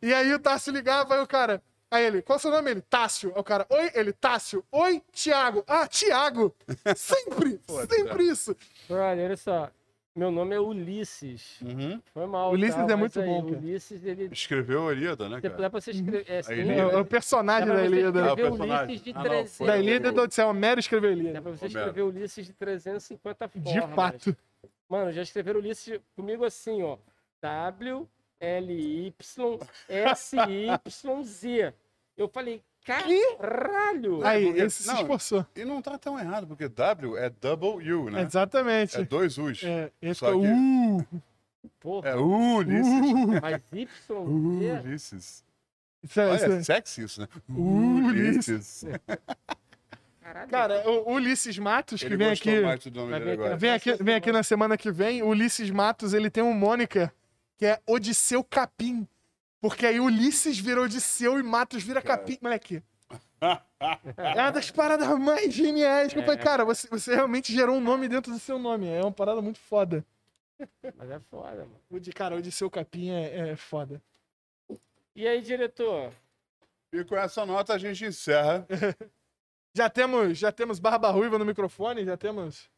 Speaker 2: E aí o Tássio ligava, aí o cara, aí ele, qual é o seu nome? Ele, Tássio. Aí o cara, oi, ele, Tássio. Oi, Tiago. Ah, Tiago. Sempre, sempre isso.
Speaker 1: Brother, olha só. Meu nome é Ulisses.
Speaker 3: Uhum.
Speaker 1: Foi mal.
Speaker 2: Ulisses
Speaker 1: tá?
Speaker 2: é muito
Speaker 1: aí,
Speaker 2: bom, cara.
Speaker 1: Escreveu ele.
Speaker 3: Escreveu a Ilíada, né,
Speaker 1: Dá
Speaker 3: cara?
Speaker 1: pra você escrever. É, sim,
Speaker 3: Ilíada.
Speaker 2: É, o- é
Speaker 1: dá
Speaker 2: personagem da
Speaker 1: você
Speaker 2: Ilíada.
Speaker 3: Ah, o personagem.
Speaker 1: Ulisses de
Speaker 3: Ah, não,
Speaker 1: 300.
Speaker 3: foi.
Speaker 2: Da Ilíada do céu, Homero escreveu
Speaker 1: Dá
Speaker 2: Ilíada.
Speaker 1: pra você escrever Ulisses de 350 formas.
Speaker 2: De fato.
Speaker 1: Mano, já escreveram Ulisses comigo assim, ó. W, L, Y, S, Y, Z. Eu falei, caralho!
Speaker 2: Aí,
Speaker 3: porque-
Speaker 2: esse se
Speaker 3: não,
Speaker 2: esforçou.
Speaker 3: E não tá tão errado, porque W é double U, né?
Speaker 2: Exatamente.
Speaker 3: É dois U's.
Speaker 2: É, esse
Speaker 3: Só que-
Speaker 2: uh,
Speaker 1: Porra,
Speaker 3: É uh, Ulisses.
Speaker 1: mas Y, Z.
Speaker 3: Ulisses.
Speaker 2: isso é- isso
Speaker 3: Olha,
Speaker 2: é-
Speaker 3: é sexy isso, né?
Speaker 2: Uh,
Speaker 3: Ulisses.
Speaker 1: Caralho.
Speaker 2: Cara, o Ulisses Matos, que
Speaker 3: Ele
Speaker 2: vem aqui,
Speaker 3: mais do nome
Speaker 1: Vai
Speaker 3: dele
Speaker 1: vir aqui
Speaker 3: agora.
Speaker 2: vem aqui, vem aqui na semana que vem, o Ulisses Matos, ele tem um moniker que é Odisseu Capim. Porque aí Ulisses vira Odisseu e Matos vira Capim. Moleque. É uma das paradas mais geniais. Que eu falei,
Speaker 1: É.
Speaker 2: cara, você, você realmente gerou um nome dentro do seu nome. É uma parada muito foda.
Speaker 1: Mas é foda, mano.
Speaker 2: O de, cara, Odisseu Capim é, é foda.
Speaker 1: E aí, diretor?
Speaker 3: E com essa nota a gente encerra.
Speaker 2: Já temos, já temos Barba Ruiva no microfone, já temos.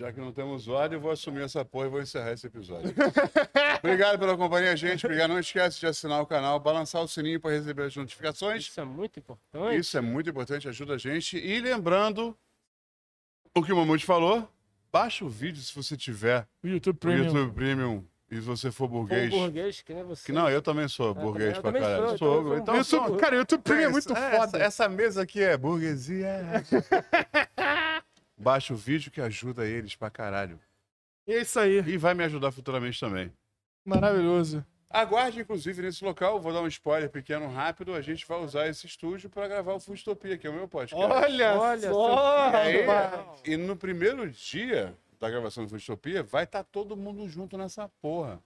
Speaker 3: Já que não temos ordem, eu vou assumir essa porra e vou encerrar esse episódio. Obrigado pela companhia, gente. Obrigado. Não esquece de assinar o canal, balançar o sininho para receber as notificações.
Speaker 1: Isso é muito importante.
Speaker 3: Isso é muito importante, ajuda a gente. E lembrando o que o Mamute falou, baixa o vídeo se você tiver
Speaker 2: O YouTube Premium.
Speaker 3: YouTube Premium e se você for
Speaker 1: Foi um
Speaker 3: burguês.
Speaker 1: burguês, que nem você.
Speaker 3: Que não, eu também sou
Speaker 1: Eu
Speaker 3: burguês pra
Speaker 1: eu também
Speaker 3: caralho.
Speaker 1: sou,
Speaker 3: Sou,
Speaker 1: então eu sou
Speaker 3: então
Speaker 2: YouTube, cara, o YouTube Premium é muito
Speaker 3: essa,
Speaker 2: foda.
Speaker 3: Essa, essa mesa aqui é burguesia. baixa o vídeo que ajuda eles pra caralho.
Speaker 2: E é isso aí.
Speaker 3: E vai me ajudar futuramente também.
Speaker 2: Maravilhoso.
Speaker 3: Aguarde, inclusive, nesse local, vou dar um spoiler pequeno, rápido, a gente vai usar esse estúdio para gravar o Futopia, que é o meu podcast.
Speaker 2: Olha,
Speaker 1: Olha
Speaker 2: só,
Speaker 1: só.
Speaker 3: Aí, e no primeiro dia da gravação do Futopia, vai estar todo mundo junto nessa porra.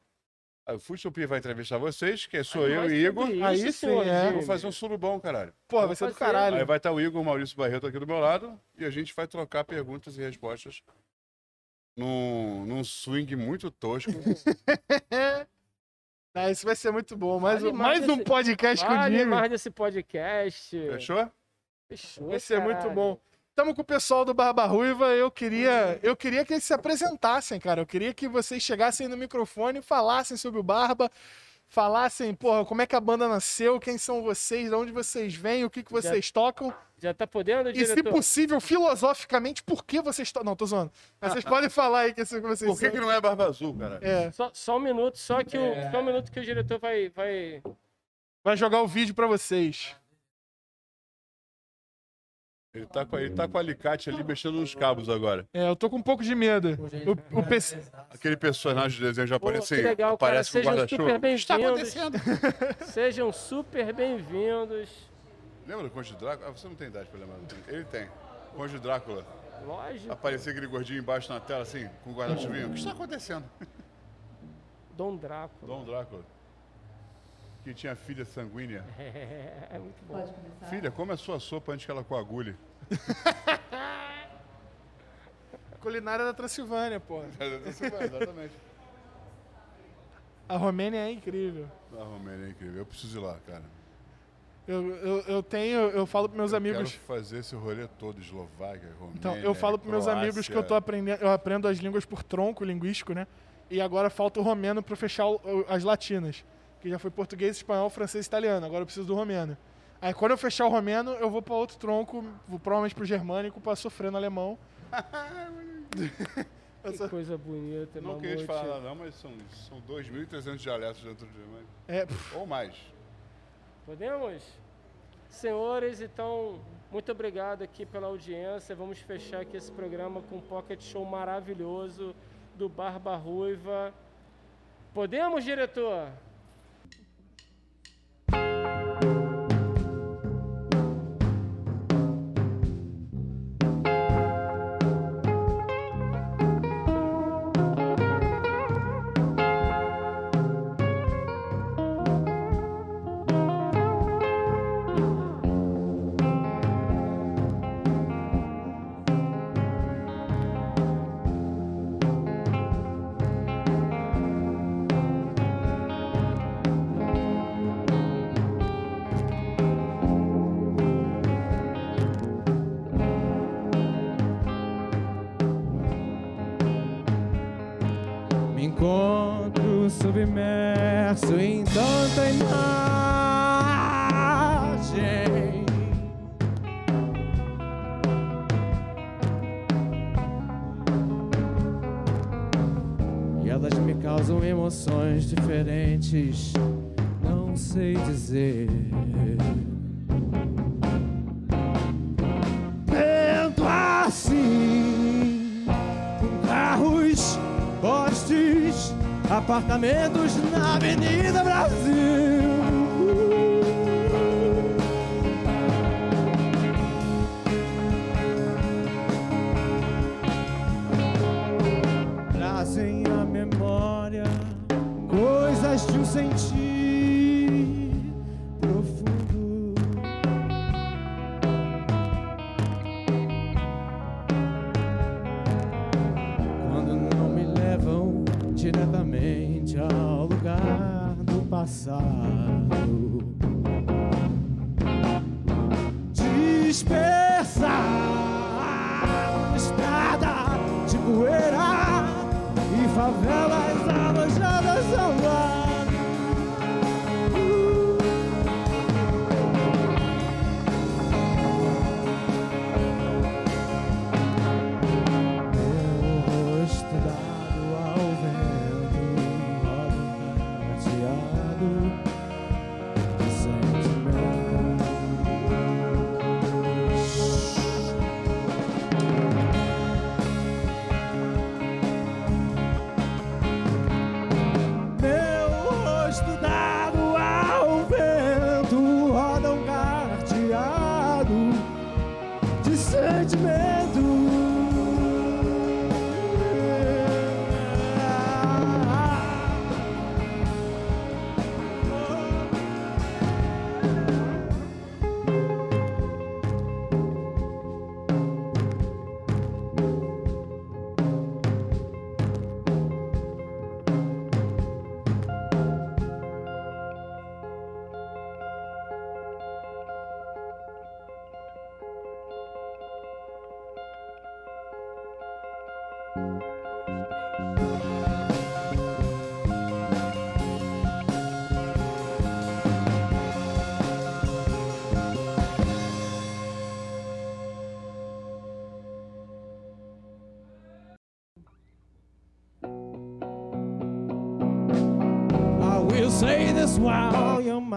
Speaker 3: O Futopia vai entrevistar vocês, que sou eu
Speaker 1: Mas
Speaker 3: e Igor.
Speaker 1: sobre
Speaker 2: Aí
Speaker 1: isso,
Speaker 2: sim, é.
Speaker 3: Vamos fazer um surubão, caralho.
Speaker 2: Pô, vai
Speaker 1: Vou
Speaker 2: ser do caralho.
Speaker 3: Aí vai estar o Igor o Maurício Barreto aqui do meu lado e a gente vai trocar perguntas e respostas num, num swing muito tosco.
Speaker 2: Ah, isso vai ser muito bom. Mais,
Speaker 1: Vale
Speaker 2: um,
Speaker 1: mais
Speaker 2: mais um
Speaker 1: esse-
Speaker 2: podcast com o
Speaker 1: Vale
Speaker 2: Jimmy.
Speaker 1: mais desse podcast.
Speaker 3: Fechou?
Speaker 1: Fechou,
Speaker 2: Vai ser muito
Speaker 1: caralho.
Speaker 2: bom. Estamos com o pessoal do Barba Ruiva. Eu queria, eu queria que eles se apresentassem, cara. Eu queria que vocês chegassem no microfone e falassem sobre o Barba. Falassem, porra, como é que a banda nasceu, quem são vocês, de onde vocês vêm, o que, que vocês tocam.
Speaker 1: Já tá podendo,
Speaker 2: E, se
Speaker 1: diretor?
Speaker 2: possível, filosoficamente, por que vocês tocam. Não, tô zoando. Mas vocês podem falar aí que é que vocês
Speaker 3: Por que, que não é Barba Azul, cara?
Speaker 2: É,
Speaker 1: Só, só um minuto, só que o, só um minuto que o diretor vai, vai...
Speaker 2: vai jogar o vídeo pra vocês.
Speaker 3: Ele tá, com, ele tá com o alicate ali mexendo nos cabos agora.
Speaker 2: É, eu tô com um pouco de medo. O, o PC...
Speaker 3: Aquele personagem de desenho
Speaker 1: Pô,
Speaker 3: japonês
Speaker 1: que legal, cara.
Speaker 3: aparece com
Speaker 1: Sejam
Speaker 3: guarda-chuva.
Speaker 1: super
Speaker 3: O que está
Speaker 1: bem-vindos.
Speaker 3: acontecendo?
Speaker 1: Sejam super bem-vindos.
Speaker 3: Lembra do Conde Drácula? Ah, você não tem idade pra lembrar. Ele tem. Conde Drácula.
Speaker 1: Lógico.
Speaker 3: Aparecia aquele gordinho embaixo na tela, assim, com o guarda-chuvinho. O que está acontecendo?
Speaker 1: Dom Drácula.
Speaker 3: Dom Drácula. Que tinha filha sanguínea.
Speaker 1: É, é muito bom.
Speaker 4: Pode começar.
Speaker 3: Filha, come a sua sopa antes que ela coagule.
Speaker 2: Culinária da Transilvânia, porra.
Speaker 3: Exatamente.
Speaker 2: A Romênia é incrível.
Speaker 3: A Romênia é incrível. Eu preciso ir lá, cara.
Speaker 2: Eu, eu, eu tenho, eu falo pros meus
Speaker 3: Eu
Speaker 2: amigos.
Speaker 3: quero fazer esse rolê todo, Eslováquia, Romênia,
Speaker 2: Então, eu falo pros meus amigos que eu tô aprendendo, eu aprendo as línguas por tronco linguístico, né? E agora falta o romeno pra fechar o- as latinas. Que já foi português, espanhol, francês e italiano. Agora eu preciso do romeno. Aí quando eu fechar o romeno, eu vou pra outro tronco, vou provavelmente pro germânico pra sofrer no alemão.
Speaker 1: Que coisa bonita,
Speaker 3: Não queria te falar nada, não, mas são, são 2.300 dialetos dentro de mim.
Speaker 2: É,
Speaker 3: Ou mais.
Speaker 1: Podemos? Senhores, então, muito obrigado aqui pela audiência. Vamos fechar aqui esse programa com um pocket show maravilhoso do Barba Ruiva. Podemos, diretor?
Speaker 5: Apartamentos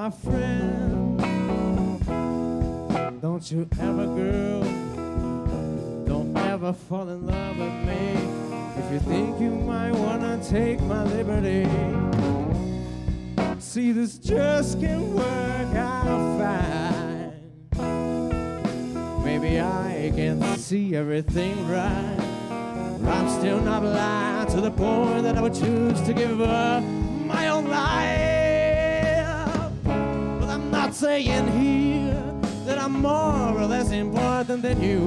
Speaker 5: my friend. Don't you ever, girl, don't ever fall in love with me. If you think you might wanna take my liberty, see this just can't work out fine. Maybe I can see everything right. But I'm still not blind to the point that I would choose to give up saying here that I'm more or less important than you.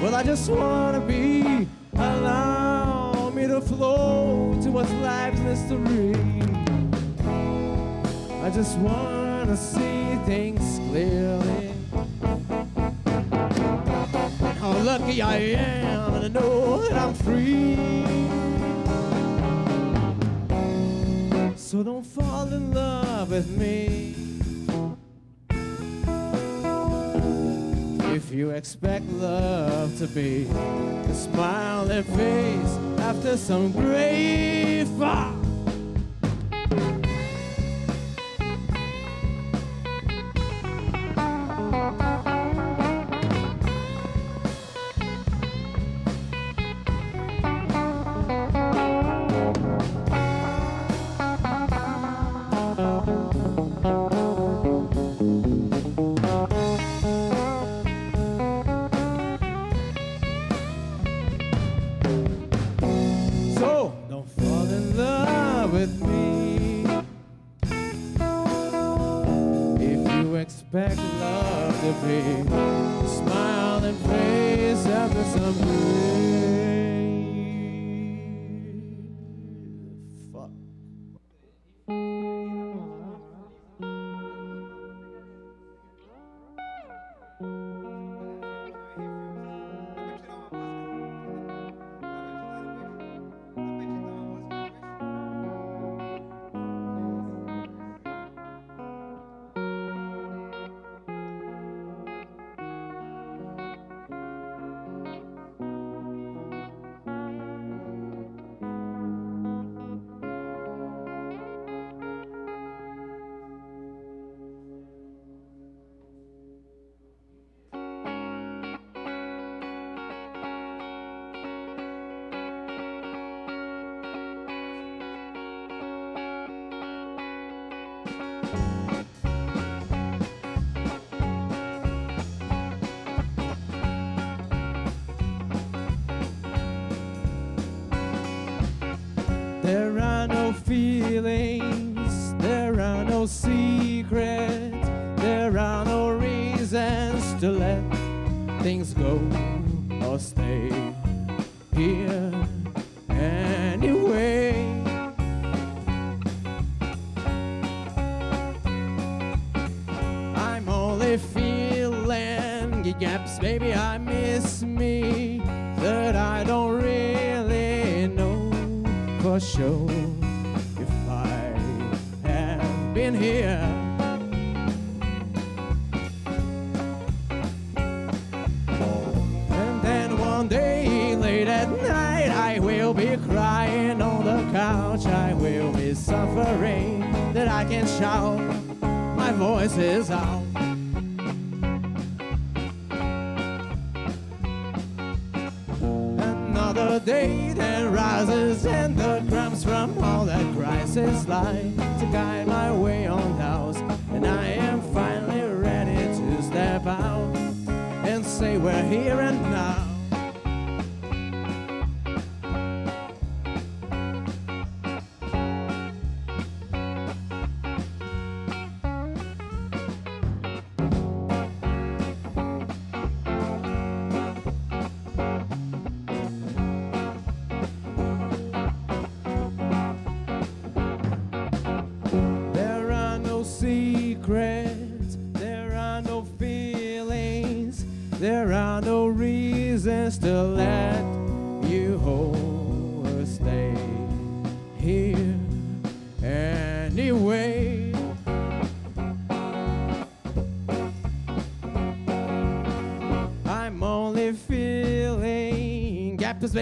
Speaker 5: Well, I just wanna be allow me to flow towards life's mystery. I just wanna see things clearly. How lucky I am, and I know that I'm free. So don't fall in love with me. Expect love to be a smiling face after some great fall. back love to be. Smile and praise after some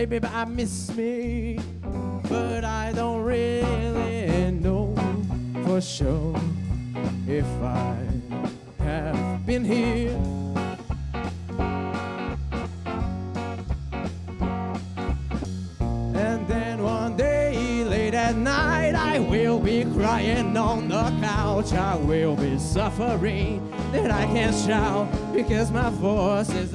Speaker 5: baby, I miss me. But I don't really know for sure if I have been here. And then one day, late at night, I will be crying on the couch. I will be suffering that I can't shout because my voice is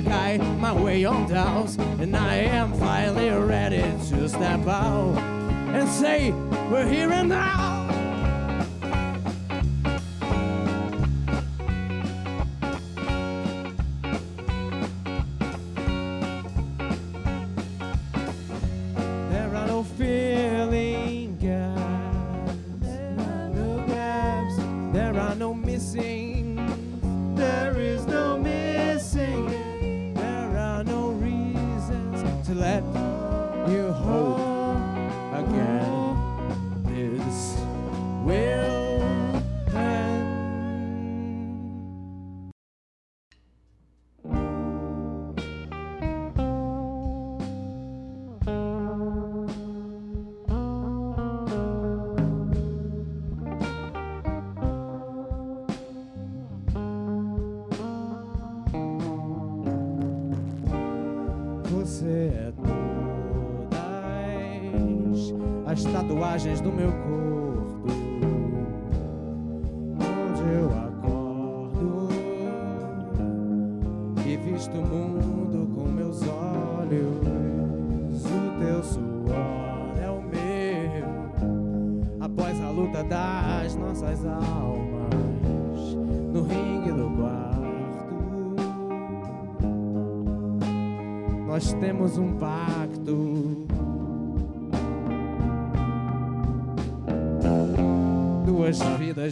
Speaker 5: guide my way on down. And I am finally ready to step out and say, We're here and now.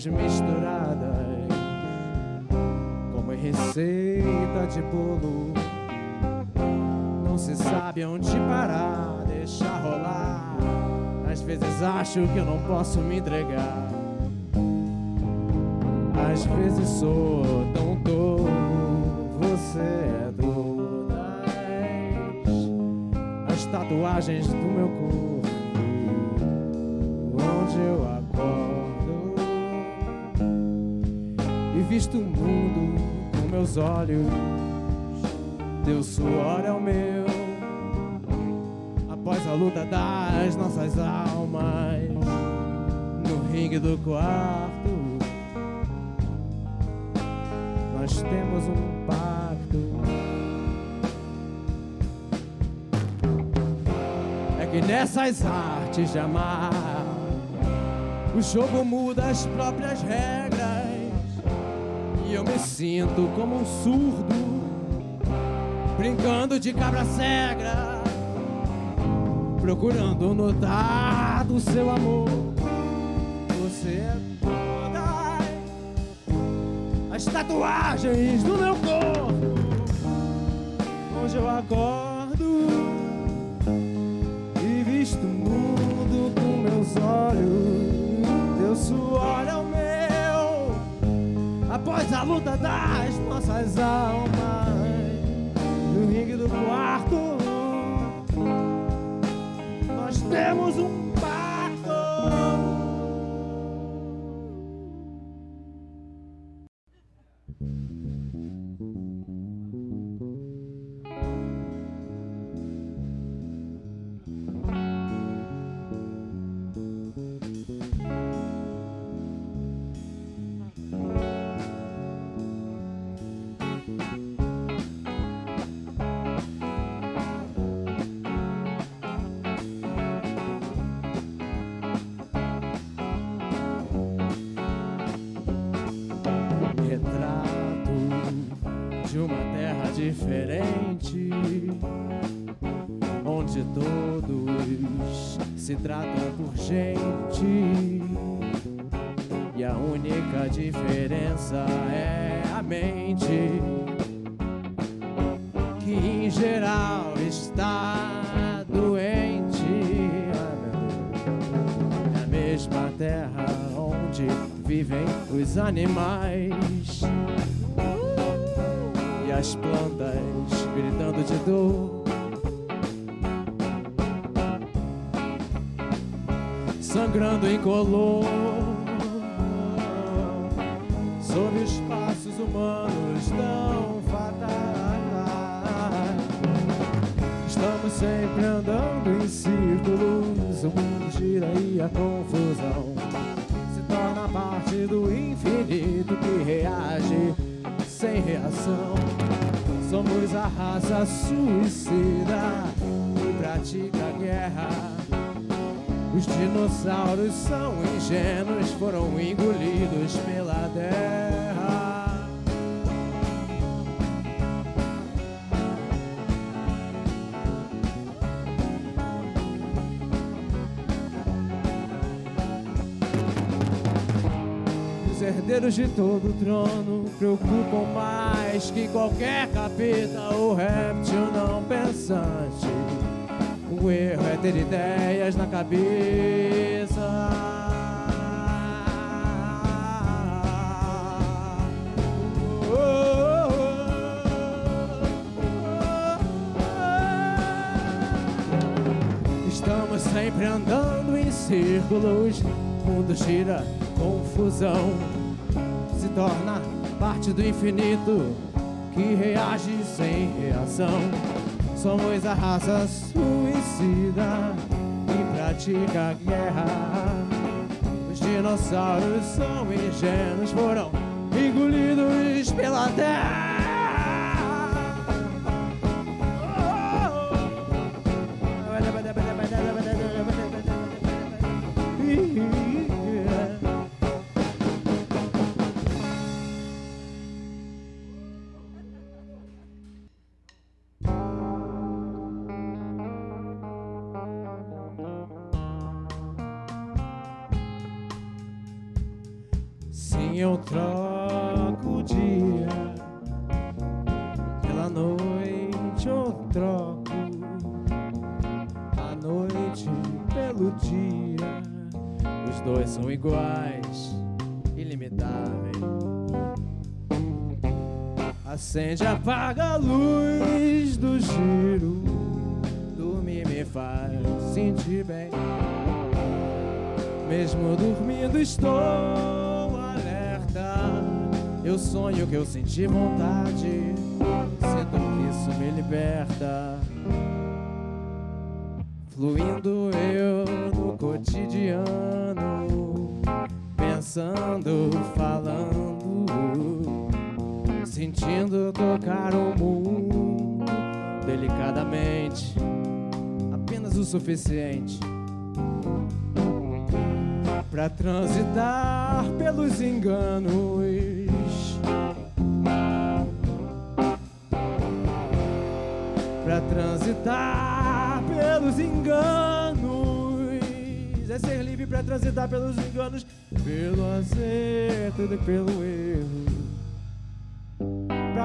Speaker 5: Misturadas, como receita de bolo. Não se sabe onde parar, deixar rolar. Às vezes acho que eu não posso me entregar. Às vezes sou tão tolo, você é todas as tatuagens do meu corpo, onde eu acordo e visto o mundo com meus olhos. Teu suor é o meu, após a luta das nossas almas no ringue do quarto. Nós temos um pacto. É que nessas artes de amar, o jogo muda as próprias regras. E eu me sinto como um surdo, brincando de cabra cega, procurando notar do seu amor. Você é todas as tatuagens do meu corpo, onde eu acordo e visto o mundo com meus olhos. Teu suor após a luta das nossas almas, no ringue do quarto, nós temos um pacto. Os animais todo trono preocupam mais que qualquer capeta ou réptil não pensante. O erro é ter ideias na cabeça. Estamos sempre andando em círculos, o mundo gira, confusão torna parte do infinito que reage sem reação. Somos a raça suicida que pratica guerra. Os dinossauros são ingênuos, foram engolidos pela terra. Acende, apaga a luz do giro. Dormir me faz sentir bem. Mesmo dormindo, estou alerta. Eu sonho que eu senti vontade. Sinto que isso me liberta. Fluindo eu no cotidiano. Pensando, Sentindo tocar o mundo delicadamente. Apenas o suficiente pra transitar pelos enganos. Pra transitar pelos enganos. É ser livre pra transitar pelos enganos, pelo acerto e pelo erro.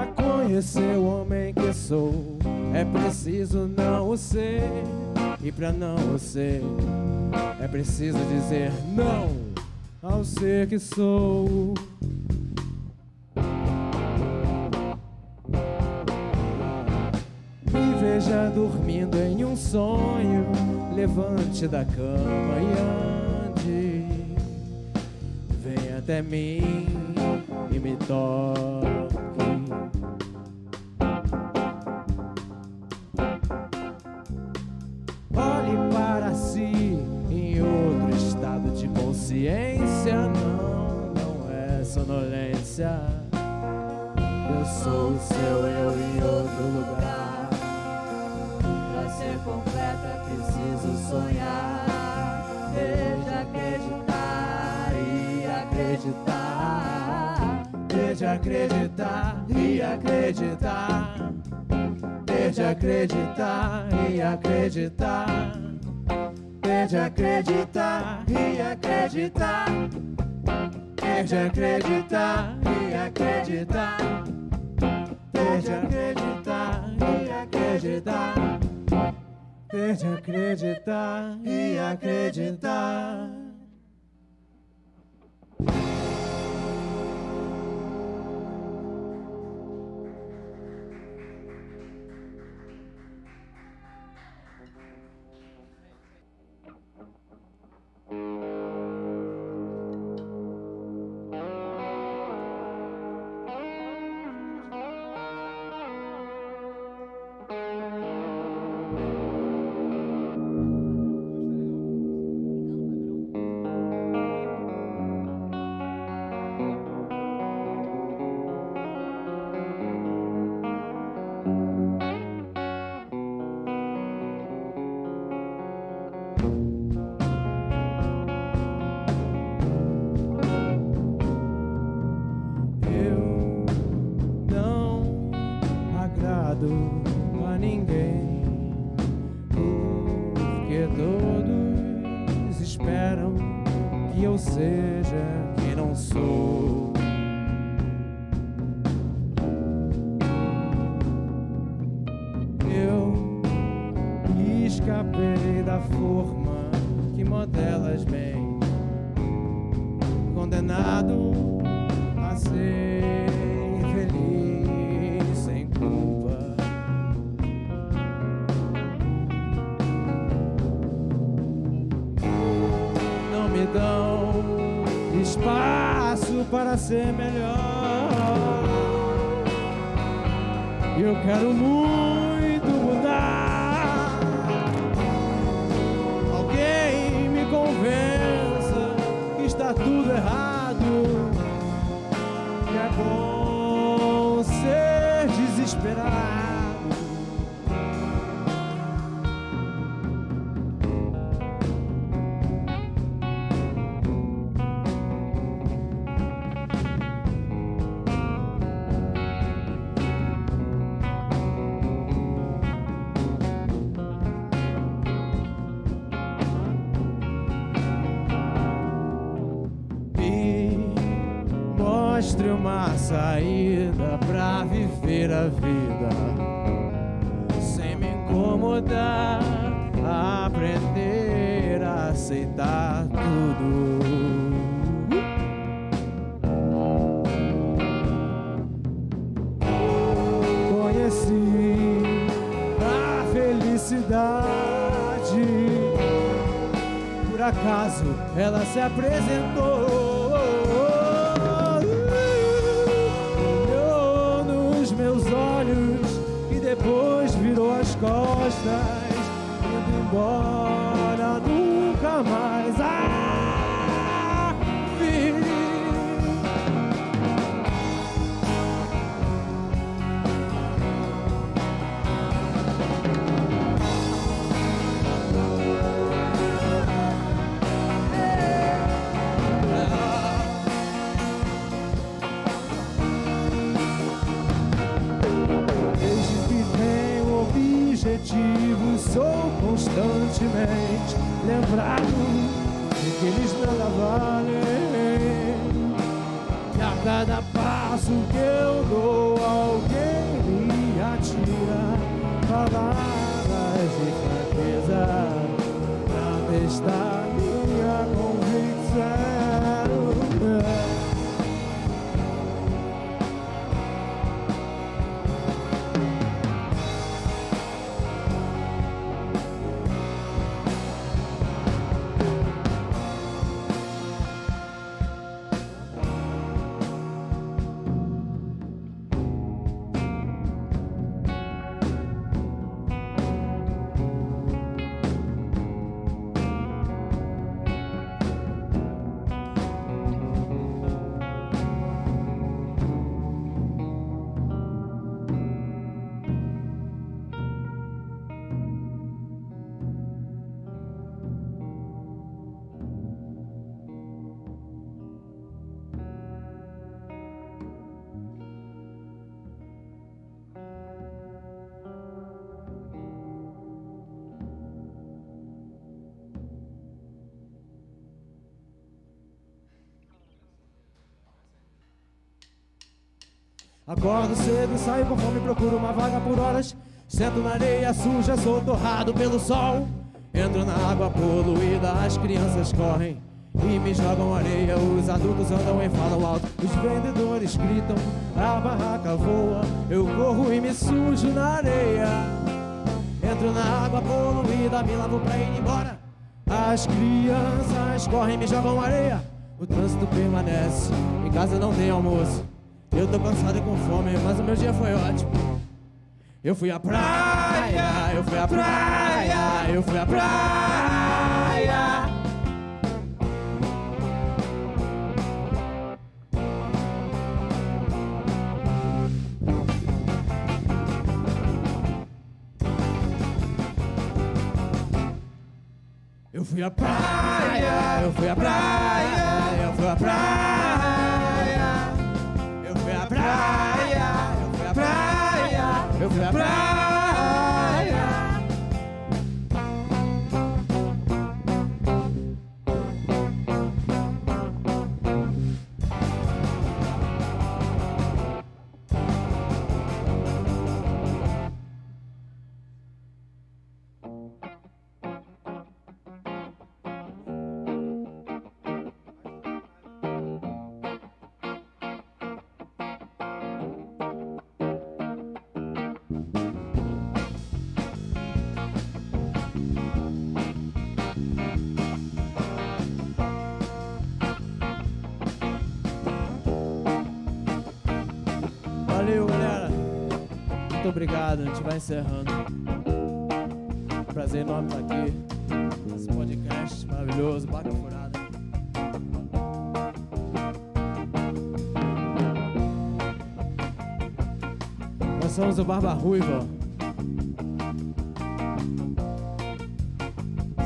Speaker 5: Pra conhecer o homem que sou, é preciso não o ser. E pra não o ser, é preciso dizer não ao ser que sou. Me veja dormindo em um sonho, levante da cama e ande. Vem até mim e me toque. De consciência. Não, não é sonolência. Eu sou o seu eu em outro lugar.
Speaker 4: Pra ser completa preciso sonhar. Desde acreditar e acreditar.
Speaker 5: Desde acreditar e acreditar. Desde acreditar e acreditar. Desde acreditar e acreditar. Desde acreditar e acreditar. Desde acreditar e acreditar. Desde acreditar e acreditar. Eu dou, alguém me atira palavras de fraqueza pra testar Acordo cedo, saio com fome, procuro uma vaga por horas. Sento na areia suja, sou torrado pelo sol. Entro na água poluída, as crianças correm e me jogam areia. Os adultos andam e falam alto, os vendedores gritam, a barraca voa. Eu corro e me sujo na areia. Entro na água poluída, me lavo pra ir embora. As crianças correm e me jogam areia. O trânsito permanece, em casa não tem almoço. Eu tô cansado e com fome, mas o meu dia foi ótimo. Eu fui à praia, eu fui à praia, eu fui à praia. Eu fui à praia, eu fui à praia, eu fui à praia. Praia, eu fui à praia, eu fui à praia. Obrigado, a gente vai encerrando. Prazer enorme estar aqui. Esse podcast maravilhoso, Barca Furada. Nós somos o Barba Ruiva.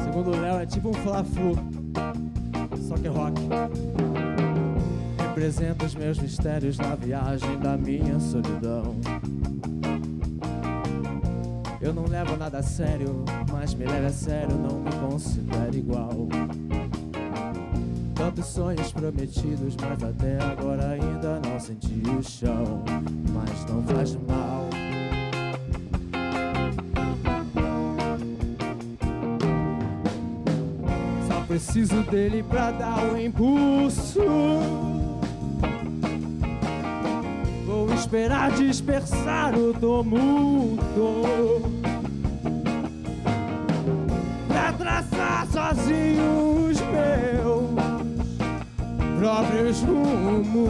Speaker 5: Segundo o Léo, é tipo um Fla-Flu, só que rock. Representa os meus mistérios na viagem da minha solidão. Eu não levo nada a sério, mas me leve a sério, não me considero igual. Tantos sonhos prometidos, mas até agora ainda não senti o chão. Mas não faz mal. Só preciso dele pra dar o impulso. Vou esperar dispersar o tumulto sozinho os meus próprios rumos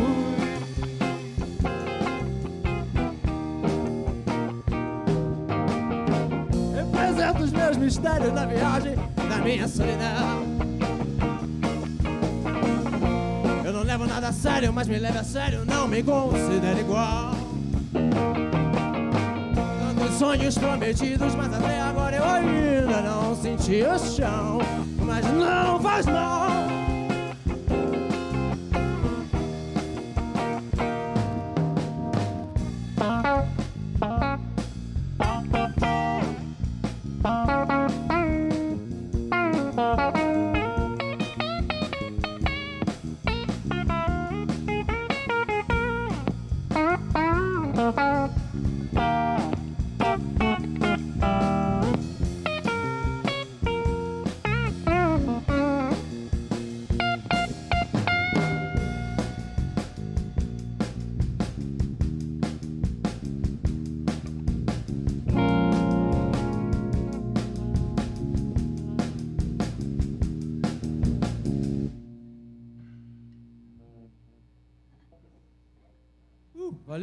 Speaker 5: Represento os meus mistérios na viagem da minha solidão Eu não levo nada a sério, mas me leve a sério, não me considero igual. Tantos sonhos prometidos, mas até agora eu ainda não senti o chão. Mas não faz mal.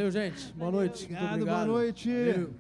Speaker 5: Valeu, gente. Boa noite.
Speaker 6: Obrigado,
Speaker 5: obrigado.
Speaker 6: boa noite.
Speaker 4: Valeu.